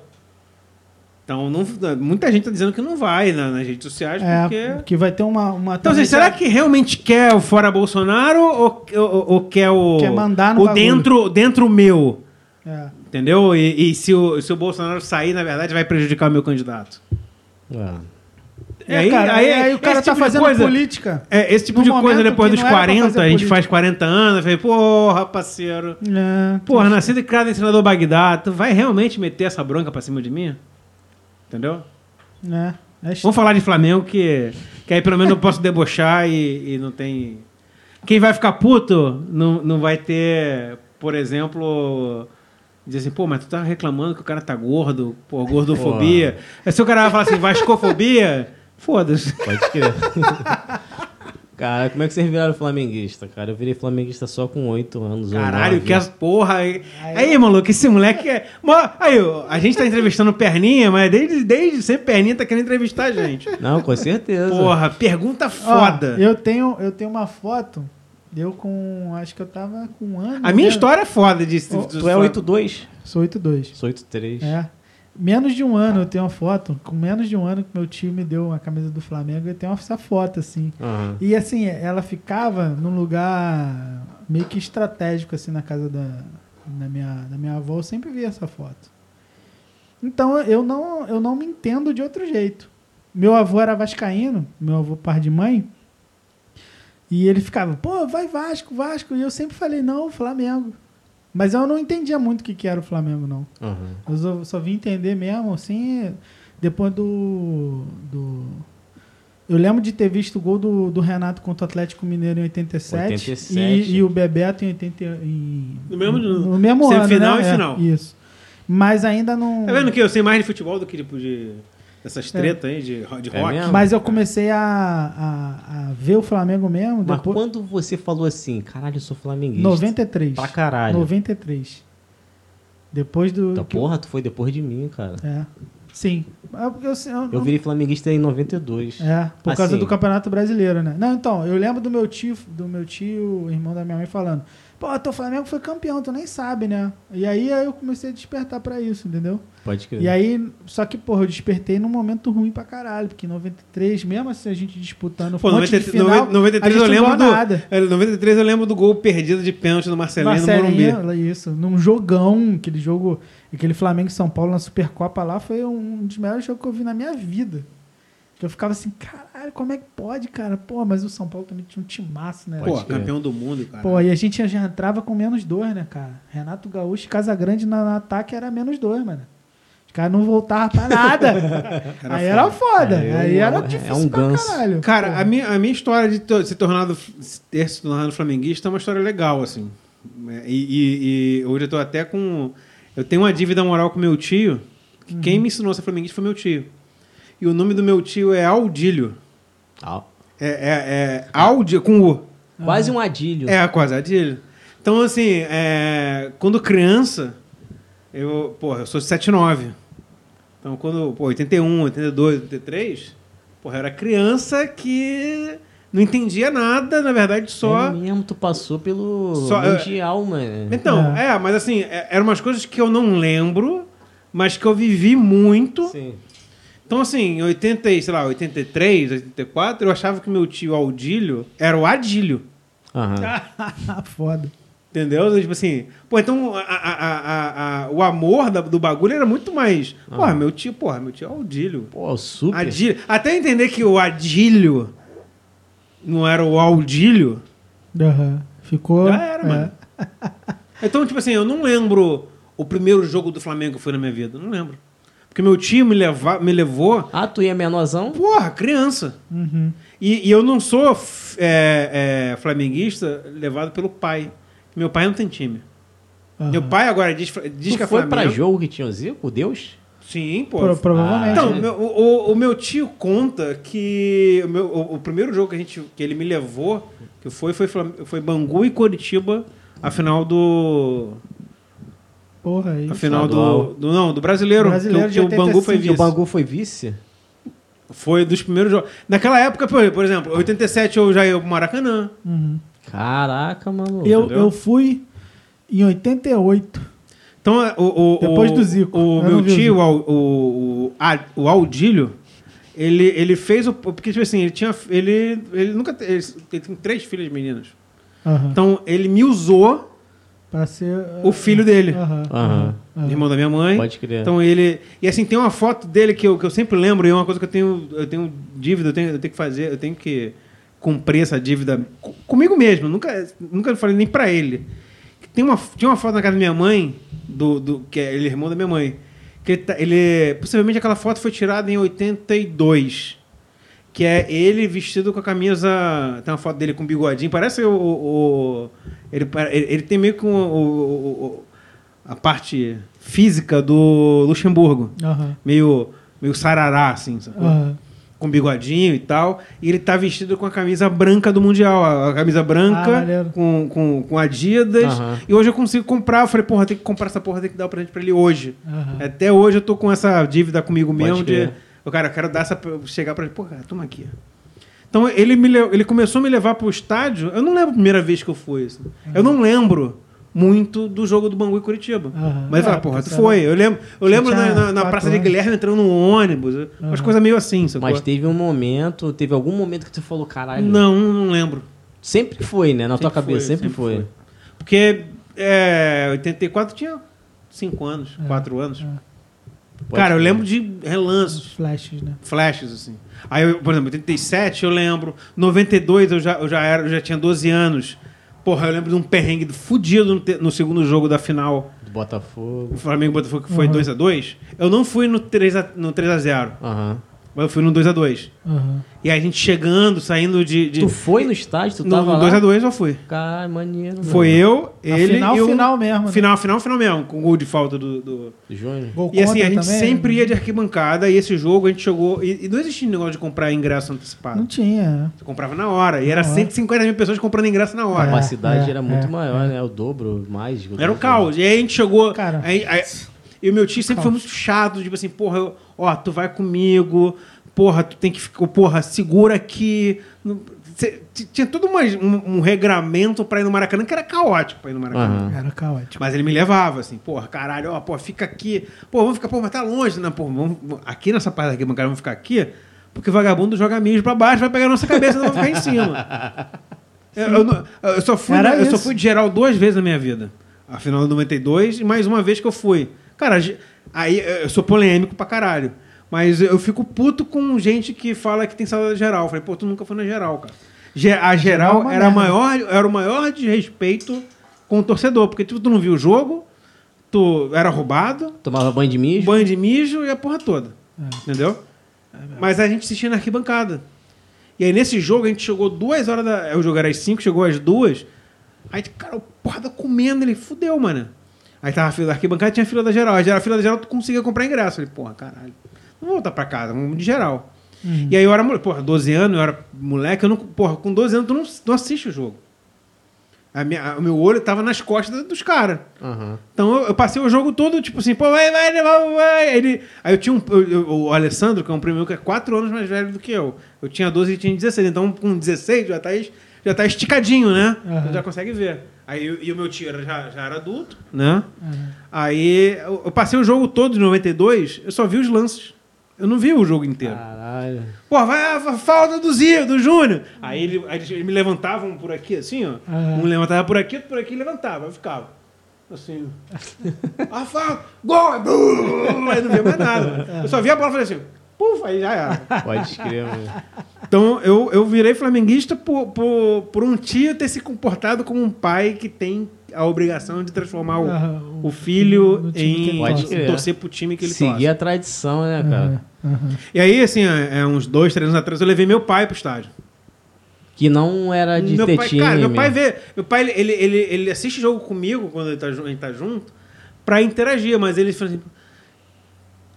[SPEAKER 1] Então, não, muita gente tá dizendo que não vai na- nas redes sociais porque...
[SPEAKER 3] É, que vai ter uma... uma
[SPEAKER 1] Então, assim, será que realmente quer o fora Bolsonaro ou, ou, ou quer o...
[SPEAKER 3] Quer mandar no
[SPEAKER 1] o
[SPEAKER 3] bagulho.
[SPEAKER 1] dentro, dentro meu,
[SPEAKER 3] É.
[SPEAKER 1] entendeu? E, e se, o, se o Bolsonaro sair, na verdade, vai prejudicar o meu candidato.
[SPEAKER 2] É.
[SPEAKER 3] É,
[SPEAKER 1] aí-
[SPEAKER 3] cara,
[SPEAKER 1] aí-
[SPEAKER 3] aí, o cara
[SPEAKER 1] esse
[SPEAKER 3] tá
[SPEAKER 1] tipo
[SPEAKER 3] fazendo
[SPEAKER 1] coisa-
[SPEAKER 3] política.
[SPEAKER 1] É, esse tipo de coisa depois dos
[SPEAKER 3] não era pra
[SPEAKER 1] 40,
[SPEAKER 3] fazer
[SPEAKER 1] a gente
[SPEAKER 3] política.
[SPEAKER 1] faz 40 anos, falei, porra, parceiro...
[SPEAKER 3] É.
[SPEAKER 1] Porra, nascido e criado em senador Bagdá, tu vai realmente meter essa bronca pra cima de mim? Entendeu?
[SPEAKER 3] É. É
[SPEAKER 1] Vamos falar de Flamengo que, que aí pelo menos eu posso debochar e, e não tem. Quem vai ficar puto não, não vai ter, por exemplo, dizer assim, pô, mas tu tá reclamando que o cara tá gordo, pô, gordofobia. Aí se o cara vai falar assim, vascofobia, foda-se.
[SPEAKER 2] Pode crer. cara, como é que vocês viraram flamenguista, cara? Eu virei flamenguista só com 8 anos. ou
[SPEAKER 1] Caralho, que as porra. Aí, aí, maluco, esse moleque é. Aí, ó, a gente tá entrevistando Perninha, mas desde, desde sempre Perninha tá querendo entrevistar a gente.
[SPEAKER 2] Não, com certeza.
[SPEAKER 1] Porra, pergunta
[SPEAKER 3] Ó,
[SPEAKER 1] foda.
[SPEAKER 3] eu, tenho, eu tenho uma foto. Eu com. Acho que eu tava com um ano.
[SPEAKER 1] A minha
[SPEAKER 3] né?
[SPEAKER 1] história é foda de-
[SPEAKER 2] Tu é 8-2?
[SPEAKER 3] Sou 8-2.
[SPEAKER 2] Sou 8-3.
[SPEAKER 3] É. Menos de um ano eu tenho uma foto. Com menos de um ano que meu tio me deu a camisa do Flamengo, eu tenho essa foto, assim.
[SPEAKER 2] Aham.
[SPEAKER 3] E assim, ela ficava num lugar meio que estratégico, assim, na casa da, da, minha, da minha avó. Eu sempre vi essa foto. Então eu não, eu não me entendo de outro jeito. Meu avô era vascaíno, meu avô par de mãe. E ele ficava, pô, vai Vasco, Vasco. E eu sempre falei, não, Flamengo. Mas eu não entendia muito o que, que era o Flamengo, não.
[SPEAKER 2] Aham.
[SPEAKER 3] Eu só, só vim entender mesmo, assim, depois do, do... Eu lembro de ter visto o gol do, do Renato contra o Atlético Mineiro em 87.
[SPEAKER 2] 87.
[SPEAKER 3] E, e o Bebeto em 80... Em,
[SPEAKER 1] No mesmo-
[SPEAKER 3] no mesmo ano,
[SPEAKER 1] semifinal
[SPEAKER 3] né?
[SPEAKER 1] e
[SPEAKER 3] É,
[SPEAKER 1] final.
[SPEAKER 3] isso. Mas ainda não...
[SPEAKER 1] Tá vendo que eu sei mais de futebol do que tipo de. Essas tretas aí de, de
[SPEAKER 2] É
[SPEAKER 1] rock.
[SPEAKER 2] mesmo?
[SPEAKER 3] Mas eu comecei a, a, a ver o Flamengo mesmo
[SPEAKER 2] Mas
[SPEAKER 3] depois.
[SPEAKER 2] quando você falou assim, caralho, eu sou flamenguista.
[SPEAKER 3] 93.
[SPEAKER 2] Pra caralho.
[SPEAKER 3] 93. Depois do.
[SPEAKER 2] Então,
[SPEAKER 3] que-
[SPEAKER 2] porra, tu foi depois de mim, cara.
[SPEAKER 3] É. Sim. É, porque eu, eu,
[SPEAKER 2] Eu virei flamenguista em 92.
[SPEAKER 3] É, por causa
[SPEAKER 2] Assim.
[SPEAKER 3] do Campeonato Brasileiro, né? Não, então, eu lembro do meu tio, do meu tio, irmão da minha mãe, falando: Pô, teu Flamengo foi campeão, tu nem sabe, né? E aí, aí eu comecei a despertar pra isso, entendeu?
[SPEAKER 2] Pode crer.
[SPEAKER 3] E aí, só que, porra, eu despertei num momento ruim pra caralho, porque em 93, mesmo assim a gente disputando
[SPEAKER 1] Pô,
[SPEAKER 3] um monte
[SPEAKER 1] 90,
[SPEAKER 3] de final,
[SPEAKER 1] 93
[SPEAKER 3] a gente
[SPEAKER 1] eu
[SPEAKER 3] não
[SPEAKER 1] lembro do.
[SPEAKER 3] nada.
[SPEAKER 1] é, 93 eu lembro do gol perdido de pênalti do Marcelinho, no Morumbi.
[SPEAKER 3] Marcelinho, isso, num jogão, aquele jogo, aquele Flamengo e São Paulo na Supercopa lá, foi um dos melhores jogos que eu vi na minha vida. Que eu ficava assim, caralho, como é que pode, cara? Pô, mas o São Paulo também tinha um timaço, né?
[SPEAKER 1] Pô, campeão do mundo, cara.
[SPEAKER 3] Pô, e a gente já entrava com menos dois, né, cara? Renato Gaúcho e Casagrande na, no ataque era menos dois, mano. Os caras não voltavam pra nada.
[SPEAKER 1] Era
[SPEAKER 3] aí era foda.
[SPEAKER 2] É,
[SPEAKER 3] aí
[SPEAKER 2] é um-
[SPEAKER 3] era
[SPEAKER 2] é
[SPEAKER 3] difícil
[SPEAKER 2] um
[SPEAKER 3] pra
[SPEAKER 2] ganso.
[SPEAKER 3] caralho.
[SPEAKER 1] Cara,
[SPEAKER 3] Pô.
[SPEAKER 1] a minha, a minha história de to- se tornado, ter se tornado flamenguista é uma história legal, assim. É, E, e- e hoje eu tô até com. Eu tenho uma dívida moral com meu tio. que
[SPEAKER 3] Uhum.
[SPEAKER 1] Quem me ensinou a ser flamenguista foi meu tio. E o nome do meu tio é Aldílio.
[SPEAKER 2] Ah,
[SPEAKER 1] É, é, é com U.
[SPEAKER 2] Quase um adilho.
[SPEAKER 1] É, quase Adílio. Então, assim, é, quando criança, eu, porra, eu sou de 79. Então, quando, pô, 81, 82, 83, porra, eu era criança que não entendia nada, na verdade, só.
[SPEAKER 2] É mesmo, tu passou pelo
[SPEAKER 1] Só-
[SPEAKER 2] Mundial, mano.
[SPEAKER 1] Então, é. mas assim, é- eram umas coisas que eu não lembro, mas que eu vivi muito.
[SPEAKER 2] Sim.
[SPEAKER 1] Então, assim, em 80, e, sei lá, 83, 84, eu achava que meu tio Aldílio era o Adílio.
[SPEAKER 2] Aham.
[SPEAKER 3] Foda.
[SPEAKER 1] Entendeu? Tipo assim, pô, então a- a- a- o amor da- do bagulho era muito mais. Porra, meu tio, porra, meu tio é o Adílio.
[SPEAKER 2] Pô, super.
[SPEAKER 1] Adílio. Até entender que o Adílio não era o Aldílio.
[SPEAKER 3] Aham. Ficou.
[SPEAKER 1] Já era,
[SPEAKER 3] é.
[SPEAKER 1] mano. Então, tipo assim, eu não lembro o primeiro jogo do Flamengo que foi na minha vida. Não lembro. Porque meu tio me, leva, me levou,
[SPEAKER 2] Ah, tu ia menorzão?
[SPEAKER 1] porra, criança.
[SPEAKER 3] Uhum.
[SPEAKER 1] E, e eu não sou é, é, flamenguista levado pelo pai. Meu pai não tem time.
[SPEAKER 3] Aham.
[SPEAKER 1] Meu pai agora diz, diz
[SPEAKER 2] tu
[SPEAKER 1] que é
[SPEAKER 2] foi
[SPEAKER 1] Flamengo.
[SPEAKER 2] pra jogo que tinha o Zico, Deus?
[SPEAKER 1] Sim, pô.
[SPEAKER 3] Pro- provavelmente.
[SPEAKER 1] Então,
[SPEAKER 3] né?
[SPEAKER 1] meu- o, o- meu tio conta que o, meu- o- o primeiro jogo que, a gente, que ele me levou, que foi, foi, foi Bangu e Coritiba, a final do.
[SPEAKER 3] Porra, aí.
[SPEAKER 1] A final do, do. Não, do brasileiro.
[SPEAKER 3] Brasileiro
[SPEAKER 1] que,
[SPEAKER 3] de
[SPEAKER 1] o- que o Bangu foi
[SPEAKER 3] 85,
[SPEAKER 2] Que o
[SPEAKER 1] vice.
[SPEAKER 2] Bangu foi vice?
[SPEAKER 1] Foi dos primeiros jogos. Naquela época, por, por exemplo, 87 eu já ia pro Maracanã.
[SPEAKER 3] Uhum.
[SPEAKER 2] Caraca, mano.
[SPEAKER 3] Eu,
[SPEAKER 1] Entendeu?
[SPEAKER 3] eu fui em 88.
[SPEAKER 1] Então, é, o, o,
[SPEAKER 3] Depois
[SPEAKER 1] o-
[SPEAKER 3] do Zico.
[SPEAKER 1] O
[SPEAKER 3] Eu
[SPEAKER 1] meu tio, o, o, o, Aldílio, ele, ele fez o. Porque, tipo assim, ele tinha. Ele, ele nunca. Ele, ele tem três filhas meninas.
[SPEAKER 3] Aham.
[SPEAKER 1] Então, ele me usou,
[SPEAKER 3] Pra ser.
[SPEAKER 1] o filho dele.
[SPEAKER 3] Aham.
[SPEAKER 1] Irmão da minha mãe.
[SPEAKER 2] Pode crer.
[SPEAKER 1] Então ele. E assim, tem uma foto dele que eu, que eu sempre lembro, e é uma coisa que eu tenho, eu tenho dívida, eu tenho, eu tenho que fazer, eu tenho que cumprir essa dívida co- comigo mesmo. Nunca, nunca falei nem pra ele. Tem uma, tinha uma foto na casa da minha mãe, do, do, que é ele é irmão da minha mãe. Que ele, tá- ele. Possivelmente aquela foto foi tirada em 82. Que é ele vestido com a camisa. Tem uma foto dele com bigodinho. Parece o. o- ele, ele, tem meio com o- o- o- a parte física do Luxemburgo.
[SPEAKER 3] Aham.
[SPEAKER 1] Meio, meio sarará, assim, sacou?
[SPEAKER 3] Aham.
[SPEAKER 1] Com bigodinho e tal. E ele tá vestido com a camisa branca do Mundial. A, a camisa
[SPEAKER 3] Ah,
[SPEAKER 1] branca
[SPEAKER 3] maneiro.
[SPEAKER 1] com, com, com Adidas.
[SPEAKER 2] Aham.
[SPEAKER 1] E hoje eu consigo comprar. Eu falei, porra, tem que comprar essa porra, tem que dar o presente pra ele hoje. Até hoje eu tô com essa dívida comigo
[SPEAKER 2] Pode
[SPEAKER 1] mesmo de. Eu, cara, eu quero dar essa. Chegar pra ele, pô, cara, toma aqui. Então ele, me, le- ele começou a me levar pro estádio. Eu não lembro a primeira vez que eu fui. assim. Eu não lembro muito do jogo do Bangu e Curitiba.
[SPEAKER 3] Aham.
[SPEAKER 1] Mas eu
[SPEAKER 3] É,
[SPEAKER 1] falei, porra, tu foi. Eu lembro, eu lembro na, na- na Praça de. Guilherme entrando num ônibus. Umas
[SPEAKER 3] Aham.
[SPEAKER 1] coisas meio assim, sacou?
[SPEAKER 2] Mas teve um momento, teve algum momento que tu falou, caralho.
[SPEAKER 1] Não, não lembro.
[SPEAKER 2] Sempre foi, né? Na tua
[SPEAKER 1] Sempre
[SPEAKER 2] cabeça,
[SPEAKER 1] foi,
[SPEAKER 2] sempre,
[SPEAKER 1] sempre
[SPEAKER 2] foi.
[SPEAKER 1] foi. Porque é, 84 tinha 5 anos, 4 anos.
[SPEAKER 2] Pode
[SPEAKER 1] Cara, eu lembro de relances.
[SPEAKER 3] Os flashes, né?
[SPEAKER 1] flashes, assim. Aí, eu, por exemplo, 87 eu lembro. 92 eu já, eu já, era, eu já tinha 12 anos. Porra, eu lembro de um perrengue fudido no, te- no segundo jogo da final.
[SPEAKER 2] Do Botafogo.
[SPEAKER 1] O Flamengo e Botafogo que foi
[SPEAKER 3] Uhum.
[SPEAKER 1] 2x2. Eu não fui no 3x0. No 3 a 0.
[SPEAKER 2] Aham.
[SPEAKER 1] Mas eu fui no 2x2.
[SPEAKER 3] Aham.
[SPEAKER 1] E aí a gente chegando, saindo de. de
[SPEAKER 2] Tu foi no estádio? Tu tava
[SPEAKER 1] no
[SPEAKER 2] lá?
[SPEAKER 1] 2x2 eu fui.
[SPEAKER 2] Caralho, maneiro.
[SPEAKER 1] Foi eu,
[SPEAKER 3] A
[SPEAKER 1] ele
[SPEAKER 3] final,
[SPEAKER 1] e o.
[SPEAKER 3] final mesmo. né?
[SPEAKER 1] Final, final, final mesmo, com gol de falta do. do-
[SPEAKER 2] Júnior.
[SPEAKER 1] E assim, a gente
[SPEAKER 3] também?
[SPEAKER 1] sempre ia de arquibancada e esse jogo a gente chegou. E, e não existia negócio de comprar ingresso antecipado.
[SPEAKER 3] Não tinha.
[SPEAKER 1] Você comprava na hora. E era
[SPEAKER 3] hora.
[SPEAKER 1] 150 mil pessoas comprando ingresso na
[SPEAKER 2] A
[SPEAKER 1] hora.
[SPEAKER 3] É,
[SPEAKER 2] capacidade
[SPEAKER 3] é,
[SPEAKER 2] era muito
[SPEAKER 3] é,
[SPEAKER 2] maior, né? O dobro, mais.
[SPEAKER 1] Era o caos. E aí a gente chegou.
[SPEAKER 3] Cara.
[SPEAKER 1] aí- aí- e o meu tio sempre foi muito chato, tipo assim, porra, eu- ó, tu vai comigo, porra, tu tem que ficar, porra, segura aqui. Cê- tinha todo uma- um, um regramento pra ir no Maracanã que era caótico pra ir no Maracanã.
[SPEAKER 2] Aham.
[SPEAKER 3] Era caótico.
[SPEAKER 1] Mas ele me levava, assim, porra, caralho, ó, pô, fica aqui. Pô, vamos ficar, pô, mas tá longe, né? Pô, vamos, aqui nessa parte daqui, bancada, vamos ficar aqui, porque vagabundo joga mijo pra baixo, vai pegar a nossa cabeça e não vai ficar em cima. Eu, eu eu só fui,
[SPEAKER 3] Era
[SPEAKER 1] eu só fui de geral duas vezes na minha vida. A final de 92 e mais uma vez que eu fui. Cara, aí eu sou polêmico pra caralho. Mas eu fico puto com gente que fala que tem sala geral. Eu falei, pô, tu nunca foi na geral, cara. Ge- A
[SPEAKER 3] Geral é
[SPEAKER 1] era,
[SPEAKER 3] merda.
[SPEAKER 1] maior, era o maior desrespeito com o torcedor. Porque tipo, tu não viu o jogo, tu era roubado,
[SPEAKER 2] Tomava banho de mijo.
[SPEAKER 1] banho de mijo e a porra toda.
[SPEAKER 3] É.
[SPEAKER 1] Entendeu? Mas a gente assistia na arquibancada. E aí nesse jogo a gente chegou duas horas da. O jogo era às cinco, chegou às duas. Aí, cara, o porrada comendo, ele fudeu, mano. Aí tava a fila da arquibancada tinha a fila da geral. A geral- a fila da geral tu conseguia comprar ingresso. Eu falei, porra, caralho. Vamos voltar pra casa, vamos de geral.
[SPEAKER 3] Uhum.
[SPEAKER 1] E aí eu era moleque, porra, 12 anos, eu era moleque, eu não. Porra, com 12 anos tu não, não assiste o jogo. A minha- a- o meu olho tava nas costas dos caras.
[SPEAKER 2] Aham.
[SPEAKER 1] Então eu, eu passei o jogo todo, tipo assim, pô, vai, vai, vai, vai. Aí, ele, aí eu tinha um. eu- eu- o Alessandro, que é um primo meu que é 4 anos mais velho do que eu. Eu tinha 12 e ele tinha 16. Então com 16 já tá, já tá esticadinho, né?
[SPEAKER 3] Aham.
[SPEAKER 1] Então já consegue ver. Aí e o meu tio já, já era adulto, né?
[SPEAKER 3] Aham.
[SPEAKER 1] Aí eu, eu passei o jogo todo de 92, eu só vi os lances. Eu não vi o jogo inteiro.
[SPEAKER 2] Caralho.
[SPEAKER 1] Pô, vai a falta do Zio, do Júnior. Aí, ele, aí eles me levantavam por aqui, assim, ó.
[SPEAKER 3] Aham.
[SPEAKER 1] Um levantava por aqui, outro por aqui e levantava. Eu ficava. Assim. a falta, gol! é! Aí não via mais nada. mano. Eu só via a bola e falei assim, puf, aí já era.
[SPEAKER 2] Pode escrever.
[SPEAKER 1] Então eu, eu virei flamenguista por, por, por um tio ter se comportado como um pai que tem a obrigação de transformar o,
[SPEAKER 3] Aham,
[SPEAKER 1] o filho
[SPEAKER 3] time que
[SPEAKER 1] em
[SPEAKER 3] ele
[SPEAKER 1] torcer pro time que ele
[SPEAKER 2] Seguir
[SPEAKER 1] torce.
[SPEAKER 2] a tradição, né, cara?
[SPEAKER 3] Aham, aham.
[SPEAKER 1] E aí, assim, é, é, uns dois, três anos atrás, eu levei meu pai pro estádio.
[SPEAKER 2] Que não era de
[SPEAKER 1] meu
[SPEAKER 2] ter
[SPEAKER 1] pai,
[SPEAKER 2] time.
[SPEAKER 1] cara, meu pai vê. Meu pai, ele, ele, ele, ele assiste jogo comigo quando ele tá, gente tá junto pra interagir, mas ele fala assim.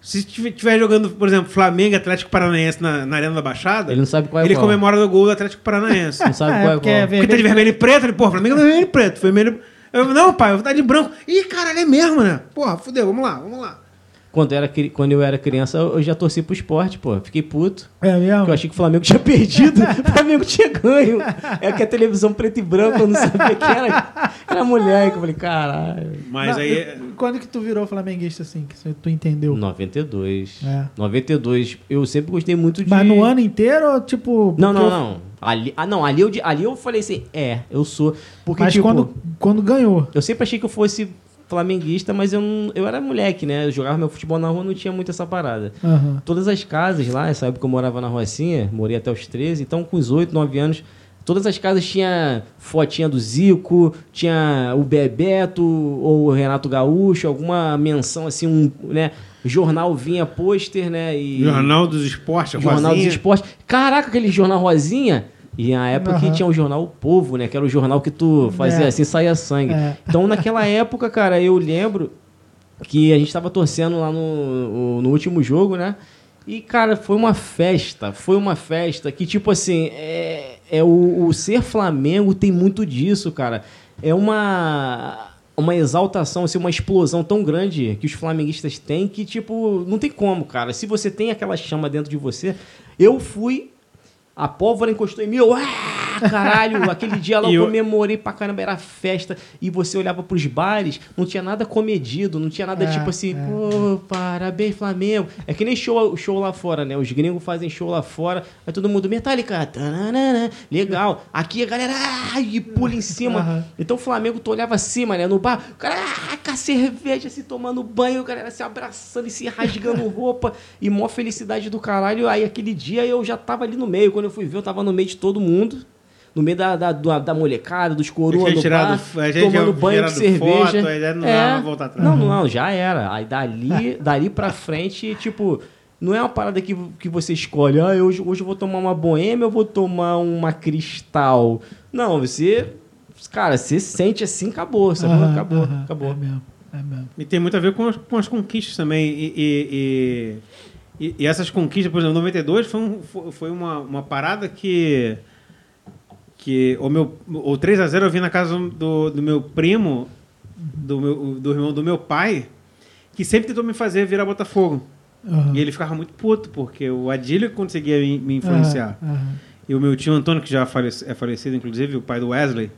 [SPEAKER 1] Se estiver jogando, por exemplo, Flamengo Atlético Paranaense na, na Arena da Baixada,
[SPEAKER 2] Ele não sabe qual é
[SPEAKER 1] ele
[SPEAKER 2] qual.
[SPEAKER 1] comemora o gol do Atlético Paranaense.
[SPEAKER 2] Não sabe
[SPEAKER 3] É,
[SPEAKER 2] qual é
[SPEAKER 3] porque
[SPEAKER 2] qual.
[SPEAKER 3] é
[SPEAKER 1] Porque tá de vermelho e preto, ele, porra, Flamengo é vermelho e preto. Vermelho. Eu, não, pai, eu vou estar de branco. Ih, caralho, é mesmo, né? Porra, fudeu, vamos lá, vamos lá.
[SPEAKER 2] Quando, eu era, quando eu era criança, eu já torci pro esporte, pô. Fiquei puto.
[SPEAKER 3] É mesmo?
[SPEAKER 2] Porque eu achei que o Flamengo tinha perdido, o Flamengo tinha ganho. É que a televisão preto e branco, eu não sabia que era. Era mulher, que eu falei, caralho.
[SPEAKER 1] Mas aí.
[SPEAKER 3] eu- Quando que tu virou flamenguista assim? Que tu entendeu?
[SPEAKER 2] 92.
[SPEAKER 3] É.
[SPEAKER 2] 92. Eu sempre gostei muito de.
[SPEAKER 3] Mas no ano inteiro ou tipo.
[SPEAKER 2] Não, não,
[SPEAKER 3] eu-
[SPEAKER 2] não. Ali, ah, não, ali eu, ali eu falei assim, é, eu sou. Porque,
[SPEAKER 3] Mas
[SPEAKER 2] tipo,
[SPEAKER 3] quando, quando ganhou.
[SPEAKER 2] eu sempre achei que eu fosse flamenguista, mas eu, não- eu era moleque, né? Eu jogava meu futebol na rua, não tinha muito essa parada.
[SPEAKER 3] Aham.
[SPEAKER 2] Todas as casas lá, essa época eu morava na Rocinha, morei até os 13, então com os 8, 9 anos, todas as casas tinha fotinha do Zico, tinha o Bebeto ou o Renato Gaúcho, alguma menção assim, um, né? Jornal vinha pôster, né? E
[SPEAKER 1] Jornal dos Esportes,
[SPEAKER 2] Jornal
[SPEAKER 1] Rosinha.
[SPEAKER 2] dos Esportes. Caraca, aquele jornal Rosinha. E na época que
[SPEAKER 3] Aham.
[SPEAKER 2] tinha o jornal O Povo, né? Que era o jornal que tu fazia
[SPEAKER 3] É.
[SPEAKER 2] assim, saía sangue.
[SPEAKER 3] É.
[SPEAKER 2] Então, naquela época, cara, eu lembro que a gente tava torcendo lá no, no último jogo, né? E, cara, foi uma festa. Foi uma festa que, tipo assim, é, é o, o ser Flamengo tem muito disso, cara. É uma uma exaltação, assim, uma explosão tão grande que os flamenguistas têm que, tipo, não tem como, cara. Se você tem aquela chama dentro de você. Eu fui. A pólvora encostou em mim, eu, ah, caralho, aquele dia lá eu
[SPEAKER 1] eu-
[SPEAKER 2] comemorei pra caramba, era festa, e você olhava pros bares, não tinha nada comedido, não tinha nada
[SPEAKER 3] É,
[SPEAKER 2] tipo assim,
[SPEAKER 3] é.
[SPEAKER 2] pô, parabéns, Flamengo. É que nem show, show lá fora, né? Os gringos fazem show lá fora, aí todo mundo, Metallica, tananana, legal. Aqui a galera, ah, e pula em cima.
[SPEAKER 3] Aham.
[SPEAKER 2] Então o Flamengo, tu olhava acima, né? No bar, o cara, ah, com a cerveja, se tomando banho, a galera se abraçando e se rasgando roupa, e mó felicidade do caralho. Aí aquele dia eu já tava ali no meio, quando eu fui ver, eu tava no meio de todo mundo. No meio da, da, da, da molecada, dos coroas, no bar, tomando banho de cerveja.
[SPEAKER 1] foto, aí não pra voltar atrás.
[SPEAKER 2] Não, não, já era. Aí dali, dali pra frente, tipo, não é uma parada que, que você escolhe, ah, hoje, hoje eu vou tomar uma boêmia ou vou tomar uma cristal. Não, você. Cara, você sente assim, acabou. Sabe? Acabou, acabou.
[SPEAKER 3] É mesmo, é mesmo.
[SPEAKER 1] E tem muito a ver com as, com as conquistas também. E, e, e, e- essas conquistas, por exemplo, 92 foi, um- foi uma, uma parada que. Que o, meu, o 3x0 eu vi na casa do, do meu primo, do, meu, do irmão do meu pai, que sempre tentou me fazer virar Botafogo.
[SPEAKER 3] Aham.
[SPEAKER 1] E ele ficava muito puto, porque o Adílio conseguia me, me influenciar.
[SPEAKER 3] Aham,
[SPEAKER 1] E o meu tio Antônio, que já falece- é falecido, inclusive, o pai do Wesley,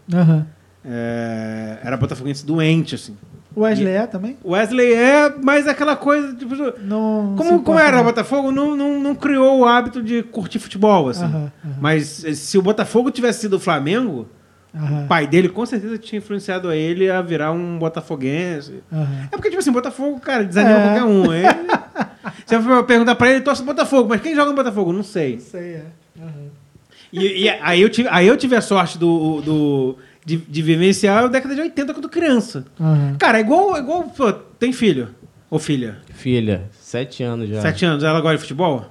[SPEAKER 1] é, era botafoguense doente, assim.
[SPEAKER 3] Wesley é também?
[SPEAKER 1] Wesley é, mas aquela coisa, tipo,
[SPEAKER 3] Não
[SPEAKER 1] como, como era o
[SPEAKER 3] não.
[SPEAKER 1] Botafogo, não, não, não criou o hábito de curtir futebol, assim.
[SPEAKER 3] Aham, aham,
[SPEAKER 1] Mas eh, se o Botafogo tivesse sido o Flamengo,
[SPEAKER 3] aham,
[SPEAKER 1] o pai dele com certeza tinha influenciado a ele a virar um botafoguense.
[SPEAKER 3] aham.
[SPEAKER 1] É porque, tipo assim, Botafogo, cara, desanima
[SPEAKER 3] É.
[SPEAKER 1] qualquer um. Ele, você vai perguntar pra ele, torce o Botafogo, mas quem joga no Botafogo? Não sei.
[SPEAKER 3] Isso aí é. Aham.
[SPEAKER 1] E, e aí, eu tive, aí eu tive a sorte do, do, de, de vivenciar a década de 80 quando criança.
[SPEAKER 3] Aham.
[SPEAKER 1] Cara, é igual, é igual pô, tem filho ou filha?
[SPEAKER 2] Filha, sete anos já.
[SPEAKER 1] Sete anos, ela gosta de futebol?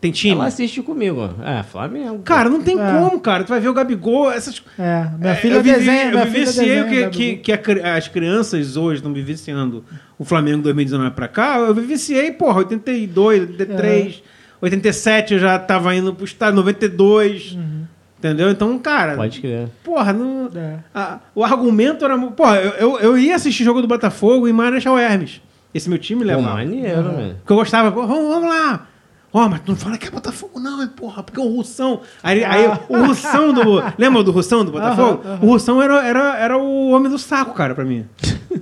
[SPEAKER 1] Tem time?
[SPEAKER 2] Ela assiste comigo. É, Flamengo.
[SPEAKER 1] Cara, não tem
[SPEAKER 3] É.
[SPEAKER 1] como, cara. Tu vai ver o Gabigol, essas.
[SPEAKER 3] É, minha
[SPEAKER 1] É,
[SPEAKER 3] filha
[SPEAKER 1] eu vivi-
[SPEAKER 3] desenha. minha
[SPEAKER 1] Eu
[SPEAKER 3] filha
[SPEAKER 1] vivenciei
[SPEAKER 3] desenha,
[SPEAKER 1] o que, que, que as crianças hoje estão vivenciando o Flamengo 2019 pra cá. Eu vivenciei, porra, 82, 83, 87 eu já tava indo pro estádio, 92.
[SPEAKER 3] Uhum.
[SPEAKER 1] Entendeu? Então, cara,
[SPEAKER 2] Pode crer.
[SPEAKER 1] porra, não.
[SPEAKER 3] É.
[SPEAKER 1] a- o argumento era. Porra, eu, eu, eu ia assistir jogo do Botafogo em Marechal Hermes. Esse meu time
[SPEAKER 2] Pô,
[SPEAKER 1] levava.
[SPEAKER 2] maneiro,
[SPEAKER 3] Aham.
[SPEAKER 2] velho.
[SPEAKER 1] Porque eu gostava, pô, vamos, vamos lá. Ó, mas tu não fala que é Botafogo, não, é porra, porque o Russão. Aí, aí o Russão do. Lembra do Russão do Botafogo?
[SPEAKER 3] Aham, aham.
[SPEAKER 1] O Russão era, era, era o homem do saco, cara, pra mim.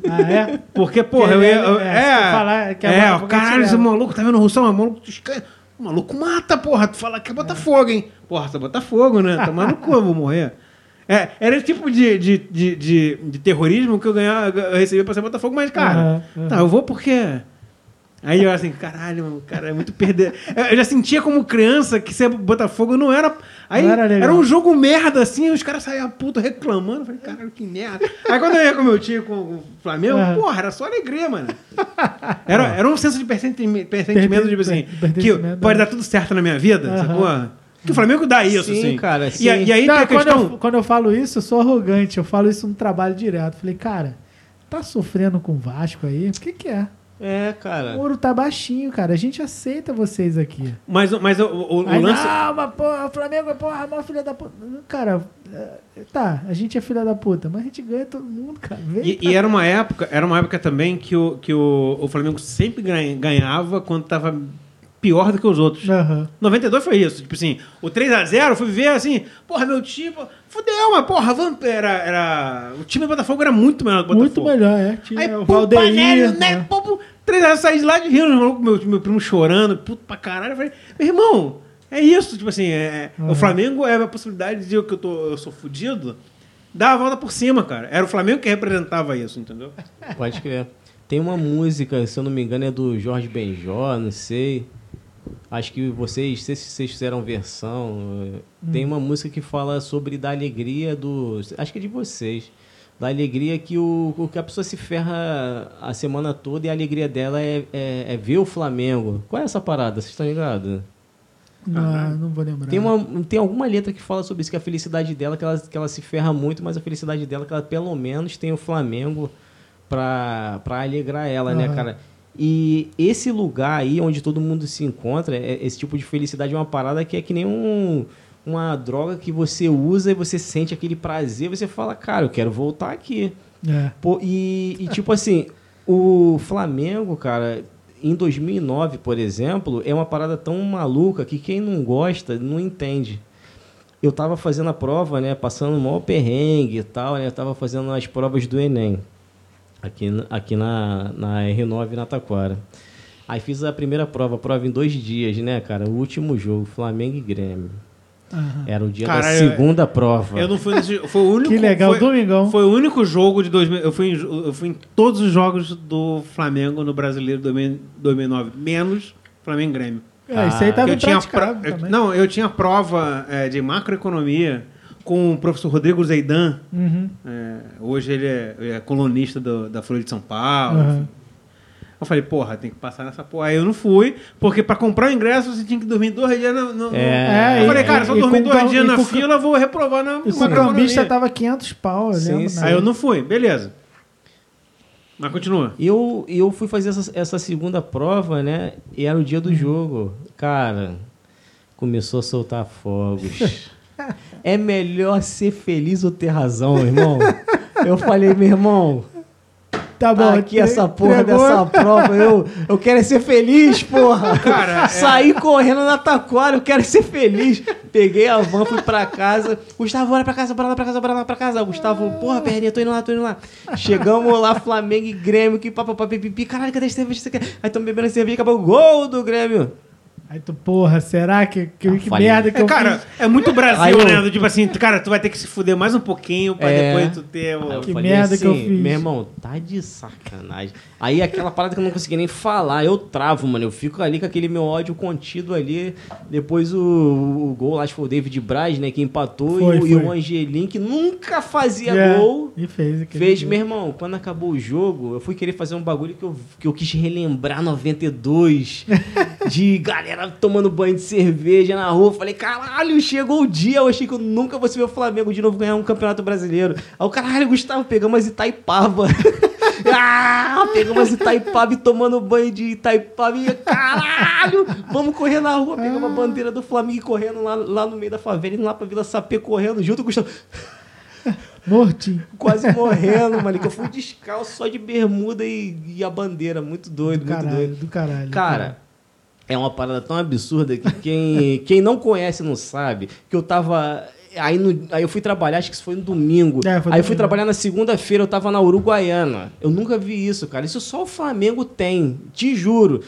[SPEAKER 3] Ah, é?
[SPEAKER 1] Porque, porra, eu
[SPEAKER 3] ele
[SPEAKER 1] ia.
[SPEAKER 3] é-
[SPEAKER 1] eu-
[SPEAKER 3] é,
[SPEAKER 1] É,
[SPEAKER 3] falar que é
[SPEAKER 1] é, o caralho, esse maluco, tá vendo o Russão? É maluco, tu escanha. O maluco mata, porra. Tu fala que é Botafogo, hein? Porra, é Botafogo, né? Tomar no cu, eu vou morrer. É, era esse tipo de, de, de, de, de terrorismo que eu ganhava, eu recebia pra ser Botafogo, mas, cara,
[SPEAKER 3] Aham, aham.
[SPEAKER 1] tá, eu vou porque. Aí eu assim, caralho, mano, cara, é muito perder. Eu já sentia como criança que ser Botafogo não era. Aí
[SPEAKER 3] Não era
[SPEAKER 1] era, um jogo merda, assim, os caras saíam puto reclamando. Eu falei, caralho, que merda. Aí quando eu ia com meu tio com o Flamengo,
[SPEAKER 3] Aham.
[SPEAKER 1] porra, era só alegria, mano. Era, era um senso de persentimento, persentimento tipo assim, que
[SPEAKER 3] Pertencimento,
[SPEAKER 1] pode
[SPEAKER 3] é.
[SPEAKER 1] dar tudo certo na minha vida,
[SPEAKER 3] Aham.
[SPEAKER 1] sacou? Que o Flamengo dá isso,
[SPEAKER 2] Sim,
[SPEAKER 1] assim.
[SPEAKER 2] cara,
[SPEAKER 1] E,
[SPEAKER 2] sim.
[SPEAKER 1] a- e aí
[SPEAKER 3] Não,
[SPEAKER 1] tem a
[SPEAKER 3] quando,
[SPEAKER 1] questão.
[SPEAKER 3] eu, quando eu falo isso, eu sou arrogante. Eu falo isso no trabalho direto. Falei, cara, tá sofrendo com o Vasco aí? O que, que é?
[SPEAKER 2] É,
[SPEAKER 3] O
[SPEAKER 2] cara.
[SPEAKER 3] ouro tá baixinho, cara. A gente aceita vocês aqui.
[SPEAKER 1] Mas, mas o, o, o
[SPEAKER 3] Aí,
[SPEAKER 1] lance.
[SPEAKER 3] não, mas porra, o Flamengo é porra, maior filha da puta. Cara, é, tá, a gente é filha da puta, mas a gente ganha todo mundo, cara. Vem
[SPEAKER 1] E, e era uma época, era uma época também que o, que o, o Flamengo sempre ganha- ganhava quando tava pior do que os outros.
[SPEAKER 3] Aham.
[SPEAKER 1] 92 foi isso. Tipo assim, o 3x0 eu fui ver assim, porra, meu time. Fudeu, mas porra, vamos- era, era. O time do Botafogo era muito melhor do
[SPEAKER 3] Muito
[SPEAKER 1] Botafogo.
[SPEAKER 3] melhor, é. Tinha
[SPEAKER 1] Aí,
[SPEAKER 3] o
[SPEAKER 1] pô,
[SPEAKER 3] Valdeir.
[SPEAKER 1] Né?
[SPEAKER 3] né?
[SPEAKER 1] Pô, 3x0 saí de lá de Rio, meu, meu, meu primo chorando, puto pra caralho. Eu falei, meu irmão, é isso. Tipo assim, é,
[SPEAKER 3] Uhum.
[SPEAKER 1] o Flamengo é a possibilidade de dizer que eu, tô, eu sou fudido. Dar a volta por cima, cara. Era o Flamengo que representava isso, entendeu?
[SPEAKER 2] Pode crer. Tem uma música, se eu não me engano, é do Jorge Benjó, não sei. Acho que vocês, se vocês fizeram versão. eh, Tem uma música que fala sobre da alegria do. Acho que é de vocês. Da alegria que, o, que a pessoa se ferra a semana toda e a alegria dela é, é, é ver o Flamengo. Qual é essa parada? Vocês estão ligados?
[SPEAKER 3] Não, não vou lembrar.
[SPEAKER 2] Tem, uma, tem alguma letra que fala sobre isso, que a felicidade dela, que ela, que ela se ferra muito, mas a felicidade dela, é que ela pelo menos tem o Flamengo pra, pra alegrar ela, né, cara? E esse lugar aí onde todo mundo se encontra, é- esse tipo de felicidade é uma parada que é que nem um, uma droga que você usa e você sente aquele prazer, você fala, cara, eu quero voltar aqui.
[SPEAKER 3] É.
[SPEAKER 2] Pô, e, e, tipo assim, o Flamengo, cara, em 2009, por exemplo, é uma parada tão maluca que quem não gosta não entende. Eu tava fazendo a prova, né, passando o maior perrengue e tal, né, eu tava fazendo as provas do Enem, aqui, na- aqui na, na R9 na Taquara. Aí fiz a primeira prova, a prova em dois dias, né, cara, o último jogo, Flamengo e Grêmio.
[SPEAKER 3] Aham.
[SPEAKER 2] Era o dia
[SPEAKER 1] Caralho,
[SPEAKER 2] da segunda prova.
[SPEAKER 1] Eu não fui nesse. Foi o único.
[SPEAKER 3] Que legal,
[SPEAKER 1] foi,
[SPEAKER 3] domingão.
[SPEAKER 1] Foi o único jogo de 2000. Eu fui, em, eu fui em todos os jogos do Flamengo no Brasileiro 2000 2009, menos Flamengo e Grêmio.
[SPEAKER 3] É, isso aí
[SPEAKER 2] Ah,
[SPEAKER 3] tava
[SPEAKER 1] eu tinha pro- eu- não, eu tinha prova é, de macroeconomia com o professor Rodrigo Zeidan.
[SPEAKER 3] Uhum.
[SPEAKER 1] É, hoje ele é, é colunista do- da Folha de São Paulo. Enfim. Eu falei, porra, tem que passar nessa porra. Aí eu não fui, porque pra comprar o ingresso você tinha que dormir dois dias no. no- no-
[SPEAKER 2] É,
[SPEAKER 1] eu falei, cara, se eu dormir dois dias na
[SPEAKER 3] com
[SPEAKER 1] fila, eu vou reprovar na.
[SPEAKER 3] E com
[SPEAKER 1] na
[SPEAKER 3] o cambista tava 500 pau, eu
[SPEAKER 2] Sim,
[SPEAKER 3] lembro.
[SPEAKER 2] sim.
[SPEAKER 3] né?
[SPEAKER 1] Aí eu não fui, beleza. Mas continua.
[SPEAKER 2] Eu, eu fui fazer essa, essa segunda prova, né? E era o dia do jogo. Cara, começou a soltar fogos. é melhor ser feliz ou ter razão, irmão. Eu falei, meu irmão,
[SPEAKER 3] Tá bom.
[SPEAKER 2] tá aqui essa porra
[SPEAKER 3] entregou.
[SPEAKER 2] dessa prova. Eu, eu quero é ser feliz, porra.
[SPEAKER 1] Cara, é-
[SPEAKER 2] Saí correndo na taquara, eu quero ser feliz. Peguei a van, fui pra casa. Gustavo, bora pra casa, bora lá pra casa, bora lá pra casa. Gustavo, porra, perninha, tô indo lá, tô indo lá. Chegamos lá, Flamengo e Grêmio, que papapá, pipipi. Caralho, cadê a cerveja? Aí tamo bebendo cerveja, acabou o gol do Grêmio.
[SPEAKER 3] Aí tu, porra, será que, que,
[SPEAKER 2] Ah,
[SPEAKER 3] que merda que
[SPEAKER 1] É,
[SPEAKER 3] eu
[SPEAKER 1] cara,
[SPEAKER 3] fiz?
[SPEAKER 1] é muito Brasil,
[SPEAKER 2] Aí eu-
[SPEAKER 1] né? Do Tipo assim, cara, tu vai ter que se fuder mais um pouquinho pra
[SPEAKER 2] É.
[SPEAKER 1] depois tu ter. o-
[SPEAKER 2] eu
[SPEAKER 3] Que
[SPEAKER 2] falei
[SPEAKER 3] merda
[SPEAKER 2] assim,
[SPEAKER 3] que eu fiz.
[SPEAKER 2] Meu irmão, tá de sacanagem. Aí aquela parada que eu não consegui nem falar, eu travo, mano. Eu fico ali com aquele meu ódio contido ali. Depois o, o gol, lá, acho que foi o David Braz, né, que empatou.
[SPEAKER 3] Foi,
[SPEAKER 2] e, o- e
[SPEAKER 3] foi.
[SPEAKER 2] o Angelim, que nunca fazia
[SPEAKER 3] É,
[SPEAKER 2] gol.
[SPEAKER 3] E fez. aquele
[SPEAKER 2] Fez, meu irmão, quando acabou o jogo, eu fui querer fazer um bagulho que eu, que eu quis relembrar 92, de galera tomando banho de cerveja na rua. Falei, caralho, chegou o dia, eu achei que eu nunca fosse ver o Flamengo de novo ganhar um campeonato brasileiro. Aí o caralho, Gustavo, pegamos as Itaipava. ah, pegamos as Itaipava e tomando banho de Itaipava. E, caralho, vamos correr na rua. Pegamos a bandeira do Flamengo e correndo lá, lá no meio da favela, indo lá pra Vila Sapê correndo junto com o Gustavo
[SPEAKER 3] Mortinho.
[SPEAKER 2] quase morrendo, mano. Que eu fui descalço só de bermuda e, e a bandeira. Muito doido,
[SPEAKER 3] Do
[SPEAKER 2] muito
[SPEAKER 3] caralho,
[SPEAKER 2] doido.
[SPEAKER 3] do caralho.
[SPEAKER 2] Cara, é uma parada tão absurda que quem, quem não conhece não sabe. Que eu tava. Aí, no- aí eu fui trabalhar, acho que isso foi no domingo.
[SPEAKER 3] É, foi
[SPEAKER 2] aí eu fui trabalhar na segunda-feira, eu tava na Uruguaiana. Eu nunca vi isso, cara. Isso só o Flamengo tem, te juro.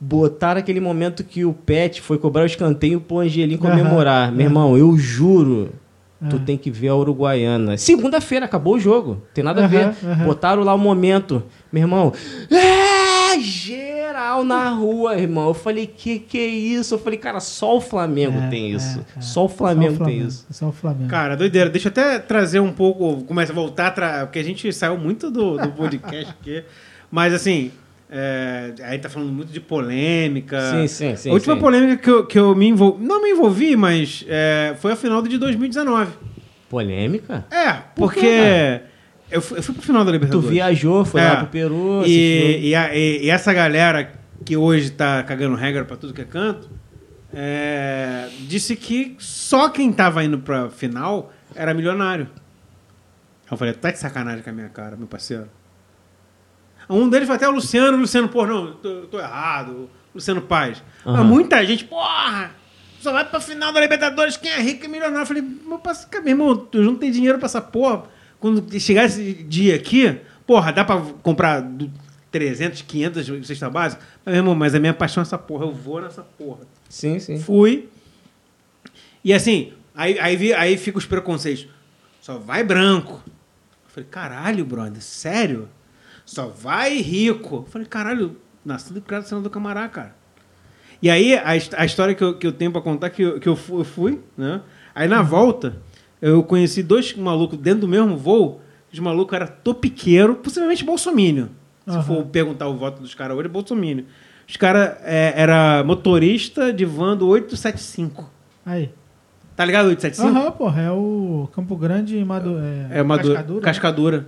[SPEAKER 2] Botaram aquele momento que o Pet foi cobrar o escanteio pro Angelim comemorar. Meu
[SPEAKER 3] é.
[SPEAKER 2] irmão, eu juro. Tu
[SPEAKER 3] É.
[SPEAKER 2] tem que ver a Uruguaiana. Segunda-feira, acabou o jogo. Tem nada a ver. Botaram lá o momento. Meu irmão, é, geral na rua, irmão. Eu falei, que que é isso? Eu falei, cara, só o Flamengo
[SPEAKER 3] É,
[SPEAKER 2] tem isso.
[SPEAKER 3] é, é.
[SPEAKER 2] Só o Flamengo tem isso.
[SPEAKER 3] Só o Flamengo.
[SPEAKER 1] Cara, doideira. Deixa eu até trazer um pouco. Começa a voltar, tra... porque a gente saiu muito do, do podcast aqui. Mas assim, é, aí tá falando muito de polêmica.
[SPEAKER 2] Sim, sim, sim.
[SPEAKER 1] a última
[SPEAKER 2] sim.
[SPEAKER 1] polêmica que eu, que eu me envolvi. Não me envolvi, mas é, foi a final de 2019.
[SPEAKER 2] Polêmica?
[SPEAKER 1] É,
[SPEAKER 2] Por
[SPEAKER 1] porque.
[SPEAKER 2] quê,
[SPEAKER 1] eu, fui, eu fui pro final da
[SPEAKER 2] Tu
[SPEAKER 1] Libertadores.
[SPEAKER 2] viajou, foi
[SPEAKER 1] É.
[SPEAKER 2] lá pro Peru.
[SPEAKER 1] E, e, a- e- e essa galera que hoje tá cagando regra pra tudo que é canto, é, disse que só quem tava indo pra final era milionário. Eu falei, tá de sacanagem com a minha cara, meu parceiro. Um deles foi até o Luciano, o Luciano, pô, não, tô, tô errado, Luciano Paz. Mas
[SPEAKER 2] Aham.
[SPEAKER 1] muita gente, porra, só vai pra final da Libertadores, quem é rico e milionário. Eu falei, meu, parceiro, meu irmão, tu não tem dinheiro pra essa porra. Quando chegar esse dia aqui, porra, dá pra comprar do- 300, 500 cesta básica? Mas, meu irmão, mas a minha paixão é essa porra, eu vou nessa porra.
[SPEAKER 2] Sim, sim.
[SPEAKER 1] Fui. E assim, aí, aí, aí fica os preconceitos. Só vai branco. Eu falei, caralho, brother, sério? Só vai rico. Eu falei, caralho, nascido e criado sendo do Camará, cara. E aí, a, a história que eu, que eu tenho pra contar, que eu, que eu fui, eu fui, né? Aí na volta, eu conheci dois malucos dentro do mesmo voo. Os malucos eram topiqueiro, possivelmente bolsomínio. Se for perguntar o voto dos caras hoje, é bolsomínio. Os caras é, era motorista de van do 875.
[SPEAKER 3] Aí.
[SPEAKER 1] Tá ligado o 875?
[SPEAKER 3] Aham, porra, é o Campo Grande Madu... é,
[SPEAKER 1] É Cascadura.
[SPEAKER 3] Cascadura. né?
[SPEAKER 1] Cascadura.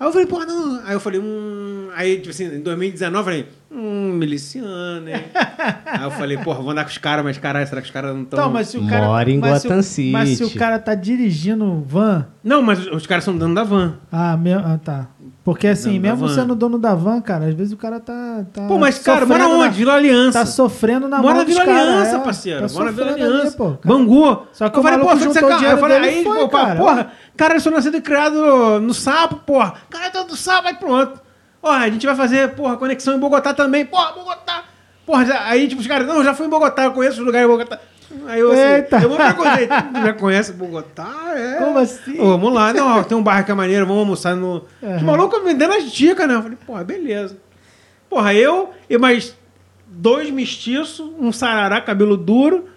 [SPEAKER 1] Aí eu falei, porra, não. Aí eu falei, hum. Aí, tipo assim, em 2019, eu falei, hum, miliciano, hein? Aí eu falei, porra, vou andar com os caras, mas caralho, será que os caras não estão.
[SPEAKER 3] Então, mas se o cara.
[SPEAKER 2] Mora em
[SPEAKER 3] mas se o-. Mas se o cara tá dirigindo van.
[SPEAKER 1] Não, mas os caras são dono da van.
[SPEAKER 3] Ah, me- ah, tá. Porque assim,
[SPEAKER 1] Dono
[SPEAKER 3] mesmo sendo dono da van, cara, às vezes o cara tá. tá
[SPEAKER 1] Pô, mas, cara, mora
[SPEAKER 3] na-
[SPEAKER 1] onde? Vila Aliança.
[SPEAKER 3] Tá sofrendo na
[SPEAKER 1] Mora na Vila
[SPEAKER 3] cara,
[SPEAKER 1] Aliança,
[SPEAKER 3] é.
[SPEAKER 1] parceiro.
[SPEAKER 3] Tá
[SPEAKER 1] Mora na Vila
[SPEAKER 3] sofrendo ali,
[SPEAKER 1] Aliança.
[SPEAKER 3] pô.
[SPEAKER 1] Bangu.
[SPEAKER 3] Só que
[SPEAKER 1] eu falei, porra,
[SPEAKER 3] juntou
[SPEAKER 1] você
[SPEAKER 3] o
[SPEAKER 1] eu falei, aí,
[SPEAKER 3] foi,
[SPEAKER 1] pô,
[SPEAKER 3] cara.
[SPEAKER 1] porra, cara, eu sou nascido e criado no sapo, porra. Cara, eu tô do sapo, aí pronto. Ó, a gente vai fazer, porra, conexão em Bogotá também. Porra, Bogotá. Porra, já- aí, tipo, os caras, não, já fui em Bogotá, eu conheço os lugares em Bogotá. Aí eu, assim,
[SPEAKER 3] Eita.
[SPEAKER 1] eu vou preconceito. Já conhece Bogotá? É.
[SPEAKER 3] Como assim?
[SPEAKER 1] Ô, vamos lá, não, ó, tem um bairro que é maneiro, vamos almoçar no.
[SPEAKER 3] Aham.
[SPEAKER 1] Os malucos vendendo as dicas, né? Eu falei, porra, beleza. Porra, eu e mais dois mestiços, um sarará, cabelo duro.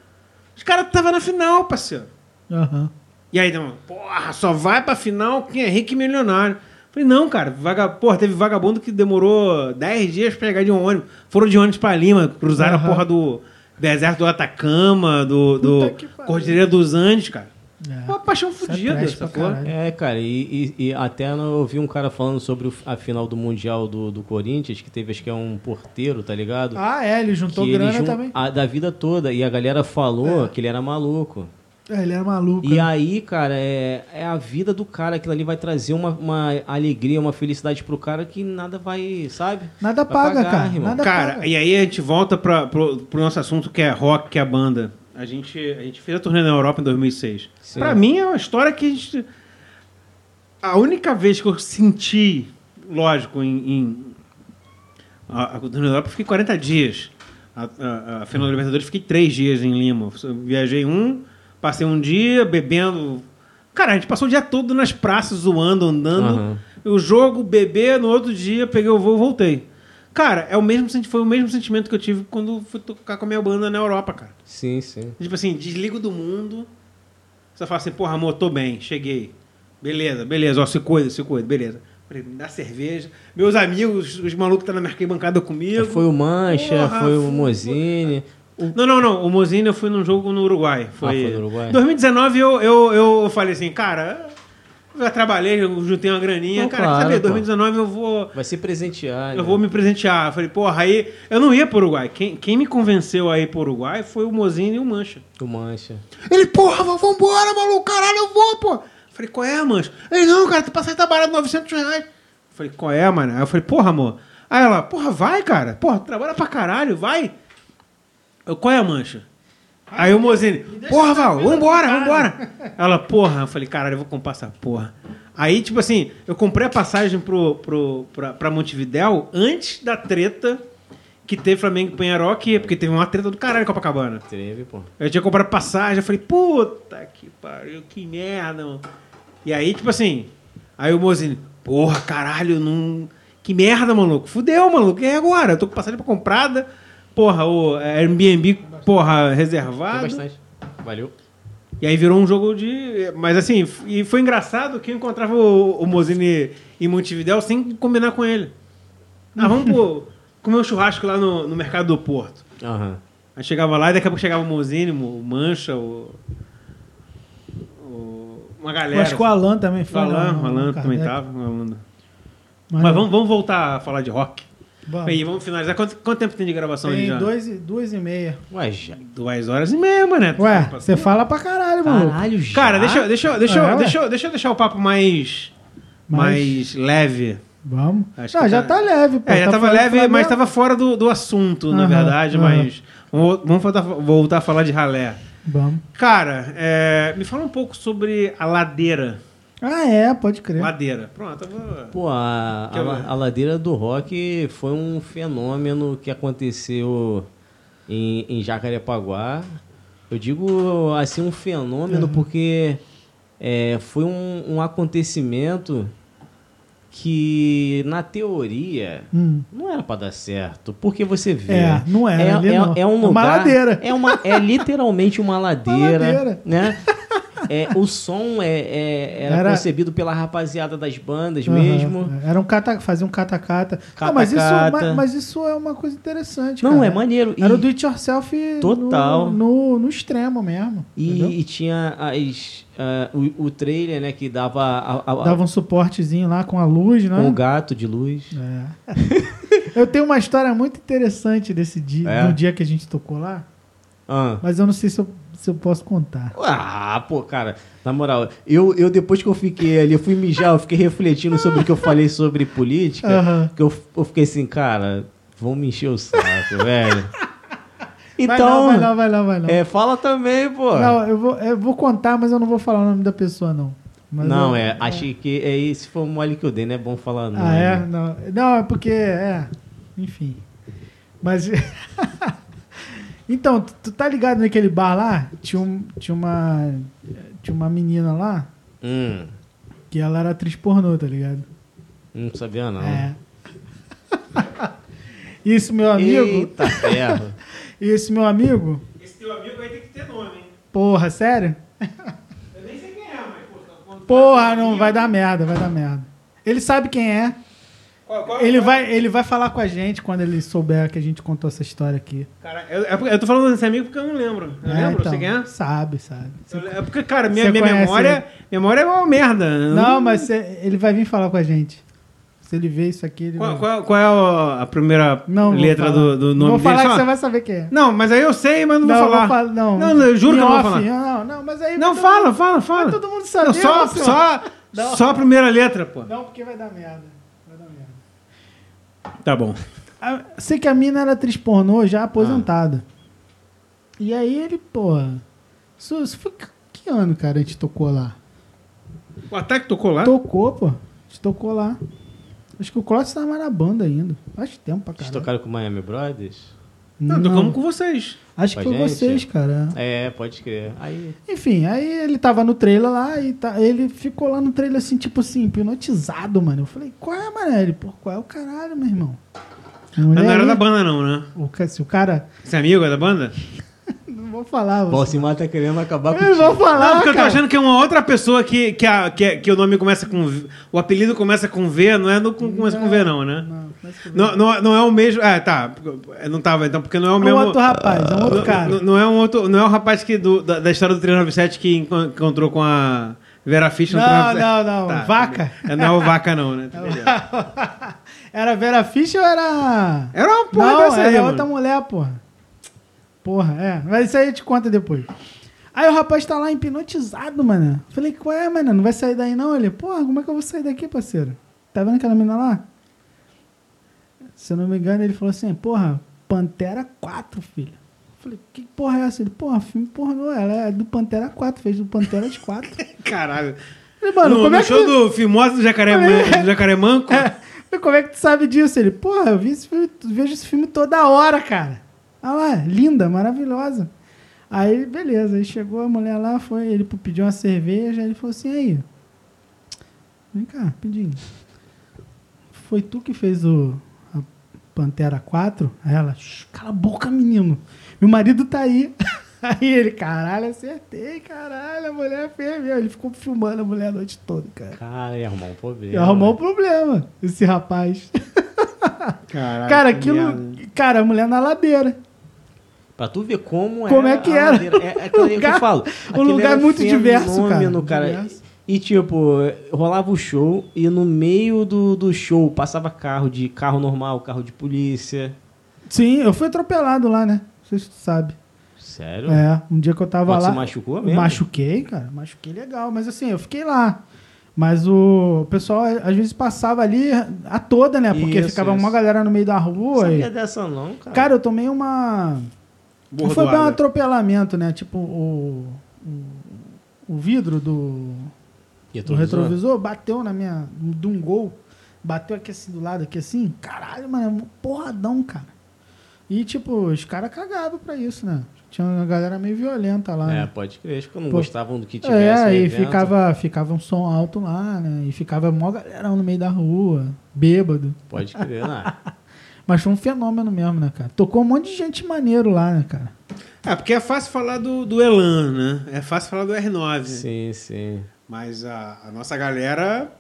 [SPEAKER 1] Os caras estavam na final, parceiro.
[SPEAKER 3] Aham.
[SPEAKER 1] E aí, então, porra, só vai pra final quem é rico e milionário. Falei, não, cara, vaga... porra, teve vagabundo que demorou 10 dias pra pegar de um ônibus. Foram de ônibus pra Lima, cruzaram
[SPEAKER 3] Aham.
[SPEAKER 1] a porra do deserto do Atacama, do, do. Cordilheira dos Andes, cara.
[SPEAKER 3] É.
[SPEAKER 1] Uma paixão
[SPEAKER 3] é
[SPEAKER 1] fodida, sacou?
[SPEAKER 3] caralho.
[SPEAKER 2] É, cara, e, e- e até eu ouvi um cara falando sobre o- a final do Mundial do, do Corinthians, que teve, acho que é um porteiro, tá ligado?
[SPEAKER 3] Ah, é, ele juntou
[SPEAKER 2] que ele
[SPEAKER 3] grana
[SPEAKER 2] jun-
[SPEAKER 3] também.
[SPEAKER 2] a- da vida toda. E a galera falou que ele era maluco.
[SPEAKER 3] É, ele era maluco.
[SPEAKER 2] E aí, cara, é, é a vida do cara. Aquilo ali vai trazer uma, uma alegria, uma felicidade pro cara que nada vai, sabe?
[SPEAKER 3] Nada
[SPEAKER 2] Vai
[SPEAKER 3] paga,
[SPEAKER 2] pagar,
[SPEAKER 3] cara.
[SPEAKER 2] irmão.
[SPEAKER 3] Nada
[SPEAKER 1] Cara,
[SPEAKER 3] paga.
[SPEAKER 1] e aí a gente volta pra, pro, pro nosso assunto que é rock, que é a banda. A gente, a gente fez a turnê na Europa em 2006.
[SPEAKER 2] Sim.
[SPEAKER 1] Pra mim é uma história que a gente... A única vez que eu senti, lógico, em... em a, a turnê na Europa eu fiquei 40 dias. A, a, a final da Libertadores eu fiquei 3 dias em Lima. Eu viajei um, passei um dia bebendo... Cara, a gente passou o dia todo nas praças, zoando, andando.
[SPEAKER 2] Aham.
[SPEAKER 1] O jogo, beber, no outro dia, peguei o voo e voltei. Cara, é o mesmo, foi o mesmo sentimento que eu tive quando fui tocar com a minha banda na Europa, cara.
[SPEAKER 2] Sim, sim.
[SPEAKER 1] Tipo assim, desligo do mundo. Você fala assim, porra, amor, tô bem, cheguei. Beleza, beleza, ó, se cuida, se cuida, beleza. Falei, me dá cerveja. Meus amigos, os malucos que estão na minha arquibancada comigo.
[SPEAKER 2] Foi o Mancha,
[SPEAKER 1] Porra,
[SPEAKER 2] foi o
[SPEAKER 1] foi-
[SPEAKER 2] Mozini.
[SPEAKER 1] Não, não, não. O Mozini eu fui num jogo no Uruguai. Foi,
[SPEAKER 2] Ah, foi no Uruguai?
[SPEAKER 1] Em 2019 eu, eu, eu falei assim, cara, eu já trabalhei, eu juntei uma graninha.
[SPEAKER 2] Não,
[SPEAKER 1] cara,
[SPEAKER 2] claro,
[SPEAKER 1] quer saber?
[SPEAKER 2] pô.
[SPEAKER 1] 2019 eu vou.
[SPEAKER 2] Vai se presentear.
[SPEAKER 1] Eu
[SPEAKER 2] né?
[SPEAKER 1] vou me presentear. Eu falei, porra, aí. Eu não ia pro Uruguai. Quem, quem me convenceu a ir pro Uruguai foi o Mozini e o Mancha.
[SPEAKER 2] O Mancha.
[SPEAKER 1] Ele, porra, vambora, maluco, caralho, eu vou, pô. Eu falei, qual é, Mancha? Ele, não, cara, tu passagem tá barato, 900 reais. Eu falei, qual é, mano? Aí eu falei, porra, amor. Aí ela, porra, vai, cara. Porra, trabalha pra caralho, vai. Eu, qual é, Mancha? Aí o Mozini, porra, Val, vambora, vambora. Ela, porra, eu falei, caralho, eu vou comprar essa porra. Aí, tipo assim, eu comprei a passagem pro, pro, pra, pra Montevidéu antes da treta que teve Flamengo e Penharol aqui, porque teve uma treta do caralho em Copacabana.
[SPEAKER 2] Teve, pô.
[SPEAKER 1] Eu tinha comprado passagem, eu falei, puta que pariu, que merda, mano. E aí, tipo assim, aí o Mozini, porra, caralho, não. Que merda, maluco. Fudeu, maluco. E agora? Eu tô com passagem pra comprada. Porra, o Airbnb, porra,
[SPEAKER 2] Tem
[SPEAKER 1] reservado.
[SPEAKER 2] bastante. Valeu.
[SPEAKER 1] E aí virou um jogo de. Mas assim, e foi engraçado que eu encontrava o, o Mozini em Montevidéu sem combinar com ele. Ah, vamos pô, comer um churrasco lá no, no mercado do Porto.
[SPEAKER 2] Aham.
[SPEAKER 1] Aí chegava lá e daqui a pouco chegava o Mozini, o Mancha, o. o- uma galera.
[SPEAKER 3] Eu acho que o Alan também
[SPEAKER 1] O
[SPEAKER 3] foi.
[SPEAKER 1] Alan,
[SPEAKER 3] não,
[SPEAKER 1] o Alan também tava. o Alan.
[SPEAKER 3] Mas,
[SPEAKER 1] Mas vamos, vamos voltar a falar de rock.
[SPEAKER 3] Vamos.
[SPEAKER 1] Aí, vamos finalizar. Quanto, quanto tempo tem de gravação aí
[SPEAKER 3] Tem
[SPEAKER 1] já?
[SPEAKER 3] dois, e- duas e meia.
[SPEAKER 2] Ué, já.
[SPEAKER 1] Duas horas e meia, mané.
[SPEAKER 3] Ué, você fala pra caralho, mano.
[SPEAKER 2] Caralho, já.
[SPEAKER 1] Cara, deixa, eu- deixa, deixa,
[SPEAKER 3] É,
[SPEAKER 1] deixa, deixa eu deixar o papo mais, mais leve.
[SPEAKER 3] Vamos.
[SPEAKER 1] Acho
[SPEAKER 3] Não,
[SPEAKER 1] que
[SPEAKER 3] já
[SPEAKER 1] tá-
[SPEAKER 3] tá leve, pô.
[SPEAKER 1] É, já
[SPEAKER 3] Tá
[SPEAKER 1] tava leve, mas tava fora do, do assunto, na
[SPEAKER 3] Aham,
[SPEAKER 1] verdade.
[SPEAKER 3] aham.
[SPEAKER 1] Mas vamos, vamos voltar, voltar a falar de ralé.
[SPEAKER 3] Vamos.
[SPEAKER 1] Cara, é, me fala um pouco sobre a ladeira.
[SPEAKER 3] Ah, é, pode crer.
[SPEAKER 1] Ladeira. Pronto, eu vou...
[SPEAKER 2] Pô, a, a, a ladeira do rock foi um fenômeno que aconteceu em, em Jacarepaguá. Eu digo assim um fenômeno porque é, foi um, um acontecimento que na teoria
[SPEAKER 3] Hum.
[SPEAKER 2] não era pra dar certo, porque você vê.
[SPEAKER 3] É, não era,
[SPEAKER 2] É,
[SPEAKER 3] ali
[SPEAKER 2] é-
[SPEAKER 3] não.
[SPEAKER 2] é um
[SPEAKER 3] É uma
[SPEAKER 2] lugar.
[SPEAKER 3] ladeira.
[SPEAKER 2] É, uma, é literalmente uma ladeira.
[SPEAKER 3] ladeira.
[SPEAKER 2] Né? É, o som é, é- era,
[SPEAKER 3] Era-
[SPEAKER 2] concebido pela rapaziada das bandas
[SPEAKER 3] Aham.
[SPEAKER 2] mesmo.
[SPEAKER 3] Era um cata, fazia um cata-cata. Não, mas, isso,
[SPEAKER 2] Cata-cata.
[SPEAKER 3] mas, mas isso é uma coisa interessante.
[SPEAKER 2] Não,
[SPEAKER 3] cara.
[SPEAKER 2] é maneiro. E,
[SPEAKER 3] Era o do it yourself
[SPEAKER 2] Total.
[SPEAKER 3] No, no, no extremo mesmo.
[SPEAKER 2] e, e tinha as, ah, o, o trailer, né, que dava a- a-
[SPEAKER 3] Dava um suportezinho lá com a luz, né?
[SPEAKER 2] com o gato de luz.
[SPEAKER 3] É. Eu tenho uma história muito interessante desse dia,
[SPEAKER 2] É?
[SPEAKER 3] do dia que a gente tocou lá,
[SPEAKER 2] Ah.
[SPEAKER 3] mas eu não sei se eu, se eu posso contar.
[SPEAKER 2] Ah, pô, cara, na moral, eu, eu depois que eu fiquei ali, eu fui mijar, eu fiquei refletindo sobre o que eu falei sobre política,
[SPEAKER 3] Aham.
[SPEAKER 2] que eu, eu fiquei assim, cara, vão me encher o saco, velho. Então,
[SPEAKER 3] vai não, vai não, vai não.
[SPEAKER 2] é, fala também, pô.
[SPEAKER 3] Não, eu vou, eu vou contar, mas eu não vou falar o nome da pessoa, não. Mas
[SPEAKER 2] não,
[SPEAKER 3] eu-
[SPEAKER 2] é, achei que é esse foi o mole que eu dei, não é bom falar não.
[SPEAKER 3] Ah, é? Não, não, é porque. É. Enfim. Mas. então, tu, tu tá ligado naquele bar lá? Tinha, um, tinha uma. Tinha uma menina lá
[SPEAKER 2] Hum,
[SPEAKER 3] que ela era atriz pornô, tá ligado?
[SPEAKER 2] não sabia não.
[SPEAKER 3] É. Esse meu amigo.
[SPEAKER 2] Eita ferro.
[SPEAKER 3] Esse meu amigo.
[SPEAKER 1] Esse teu amigo aí tem que ter nome, hein?
[SPEAKER 3] Porra, sério?
[SPEAKER 1] Eu nem sei quem é, mas... Pô, quando-
[SPEAKER 3] Porra, não, vai dar merda, vai dar merda. Ele sabe quem é. Ele vai, ele vai falar com a gente quando ele souber que a gente contou essa história aqui.
[SPEAKER 1] Cara, eu, é eu tô falando desse amigo porque eu não lembro. Eu
[SPEAKER 3] É,
[SPEAKER 1] lembro,
[SPEAKER 3] então,
[SPEAKER 1] você quem é?
[SPEAKER 3] Sabe, sabe.
[SPEAKER 1] Eu- É porque, cara, minha, minha memória,
[SPEAKER 3] ele?
[SPEAKER 1] memória é uma merda.
[SPEAKER 3] Não, mas cê- ele vai vir falar com a gente. Se ele ver isso aqui, ele
[SPEAKER 1] Qual,
[SPEAKER 3] vai...
[SPEAKER 1] qual- qual é a primeira
[SPEAKER 3] Não, vou
[SPEAKER 1] letra
[SPEAKER 3] falar.
[SPEAKER 1] do, do
[SPEAKER 3] Não
[SPEAKER 1] nome
[SPEAKER 3] vou falar
[SPEAKER 1] dele?
[SPEAKER 3] que
[SPEAKER 1] Só-
[SPEAKER 3] você vai saber quem é.
[SPEAKER 1] Não, mas aí eu sei, mas não, vou falar.
[SPEAKER 3] falar- não.
[SPEAKER 1] Não, eu juro que eu não vou falar.
[SPEAKER 3] Não, não, mas aí...
[SPEAKER 1] Não, fala,
[SPEAKER 3] todo-
[SPEAKER 1] fala, fala.
[SPEAKER 3] Todo mundo saber,
[SPEAKER 1] Não, só, só,
[SPEAKER 3] Não.
[SPEAKER 1] só a primeira letra, pô.
[SPEAKER 3] Não, porque. Vai dar merda.
[SPEAKER 1] Tá bom.
[SPEAKER 3] Ah, Sei que a mina era atriz pornô já aposentada. E aí ele, porra... Isso, isso foi que ano, cara, a gente tocou lá?
[SPEAKER 1] O ataque tocou lá?
[SPEAKER 3] Tocou, pô. A gente tocou lá. Acho que o Cross tava mais na banda ainda. Faz tempo pra
[SPEAKER 2] Vocês
[SPEAKER 3] caralho.
[SPEAKER 2] tocaram com o Miami Brothers?
[SPEAKER 1] Não, tocamos com vocês.
[SPEAKER 3] Acho que foi
[SPEAKER 2] gente?
[SPEAKER 3] vocês, cara.
[SPEAKER 2] É, pode crer. Aí,
[SPEAKER 3] Enfim, aí ele tava no trailer lá e tá, ele ficou lá no trailer assim, tipo assim, hipnotizado, mano. Eu falei, qual é, mano? Ele, pô, qual é o caralho, meu irmão?
[SPEAKER 1] Mas não era
[SPEAKER 3] Mulher
[SPEAKER 1] da
[SPEAKER 3] aí-
[SPEAKER 1] banda, não, né?
[SPEAKER 3] O, se o cara.
[SPEAKER 1] Esse amigo é da banda?
[SPEAKER 3] Vou falar.
[SPEAKER 2] o
[SPEAKER 3] Você.
[SPEAKER 2] Balsimar tá querendo acabar com
[SPEAKER 3] Eu vou falar.
[SPEAKER 1] Não, porque eu tô
[SPEAKER 3] cara.
[SPEAKER 1] achando que é uma outra pessoa que, que, a- que, que o nome começa com. V- O apelido começa com V, não é no, com, começa com V, não, né?
[SPEAKER 3] Não,
[SPEAKER 1] Não, não, não é o mesmo. Ah, tá. Não tava, então, porque não é o
[SPEAKER 3] É um
[SPEAKER 1] mesmo.
[SPEAKER 3] outro rapaz, é um outro
[SPEAKER 1] não,
[SPEAKER 3] cara.
[SPEAKER 1] Não, não é um outro. Não é o rapaz que do, da, da história do 397 que enco- encontrou com a Vera Fischer no
[SPEAKER 3] Não,
[SPEAKER 1] 397.
[SPEAKER 3] não, não.
[SPEAKER 1] Tá,
[SPEAKER 3] Vaca.
[SPEAKER 1] É, não é o Vaca, não, né? Beleza.
[SPEAKER 3] era Vera Fischer ou era.
[SPEAKER 1] Era uma porra
[SPEAKER 3] não,
[SPEAKER 1] dessa
[SPEAKER 3] era
[SPEAKER 1] aí,
[SPEAKER 3] outra
[SPEAKER 1] mano.
[SPEAKER 3] mulher, porra. Porra, é. Mas isso aí eu te conta depois. Aí o rapaz tá lá hipnotizado, mano. Falei, qual é, mano? Não vai sair daí não? Ele, porra, como é que eu vou sair daqui, parceiro? Tá vendo aquela mina lá? Se eu não me engano, ele falou assim, porra, Pantera 4, filho. Falei, que porra é essa? Ele, porra, filme pornô, ela é do Pantera 4, fez do Pantera de 4.
[SPEAKER 1] Caralho.
[SPEAKER 3] Falei, mano,
[SPEAKER 1] no
[SPEAKER 3] como
[SPEAKER 1] no
[SPEAKER 3] é que...
[SPEAKER 1] show do Fimosa do Jacaré, do Jacaré Manco.
[SPEAKER 3] É. Como é que tu sabe disso? Ele, porra, eu vi esse filme, vejo esse filme toda hora, cara. Olha lá, linda, maravilhosa. Aí, beleza, aí chegou a mulher lá, foi, ele pediu uma cerveja, ele falou assim, aí, vem cá, rapidinho. Foi tu que fez o a Pantera 4? Aí ela, "Shh, cala a boca, menino. Meu marido tá aí. Aí ele, caralho, acertei, caralho, a mulher fez mesmo. Ele ficou filmando a mulher a noite toda, cara.
[SPEAKER 2] Cara, ia arrumar um problema.
[SPEAKER 3] E arrumou um problema, esse rapaz.
[SPEAKER 1] Caralho,
[SPEAKER 3] Cara, aquilo. Cara, a mulher na ladeira.
[SPEAKER 2] Pra tu ver como,
[SPEAKER 3] Como
[SPEAKER 2] era
[SPEAKER 3] é que era?
[SPEAKER 2] madeira. É, é aí que
[SPEAKER 3] Lugar-
[SPEAKER 2] eu falo.
[SPEAKER 3] um lugar
[SPEAKER 2] era
[SPEAKER 3] muito diverso, cara.
[SPEAKER 2] cara.
[SPEAKER 3] Diverso.
[SPEAKER 2] E tipo, rolava o show e no meio do, do show passava carro de carro normal, carro de polícia.
[SPEAKER 3] Sim, eu fui atropelado lá, né? Sei se tu sabe.
[SPEAKER 2] Sério?
[SPEAKER 3] É, um dia que eu tava
[SPEAKER 2] Pode
[SPEAKER 3] lá.
[SPEAKER 2] se machucou mesmo?
[SPEAKER 3] Machuquei, cara. Machuquei legal. Mas assim, eu fiquei lá. Mas o, pessoal às vezes passava ali a toda, né? Porque
[SPEAKER 2] Isso,
[SPEAKER 3] ficava
[SPEAKER 2] isso.
[SPEAKER 3] uma galera no meio da
[SPEAKER 2] Não
[SPEAKER 3] rua. e-
[SPEAKER 2] sabia dessa não, cara.
[SPEAKER 3] Cara, eu tomei uma. Não foi bem um
[SPEAKER 1] Bordoada.
[SPEAKER 3] atropelamento, né? Tipo, o, o, o vidro do, do retrovisor bateu na minha. de um gol. Bateu aqui assim do lado, aqui assim. Caralho, mano, é um porradão, cara. E, tipo, os caras cagavam pra isso, né? Tinha uma galera meio violenta lá.
[SPEAKER 2] É,
[SPEAKER 3] né?
[SPEAKER 2] pode crer. Acho que não
[SPEAKER 3] Pô.
[SPEAKER 2] gostavam do que tivesse
[SPEAKER 3] É, e
[SPEAKER 2] evento.
[SPEAKER 3] ficava, ficava um som alto lá, né? E ficava mó galera no meio da rua, bêbado.
[SPEAKER 2] Pode crer, né?
[SPEAKER 3] Mas foi um fenômeno mesmo, né, cara? Tocou um monte de gente maneiro lá, né, cara?
[SPEAKER 1] É, porque é fácil falar do, do Elan, né? É fácil falar do R9.
[SPEAKER 2] sim, sim.
[SPEAKER 1] Mas a, a nossa galera,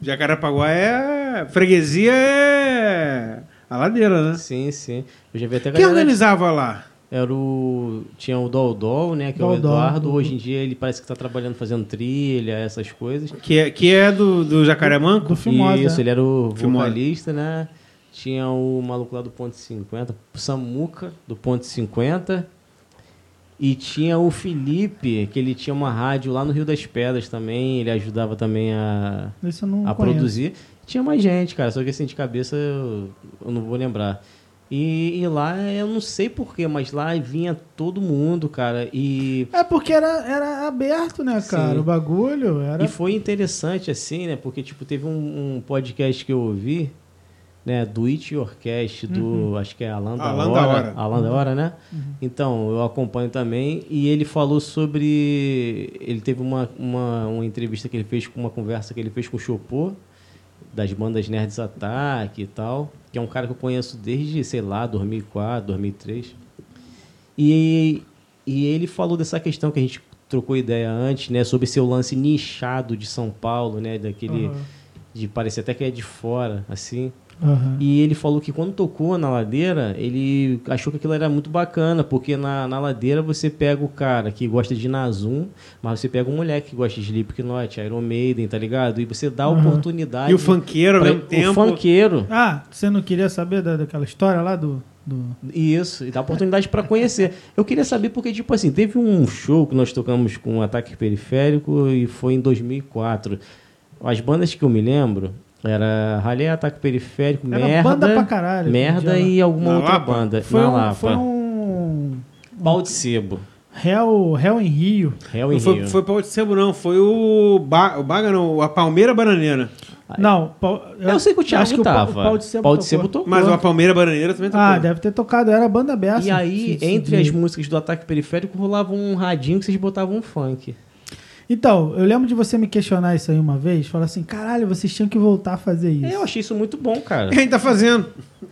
[SPEAKER 1] Jacarepaguá é. Freguesia é. A ladeira, né?
[SPEAKER 2] Sim, sim. Eu já vi até
[SPEAKER 1] Quem organizava lá?
[SPEAKER 2] Era o... Tinha o Doldol, né? Que é
[SPEAKER 3] Doldol.
[SPEAKER 2] o Eduardo. Hoje em dia ele parece que tá trabalhando fazendo trilha, essas coisas.
[SPEAKER 1] Que é, que é do, do Jacaré Manco?
[SPEAKER 3] Do Fimosa.
[SPEAKER 2] Isso,
[SPEAKER 3] né?
[SPEAKER 2] ele era o
[SPEAKER 1] Fimosa.
[SPEAKER 2] vocalista, né? Tinha o maluco lá do Ponte 50, o Samuca, do Ponte 50. E tinha o Felipe, que ele tinha uma rádio lá no Rio das Pedras também. Ele ajudava também a, a
[SPEAKER 3] conheço.
[SPEAKER 2] produzir. Tinha mais gente, cara, só que assim de cabeça eu, eu não vou lembrar. E, e lá eu não sei porquê, mas lá vinha todo mundo, cara. E,
[SPEAKER 3] É porque era, era aberto, né, cara?
[SPEAKER 2] Sim.
[SPEAKER 3] O bagulho era.
[SPEAKER 2] e foi interessante, assim, né? Porque, tipo, teve um, um podcast que eu ouvi, né? Do It Orquest, do. Acho que é Alan da
[SPEAKER 1] Alan da
[SPEAKER 2] Hora.
[SPEAKER 1] Hora.
[SPEAKER 2] Alan da Hora, né? Então, eu acompanho também. E ele falou sobre. Ele teve uma, uma, uma entrevista que ele fez com uma conversa que ele fez com o Chopô, das bandas Nerds Attack e tal. Que é um cara que eu conheço desde, sei lá, 2004, 2003. E, e ele falou dessa questão que a gente trocou ideia antes, né? Sobre seu lance nichado de São Paulo, né? Daquele.
[SPEAKER 3] Aham.
[SPEAKER 2] de parecer até que é de fora, assim.
[SPEAKER 3] Aham.
[SPEAKER 2] E ele falou que quando tocou na ladeira, ele achou que aquilo era muito bacana, porque na, na ladeira você pega o cara que gosta de Nazum, mas você pega um moleque que gosta de Slipknot, Iron Maiden, tá ligado? E você dá a
[SPEAKER 3] Aham.
[SPEAKER 2] oportunidade.
[SPEAKER 1] E o funkeiro ao mesmo tempo.
[SPEAKER 2] O funkeiro.
[SPEAKER 3] Ah, você não queria saber da, daquela história lá do. do...
[SPEAKER 2] Isso, e dá oportunidade pra conhecer. Eu queria saber porque, tipo assim, teve um show que nós tocamos com um ataque periférico e foi em 2004. As bandas que eu me lembro era Ralé, Ataque Periférico,
[SPEAKER 3] Era
[SPEAKER 2] Merda,
[SPEAKER 3] banda pra caralho.
[SPEAKER 2] Merda e alguma
[SPEAKER 1] Na
[SPEAKER 2] outra
[SPEAKER 1] Lapa?
[SPEAKER 2] banda.
[SPEAKER 3] Foi
[SPEAKER 2] na
[SPEAKER 3] um,
[SPEAKER 2] Lapa.
[SPEAKER 3] foi um.
[SPEAKER 2] Pau de sebo.
[SPEAKER 3] Hell, Hell em Rio.
[SPEAKER 2] Réu em
[SPEAKER 1] foi,
[SPEAKER 2] Rio.
[SPEAKER 1] foi Pau de Sebo, não. Foi o, ba, o Baga, não. A Palmeira Bananeira.
[SPEAKER 3] Não, pau-
[SPEAKER 2] Eu sei que o Thiago
[SPEAKER 3] acho que
[SPEAKER 2] tava.
[SPEAKER 3] o Pau de Sebo
[SPEAKER 2] Pau de
[SPEAKER 3] tocou.
[SPEAKER 2] Sebo tocou.
[SPEAKER 1] Mas a Palmeira Bananeira também tocou.
[SPEAKER 3] Ah, deve ter tocado. Era banda aberta.
[SPEAKER 2] E aí, entre as músicas do Ataque Periférico, rolava um radinho que vocês botavam um funk.
[SPEAKER 3] Então, eu lembro de você me questionar isso aí uma vez. Falar assim, caralho, vocês tinham que voltar a fazer isso.
[SPEAKER 2] Eu achei isso muito bom, cara.
[SPEAKER 1] A gente tá fazendo.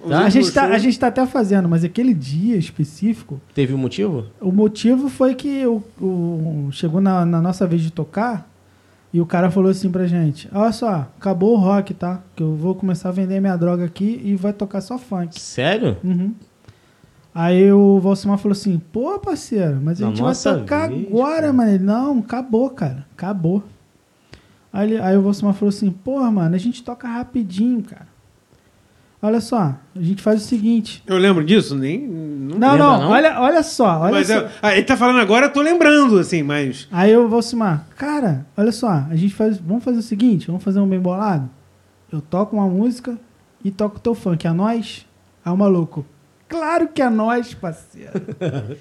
[SPEAKER 2] Tá?
[SPEAKER 3] A gente, tá, a gente tá até fazendo, mas aquele dia específico,
[SPEAKER 2] Teve um motivo?
[SPEAKER 3] o motivo foi que o, o- chegou na, na nossa vez de tocar e o cara falou assim pra gente: Olha só, acabou o rock, tá? Que eu vou começar a vender minha droga aqui e vai tocar só funk.
[SPEAKER 2] Sério?
[SPEAKER 3] Uhum. Aí o Valsimar falou assim: Pô, parceiro, mas a gente vai tocar
[SPEAKER 2] vez,
[SPEAKER 3] agora,
[SPEAKER 2] cara.
[SPEAKER 3] mano. Ele, não, acabou, cara. Acabou. Aí, ele- aí o Valsimar falou assim: Pô, mano, a gente toca rapidinho, cara. Olha só, a gente faz o seguinte.
[SPEAKER 1] Eu lembro disso? Nem. Não,
[SPEAKER 3] Não,
[SPEAKER 2] lembra,
[SPEAKER 3] não,
[SPEAKER 2] não?
[SPEAKER 3] olha, olha só, olha
[SPEAKER 1] mas
[SPEAKER 3] só.
[SPEAKER 1] é- ah, ele tá falando agora, eu tô lembrando, assim, mas.
[SPEAKER 3] Aí eu vou Valsimar, cara, olha só, a gente faz. Vamos fazer o seguinte, vamos fazer um bem bolado. Eu toco uma música e toco o teu funk. É nós? Aí o maluco. Claro que é nós, parceiro.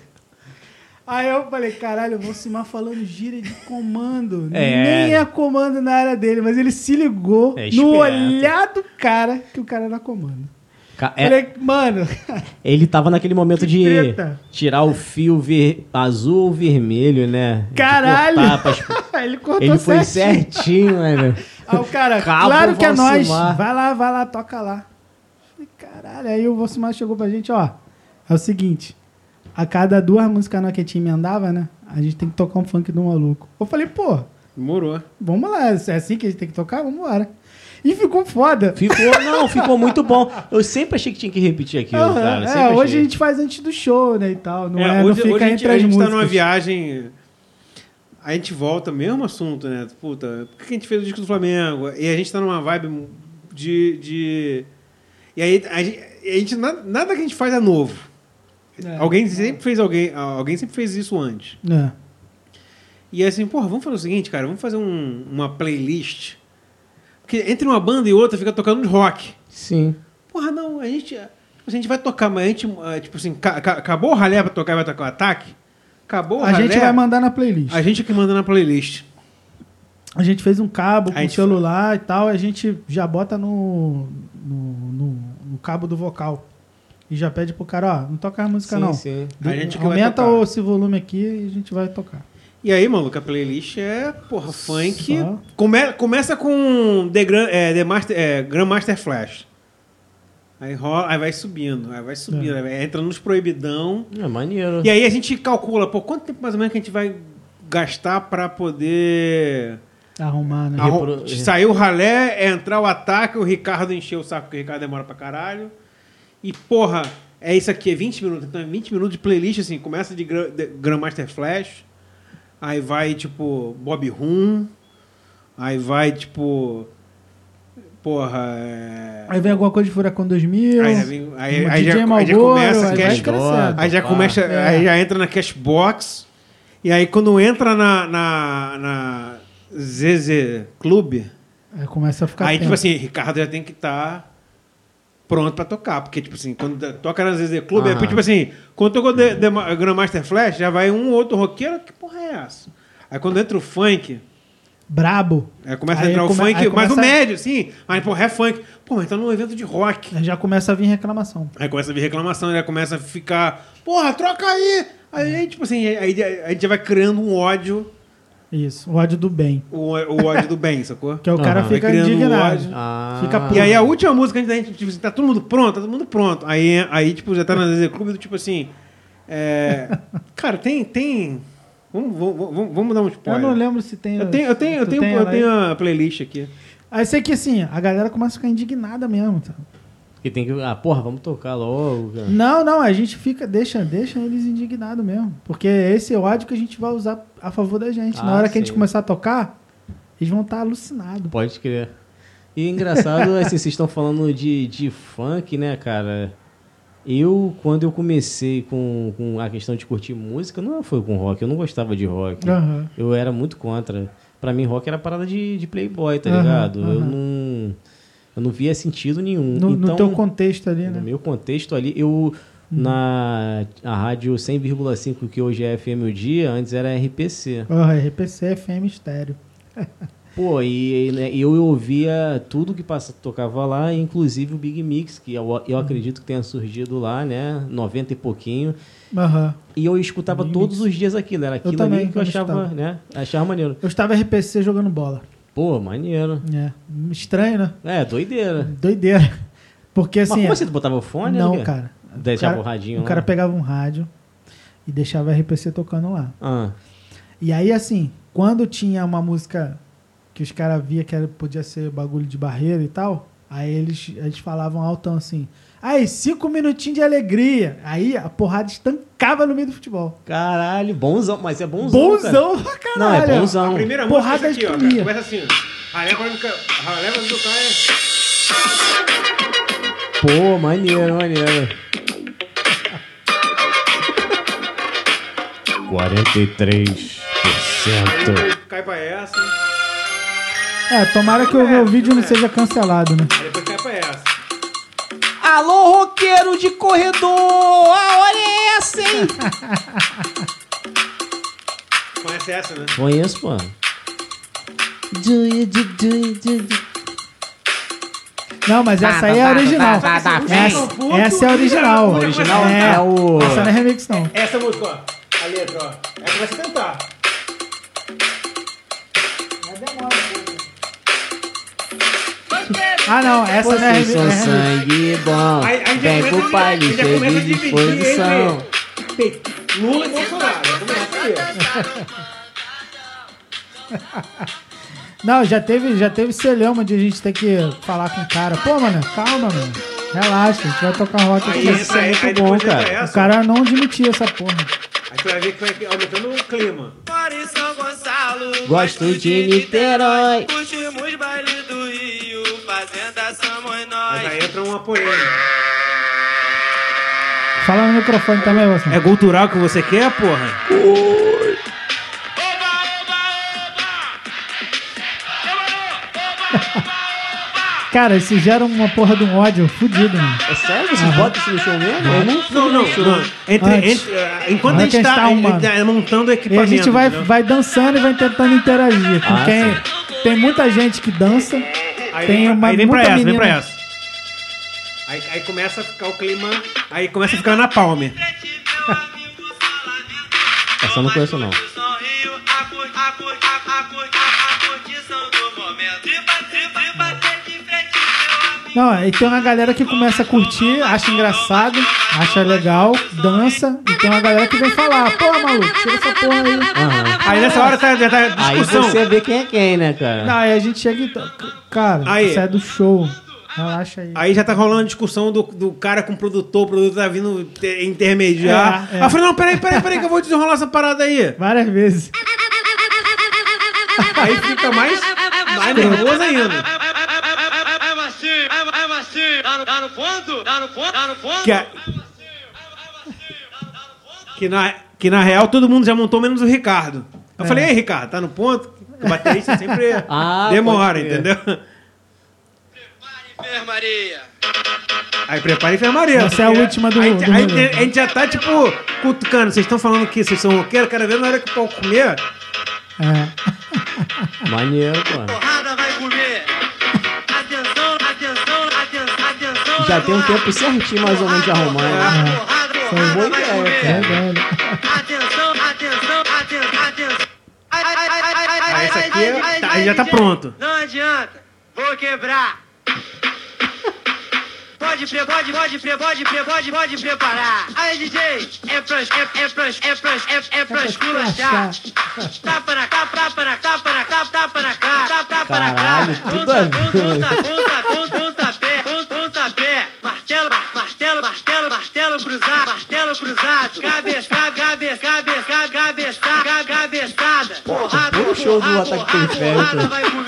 [SPEAKER 3] Aí eu falei, caralho, o Valsimar falando gíria de comando.
[SPEAKER 2] É.
[SPEAKER 3] Nem é comando na área dele, mas ele se ligou
[SPEAKER 2] É
[SPEAKER 3] no olhar do cara que o cara era comando.
[SPEAKER 2] Ca- é,
[SPEAKER 3] Falei, mano,
[SPEAKER 2] ele tava naquele momento de
[SPEAKER 3] treta.
[SPEAKER 2] tirar o fio ver- azul ou vermelho, né?
[SPEAKER 3] Caralho! ele cortou
[SPEAKER 2] Ele foi
[SPEAKER 3] certinho.
[SPEAKER 2] certinho, mano.
[SPEAKER 3] Aí o cara,
[SPEAKER 2] Cabo
[SPEAKER 3] claro que é nós. Vai lá, vai lá, toca lá. Caralho. Aí o Valsimar chegou pra gente, ó. É o seguinte. A cada duas músicas na que a gente emendava, né? A gente tem que tocar um funk do maluco. Eu falei, pô,
[SPEAKER 1] Demorou.
[SPEAKER 3] vamos lá. É assim que a gente tem que tocar? Vamos embora. E ficou foda.
[SPEAKER 2] Ficou, não, ficou muito bom. Eu sempre achei que tinha que repetir aquilo,
[SPEAKER 3] Aham,
[SPEAKER 2] cara.
[SPEAKER 3] é,
[SPEAKER 2] sempre
[SPEAKER 3] hoje
[SPEAKER 2] achei.
[SPEAKER 3] a gente faz antes do show, né? E tal. Não,
[SPEAKER 1] É,
[SPEAKER 3] é, não
[SPEAKER 1] hoje,
[SPEAKER 3] fica
[SPEAKER 1] hoje a gente,
[SPEAKER 3] entre
[SPEAKER 1] a
[SPEAKER 3] as
[SPEAKER 1] gente tá numa viagem. A gente volta, mesmo assunto, né? Puta, por que a gente fez o disco do Flamengo? E a gente tá numa vibe de. de... E aí, a gente, a gente- nada, nada que a gente faz é novo.
[SPEAKER 3] É.
[SPEAKER 1] Alguém sempre fez alguém, alguém sempre fez isso antes.
[SPEAKER 3] É.
[SPEAKER 1] E é assim, porra, vamos fazer o seguinte, cara, vamos fazer um- uma playlist. Porque entre uma banda e outra fica tocando de rock.
[SPEAKER 2] Sim.
[SPEAKER 1] Porra, não, a gente. tipo, a gente vai tocar, mas a gente. ah, Tipo assim, ca- ca- acabou o ralé pra tocar e vai tocar o ataque? Acabou o
[SPEAKER 3] A
[SPEAKER 1] ralé.
[SPEAKER 3] gente vai mandar na playlist.
[SPEAKER 1] A gente que manda na playlist.
[SPEAKER 3] A gente fez um cabo com celular e tal, a gente já bota no, no, no- no cabo do vocal. E já pede pro cara, ó, não toca a música
[SPEAKER 2] sim,
[SPEAKER 3] não.
[SPEAKER 2] sim.
[SPEAKER 1] A gente
[SPEAKER 3] Aumenta
[SPEAKER 1] tocar.
[SPEAKER 3] o- esse volume aqui e a gente vai tocar.
[SPEAKER 1] E aí, maluco, a playlist é, porra, funk. Come- começa com The, Grand, é, The Master, é, Grandmaster Flash. Aí rola, aí vai subindo, aí vai subindo,
[SPEAKER 3] É.
[SPEAKER 1] aí vai entrando nos proibidão.
[SPEAKER 2] É maneiro.
[SPEAKER 1] E aí a gente calcula, pô, quanto tempo mais ou menos que a gente vai gastar pra poder
[SPEAKER 3] Arrumar, né?
[SPEAKER 2] Arru-
[SPEAKER 1] arru-
[SPEAKER 2] Repro-
[SPEAKER 1] sair o ralé, entrar o ataque, o Ricardo encher o saco, porque o Ricardo demora pra caralho. E, porra, é isso aqui, é 20 minutos. Então é 20 minutos de playlist, assim, começa de, Gra- de Grandmaster Flash, aí vai, tipo, Bob Rum, aí vai, tipo, porra, é...
[SPEAKER 3] Aí vem alguma coisa de Furacão 2000.
[SPEAKER 1] Aí, vem- aí- aí já, aí já
[SPEAKER 3] Malboro,
[SPEAKER 1] começa
[SPEAKER 3] aí
[SPEAKER 1] cash,
[SPEAKER 3] crescendo.
[SPEAKER 1] aí já começa,
[SPEAKER 3] É.
[SPEAKER 1] aí já entra na Cashbox. E aí quando entra na, na, na ZZ Club,
[SPEAKER 3] Aí começa a ficar
[SPEAKER 1] aí tipo
[SPEAKER 3] tenso.
[SPEAKER 1] assim, Ricardo já tem que estar pronto pra tocar, porque tipo assim, quando toca na ZZ Club, é tipo assim, quando tocou The, The Ma- Grandmaster Flash, já vai um outro roqueiro, que porra é essa? Aí quando entra o funk,
[SPEAKER 3] Brabo.
[SPEAKER 1] aí começa a
[SPEAKER 3] Aí
[SPEAKER 1] entrar o
[SPEAKER 3] come-
[SPEAKER 1] funk,
[SPEAKER 3] aí
[SPEAKER 1] mas o médio, sim, mas porra, é funk. Pô, então num evento de rock.
[SPEAKER 3] Aí já começa a vir reclamação.
[SPEAKER 1] Aí começa a vir reclamação, já começa a ficar, porra, troca aí! Aí, tipo assim, aí a gente já vai criando um ódio,
[SPEAKER 3] Isso, o ódio do bem.
[SPEAKER 1] o, o ódio do bem, sacou?
[SPEAKER 3] Que é o cara
[SPEAKER 2] Aham.
[SPEAKER 3] fica indignado.
[SPEAKER 1] ódio.
[SPEAKER 2] Ah,
[SPEAKER 3] Fica puto.
[SPEAKER 1] E aí a última música, a gente, tipo tá todo mundo pronto, tá todo mundo pronto. Aí, aí tipo, já tá na ZZ Clube do tipo assim, é... Cara, tem... tem... Vamos, vamos, vamos, dar um
[SPEAKER 3] Eu
[SPEAKER 1] spoiler.
[SPEAKER 3] não lembro se tem.
[SPEAKER 1] Eu tenho, eu tenho, eu tenho, eu tenho a playlist aqui.
[SPEAKER 3] Aí sei que assim, a galera começa a ficar indignada mesmo, tá?
[SPEAKER 2] Que tem que. Ah, porra, vamos tocar logo. cara.
[SPEAKER 3] Não, não, a gente fica, deixa, deixa eles indignados mesmo. Porque esse é o ódio que a gente vai usar a favor da gente. Na
[SPEAKER 2] Ah,
[SPEAKER 3] hora que a gente
[SPEAKER 2] sim.
[SPEAKER 3] começar a tocar, eles vão estar alucinados.
[SPEAKER 2] Pode crer. E engraçado, assim, vocês estão falando de, de funk, né, cara? Eu, quando eu comecei com, com a questão de curtir música, não foi com rock, eu não gostava de rock.
[SPEAKER 3] Aham.
[SPEAKER 2] Eu era muito contra. Pra mim, rock era parada de, de playboy, tá
[SPEAKER 3] Aham,
[SPEAKER 2] ligado? Eu
[SPEAKER 3] aham.
[SPEAKER 2] não. Eu não via sentido nenhum.
[SPEAKER 3] No, no
[SPEAKER 2] então,
[SPEAKER 3] teu contexto ali,
[SPEAKER 2] no
[SPEAKER 3] né?
[SPEAKER 2] meu contexto ali, eu. Na a rádio 100,5, que hoje é FM o dia, antes era RPC.
[SPEAKER 3] Porra, RPC, FM estéreo.
[SPEAKER 2] Pô, e, né, eu ouvia tudo que passa, tocava lá, inclusive o Big Mix, que eu, eu acredito que tenha surgido lá, né? 90 e pouquinho.
[SPEAKER 3] Aham.
[SPEAKER 2] E eu escutava
[SPEAKER 3] Big
[SPEAKER 2] todos
[SPEAKER 3] Mix.
[SPEAKER 2] os dias aquilo. Era aquilo
[SPEAKER 3] também,
[SPEAKER 2] ali que eu
[SPEAKER 3] eu
[SPEAKER 2] achava,
[SPEAKER 3] escutava.
[SPEAKER 2] né? Achava maneiro.
[SPEAKER 3] Eu estava RPC jogando bola.
[SPEAKER 2] Pô, maneiro.
[SPEAKER 3] É. Estranho, né?
[SPEAKER 2] É, doideira.
[SPEAKER 3] Doideira. Porque assim.
[SPEAKER 2] Mas como
[SPEAKER 3] é-
[SPEAKER 2] você botava o fone?
[SPEAKER 3] Não,
[SPEAKER 2] o
[SPEAKER 3] cara.
[SPEAKER 2] Deixava
[SPEAKER 3] o
[SPEAKER 2] o
[SPEAKER 3] cara,
[SPEAKER 2] radinho
[SPEAKER 3] o
[SPEAKER 2] lá?
[SPEAKER 3] cara pegava um rádio e deixava RPC tocando lá.
[SPEAKER 2] Ah,
[SPEAKER 3] E aí, assim, quando tinha uma música que os caras via que era, podia ser bagulho de barreira e tal, aí eles, eles falavam altão assim. Aí, cinco minutinhos de alegria. Aí a porrada estancava no meio do futebol.
[SPEAKER 2] caralho, bonzão. Mas é bonzão.
[SPEAKER 3] Bonzão pra caralho.
[SPEAKER 2] Não, é
[SPEAKER 1] A
[SPEAKER 2] bonzão.
[SPEAKER 1] primeira
[SPEAKER 3] Porrada
[SPEAKER 1] música é aqui, ó. cara. Começa assim, não tocar é...
[SPEAKER 2] Pô, maneiro, maneiro. 43%.
[SPEAKER 1] Aí cai pra essa,
[SPEAKER 3] É, tomara que o meu vídeo não seja cancelado, né?
[SPEAKER 1] aí depois cai pra essa.
[SPEAKER 2] Alô, roqueiro de corredor! A hora é essa, hein?
[SPEAKER 1] Conhece essa, né?
[SPEAKER 2] Conheço, pô.
[SPEAKER 3] Não, mas essa aí é a original. Essa, essa é a original.
[SPEAKER 1] A
[SPEAKER 2] original
[SPEAKER 3] é,
[SPEAKER 2] é o-
[SPEAKER 3] Essa não é remix, não.
[SPEAKER 1] Essa música, ó. A letra, ó. Aí começa a cantar.
[SPEAKER 3] Ah, não, essa não é remix.
[SPEAKER 2] são
[SPEAKER 3] é
[SPEAKER 2] sangue bom.
[SPEAKER 1] Aí, aí
[SPEAKER 2] Vem pro
[SPEAKER 1] já
[SPEAKER 2] cheio de disposição.
[SPEAKER 1] Lula e Bolsonaro.
[SPEAKER 3] Não, já teve, já teve celeuma de a gente ter que falar com o cara. Pô, mano, calma, mano. Relaxa, a gente vai tocar rock
[SPEAKER 1] Aí
[SPEAKER 3] aqui.
[SPEAKER 1] entra, aí,
[SPEAKER 2] muito
[SPEAKER 1] aí
[SPEAKER 2] bom, cara.
[SPEAKER 3] O cara não admitia essa porra.
[SPEAKER 1] Aí tu vai ver que vai aumentando o clima.
[SPEAKER 2] Gosto de Niterói.
[SPEAKER 4] Curtimos baile do
[SPEAKER 1] Mas
[SPEAKER 4] nós.
[SPEAKER 1] aí entra polêmica.
[SPEAKER 3] Fala no microfone também, você.
[SPEAKER 1] É cultural que você quer, porra?
[SPEAKER 4] Oba, oba, oba!
[SPEAKER 3] Cara, isso gera uma porra de um ódio fudido, mano.
[SPEAKER 2] É sério? Vocês botam isso no show mesmo? Eu não fui
[SPEAKER 1] Não, não,
[SPEAKER 2] no show.
[SPEAKER 1] não. Entre,
[SPEAKER 3] Antes.
[SPEAKER 1] entre, ah, enquanto a
[SPEAKER 3] Antes
[SPEAKER 1] gente tá,
[SPEAKER 3] tá
[SPEAKER 1] a
[SPEAKER 3] uma-
[SPEAKER 1] gente tá montando o
[SPEAKER 3] E
[SPEAKER 1] equipamento.
[SPEAKER 3] a gente vai,
[SPEAKER 1] entendeu?
[SPEAKER 3] vai dançando e vai tentando interagir com
[SPEAKER 2] Ah,
[SPEAKER 3] quem. Tem muita gente que dança.
[SPEAKER 1] Aí
[SPEAKER 3] tem
[SPEAKER 1] vem,
[SPEAKER 3] uma-
[SPEAKER 1] aí vem pra
[SPEAKER 3] muita
[SPEAKER 1] essa, vem
[SPEAKER 3] menina.
[SPEAKER 1] pra essa. Aí, aí começa a ficar o clima. Aí começa a ficar na palme.
[SPEAKER 2] Essa eu não conheço, não.
[SPEAKER 3] Não, e tem uma galera que começa a curtir, acha engraçado, acha legal, dança. E tem uma galera que vem falar: pô, maluco, tira essa porra aí.
[SPEAKER 2] Aham.
[SPEAKER 1] Aí nessa hora tá, já tá
[SPEAKER 2] Aí
[SPEAKER 1] discussão.
[SPEAKER 2] você vê quem é quem, né, cara?
[SPEAKER 3] Não, aí a gente chega e. Cara,
[SPEAKER 1] Aí.
[SPEAKER 3] isso é do show. Relaxa aí.
[SPEAKER 1] Aí já tá rolando discussão do, do cara com o produtor, o produtor tá vindo te- intermediar.
[SPEAKER 3] É, é.
[SPEAKER 1] Aí eu falei, não, peraí, peraí, peraí, que eu vou desenrolar essa parada aí.
[SPEAKER 3] Várias vezes.
[SPEAKER 1] Aí fica mais, mais nervoso ainda.
[SPEAKER 4] É é. Tá no- ponto? Tá no ponto? Tá no ponto?
[SPEAKER 1] Que, a- que, na, que na real todo mundo já montou, menos o Ricardo. Eu
[SPEAKER 3] É.
[SPEAKER 1] falei, ei, Ricardo, tá no ponto? O baterista sempre
[SPEAKER 2] Ah,
[SPEAKER 1] demora, entendeu?
[SPEAKER 4] Enfermaria.
[SPEAKER 1] Aí prepara a enfermaria.
[SPEAKER 3] Essa é a última do-
[SPEAKER 1] a gente,
[SPEAKER 3] do
[SPEAKER 1] a, gente,
[SPEAKER 3] rolê.
[SPEAKER 1] a gente já tá, tipo, cutucando. Vocês estão falando que vocês são roqueiros, quero ver na hora que o pau comer.
[SPEAKER 3] É.
[SPEAKER 2] Maneiro, pô.
[SPEAKER 4] Porrada vai comer. Atenção, atenção, atenção, atenção.
[SPEAKER 2] Já tem um tempo certinho mais ou menos de arrumar, né?
[SPEAKER 4] Porrada, porrada,
[SPEAKER 3] Foi
[SPEAKER 4] porrada
[SPEAKER 2] boa ideia,
[SPEAKER 4] comer.
[SPEAKER 3] É, velho.
[SPEAKER 4] Atenção, atenção, atenção, atenção. Ai, ai, ai, ai, ai, ai,
[SPEAKER 1] essa
[SPEAKER 4] ai,
[SPEAKER 1] aqui
[SPEAKER 4] ai,
[SPEAKER 1] é-
[SPEAKER 4] ai,
[SPEAKER 1] tá-
[SPEAKER 4] ai,
[SPEAKER 1] já tá pronto.
[SPEAKER 4] Não adianta. Vou quebrar. Pode, pode, pode, pode, pode, pode preparar. Aí, DJ, é pra, é, é pra, é pra, é, é pra esculachar. Tapa na cá, tapa na cá, tapa na cá, tapa na cá, tapa, tapa na cá.
[SPEAKER 2] Caralho, tudo a
[SPEAKER 4] Ponta,
[SPEAKER 2] ver.
[SPEAKER 4] ponta, ponta, ponta, pontapé, ponta, pontapé. Martelo, martelo, martelo, martelo cruzado, martelo cruzado. Cabeça, cabeça, cabeça, cabeça, cabeçada. Porrada, porrada, porrada, vai comer.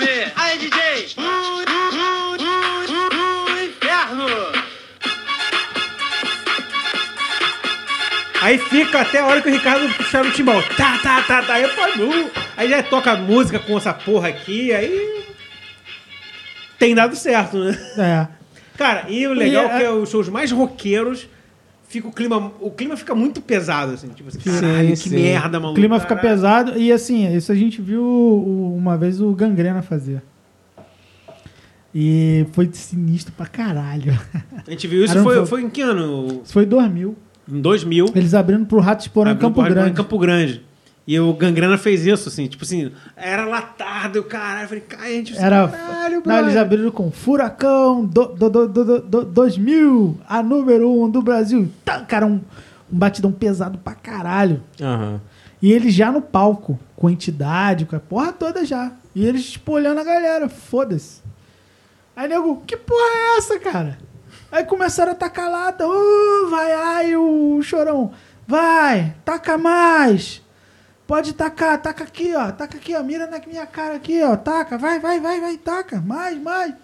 [SPEAKER 4] Aí
[SPEAKER 1] fica até a hora que o Ricardo puxar o timbal. Tá, tá, tá, tá. Aí, "Nu". aí já toca música com essa porra aqui, aí. Tem dado certo, né?
[SPEAKER 3] É.
[SPEAKER 1] Cara, e o legal
[SPEAKER 3] E
[SPEAKER 1] é que
[SPEAKER 3] é-
[SPEAKER 1] os shows mais roqueiros fica o clima. O clima fica muito pesado, assim. Tipo assim,
[SPEAKER 2] Sim,
[SPEAKER 1] caralho, que
[SPEAKER 2] sim.
[SPEAKER 1] merda,
[SPEAKER 3] O
[SPEAKER 1] maluco.
[SPEAKER 3] clima fica
[SPEAKER 1] caralho.
[SPEAKER 3] pesado. E assim, isso a gente viu o- uma vez o Gangrena fazer. E foi sinistro pra caralho.
[SPEAKER 1] A gente viu isso, foi,
[SPEAKER 3] foi-
[SPEAKER 1] foi em que ano?
[SPEAKER 3] Isso foi em 2000.
[SPEAKER 1] Em 2000.
[SPEAKER 3] Eles abrindo pro Rato Esporão em Campo Grande.
[SPEAKER 1] Em Campo Grande. E o Gangrena fez isso, assim, tipo assim, era latado, o caralho, eu falei, cara, gente,
[SPEAKER 3] Era.
[SPEAKER 1] caralho,
[SPEAKER 3] Não, eles abriram com Furacão do, do, do, do, do, 2000, a número 1 um do Brasil. Tá, cara, um, um batidão pesado pra caralho.
[SPEAKER 2] Aham.
[SPEAKER 3] E eles já no palco, com entidade, com a porra toda já. E eles, tipo, olhando a galera, foda-se. Aí, nego, que porra é essa, cara? Aí começaram a tacar lata. Uh, vai, ai, o chorão. Vai, taca mais. Pode tacar, taca aqui, ó. Taca aqui, ó. Mira na minha cara aqui, ó. Taca, vai, vai, vai, vai, taca. Mais, mais.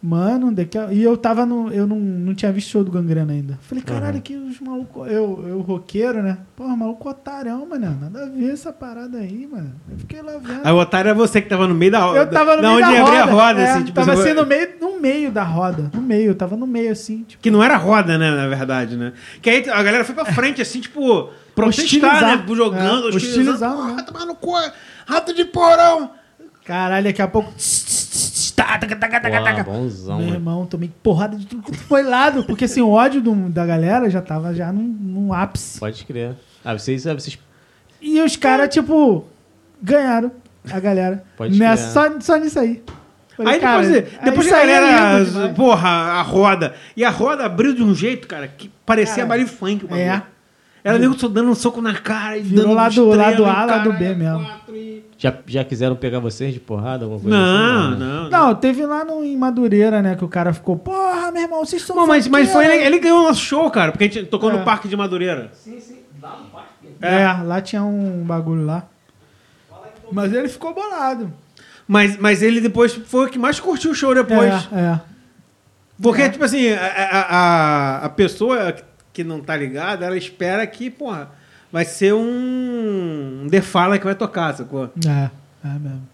[SPEAKER 3] Mano, daqui a... e eu tava no. Eu não, não tinha visto show do Gangrena ainda. Falei, caralho, que os malucos. Eu, eu roqueiro, né? Porra, maluco otarão, mano. Nada a ver essa parada aí, mano. Eu fiquei lá vendo.
[SPEAKER 1] Aí o otário é você que tava no meio da roda.
[SPEAKER 3] Eu tava no
[SPEAKER 1] da
[SPEAKER 3] meio
[SPEAKER 1] onde
[SPEAKER 3] da roda.
[SPEAKER 1] a roda,
[SPEAKER 3] é,
[SPEAKER 1] assim, tipo
[SPEAKER 3] tava
[SPEAKER 1] assim,
[SPEAKER 3] no meio, no meio da roda. No meio, eu tava no meio, assim, tipo.
[SPEAKER 1] Que não era roda, né, na verdade, né? Que aí a galera foi pra frente, assim, tipo, protestar,
[SPEAKER 3] Hostilizar.
[SPEAKER 1] né? Jogando,
[SPEAKER 3] É,
[SPEAKER 1] hostilizando.
[SPEAKER 3] hostilizar, né?
[SPEAKER 1] tomar no cu, rato de porão.
[SPEAKER 3] Caralho, daqui a pouco. Tá, taca, taca, taca, taca.
[SPEAKER 2] bonzão,
[SPEAKER 3] Meu
[SPEAKER 2] mano.
[SPEAKER 3] irmão, tomei porrada de tudo que foi lado. Porque assim, o ódio do- da galera já tava já num, num ápice.
[SPEAKER 2] Pode crer. Ah, vocês, ah, vocês
[SPEAKER 3] E os caras, tipo, ganharam a galera.
[SPEAKER 2] Pode
[SPEAKER 3] Nessa, só,
[SPEAKER 2] crer.
[SPEAKER 3] só nisso aí. Falei,
[SPEAKER 1] Aí
[SPEAKER 3] cara,
[SPEAKER 1] depois, depois a
[SPEAKER 3] aí é
[SPEAKER 1] galera,
[SPEAKER 3] lindo demais.
[SPEAKER 1] porra, a roda. E a roda abriu de um jeito, cara, que parecia
[SPEAKER 3] Cara,
[SPEAKER 1] baile funk. o bagulho.
[SPEAKER 3] é.
[SPEAKER 1] Era nego só dando um soco na cara e
[SPEAKER 3] Virou
[SPEAKER 1] dando
[SPEAKER 3] lado-
[SPEAKER 1] estrela
[SPEAKER 3] lado
[SPEAKER 1] e
[SPEAKER 3] A, lado
[SPEAKER 1] caralho,
[SPEAKER 3] B mesmo.
[SPEAKER 2] Já, já quiseram pegar vocês de porrada? Alguma coisa
[SPEAKER 1] Não,
[SPEAKER 2] assim?
[SPEAKER 1] não, não.
[SPEAKER 3] Não, teve lá no, em Madureira, né? Que o cara ficou, porra, meu irmão, vocês são
[SPEAKER 1] Não, mas, mas foi ele,
[SPEAKER 3] funkeiros."
[SPEAKER 1] ele ganhou o nosso show, cara, porque a gente tocou
[SPEAKER 3] É.
[SPEAKER 1] no Parque de Madureira.
[SPEAKER 3] É, lá tinha um bagulho lá. Mas ele ficou bolado.
[SPEAKER 1] Mas, mas ele depois foi o que mais curtiu o show depois.
[SPEAKER 3] É, é.
[SPEAKER 1] Porque, tipo assim, a, a, a- a pessoa que não tá ligada, ela espera que, porra, vai ser um, um The Fala que vai tocar, sacou?
[SPEAKER 3] É, é mesmo.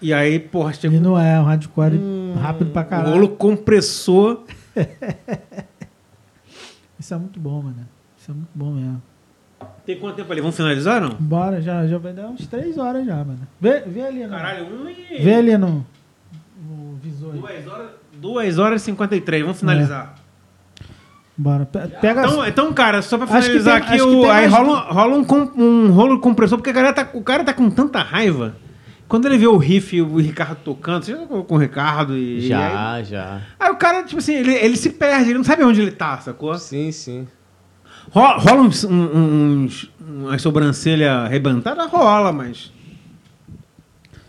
[SPEAKER 1] E aí, porra, chegou
[SPEAKER 3] não é um hardcore rápido pra caralho.
[SPEAKER 1] rolo compressor.
[SPEAKER 3] Isso é muito bom, mano. Isso é muito bom mesmo.
[SPEAKER 1] Tem quanto tempo ali? Vamos finalizar, não?
[SPEAKER 3] Bora, já, já vai dar uns 3 horas já, mano. Vê, vê ali, no,
[SPEAKER 1] Caralho, um e...
[SPEAKER 3] Vê ali no, no visor. aí.
[SPEAKER 1] Duas horas, duas horas e 53, vamos finalizar.
[SPEAKER 3] Bora. Pe- Pega.
[SPEAKER 1] Então, então, cara, só pra finalizar
[SPEAKER 3] tem-
[SPEAKER 1] aqui, o, aí
[SPEAKER 3] mais-
[SPEAKER 1] rola, rola um, com- um rolo compressor, porque a galera tá, o cara tá com tanta raiva. Quando ele vê o riff e o Ricardo tocando, você já tocou com o Ricardo e. e
[SPEAKER 2] Já,
[SPEAKER 1] aí,
[SPEAKER 2] já.
[SPEAKER 1] aí o cara, tipo assim, ele, ele se perde, ele não sabe onde ele tá, sacou?
[SPEAKER 2] Sim, sim.
[SPEAKER 1] Rola, rola uns, uns, umas sobrancelhas arrebentadas? Rola, mas.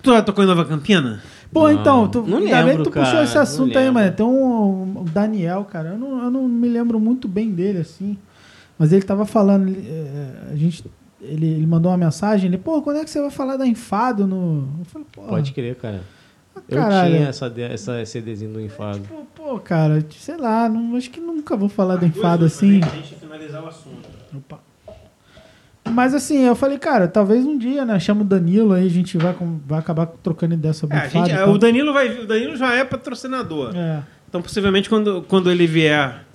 [SPEAKER 1] Tu já tocou em Nova Campina?
[SPEAKER 3] Pô,
[SPEAKER 2] Não,
[SPEAKER 3] então, tu,
[SPEAKER 2] não
[SPEAKER 3] ainda bem
[SPEAKER 2] lembro,
[SPEAKER 3] que tu puxou
[SPEAKER 2] cara,
[SPEAKER 3] esse
[SPEAKER 2] não
[SPEAKER 3] assunto aí, mano. Tem um, o Daniel, cara. Eu não, eu não me lembro muito bem dele, assim. Mas ele tava falando. ele, é, a gente, ele, ele mandou uma mensagem. Ele, pô, quando é que você vai falar da Enfado no. Eu falei, pô.
[SPEAKER 2] Pode crer, cara. Eu
[SPEAKER 3] caralho.
[SPEAKER 2] tinha essa, essa CDzinho do Enfado.
[SPEAKER 3] Pô, pô, cara, sei lá, não, acho que nunca vou falar do Enfado assim.
[SPEAKER 1] Deixa eu finalizar o assunto.
[SPEAKER 3] Opa. Mas assim, eu falei, cara, talvez um dia, né? Chama o Danilo aí, a gente vai, com- vai acabar trocando ideia sobre
[SPEAKER 1] É,
[SPEAKER 3] o
[SPEAKER 1] gente,
[SPEAKER 3] e tal.
[SPEAKER 1] o Danilo vai vir- o Danilo já é patrocinador.
[SPEAKER 3] É.
[SPEAKER 1] Então, possivelmente, quando, quando ele vier,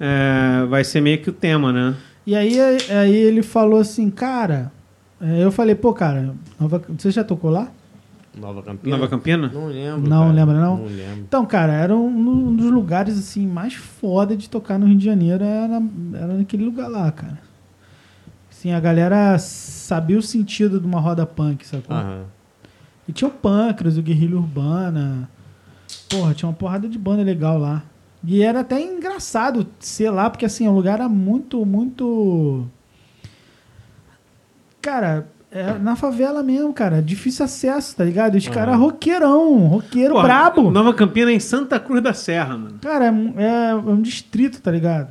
[SPEAKER 1] é, vai ser meio que o tema, né?
[SPEAKER 3] E aí, aí ele falou assim, cara. é, Eu falei, pô, cara, Nova- você já tocou lá?
[SPEAKER 2] Nova Campina?
[SPEAKER 1] Nova Campina?
[SPEAKER 2] Não lembro.
[SPEAKER 3] Não
[SPEAKER 2] cara.
[SPEAKER 3] lembra, não?
[SPEAKER 2] Não lembro.
[SPEAKER 3] Então, cara, era um, um dos lugares assim mais foda de tocar no Rio de Janeiro, era, era naquele lugar lá, cara. Assim, a galera sabia o sentido de uma roda punk, sacou?
[SPEAKER 2] Aham.
[SPEAKER 3] E tinha o Pâncreas, o Guerrilha Urbana. Porra, tinha uma porrada de banda legal lá. E era até engraçado ser lá, porque assim, o lugar era muito, muito. Cara, é na favela mesmo, cara. Difícil acesso, tá ligado? Os caras roqueirão, roqueiro
[SPEAKER 1] Pô,
[SPEAKER 3] brabo.
[SPEAKER 1] Nova Campina é em Santa Cruz da Serra, mano.
[SPEAKER 3] Cara, é, um- é um distrito, tá ligado?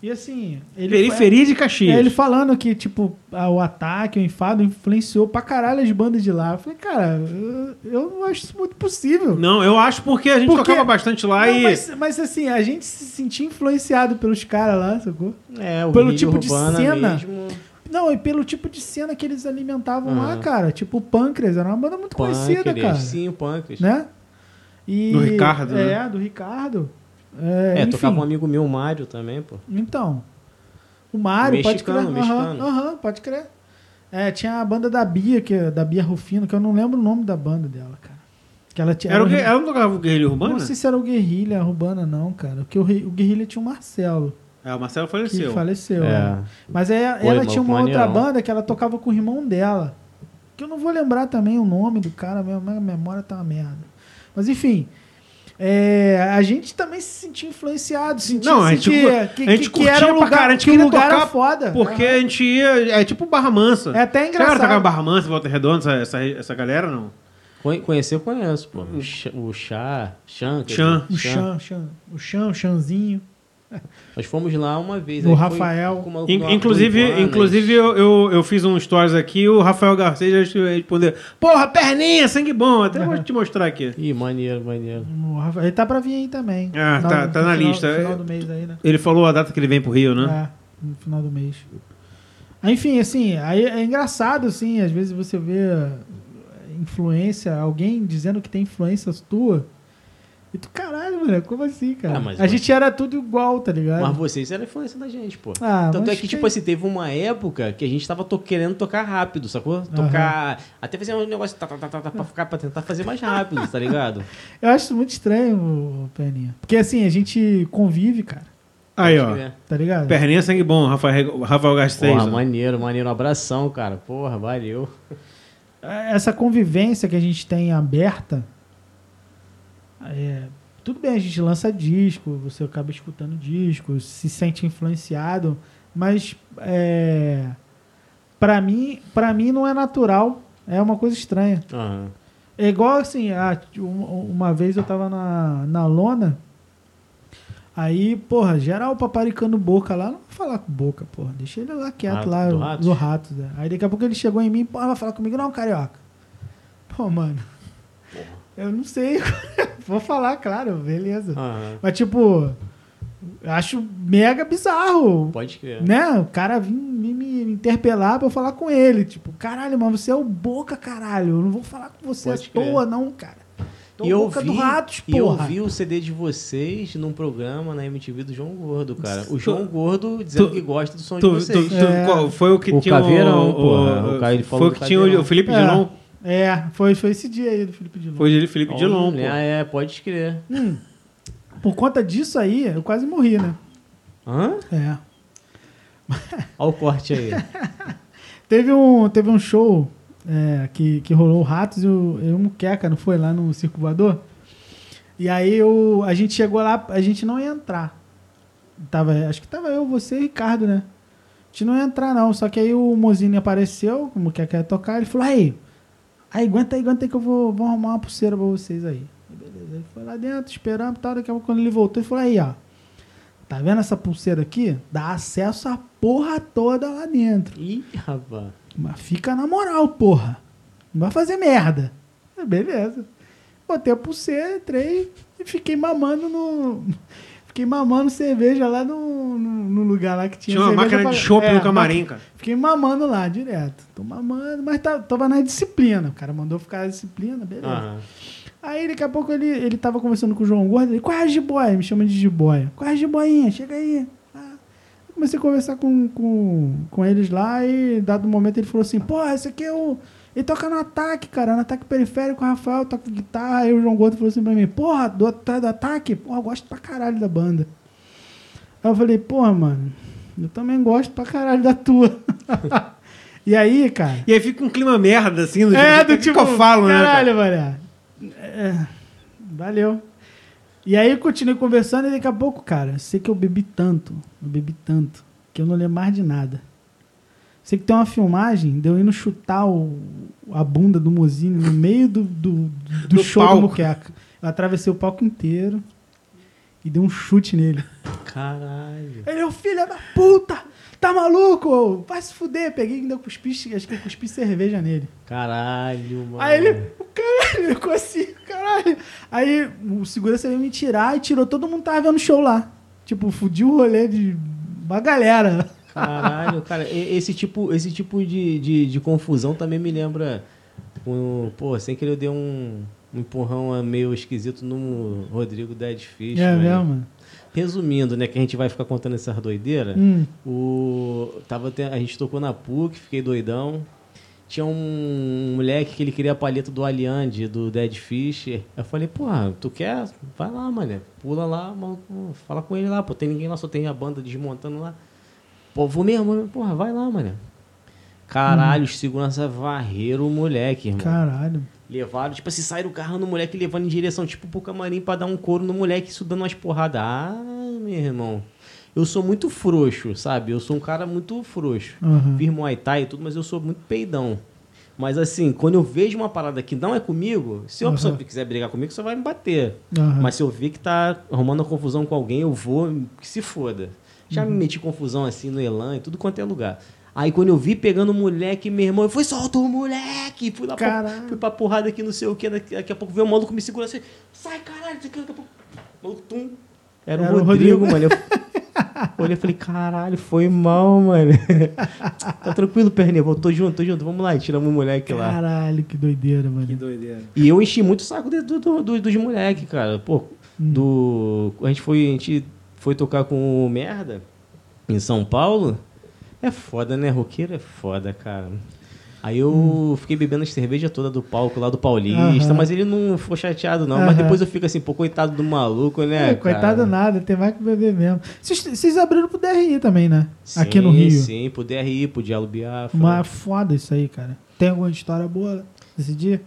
[SPEAKER 3] E assim. Ele
[SPEAKER 1] Periferia de
[SPEAKER 3] É,
[SPEAKER 1] Caxias.
[SPEAKER 3] ele falando que, tipo, a- o ataque, o enfado influenciou pra caralho as bandas de lá. Eu falei, cara, eu, eu não acho isso muito possível.
[SPEAKER 1] Não, eu acho porque a gente
[SPEAKER 3] Porque-
[SPEAKER 1] tocava bastante lá
[SPEAKER 3] Não,
[SPEAKER 1] e.
[SPEAKER 3] mas, mas assim, a gente se sentia influenciado pelos caras lá, sacou?
[SPEAKER 2] É, o
[SPEAKER 3] Pelo tipo de cena.
[SPEAKER 2] mesmo.
[SPEAKER 3] Não, e pelo tipo de cena que eles alimentavam lá,
[SPEAKER 2] Aham.
[SPEAKER 3] cara. Tipo, o Pâncreas, era uma banda muito conhecida,
[SPEAKER 2] Pâncreas,
[SPEAKER 3] cara.
[SPEAKER 2] Sim, o Pâncreas.
[SPEAKER 3] Né? E,
[SPEAKER 1] Do Ricardo,
[SPEAKER 3] É,
[SPEAKER 1] né?
[SPEAKER 3] do Ricardo. É,
[SPEAKER 2] É, tocava um amigo meu, o Mário, também, pô.
[SPEAKER 3] Então. O Mário, pode crer.
[SPEAKER 2] Mexicano,
[SPEAKER 3] Aham,
[SPEAKER 2] mexicano.
[SPEAKER 3] aham, pode crer. É, tinha a banda da Bia, que é da Bia Rufino, que eu não lembro o nome da banda dela, cara. Que ela tinha.
[SPEAKER 1] Era o,
[SPEAKER 3] ela-
[SPEAKER 1] ela não tocava o Guerrilha Urbana?
[SPEAKER 3] Não sei se era o Guerrilha Urbana, não, cara. Porque o, o Guerrilha tinha o Marcelo,
[SPEAKER 1] É, o Marcelo
[SPEAKER 3] que
[SPEAKER 1] faleceu.
[SPEAKER 3] faleceu.
[SPEAKER 2] É.
[SPEAKER 3] né? Mas aí ela
[SPEAKER 2] mas
[SPEAKER 3] tinha uma outra banda que ela tocava com o irmão dela. Que eu não vou lembrar também o nome do cara, minha minha memória tá uma merda. Mas enfim. É, a gente também se sentia influenciado, sentia
[SPEAKER 1] Não, a
[SPEAKER 3] assim,
[SPEAKER 1] gente
[SPEAKER 3] que, que,
[SPEAKER 1] a gente
[SPEAKER 3] que- que
[SPEAKER 1] curtia
[SPEAKER 3] era um lugar,
[SPEAKER 1] caralho, a gente
[SPEAKER 3] que o
[SPEAKER 1] queria
[SPEAKER 3] lugar era
[SPEAKER 1] tocar
[SPEAKER 3] foda.
[SPEAKER 1] Porque
[SPEAKER 3] Aham.
[SPEAKER 1] a gente ia. É tipo Barra Mansa.
[SPEAKER 3] É até
[SPEAKER 1] Você
[SPEAKER 3] engraçado.
[SPEAKER 1] tocava Barra Mansa, Volta Redonda, essa, essa, essa galera, não?
[SPEAKER 2] Conhe- Conhecer eu conheço, pô. O Chá, o Chá, Chan,
[SPEAKER 1] Chan.
[SPEAKER 3] O Chan, Chan, o Chan, o Chanzinho.
[SPEAKER 2] Nós fomos lá uma vez.
[SPEAKER 3] O
[SPEAKER 2] aí foi
[SPEAKER 3] Rafael.
[SPEAKER 2] maluco
[SPEAKER 1] In- inclusive, inclusive eu, eu, eu fiz um stories aqui, o Rafael Garcia já respondeu: Porra, perninha, sangue bom. Até vou te mostrar aqui.
[SPEAKER 2] Ih, maneiro, maneiro.
[SPEAKER 3] O Rafa- Ele tá pra vir aí também.
[SPEAKER 1] Ah,
[SPEAKER 3] Final
[SPEAKER 1] tá- tá na
[SPEAKER 3] final-
[SPEAKER 1] lista.
[SPEAKER 3] Final do mês aí, né?
[SPEAKER 1] Ele falou a data que ele vem pro Rio, né?
[SPEAKER 3] É, no final do mês. Enfim, assim, aí é engraçado, assim, às vezes você vê eh, influência, alguém dizendo que tem influência tua. E tu, caralho, mano, como assim, cara?
[SPEAKER 2] Ah, mas
[SPEAKER 3] a gente era tudo igual, tá ligado?
[SPEAKER 2] Mas vocês eram influência da gente, pô.
[SPEAKER 3] Ah,
[SPEAKER 2] Tanto é
[SPEAKER 3] mas
[SPEAKER 2] que,
[SPEAKER 3] tem-
[SPEAKER 2] tipo assim, teve uma época que a gente tava to- querendo tocar rápido, sacou? Tocar. Até fazer um negócio tá, tá, tá, tá, tá, pra, ficar, pra tentar fazer mais rápido, tá ligado?
[SPEAKER 3] Eu acho isso muito estranho, Peninha. Porque assim, a gente convive, cara,
[SPEAKER 1] Aí, ó.
[SPEAKER 3] tá ligado?
[SPEAKER 1] Perninha, sangue bom, Rafael, Rafael.
[SPEAKER 2] Porra, maneiro, maneiro. Um abração, cara. Porra, valeu.
[SPEAKER 3] essa convivência que a gente tem aberta, é, tudo bem, a gente lança disco, você acaba escutando disco, se sente influenciado, mas é, para mim, para mim não é natural, é uma coisa estranha.
[SPEAKER 2] Aham.
[SPEAKER 3] É igual assim, a- uma uma vez eu tava na, na lona, aí, porra, geral paparicando boca lá, não vou falar com boca, porra, deixa ele lá quieto
[SPEAKER 2] Rato-
[SPEAKER 3] lá,
[SPEAKER 2] do Ratos?
[SPEAKER 3] do ratos. né? Aí daqui a pouco ele chegou em mim, porra, vai falar comigo, não, carioca. Pô, mano, eu não sei, vou falar, claro, beleza.
[SPEAKER 2] Aham.
[SPEAKER 3] Mas tipo, acho mega bizarro,
[SPEAKER 2] Pode crer.
[SPEAKER 3] né? O cara vir, vir me interpelar pra eu falar com ele. Tipo, caralho, mano, você é o boca, caralho. Eu não vou falar com você
[SPEAKER 2] Pode
[SPEAKER 3] à
[SPEAKER 2] crer.
[SPEAKER 3] toa, não, cara. Tô
[SPEAKER 2] E eu,
[SPEAKER 3] boca
[SPEAKER 2] vi,
[SPEAKER 3] do Ratos,
[SPEAKER 2] e eu vi o CD de vocês num programa na MTV do João Gordo, cara. O
[SPEAKER 1] Tu-
[SPEAKER 2] João Gordo dizendo
[SPEAKER 1] tu-
[SPEAKER 2] que gosta do som de
[SPEAKER 1] Tu, tu,
[SPEAKER 2] vocês.
[SPEAKER 1] tu-
[SPEAKER 3] É.
[SPEAKER 1] qual- foi o que
[SPEAKER 2] O
[SPEAKER 1] tinha
[SPEAKER 2] Caveirão,
[SPEAKER 1] o,
[SPEAKER 2] porra.
[SPEAKER 1] o,
[SPEAKER 2] O
[SPEAKER 1] foi o que tinha o Felipe
[SPEAKER 3] É.
[SPEAKER 1] Dilon.
[SPEAKER 3] É, foi, foi esse dia aí do Felipe Dilon.
[SPEAKER 1] Foi o Felipe Dilon, pô.
[SPEAKER 2] É, é, pode crer.
[SPEAKER 3] Por conta disso aí, eu quase morri, né?
[SPEAKER 2] Hã?
[SPEAKER 3] É.
[SPEAKER 2] Olha o corte aí.
[SPEAKER 3] Teve um, teve um show é, que, que rolou o Ratos e o, e o Muqueca, não foi? Lá no Circo Voador. E aí eu, a gente chegou lá, a gente não ia entrar. Tava, acho que tava eu, você e Ricardo, né? A gente não ia entrar, não. Só que aí o Mozinho apareceu, o Muqueca ia tocar, ele falou, aí, aí, aguenta aí, aguenta aí que eu vou, vou arrumar uma pulseira pra vocês aí. Beleza. Ele foi lá dentro, esperando e tal. Daqui a pouco, quando ele voltou, ele falou, aí, ó. Tá vendo essa pulseira aqui? Dá acesso à porra toda lá dentro.
[SPEAKER 2] Ih, rapaz.
[SPEAKER 3] Mas fica na moral, porra. Não vai fazer merda. É, Beleza. Botei a pulseira, entrei e fiquei mamando no. Fiquei mamando cerveja lá no, no, no lugar lá que tinha.
[SPEAKER 1] Tinha uma máquina
[SPEAKER 3] pra-
[SPEAKER 1] de chopp
[SPEAKER 3] É,
[SPEAKER 1] no camarim, cara.
[SPEAKER 3] Fiquei mamando lá direto. Tô mamando, mas tá, tava na disciplina. O cara mandou ficar na disciplina, beleza.
[SPEAKER 2] Aham.
[SPEAKER 3] Aí daqui a pouco ele, ele tava conversando com o João Gordo, ele, qual é a jiboia? Me chama de jiboia. Qual é a jiboinha? Chega aí. Ah. Comecei a conversar com, com, com eles lá e dado um momento ele falou assim, pô, esse aqui é o... Ele toca no ataque, cara, no ataque periférico, o Rafael toca guitarra, aí o João Gordo falou assim pra mim, porra, do, tá do ataque? Porra, eu gosto pra caralho da banda. Aí eu falei, porra, mano, eu também gosto pra caralho da tua. e aí, cara...
[SPEAKER 1] E aí fica um clima merda, assim, do
[SPEAKER 3] É,
[SPEAKER 1] tipo,
[SPEAKER 3] do tipo,
[SPEAKER 1] que eu falo, né? cara?
[SPEAKER 3] caralho, mané. É, valeu. E aí eu continuei conversando e daqui a pouco, cara, sei que eu bebi tanto, eu bebi tanto, que eu não lembro mais de nada. Sei que tem uma filmagem de eu indo chutar o- a bunda do Mozini no meio do, do, do
[SPEAKER 1] Do
[SPEAKER 3] show
[SPEAKER 1] palco.
[SPEAKER 3] do Muqueca. Eu atravessei o palco inteiro e dei um chute nele.
[SPEAKER 2] Caralho.
[SPEAKER 3] Ele é o filho da puta! Tá maluco? Vai se fuder. Peguei e ainda cuspi, acho que eu cuspi cerveja nele.
[SPEAKER 2] Caralho, mano.
[SPEAKER 3] Aí ele, caralho, ficou assim, caralho. Aí o segurança veio me tirar e tirou todo mundo que tava vendo o show lá. Tipo, fudiu o rolê de uma galera.
[SPEAKER 2] Caralho, cara, esse tipo, esse tipo de, de, de confusão também me lembra. Um, pô, sem querer eu dei um, um empurrão meio esquisito no Rodrigo Dead Fish.
[SPEAKER 3] é mesmo?
[SPEAKER 2] Resumindo, né, que a gente vai ficar contando essas doideiras.
[SPEAKER 3] Hum.
[SPEAKER 2] O, tava te- a gente tocou na PUC, fiquei doidão. Tinha um moleque que ele queria a palheta do Aliande, do Dead Fish. Eu falei, porra, tu quer? Vai lá, mané. Pula lá, maluco, fala com ele lá, pô. Tem ninguém lá, só tem a banda desmontando lá. Pô, vou mesmo, porra, vai lá, mané. Caralho, os segurança varreram o moleque, irmão.
[SPEAKER 3] Caralho.
[SPEAKER 2] Levaram, tipo assim, saíram o carro no moleque levando em direção, tipo, pro camarim pra dar um couro no moleque, isso dando umas porradas. Ah, meu irmão. Eu sou muito frouxo, sabe? Eu sou um cara muito frouxo.
[SPEAKER 3] Uhum.
[SPEAKER 2] Fiz Muay Thai e tudo, mas eu sou muito peidão. Mas assim, quando eu vejo uma parada que não é comigo, se uma
[SPEAKER 3] Uhum.
[SPEAKER 2] pessoa quiser brigar comigo, você vai me bater.
[SPEAKER 3] Aham.
[SPEAKER 2] Mas se eu ver que tá arrumando uma confusão com alguém, eu vou, que se foda. Já
[SPEAKER 3] Uhum.
[SPEAKER 2] me meti em confusão assim no Elan e tudo quanto é lugar. Aí quando eu vi pegando o moleque, meu irmão, eu fui, solta o moleque! Fui lá pra,
[SPEAKER 3] Caralho.
[SPEAKER 2] fui pra porrada aqui, não sei o que. Daqui, daqui a pouco veio o maluco me segura assim, sai caralho, daqui a pouco. Maluco, tum. Era,
[SPEAKER 3] Era
[SPEAKER 2] o Rodrigo,
[SPEAKER 3] Rodrigo.
[SPEAKER 2] mano. Eu olhei e falei, caralho, foi mal, mano. tá tranquilo, perninha, voltou junto, tô junto, vamos lá. E tiramos o moleque lá.
[SPEAKER 3] Caralho, que doideira, mano.
[SPEAKER 1] Que doideira.
[SPEAKER 2] E eu enchi muito o saco de- do, do, do- dos moleques, cara. Pô, do. A gente foi. A gente foi tocar com o Merda em São Paulo. É foda, né? Roqueiro é foda, cara. Aí eu fiquei bebendo a cerveja toda do palco lá do Paulista,
[SPEAKER 3] Aham.
[SPEAKER 2] mas ele não ficou chateado, não. Mas
[SPEAKER 3] Aham.
[SPEAKER 2] depois eu fico assim, pô, coitado do maluco, né?
[SPEAKER 3] É, coitado nada, tem mais que beber mesmo. Vocês, abriram pro DRI também, né?
[SPEAKER 2] Sim,
[SPEAKER 3] Aqui no Rio.
[SPEAKER 2] Sim, pro DRI, pro Diálogo Biafra.
[SPEAKER 3] Mas foda isso aí, cara. Tem alguma história boa desse dia?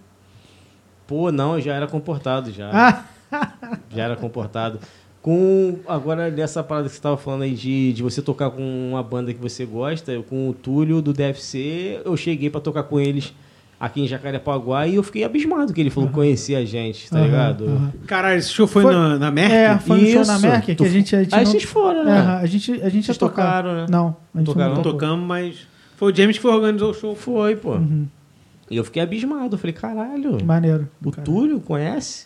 [SPEAKER 2] Pô, não, já era comportado já. Já era comportado. Com agora dessa parada que você estava falando aí de, de você tocar com uma banda que você gosta, com o Túlio do DFC, eu cheguei pra tocar com eles aqui em Jacarepaguá e eu fiquei abismado que ele falou que conhecia a gente, tá
[SPEAKER 3] aham,
[SPEAKER 2] ligado?
[SPEAKER 3] aham.
[SPEAKER 1] Caralho, esse show foi,
[SPEAKER 3] Foi-
[SPEAKER 1] na, na Merck?
[SPEAKER 3] É, foi no show na
[SPEAKER 2] Isso.
[SPEAKER 3] Merck que a gente, a gente
[SPEAKER 2] Aí
[SPEAKER 3] não...
[SPEAKER 2] vocês foram,
[SPEAKER 3] É,
[SPEAKER 2] né?
[SPEAKER 3] a gente, a gente
[SPEAKER 2] Vocês
[SPEAKER 3] ia tocar.
[SPEAKER 2] tocaram, né?
[SPEAKER 3] Não, a gente
[SPEAKER 2] Tocaram,
[SPEAKER 3] não
[SPEAKER 1] tocamos, mas foi o James que foi organizou o show.
[SPEAKER 2] Foi, pô.
[SPEAKER 3] Uhum,
[SPEAKER 2] E eu fiquei abismado. Eu falei, caralho,
[SPEAKER 3] maneiro.
[SPEAKER 2] o
[SPEAKER 3] cara.
[SPEAKER 2] Túlio conhece?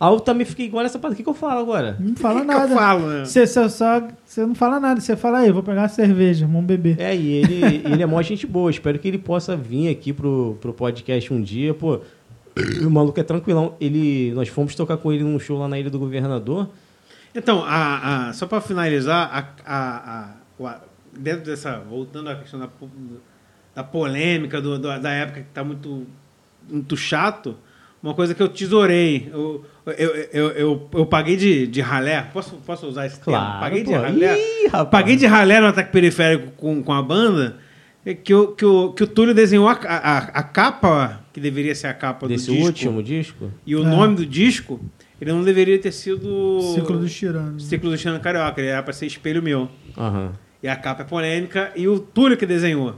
[SPEAKER 2] Aí eu também fiquei igual nessa parada. O que, que eu falo agora?
[SPEAKER 3] Não fala
[SPEAKER 1] que que eu
[SPEAKER 3] nada.
[SPEAKER 1] falo, né?
[SPEAKER 3] Você só, você não fala nada. Você fala aí, vou pegar uma cerveja, vamos beber.
[SPEAKER 2] É, e ele, ele é mó gente boa. Espero que ele possa vir aqui pro, pro podcast um dia. Pô, o maluco é tranquilão. Ele, nós fomos tocar com ele num show lá na Ilha do Governador.
[SPEAKER 1] Então, a, a- só para finalizar, a, a, a- o- a- dentro dessa, voltando à questão da, da polêmica, do, do- da época que está muito, muito chato, uma coisa que eu tesourei, eu, eu, eu, eu, eu paguei de, de ralé, posso, posso usar esse termo?
[SPEAKER 2] Claro,
[SPEAKER 1] Paguei de
[SPEAKER 2] pô.
[SPEAKER 1] ralé.
[SPEAKER 2] Ih, rapaz.
[SPEAKER 1] Paguei de ralé no ataque periférico com, com a banda, é que, o, que, o, que o Túlio desenhou a, a, a capa, que deveria ser a capa
[SPEAKER 2] Desse
[SPEAKER 1] do disco,
[SPEAKER 2] último disco.
[SPEAKER 1] e o
[SPEAKER 3] É.
[SPEAKER 1] nome do disco, ele não deveria ter sido...
[SPEAKER 3] Ciclo dos tiranos.
[SPEAKER 1] Ciclo do Xana Carioca, ele era pra ser espelho meu.
[SPEAKER 2] Aham.
[SPEAKER 1] E a capa é polêmica e o Túlio que desenhou.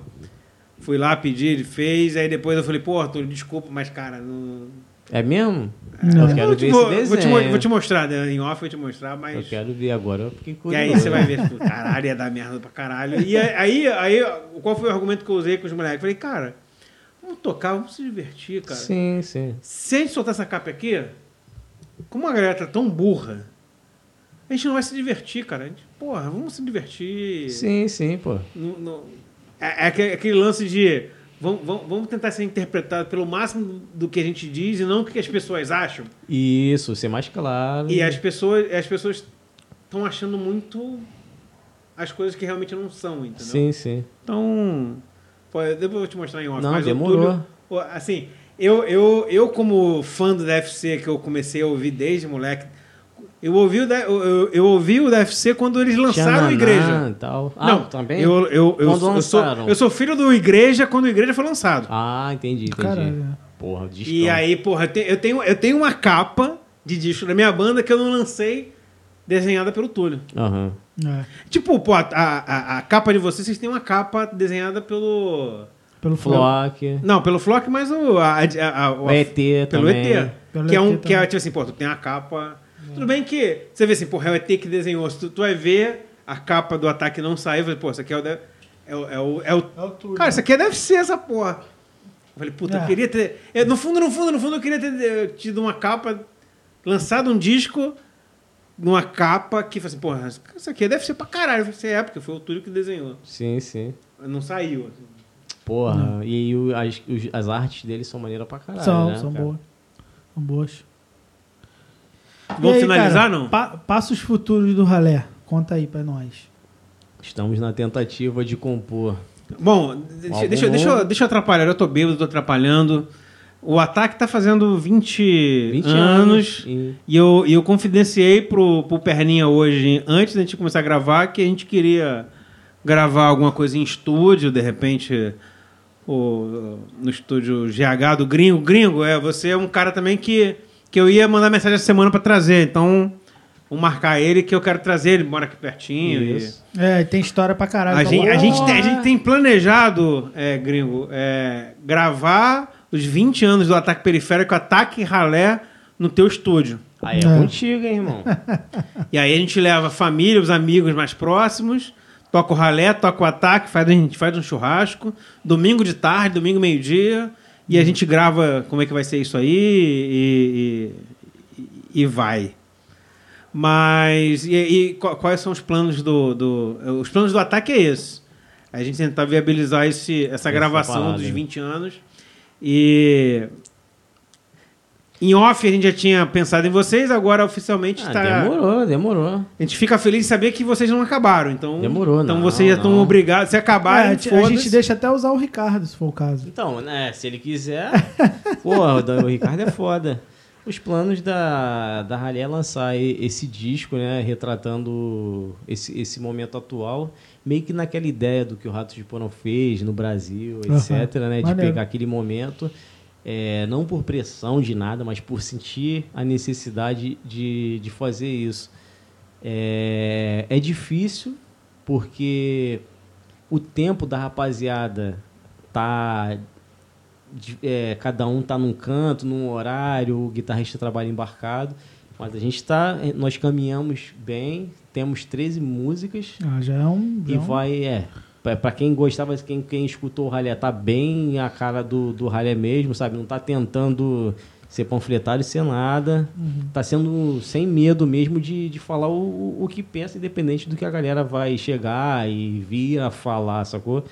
[SPEAKER 1] Fui lá pedir, ele fez, aí depois eu falei, pô, Túlio, desculpa, mas cara, não.
[SPEAKER 2] É mesmo?
[SPEAKER 3] Não.
[SPEAKER 2] Eu quero
[SPEAKER 1] Vou te,
[SPEAKER 2] ver
[SPEAKER 1] vou,
[SPEAKER 2] esse
[SPEAKER 1] vou te,
[SPEAKER 2] desenho.
[SPEAKER 1] vou te mostrar, né? em off vou te mostrar, mas.
[SPEAKER 2] Eu quero ver agora. Eu fiquei
[SPEAKER 1] E
[SPEAKER 2] curioso.
[SPEAKER 1] aí você vai ver, tu, caralho, ia dar merda pra caralho. E aí, aí, qual foi o argumento que eu usei com os moleques? Falei, cara, vamos tocar, vamos se divertir, cara.
[SPEAKER 2] Sim, sim.
[SPEAKER 1] Se a gente soltar essa capa aqui, como a galera tá tão burra, a gente não vai se divertir, cara. A gente, porra, vamos se divertir.
[SPEAKER 2] Sim, sim, pô.
[SPEAKER 1] Não- não- é, é aquele, aquele lance de vamos, vamos, vamos tentar ser interpretado pelo máximo do que a gente diz e não o que as pessoas acham.
[SPEAKER 2] Isso, ser mais claro.
[SPEAKER 1] E as pessoas as pessoas estão achando muito as coisas que realmente não são, entendeu?
[SPEAKER 2] Sim, sim.
[SPEAKER 1] Então, pô, depois eu vou te mostrar em off.
[SPEAKER 2] Não, demorou.
[SPEAKER 1] Túlio- assim, eu, eu, eu como fã do DFC que eu comecei a ouvir desde moleque, eu ouvi o, D- eu, eu, ouvi o DFC quando eles lançaram
[SPEAKER 2] Xananá
[SPEAKER 1] Igreja.
[SPEAKER 2] Tal. Ah,
[SPEAKER 1] não,
[SPEAKER 2] também?
[SPEAKER 1] Eu, eu, eu,
[SPEAKER 2] Quando
[SPEAKER 1] sou- eu, sou,
[SPEAKER 2] lançaram.
[SPEAKER 1] eu sou filho do Igreja quando o Igreja foi lançado.
[SPEAKER 2] Ah, entendi, entendi.
[SPEAKER 3] Caralho.
[SPEAKER 2] Porra, discão.
[SPEAKER 1] e aí, porra, eu te- eu tenho, eu tenho uma capa de disco da minha banda que eu não lancei desenhada pelo Túlio.
[SPEAKER 2] Aham.
[SPEAKER 3] É,
[SPEAKER 1] Tipo, pô, a, a, a capa de vocês, vocês têm uma capa desenhada pelo.
[SPEAKER 3] pelo.
[SPEAKER 2] Flock.
[SPEAKER 1] Não, pelo Flock, mas o. A, a, a- o-
[SPEAKER 2] ET
[SPEAKER 1] pelo
[SPEAKER 2] também.
[SPEAKER 1] ET.
[SPEAKER 3] Pelo
[SPEAKER 1] que é um.
[SPEAKER 3] ET
[SPEAKER 1] Que é tipo assim, pô, tu tem a capa. Tudo bem que. Você vê assim, porra, é o ET que desenhou. Se tu, tu vai ver a capa do ataque não sair, vai, pô, isso aqui é o. de- É o, é o, é o
[SPEAKER 3] É o Túlio.
[SPEAKER 1] Cara, isso aqui deve ser essa porra. Eu falei, puta,
[SPEAKER 3] É.
[SPEAKER 1] eu queria ter. eu, no fundo, no fundo, no fundo, eu queria ter eh, tido uma capa, lançado um disco numa capa que, assim, porra, isso aqui deve ser pra caralho. Eu falei, "Isso é, porque foi o Túlio que desenhou.
[SPEAKER 2] Sim, sim.
[SPEAKER 1] Não saiu. assim.
[SPEAKER 2] Porra, e aí o- as, as artes dele são maneiras pra caralho.
[SPEAKER 3] são,
[SPEAKER 2] né,
[SPEAKER 3] são
[SPEAKER 2] cara?
[SPEAKER 3] boas. São boas.
[SPEAKER 1] Vamos finalizar,
[SPEAKER 3] cara,
[SPEAKER 1] não?
[SPEAKER 3] pa- passos futuros do ralé. Conta aí pra nós.
[SPEAKER 2] Estamos na tentativa de compor.
[SPEAKER 1] Bom, deixa, deixa, deixa, deixa eu atrapalhar. Eu tô bêbado, tô atrapalhando. O ataque tá fazendo 20,
[SPEAKER 2] 20
[SPEAKER 1] anos.
[SPEAKER 2] anos. E-
[SPEAKER 1] E eu, e eu confidenciei pro, pro Perninha hoje, antes da gente começar a gravar, que a gente queria gravar alguma coisa em estúdio, de repente, o, no estúdio GH do Gringo. Gringo, é, você é um cara também que, que eu ia mandar mensagem essa semana para trazer, então vamos marcar ele que eu quero trazer, ele mora aqui pertinho. e-.
[SPEAKER 3] É, tem história pra caralho.
[SPEAKER 1] a
[SPEAKER 3] pra
[SPEAKER 1] gente, a, gente tem, a gente tem planejado, é, gringo, é, gravar os 20 anos do Ataque Periférico, Ataque Ralé, no teu estúdio.
[SPEAKER 2] Aí é,
[SPEAKER 3] É.
[SPEAKER 2] contigo, hein, irmão?
[SPEAKER 1] E aí a gente leva a família, os amigos mais próximos, toca o ralé, toca o ataque, faz, a gente faz um churrasco, domingo de tarde, domingo meio-dia, e a gente grava como é que vai ser isso aí e, e, e vai. Mas, e, e qu- quais são os planos do, do... Os planos do ataque é esse. A gente tentar viabilizar esse, essa gravação
[SPEAKER 2] parada,
[SPEAKER 1] dos
[SPEAKER 2] né?
[SPEAKER 1] 20 anos. E... Em off a gente já tinha pensado em vocês, agora oficialmente
[SPEAKER 2] Ah,
[SPEAKER 1] está...
[SPEAKER 2] demorou, demorou.
[SPEAKER 1] A gente fica feliz de saber que vocês não acabaram. Então,
[SPEAKER 2] Demorou,
[SPEAKER 1] então
[SPEAKER 2] não,
[SPEAKER 1] vocês já estão
[SPEAKER 2] não.
[SPEAKER 1] obrigados. Se
[SPEAKER 3] É,
[SPEAKER 1] acabarem,
[SPEAKER 3] a, gente- a gente deixa até usar o Ricardo, se for o caso.
[SPEAKER 2] Então, né, se ele quiser. Porra, o Ricardo é foda. Os planos da, da Rally é lançar esse disco, né, retratando esse, esse momento atual, meio que naquela ideia do que o Ratos de Porão fez no Brasil, etc, né, de
[SPEAKER 3] Maneiro.
[SPEAKER 2] pegar aquele momento, é, não por pressão de nada, mas por sentir a necessidade de, de fazer isso. É, é difícil, porque o tempo da rapaziada tá é, cada um tá num canto, num horário, o guitarrista trabalha embarcado. Mas a gente tá. Nós caminhamos bem, temos 13 músicas
[SPEAKER 3] Ah, já é um. já
[SPEAKER 2] e
[SPEAKER 3] é
[SPEAKER 2] vai. É, pra, pra quem gostava, quem, quem escutou o ralé, tá bem a cara do, do ralé mesmo, sabe? Não tá tentando ser panfletário e ser nada.
[SPEAKER 3] Uhum.
[SPEAKER 2] Tá sendo sem medo mesmo de, de falar o, o que pensa, independente do que a galera vai chegar e vir a falar, sacou?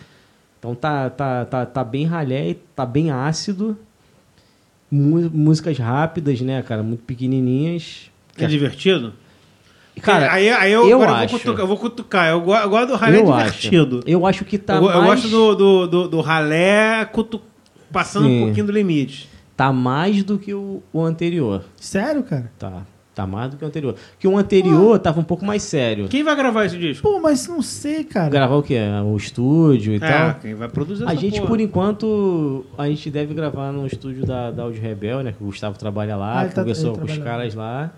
[SPEAKER 2] Então tá, tá, tá, tá bem ralé, tá bem ácido. Músicas rápidas, né, cara? Muito pequenininhas.
[SPEAKER 1] É divertido?
[SPEAKER 2] Cara,
[SPEAKER 1] aí, aí eu,
[SPEAKER 2] eu
[SPEAKER 1] agora
[SPEAKER 2] acho.
[SPEAKER 1] Eu, vou cutucar, eu vou cutucar. Eu, go- eu gosto do ralé
[SPEAKER 2] eu
[SPEAKER 1] divertido.
[SPEAKER 2] acho. Eu acho que tá
[SPEAKER 1] eu, go- eu
[SPEAKER 2] mais...
[SPEAKER 1] gosto do, do, do, do ralé cutu- passando
[SPEAKER 2] Sim.
[SPEAKER 1] um pouquinho do limite.
[SPEAKER 2] Tá mais do que o, o anterior.
[SPEAKER 3] Sério, cara?
[SPEAKER 2] Tá. Tá mais do que o anterior. Porque o anterior tava um pouco mais sério.
[SPEAKER 1] Quem vai gravar esse disco?
[SPEAKER 3] Pô, mas não sei, cara.
[SPEAKER 2] Gravar o quê? O estúdio e
[SPEAKER 1] É,
[SPEAKER 2] tal.
[SPEAKER 1] quem vai produzir
[SPEAKER 2] A gente,
[SPEAKER 1] porra?
[SPEAKER 2] por enquanto, a gente deve gravar no estúdio da, da Audio Rebel, né? Que o Gustavo trabalha lá,
[SPEAKER 3] Ah, tá-
[SPEAKER 2] conversou
[SPEAKER 3] ele
[SPEAKER 2] com os
[SPEAKER 3] trabalha lá.
[SPEAKER 2] caras lá.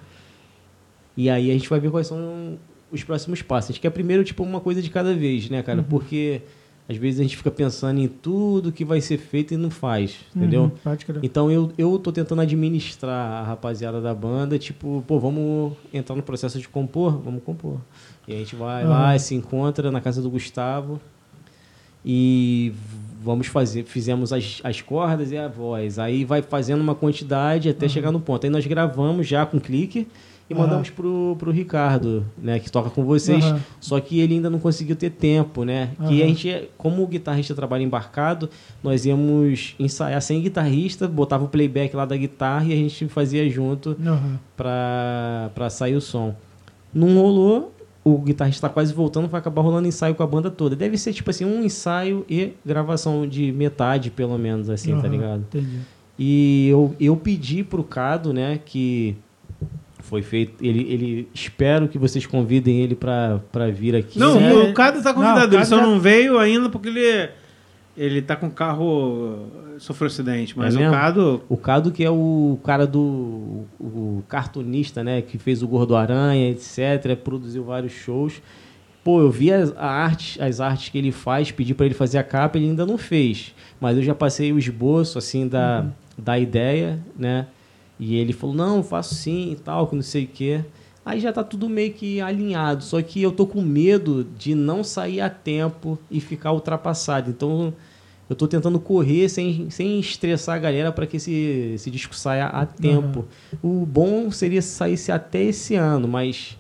[SPEAKER 2] E aí a gente vai ver quais são os próximos passos. A gente quer primeiro, tipo, uma coisa de cada vez, né,
[SPEAKER 3] Uhum.
[SPEAKER 2] cara? Porque às vezes a gente fica pensando em tudo que vai ser feito e não faz, entendeu?
[SPEAKER 3] Uhum, pode crer.
[SPEAKER 2] Então eu, eu tô tentando administrar a rapaziada da banda, tipo, pô, vamos entrar no processo de compor? Vamos compor. E a gente vai
[SPEAKER 3] Aham.
[SPEAKER 2] lá, se encontra na casa do Gustavo e vamos fazer, fizemos as, as cordas e a voz. Aí vai fazendo uma quantidade até chegar no ponto. Aí nós gravamos já com clique e
[SPEAKER 3] Aham.
[SPEAKER 2] mandamos pro, pro Ricardo, né, que toca com vocês.
[SPEAKER 3] Aham.
[SPEAKER 2] Só que ele ainda não conseguiu ter tempo, né? Que
[SPEAKER 3] Aham.
[SPEAKER 2] a gente, como o guitarrista trabalha embarcado, nós íamos ensaiar sem guitarrista, botava o playback lá da guitarra e a gente fazia junto
[SPEAKER 3] Aham.
[SPEAKER 2] pra, pra sair o som. Não rolou, o guitarrista tá quase voltando, vai acabar rolando ensaio com a banda toda. Deve ser tipo assim, um ensaio e gravação de metade, pelo menos, assim, tá ligado?
[SPEAKER 3] Entendi.
[SPEAKER 2] E eu, eu pedi pro Cado, né, que foi feito. Ele, ele espero que vocês convidem ele pra, pra vir aqui.
[SPEAKER 1] Não,
[SPEAKER 2] né?
[SPEAKER 1] o Cado tá
[SPEAKER 3] Não,
[SPEAKER 1] convidado.
[SPEAKER 3] o
[SPEAKER 1] ele só
[SPEAKER 3] já-
[SPEAKER 1] não veio ainda porque ele ele tá com o carro. sofreu acidente, mas
[SPEAKER 2] É
[SPEAKER 1] o? Cado.
[SPEAKER 2] O Cado que é o cara do o cartunista, né, que fez o Gordo Aranha, etc, produziu vários shows. Pô, eu vi as, a arte, as artes que ele faz, pedi pra ele fazer a capa, ele ainda não fez. Mas eu já passei o esboço assim da, da ideia, né? E ele falou: "Não, faço sim e tal, que não sei o quê". Aí já tá tudo meio que alinhado, só que eu tô com medo de não sair a tempo e ficar ultrapassado. Então eu tô tentando correr sem, sem estressar a galera para que esse, esse disco saia a tempo. O bom seria se saísse até esse ano, mas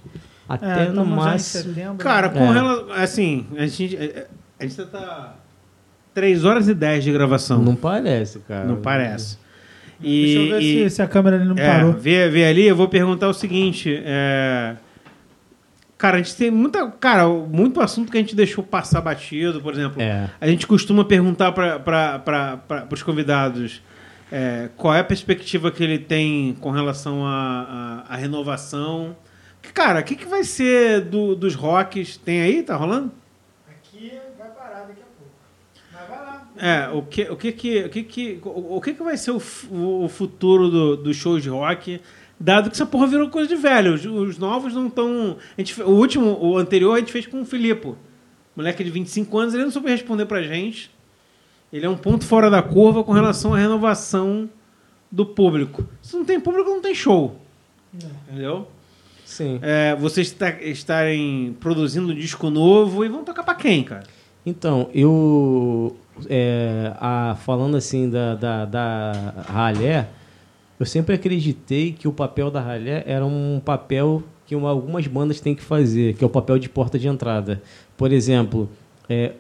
[SPEAKER 2] até
[SPEAKER 3] É,
[SPEAKER 2] no máximo.
[SPEAKER 3] setembro,
[SPEAKER 1] Cara,
[SPEAKER 3] né?
[SPEAKER 1] com
[SPEAKER 2] É.
[SPEAKER 1] relação. Assim, a gente. A gente tá. 3 horas e 10 de gravação.
[SPEAKER 2] Não
[SPEAKER 1] Não,
[SPEAKER 2] parece, cara.
[SPEAKER 1] parece.
[SPEAKER 3] Deixa eu ver
[SPEAKER 1] E, e-
[SPEAKER 3] se, se a câmera ali não
[SPEAKER 1] é,
[SPEAKER 3] parou.
[SPEAKER 1] vê, vê ali, eu vou perguntar o seguinte. é, Cara, a gente tem muita. Cara, muito assunto que a gente deixou passar batido, por exemplo.
[SPEAKER 2] É.
[SPEAKER 1] A gente costuma perguntar para os convidados é, qual é a perspectiva que ele tem com relação à renovação. Cara, o que, que vai ser do- dos rocks? Tem aí? Tá rolando?
[SPEAKER 3] Aqui vai parar daqui a pouco. Mas vai lá.
[SPEAKER 1] É, o que, o que, que, o que, que, o, que, que vai ser o, o futuro do- dos shows de rock, dado que essa porra virou coisa de velho. Os, os novos não estão. O último, o anterior, a gente fez com o Filipe. Moleque de 25 anos, ele não soube responder pra gente. Ele é um ponto fora da curva com relação à renovação do público. Se não tem público, não tem show. Entendeu?
[SPEAKER 2] Sim.
[SPEAKER 1] É, vocês está- estarem produzindo um disco novo e vão tocar pra quem, cara?
[SPEAKER 2] Então, eu. É, a- falando assim da, da, da ralé, eu sempre acreditei que o papel da ralé era um papel que uma- algumas bandas têm que fazer, que é o papel de porta de entrada. Por exemplo, é,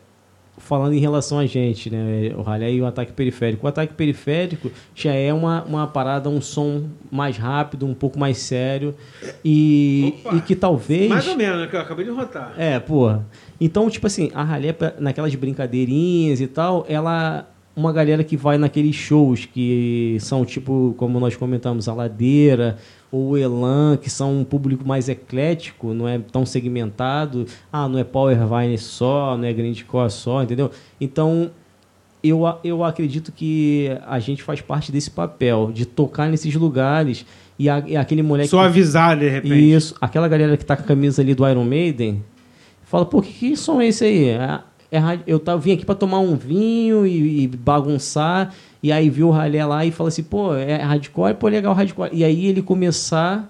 [SPEAKER 2] falando em relação a gente, né, o ralé e o ataque periférico. O ataque periférico já é uma, uma parada, um som mais rápido, um pouco mais sério e,
[SPEAKER 1] Opa!
[SPEAKER 2] e que talvez...
[SPEAKER 1] Mais ou menos, né, que eu acabei de rotar.
[SPEAKER 2] É, porra. Então, tipo assim, a Ralé, naquelas brincadeirinhas e tal, ela. Uma galera que vai naqueles shows que são tipo, como nós comentamos, a Ladeira ou o Elan, que são um público mais eclético, não é tão segmentado. Ah, não é Power Vine só, não é Grindcore só, entendeu? Então, eu, eu acredito que a gente faz parte desse papel, de tocar nesses lugares e, a- e aquele moleque.
[SPEAKER 1] Só avisar, de repente.
[SPEAKER 2] Isso, aquela galera que tá com a camisa ali do Iron Maiden, fala, pô, que, que som é esse aí? É, é eu tava, vim aqui pra tomar um vinho e, e bagunçar, e aí viu o ralé lá e fala assim, pô, é hardcore, pô, legal hardcore. E aí ele começar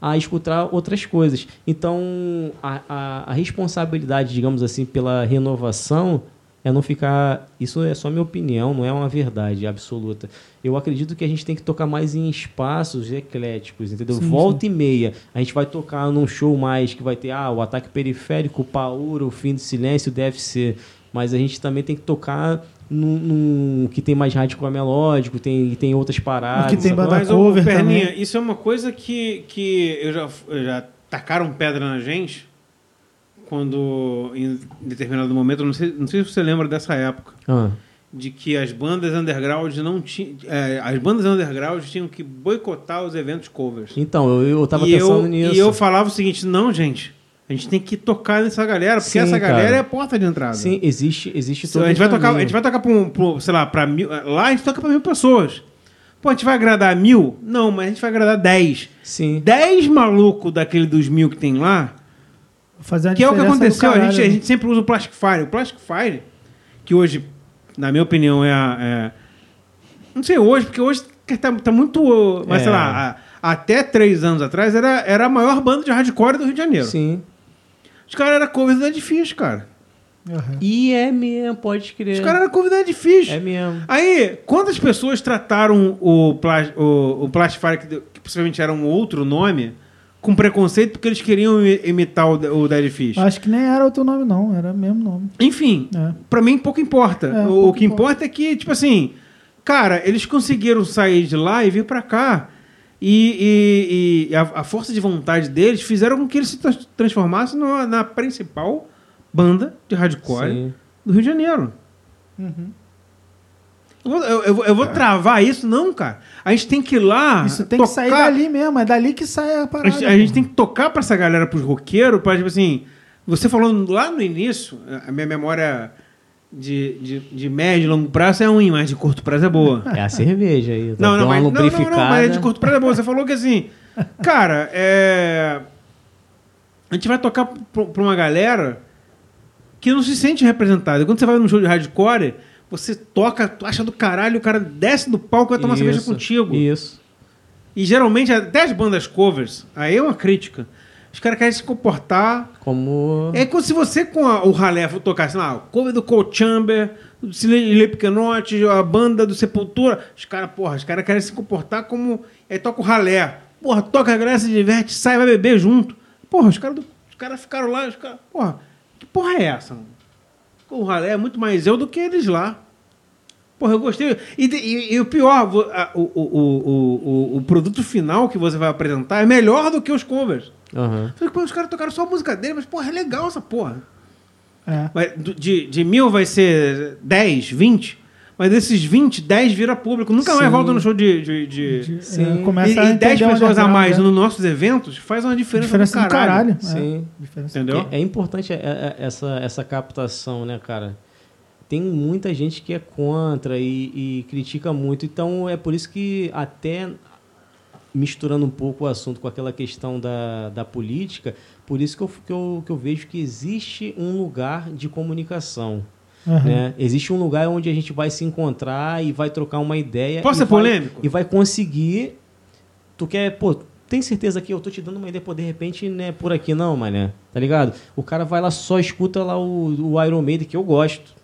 [SPEAKER 2] a escutar outras coisas. Então, a, a, a responsabilidade, digamos assim, pela renovação é não ficar. Isso é só minha opinião, não é uma verdade absoluta. Eu acredito que a gente tem que tocar mais em espaços ecléticos, entendeu?
[SPEAKER 3] Sim,
[SPEAKER 2] Volta e meia. A gente vai tocar num show mais que vai ter ah, o ataque periférico, o Paura, o fim do silêncio, o DFC. Mas a gente também tem que tocar num, num que tem mais hardcore melódico, tem, tem outras paradas.
[SPEAKER 3] que tem banda cover
[SPEAKER 1] Perninha,
[SPEAKER 3] também.
[SPEAKER 1] isso é uma coisa que, que eu já, eu já tacaram pedra na gente quando, em determinado momento, não sei, não sei se você lembra dessa época,
[SPEAKER 2] Ah,
[SPEAKER 1] de que as bandas underground não tinham. as bandas underground tinham que boicotar os eventos covers.
[SPEAKER 2] Então, eu, eu tava
[SPEAKER 1] e
[SPEAKER 2] pensando
[SPEAKER 1] eu,
[SPEAKER 2] nisso.
[SPEAKER 1] E eu falava o seguinte: não, gente, a gente tem que tocar nessa galera, porque
[SPEAKER 2] Sim,
[SPEAKER 1] essa galera
[SPEAKER 2] cara.
[SPEAKER 1] é a porta de entrada.
[SPEAKER 2] Sim, existe, existe todo
[SPEAKER 1] a gente vai tocar, a gente vai tocar pra, um, pra, sei lá, pra mil. Lá a gente toca pra mil pessoas. Pô, a gente vai agradar mil? Não, mas a gente vai agradar dez.
[SPEAKER 2] Sim.
[SPEAKER 1] Dez malucos daquele dos mil que tem lá,
[SPEAKER 3] Fazer
[SPEAKER 1] que é o que aconteceu. A
[SPEAKER 3] caralho,
[SPEAKER 1] gente, a
[SPEAKER 3] né?
[SPEAKER 1] gente sempre usa o Plastic Fire. O Plastic Fire, que hoje, na minha opinião, é. a- é- não sei hoje, porque hoje tá, tá muito. Mas
[SPEAKER 2] É.
[SPEAKER 1] sei lá, a- até três anos atrás era, era a maior banda de hardcore do Rio de Janeiro.
[SPEAKER 2] Sim.
[SPEAKER 1] Os caras eram covers da Difícil, cara.
[SPEAKER 3] Aham.
[SPEAKER 2] E é mesmo, pode crer.
[SPEAKER 1] Os caras eram covers da Difícil.
[SPEAKER 2] É mesmo.
[SPEAKER 1] Aí, quantas pessoas trataram o, Plas, o, o Plastify, que, que possivelmente era um outro nome, com preconceito porque eles queriam imi- imitar o, o Dead Fish?
[SPEAKER 3] Acho que nem era outro nome, não. Era o mesmo nome.
[SPEAKER 1] Enfim,
[SPEAKER 3] É.
[SPEAKER 1] pra mim pouco importa.
[SPEAKER 3] É,
[SPEAKER 1] o,
[SPEAKER 3] pouco
[SPEAKER 1] que importa é que, tipo assim, cara, eles conseguiram sair de lá e vir pra cá. E, e- e a, a força de vontade deles fizeram com que eles se tra- transformassem no- na principal banda de hardcore
[SPEAKER 2] Sim.
[SPEAKER 1] do Rio de Janeiro.
[SPEAKER 3] Uhum.
[SPEAKER 1] Eu vou, eu- eu vou- vou travar isso? Não, cara. A gente tem que ir lá.
[SPEAKER 3] Isso tem que
[SPEAKER 1] tocar-
[SPEAKER 3] sair dali mesmo. É dali que sai a
[SPEAKER 1] A
[SPEAKER 3] parada.
[SPEAKER 1] gente, a gente tem que tocar pra essa galera, pros roqueiros, pra, tipo assim. Você falou lá no início, a minha memória de, de, de médio e longo prazo é ruim, mas de curto prazo é boa.
[SPEAKER 2] É a cerveja aí.
[SPEAKER 1] Não, não, mas, não, não,
[SPEAKER 2] lubrificada.
[SPEAKER 1] não, mas de curto prazo é boa. Você falou que assim, cara, é. A gente vai tocar pra pra uma galera que não se sente representada. Quando você vai num show de hardcore, você toca, tu acha do caralho, o cara desce do palco e vai tomar cerveja
[SPEAKER 2] Isso,
[SPEAKER 1] contigo.
[SPEAKER 2] Isso.
[SPEAKER 1] E geralmente, até as bandas covers, aí é uma crítica. Os caras querem se comportar.
[SPEAKER 2] Como.
[SPEAKER 1] É como se você com a- o ralé for tocar, sei lá, o cover do Cold Chamber, do Slipknot, a banda do Sepultura. Os caras, porra, os caras querem se comportar como. Aí toca o ralé. Porra, toca a galera se diverte, sai, vai beber junto. Porra, os caras caras ficaram lá, os caras. Porra, que porra é essa, mano? O ralé é muito mais eu do que eles lá. Porra, eu gostei. E, e- e o pior, o, o, o, o, o produto final que você vai apresentar é melhor do que os covers. Pô, os caras tocaram só a música dele, mas, porra, é legal essa porra.
[SPEAKER 3] É.
[SPEAKER 1] Do- de, de mil vai ser 10, 20, mas desses 20, 10 vira público. Nunca mais
[SPEAKER 2] Sim.
[SPEAKER 1] volta no show de. de, de-
[SPEAKER 3] De-
[SPEAKER 2] Sim.
[SPEAKER 3] é, começa
[SPEAKER 1] E,
[SPEAKER 3] a
[SPEAKER 1] e 10
[SPEAKER 3] entender o
[SPEAKER 1] pessoas a mais
[SPEAKER 3] né?
[SPEAKER 1] nos nossos eventos faz uma diferença,
[SPEAKER 3] Diferença
[SPEAKER 1] do caralho.
[SPEAKER 3] do caralho.
[SPEAKER 2] Sim.
[SPEAKER 3] É. Diferença.
[SPEAKER 1] Entendeu?
[SPEAKER 2] É, é importante é, é, essa, essa captação, né, cara? Tem muita gente que é contra e, e critica muito. Então é por isso que até misturando um pouco o assunto com aquela questão da, da política, por isso que eu, que, eu, que eu vejo que existe um lugar de comunicação.
[SPEAKER 3] Aham.
[SPEAKER 2] Né? Existe um lugar onde a gente vai se encontrar e vai trocar uma ideia.
[SPEAKER 1] Posso ser
[SPEAKER 2] vai-
[SPEAKER 1] polêmico?
[SPEAKER 2] E vai conseguir. Tu quer, pô, tem certeza que eu tô te dando uma ideia, pô, de repente, né, por aqui não, mané. Tá ligado? O cara vai lá, só escuta lá o, o Iron Maiden, que eu gosto.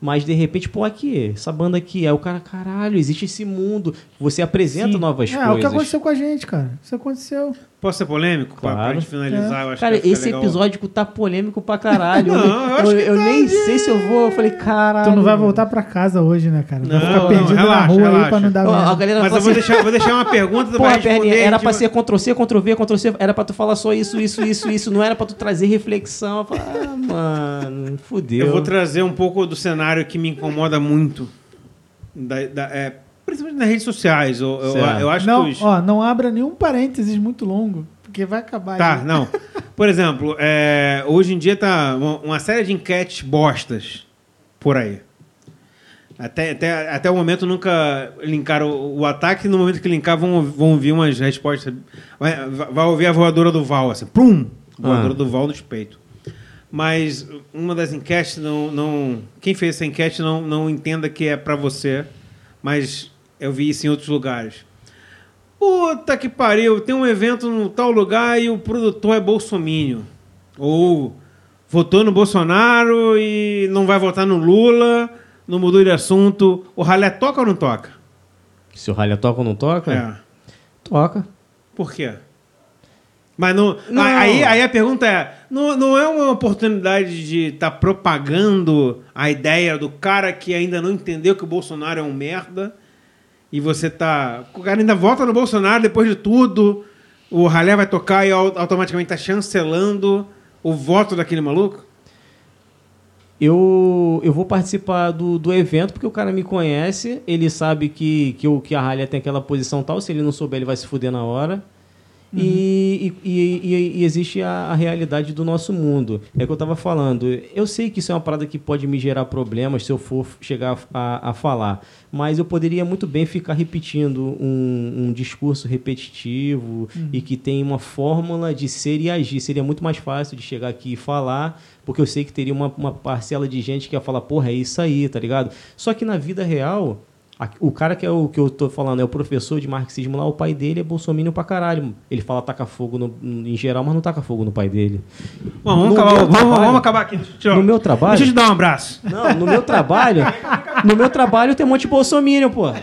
[SPEAKER 2] Mas de repente, pô, aqui, essa banda aqui, é o cara, caralho, existe esse mundo. Você apresenta
[SPEAKER 3] Sim.
[SPEAKER 2] novas
[SPEAKER 3] é,
[SPEAKER 2] coisas.
[SPEAKER 3] o que aconteceu com a gente, cara. Isso aconteceu.
[SPEAKER 1] Posso ser polêmico? Pra, pra
[SPEAKER 2] Claro.
[SPEAKER 1] gente finalizar, eu acho
[SPEAKER 2] Cara,
[SPEAKER 1] que vai
[SPEAKER 2] esse
[SPEAKER 1] legal.
[SPEAKER 2] episódio tá polêmico pra caralho.
[SPEAKER 1] Não,
[SPEAKER 2] eu,
[SPEAKER 1] eu acho
[SPEAKER 2] eu-
[SPEAKER 1] que
[SPEAKER 2] eu
[SPEAKER 1] tá
[SPEAKER 2] nem
[SPEAKER 1] de-
[SPEAKER 2] sei se eu vou. Eu falei, caralho.
[SPEAKER 3] Tu não vai voltar pra casa hoje, né, cara? Vai
[SPEAKER 1] Não,
[SPEAKER 3] ficar
[SPEAKER 1] não,
[SPEAKER 3] perdido na
[SPEAKER 1] relaxa,
[SPEAKER 3] rua aí
[SPEAKER 1] relaxa.
[SPEAKER 3] pra não dar
[SPEAKER 2] Ó, galera
[SPEAKER 1] Mas eu vou
[SPEAKER 2] assim,
[SPEAKER 1] deixar, vou deixar uma pergunta, tu
[SPEAKER 2] Porra,
[SPEAKER 1] vai
[SPEAKER 2] Perninha,
[SPEAKER 1] responder.
[SPEAKER 2] era
[SPEAKER 1] de-
[SPEAKER 2] pra ser Ctrl-C, Ctrl-V, Ctrl-C. Era pra tu falar só isso, isso, isso, isso. Não era pra tu trazer reflexão. Eu falei, ah, mano, fudeu.
[SPEAKER 1] Eu vou trazer um pouco do cenário que me incomoda muito. Da, da- é, principalmente nas redes sociais. Eu, eu, eu acho
[SPEAKER 3] Não,
[SPEAKER 1] que os...
[SPEAKER 3] ó, não abra nenhum parênteses muito longo, porque vai acabar.
[SPEAKER 1] Tá,
[SPEAKER 3] aí.
[SPEAKER 1] não. Por exemplo, é, hoje em dia tá uma, uma série de enquetes bostas por aí. Até, até, até o momento nunca linkaram o, o ataque, no momento que linkar vão, vão vir umas respostas. Vai, vai ouvir a voadora do Val, assim, plum! Voadora
[SPEAKER 2] Ah.
[SPEAKER 1] do Val no peito. Mas uma das enquetes não, não. Quem fez essa enquete não, não entenda que é pra você, mas eu vi isso em outros lugares. Puta que pariu, tem um evento no tal lugar e o produtor é bolsomínio. Ou votou no Bolsonaro e não vai votar no Lula, não mudou de assunto. O ralé toca ou não toca?
[SPEAKER 2] Se o ralha toca ou não toca?
[SPEAKER 1] É.
[SPEAKER 2] Toca.
[SPEAKER 1] Por quê? Mas não,
[SPEAKER 2] Não.
[SPEAKER 1] Aí, aí a pergunta é: não, não é uma oportunidade de estar propagando a ideia do cara que ainda não entendeu que o Bolsonaro é um merda e você tá. O cara ainda vota no Bolsonaro depois de tudo, o ralé vai tocar e au- automaticamente tá chancelando o voto daquele maluco?
[SPEAKER 2] Eu, eu vou participar do, do evento porque o cara me conhece, ele sabe que, que, o, que a ralha tem aquela posição tal, se ele não souber, ele vai se fuder na hora. E, e, e- e- e existe a, a realidade do nosso mundo. É o que eu estava falando. Eu sei que isso é uma parada que pode me gerar problemas se eu for chegar a, a falar. Mas eu poderia muito bem ficar repetindo um, um discurso repetitivo e que tem uma fórmula de ser e agir. Seria muito mais fácil de chegar aqui e falar, porque eu sei que teria uma, uma parcela de gente que ia falar, porra, é isso aí, tá ligado? Só que na vida real, o cara que é o que eu tô falando é o professor de marxismo lá, o pai dele é bolsominion pra caralho. Ele fala taca fogo no- em geral, mas não taca fogo no pai dele.
[SPEAKER 1] Bom, vamos,
[SPEAKER 2] No
[SPEAKER 1] acabar, vamos,
[SPEAKER 2] trabalho-
[SPEAKER 1] vamos acabar aqui. Deixa eu-
[SPEAKER 2] No meu trabalho?
[SPEAKER 1] Deixa eu te dar um abraço.
[SPEAKER 2] Não, no meu trabalho, no meu trabalho tem um monte de bolsominion, porra.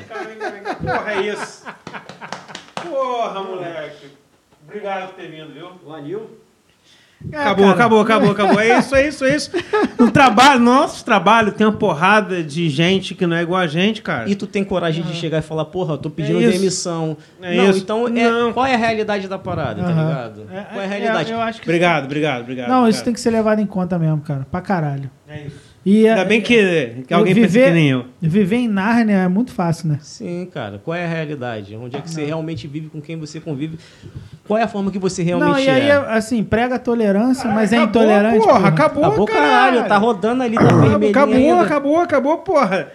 [SPEAKER 1] Porra, é isso. Porra, moleque. Obrigado por ter vindo, viu?
[SPEAKER 2] O Anil?
[SPEAKER 3] É,
[SPEAKER 1] Acabou,
[SPEAKER 3] cara.
[SPEAKER 1] acabou, acabou, acabou. É isso, é isso, é isso. No trabalho, nosso trabalho, tem uma porrada de gente que não é igual a gente, cara.
[SPEAKER 2] E tu tem coragem de chegar e falar, porra, eu tô pedindo
[SPEAKER 1] É isso.
[SPEAKER 2] demissão.
[SPEAKER 1] É
[SPEAKER 2] não,
[SPEAKER 1] isso.
[SPEAKER 2] então é-
[SPEAKER 1] Não.
[SPEAKER 2] qual é a realidade da parada, tá
[SPEAKER 3] Aham.
[SPEAKER 2] ligado?
[SPEAKER 3] É,
[SPEAKER 2] qual é a
[SPEAKER 3] é,
[SPEAKER 2] realidade?
[SPEAKER 3] eu acho que
[SPEAKER 1] Obrigado, obrigado, obrigado.
[SPEAKER 3] Não, isso
[SPEAKER 1] obrigado.
[SPEAKER 3] tem que ser levado em conta mesmo, cara. Pra caralho.
[SPEAKER 1] É isso.
[SPEAKER 3] E,
[SPEAKER 1] Ainda
[SPEAKER 3] é,
[SPEAKER 1] bem que, que alguém pensa
[SPEAKER 3] viver-
[SPEAKER 1] que nem eu.
[SPEAKER 3] Viver em Nárnia é muito fácil, né?
[SPEAKER 2] Sim, cara. Qual é a realidade? Onde é que você realmente vive, com quem você convive? Qual é a forma que você realmente
[SPEAKER 3] Não, e aí,
[SPEAKER 2] é?
[SPEAKER 3] assim, prega tolerância, mas é
[SPEAKER 1] Acabou,
[SPEAKER 3] intolerante.
[SPEAKER 1] Porra,
[SPEAKER 3] porra.
[SPEAKER 1] acabou,
[SPEAKER 2] Acabou, caralho. Tá rodando ali, tá vermelhinho
[SPEAKER 1] Acabou,
[SPEAKER 2] ainda.
[SPEAKER 1] acabou, acabou, porra.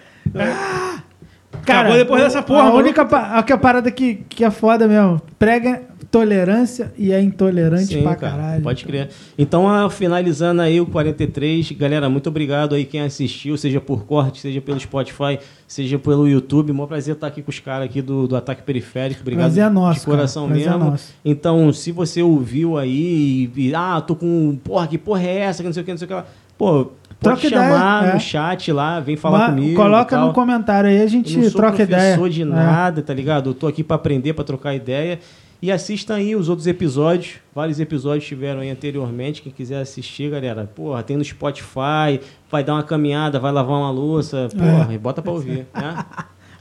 [SPEAKER 3] Cara,
[SPEAKER 1] Acabou depois dessa porra,
[SPEAKER 3] A
[SPEAKER 1] maluco.
[SPEAKER 3] única pa- a que a parada que, que é foda mesmo. Prega tolerância e é intolerante
[SPEAKER 2] Sim,
[SPEAKER 3] pra
[SPEAKER 2] cara,
[SPEAKER 3] caralho.
[SPEAKER 2] Pode crer. Então, ah, finalizando aí o 43, galera, muito obrigado aí quem assistiu, seja por corte, seja pelo Spotify, seja pelo YouTube. Mó prazer estar aqui com os caras aqui do, do Ataque Periférico. Obrigado
[SPEAKER 3] Prazer é nosso,
[SPEAKER 2] de coração
[SPEAKER 3] cara. É
[SPEAKER 2] mesmo.
[SPEAKER 3] nosso.
[SPEAKER 2] Então, se você ouviu aí e, e, ah, tô com, porra, que porra é essa, que não sei o que, não sei o que lá. Pô, pode
[SPEAKER 3] Troca
[SPEAKER 2] chamar
[SPEAKER 3] ideia, é.
[SPEAKER 2] no chat lá, vem falar
[SPEAKER 3] Ma-
[SPEAKER 2] comigo.
[SPEAKER 3] Coloca no comentário aí, a gente
[SPEAKER 2] Eu não sou
[SPEAKER 3] troca ideia.
[SPEAKER 2] professor de
[SPEAKER 3] É.
[SPEAKER 2] nada, tá ligado? Eu tô aqui pra aprender, pra trocar ideia. E assistam aí os outros episódios. Vários episódios tiveram aí anteriormente. Quem quiser assistir, galera, porra, tem no Spotify. Vai dar uma caminhada, vai lavar uma louça. Porra, e bota pra ouvir, né?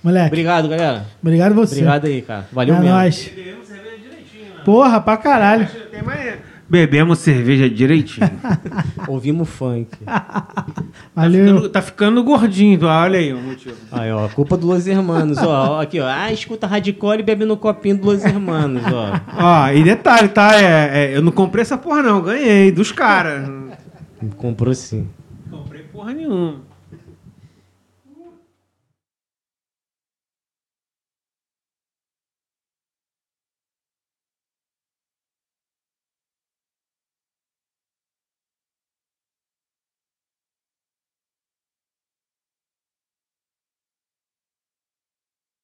[SPEAKER 3] Moleque,
[SPEAKER 2] Obrigado, galera.
[SPEAKER 3] obrigado você.
[SPEAKER 2] Obrigado aí, cara. Valeu
[SPEAKER 3] é
[SPEAKER 2] mesmo.
[SPEAKER 3] nóis. Porra, pra caralho.
[SPEAKER 1] Tem mais... Bebemos cerveja direitinho.
[SPEAKER 2] Ouvimos funk.
[SPEAKER 3] Valeu.
[SPEAKER 1] Ficando- tá ficando gordinho, olha aí o motivo.
[SPEAKER 2] Aí, ó, culpa do Los Hermanos, ó. Aqui, ó. Ah, escuta hardcore e bebe no copinho do Los Hermanos, ó.
[SPEAKER 1] Ó, e detalhe, tá? É, é, eu não comprei essa porra, não. Ganhei dos caras.
[SPEAKER 2] Comprou sim.
[SPEAKER 1] Comprei porra nenhuma.